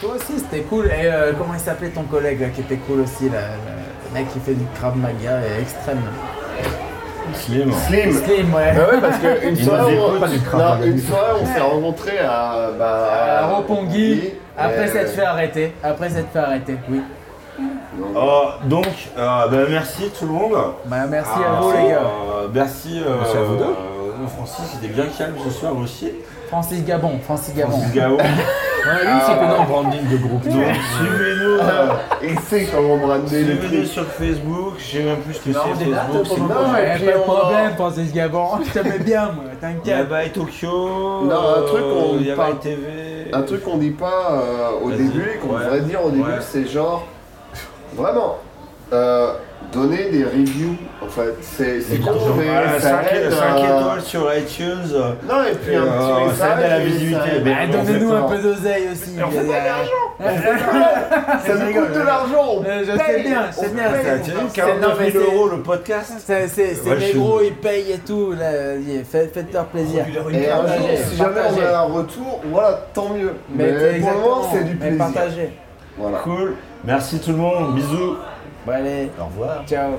[SPEAKER 4] Toi aussi, c'était cool. Et euh, comment il s'appelait ton collègue là, qui était cool aussi là, Le mec qui fait du Krav Maga et extrême.
[SPEAKER 1] Slim.
[SPEAKER 2] Slim.
[SPEAKER 4] Slim, ouais.
[SPEAKER 2] Bah ouais, parce qu'une (laughs) soirée, on, non, une soirée, on s'est rencontrés à, bah,
[SPEAKER 4] À Roppongi, après
[SPEAKER 2] Et,
[SPEAKER 4] s'être fait arrêter. Après s'être fait arrêter, oui.
[SPEAKER 1] Oh, donc, euh, ben, merci tout le monde.
[SPEAKER 4] Bah, merci
[SPEAKER 1] Ah,
[SPEAKER 4] à vous les gars.
[SPEAKER 1] euh, merci, euh,
[SPEAKER 6] Merci à vous deux.
[SPEAKER 1] euh, Francis, c'était bien calme ce soir aussi.
[SPEAKER 4] Francis Gabon, Francis Gabon.
[SPEAKER 1] Francis. (laughs)
[SPEAKER 6] Ouais, lui, c'est que dans le branding de groupe.
[SPEAKER 1] Donc, suivez-nous. euh,
[SPEAKER 2] Il sait comment brander les
[SPEAKER 1] Suivez-nous sur Facebook, je sais même plus ce que
[SPEAKER 6] Non,
[SPEAKER 1] c'est
[SPEAKER 6] des dates
[SPEAKER 1] Facebook.
[SPEAKER 6] pour
[SPEAKER 1] c'est
[SPEAKER 2] et puis
[SPEAKER 4] pas de
[SPEAKER 2] on-
[SPEAKER 4] problème, Francis Gabon. (laughs) Je t'aimais bien, moi,
[SPEAKER 1] Il
[SPEAKER 4] t'inquiète.
[SPEAKER 1] Bye Tokyo.
[SPEAKER 2] Non, un truc qu'on
[SPEAKER 1] Il
[SPEAKER 2] parle-
[SPEAKER 1] TV.
[SPEAKER 2] Un truc qu'on dit pas euh, au
[SPEAKER 1] Vas-y.
[SPEAKER 2] début et qu'on
[SPEAKER 1] Ouais.
[SPEAKER 2] devrait dire au début,
[SPEAKER 1] Ouais.
[SPEAKER 2] c'est genre vraiment euh, donner des reviews. En fait, c'est c'est con, mais
[SPEAKER 1] Voilà,
[SPEAKER 2] ça
[SPEAKER 1] 5,
[SPEAKER 2] aide. euh,
[SPEAKER 1] étoiles sur iTunes. euh,
[SPEAKER 2] Non, et puis un
[SPEAKER 1] Euh,
[SPEAKER 2] petit
[SPEAKER 1] ça
[SPEAKER 2] message.
[SPEAKER 1] aide à la
[SPEAKER 2] et
[SPEAKER 1] visibilité,
[SPEAKER 2] ça aide.
[SPEAKER 1] mais-
[SPEAKER 4] Ah, Donnez-nous un peu d'oseille aussi.
[SPEAKER 2] On fait pas
[SPEAKER 4] Euh, (laughs)
[SPEAKER 2] Ça nous coûte de l'argent.
[SPEAKER 4] Euh, je sais bien, je sais
[SPEAKER 2] on
[SPEAKER 4] bien,
[SPEAKER 2] paye,
[SPEAKER 4] ça,
[SPEAKER 2] on
[SPEAKER 4] tu
[SPEAKER 2] paye.
[SPEAKER 4] vois,
[SPEAKER 1] C'est 49
[SPEAKER 4] non, mais
[SPEAKER 1] 000
[SPEAKER 4] c'est-
[SPEAKER 1] euros le podcast?
[SPEAKER 4] C'est c'est- c'est
[SPEAKER 1] Ouais,
[SPEAKER 4] les gros, ils payent et tout. Faites-leur plaisir.
[SPEAKER 2] Et un jour,
[SPEAKER 4] Partagez,
[SPEAKER 2] si jamais on a un retour, voilà, tant mieux.
[SPEAKER 4] Mais,
[SPEAKER 2] pour le moment, c'est du plaisir.
[SPEAKER 4] partagez.
[SPEAKER 1] Cool. Merci tout le monde, bisous.
[SPEAKER 4] Bon, allez,
[SPEAKER 6] au revoir.
[SPEAKER 4] Ciao.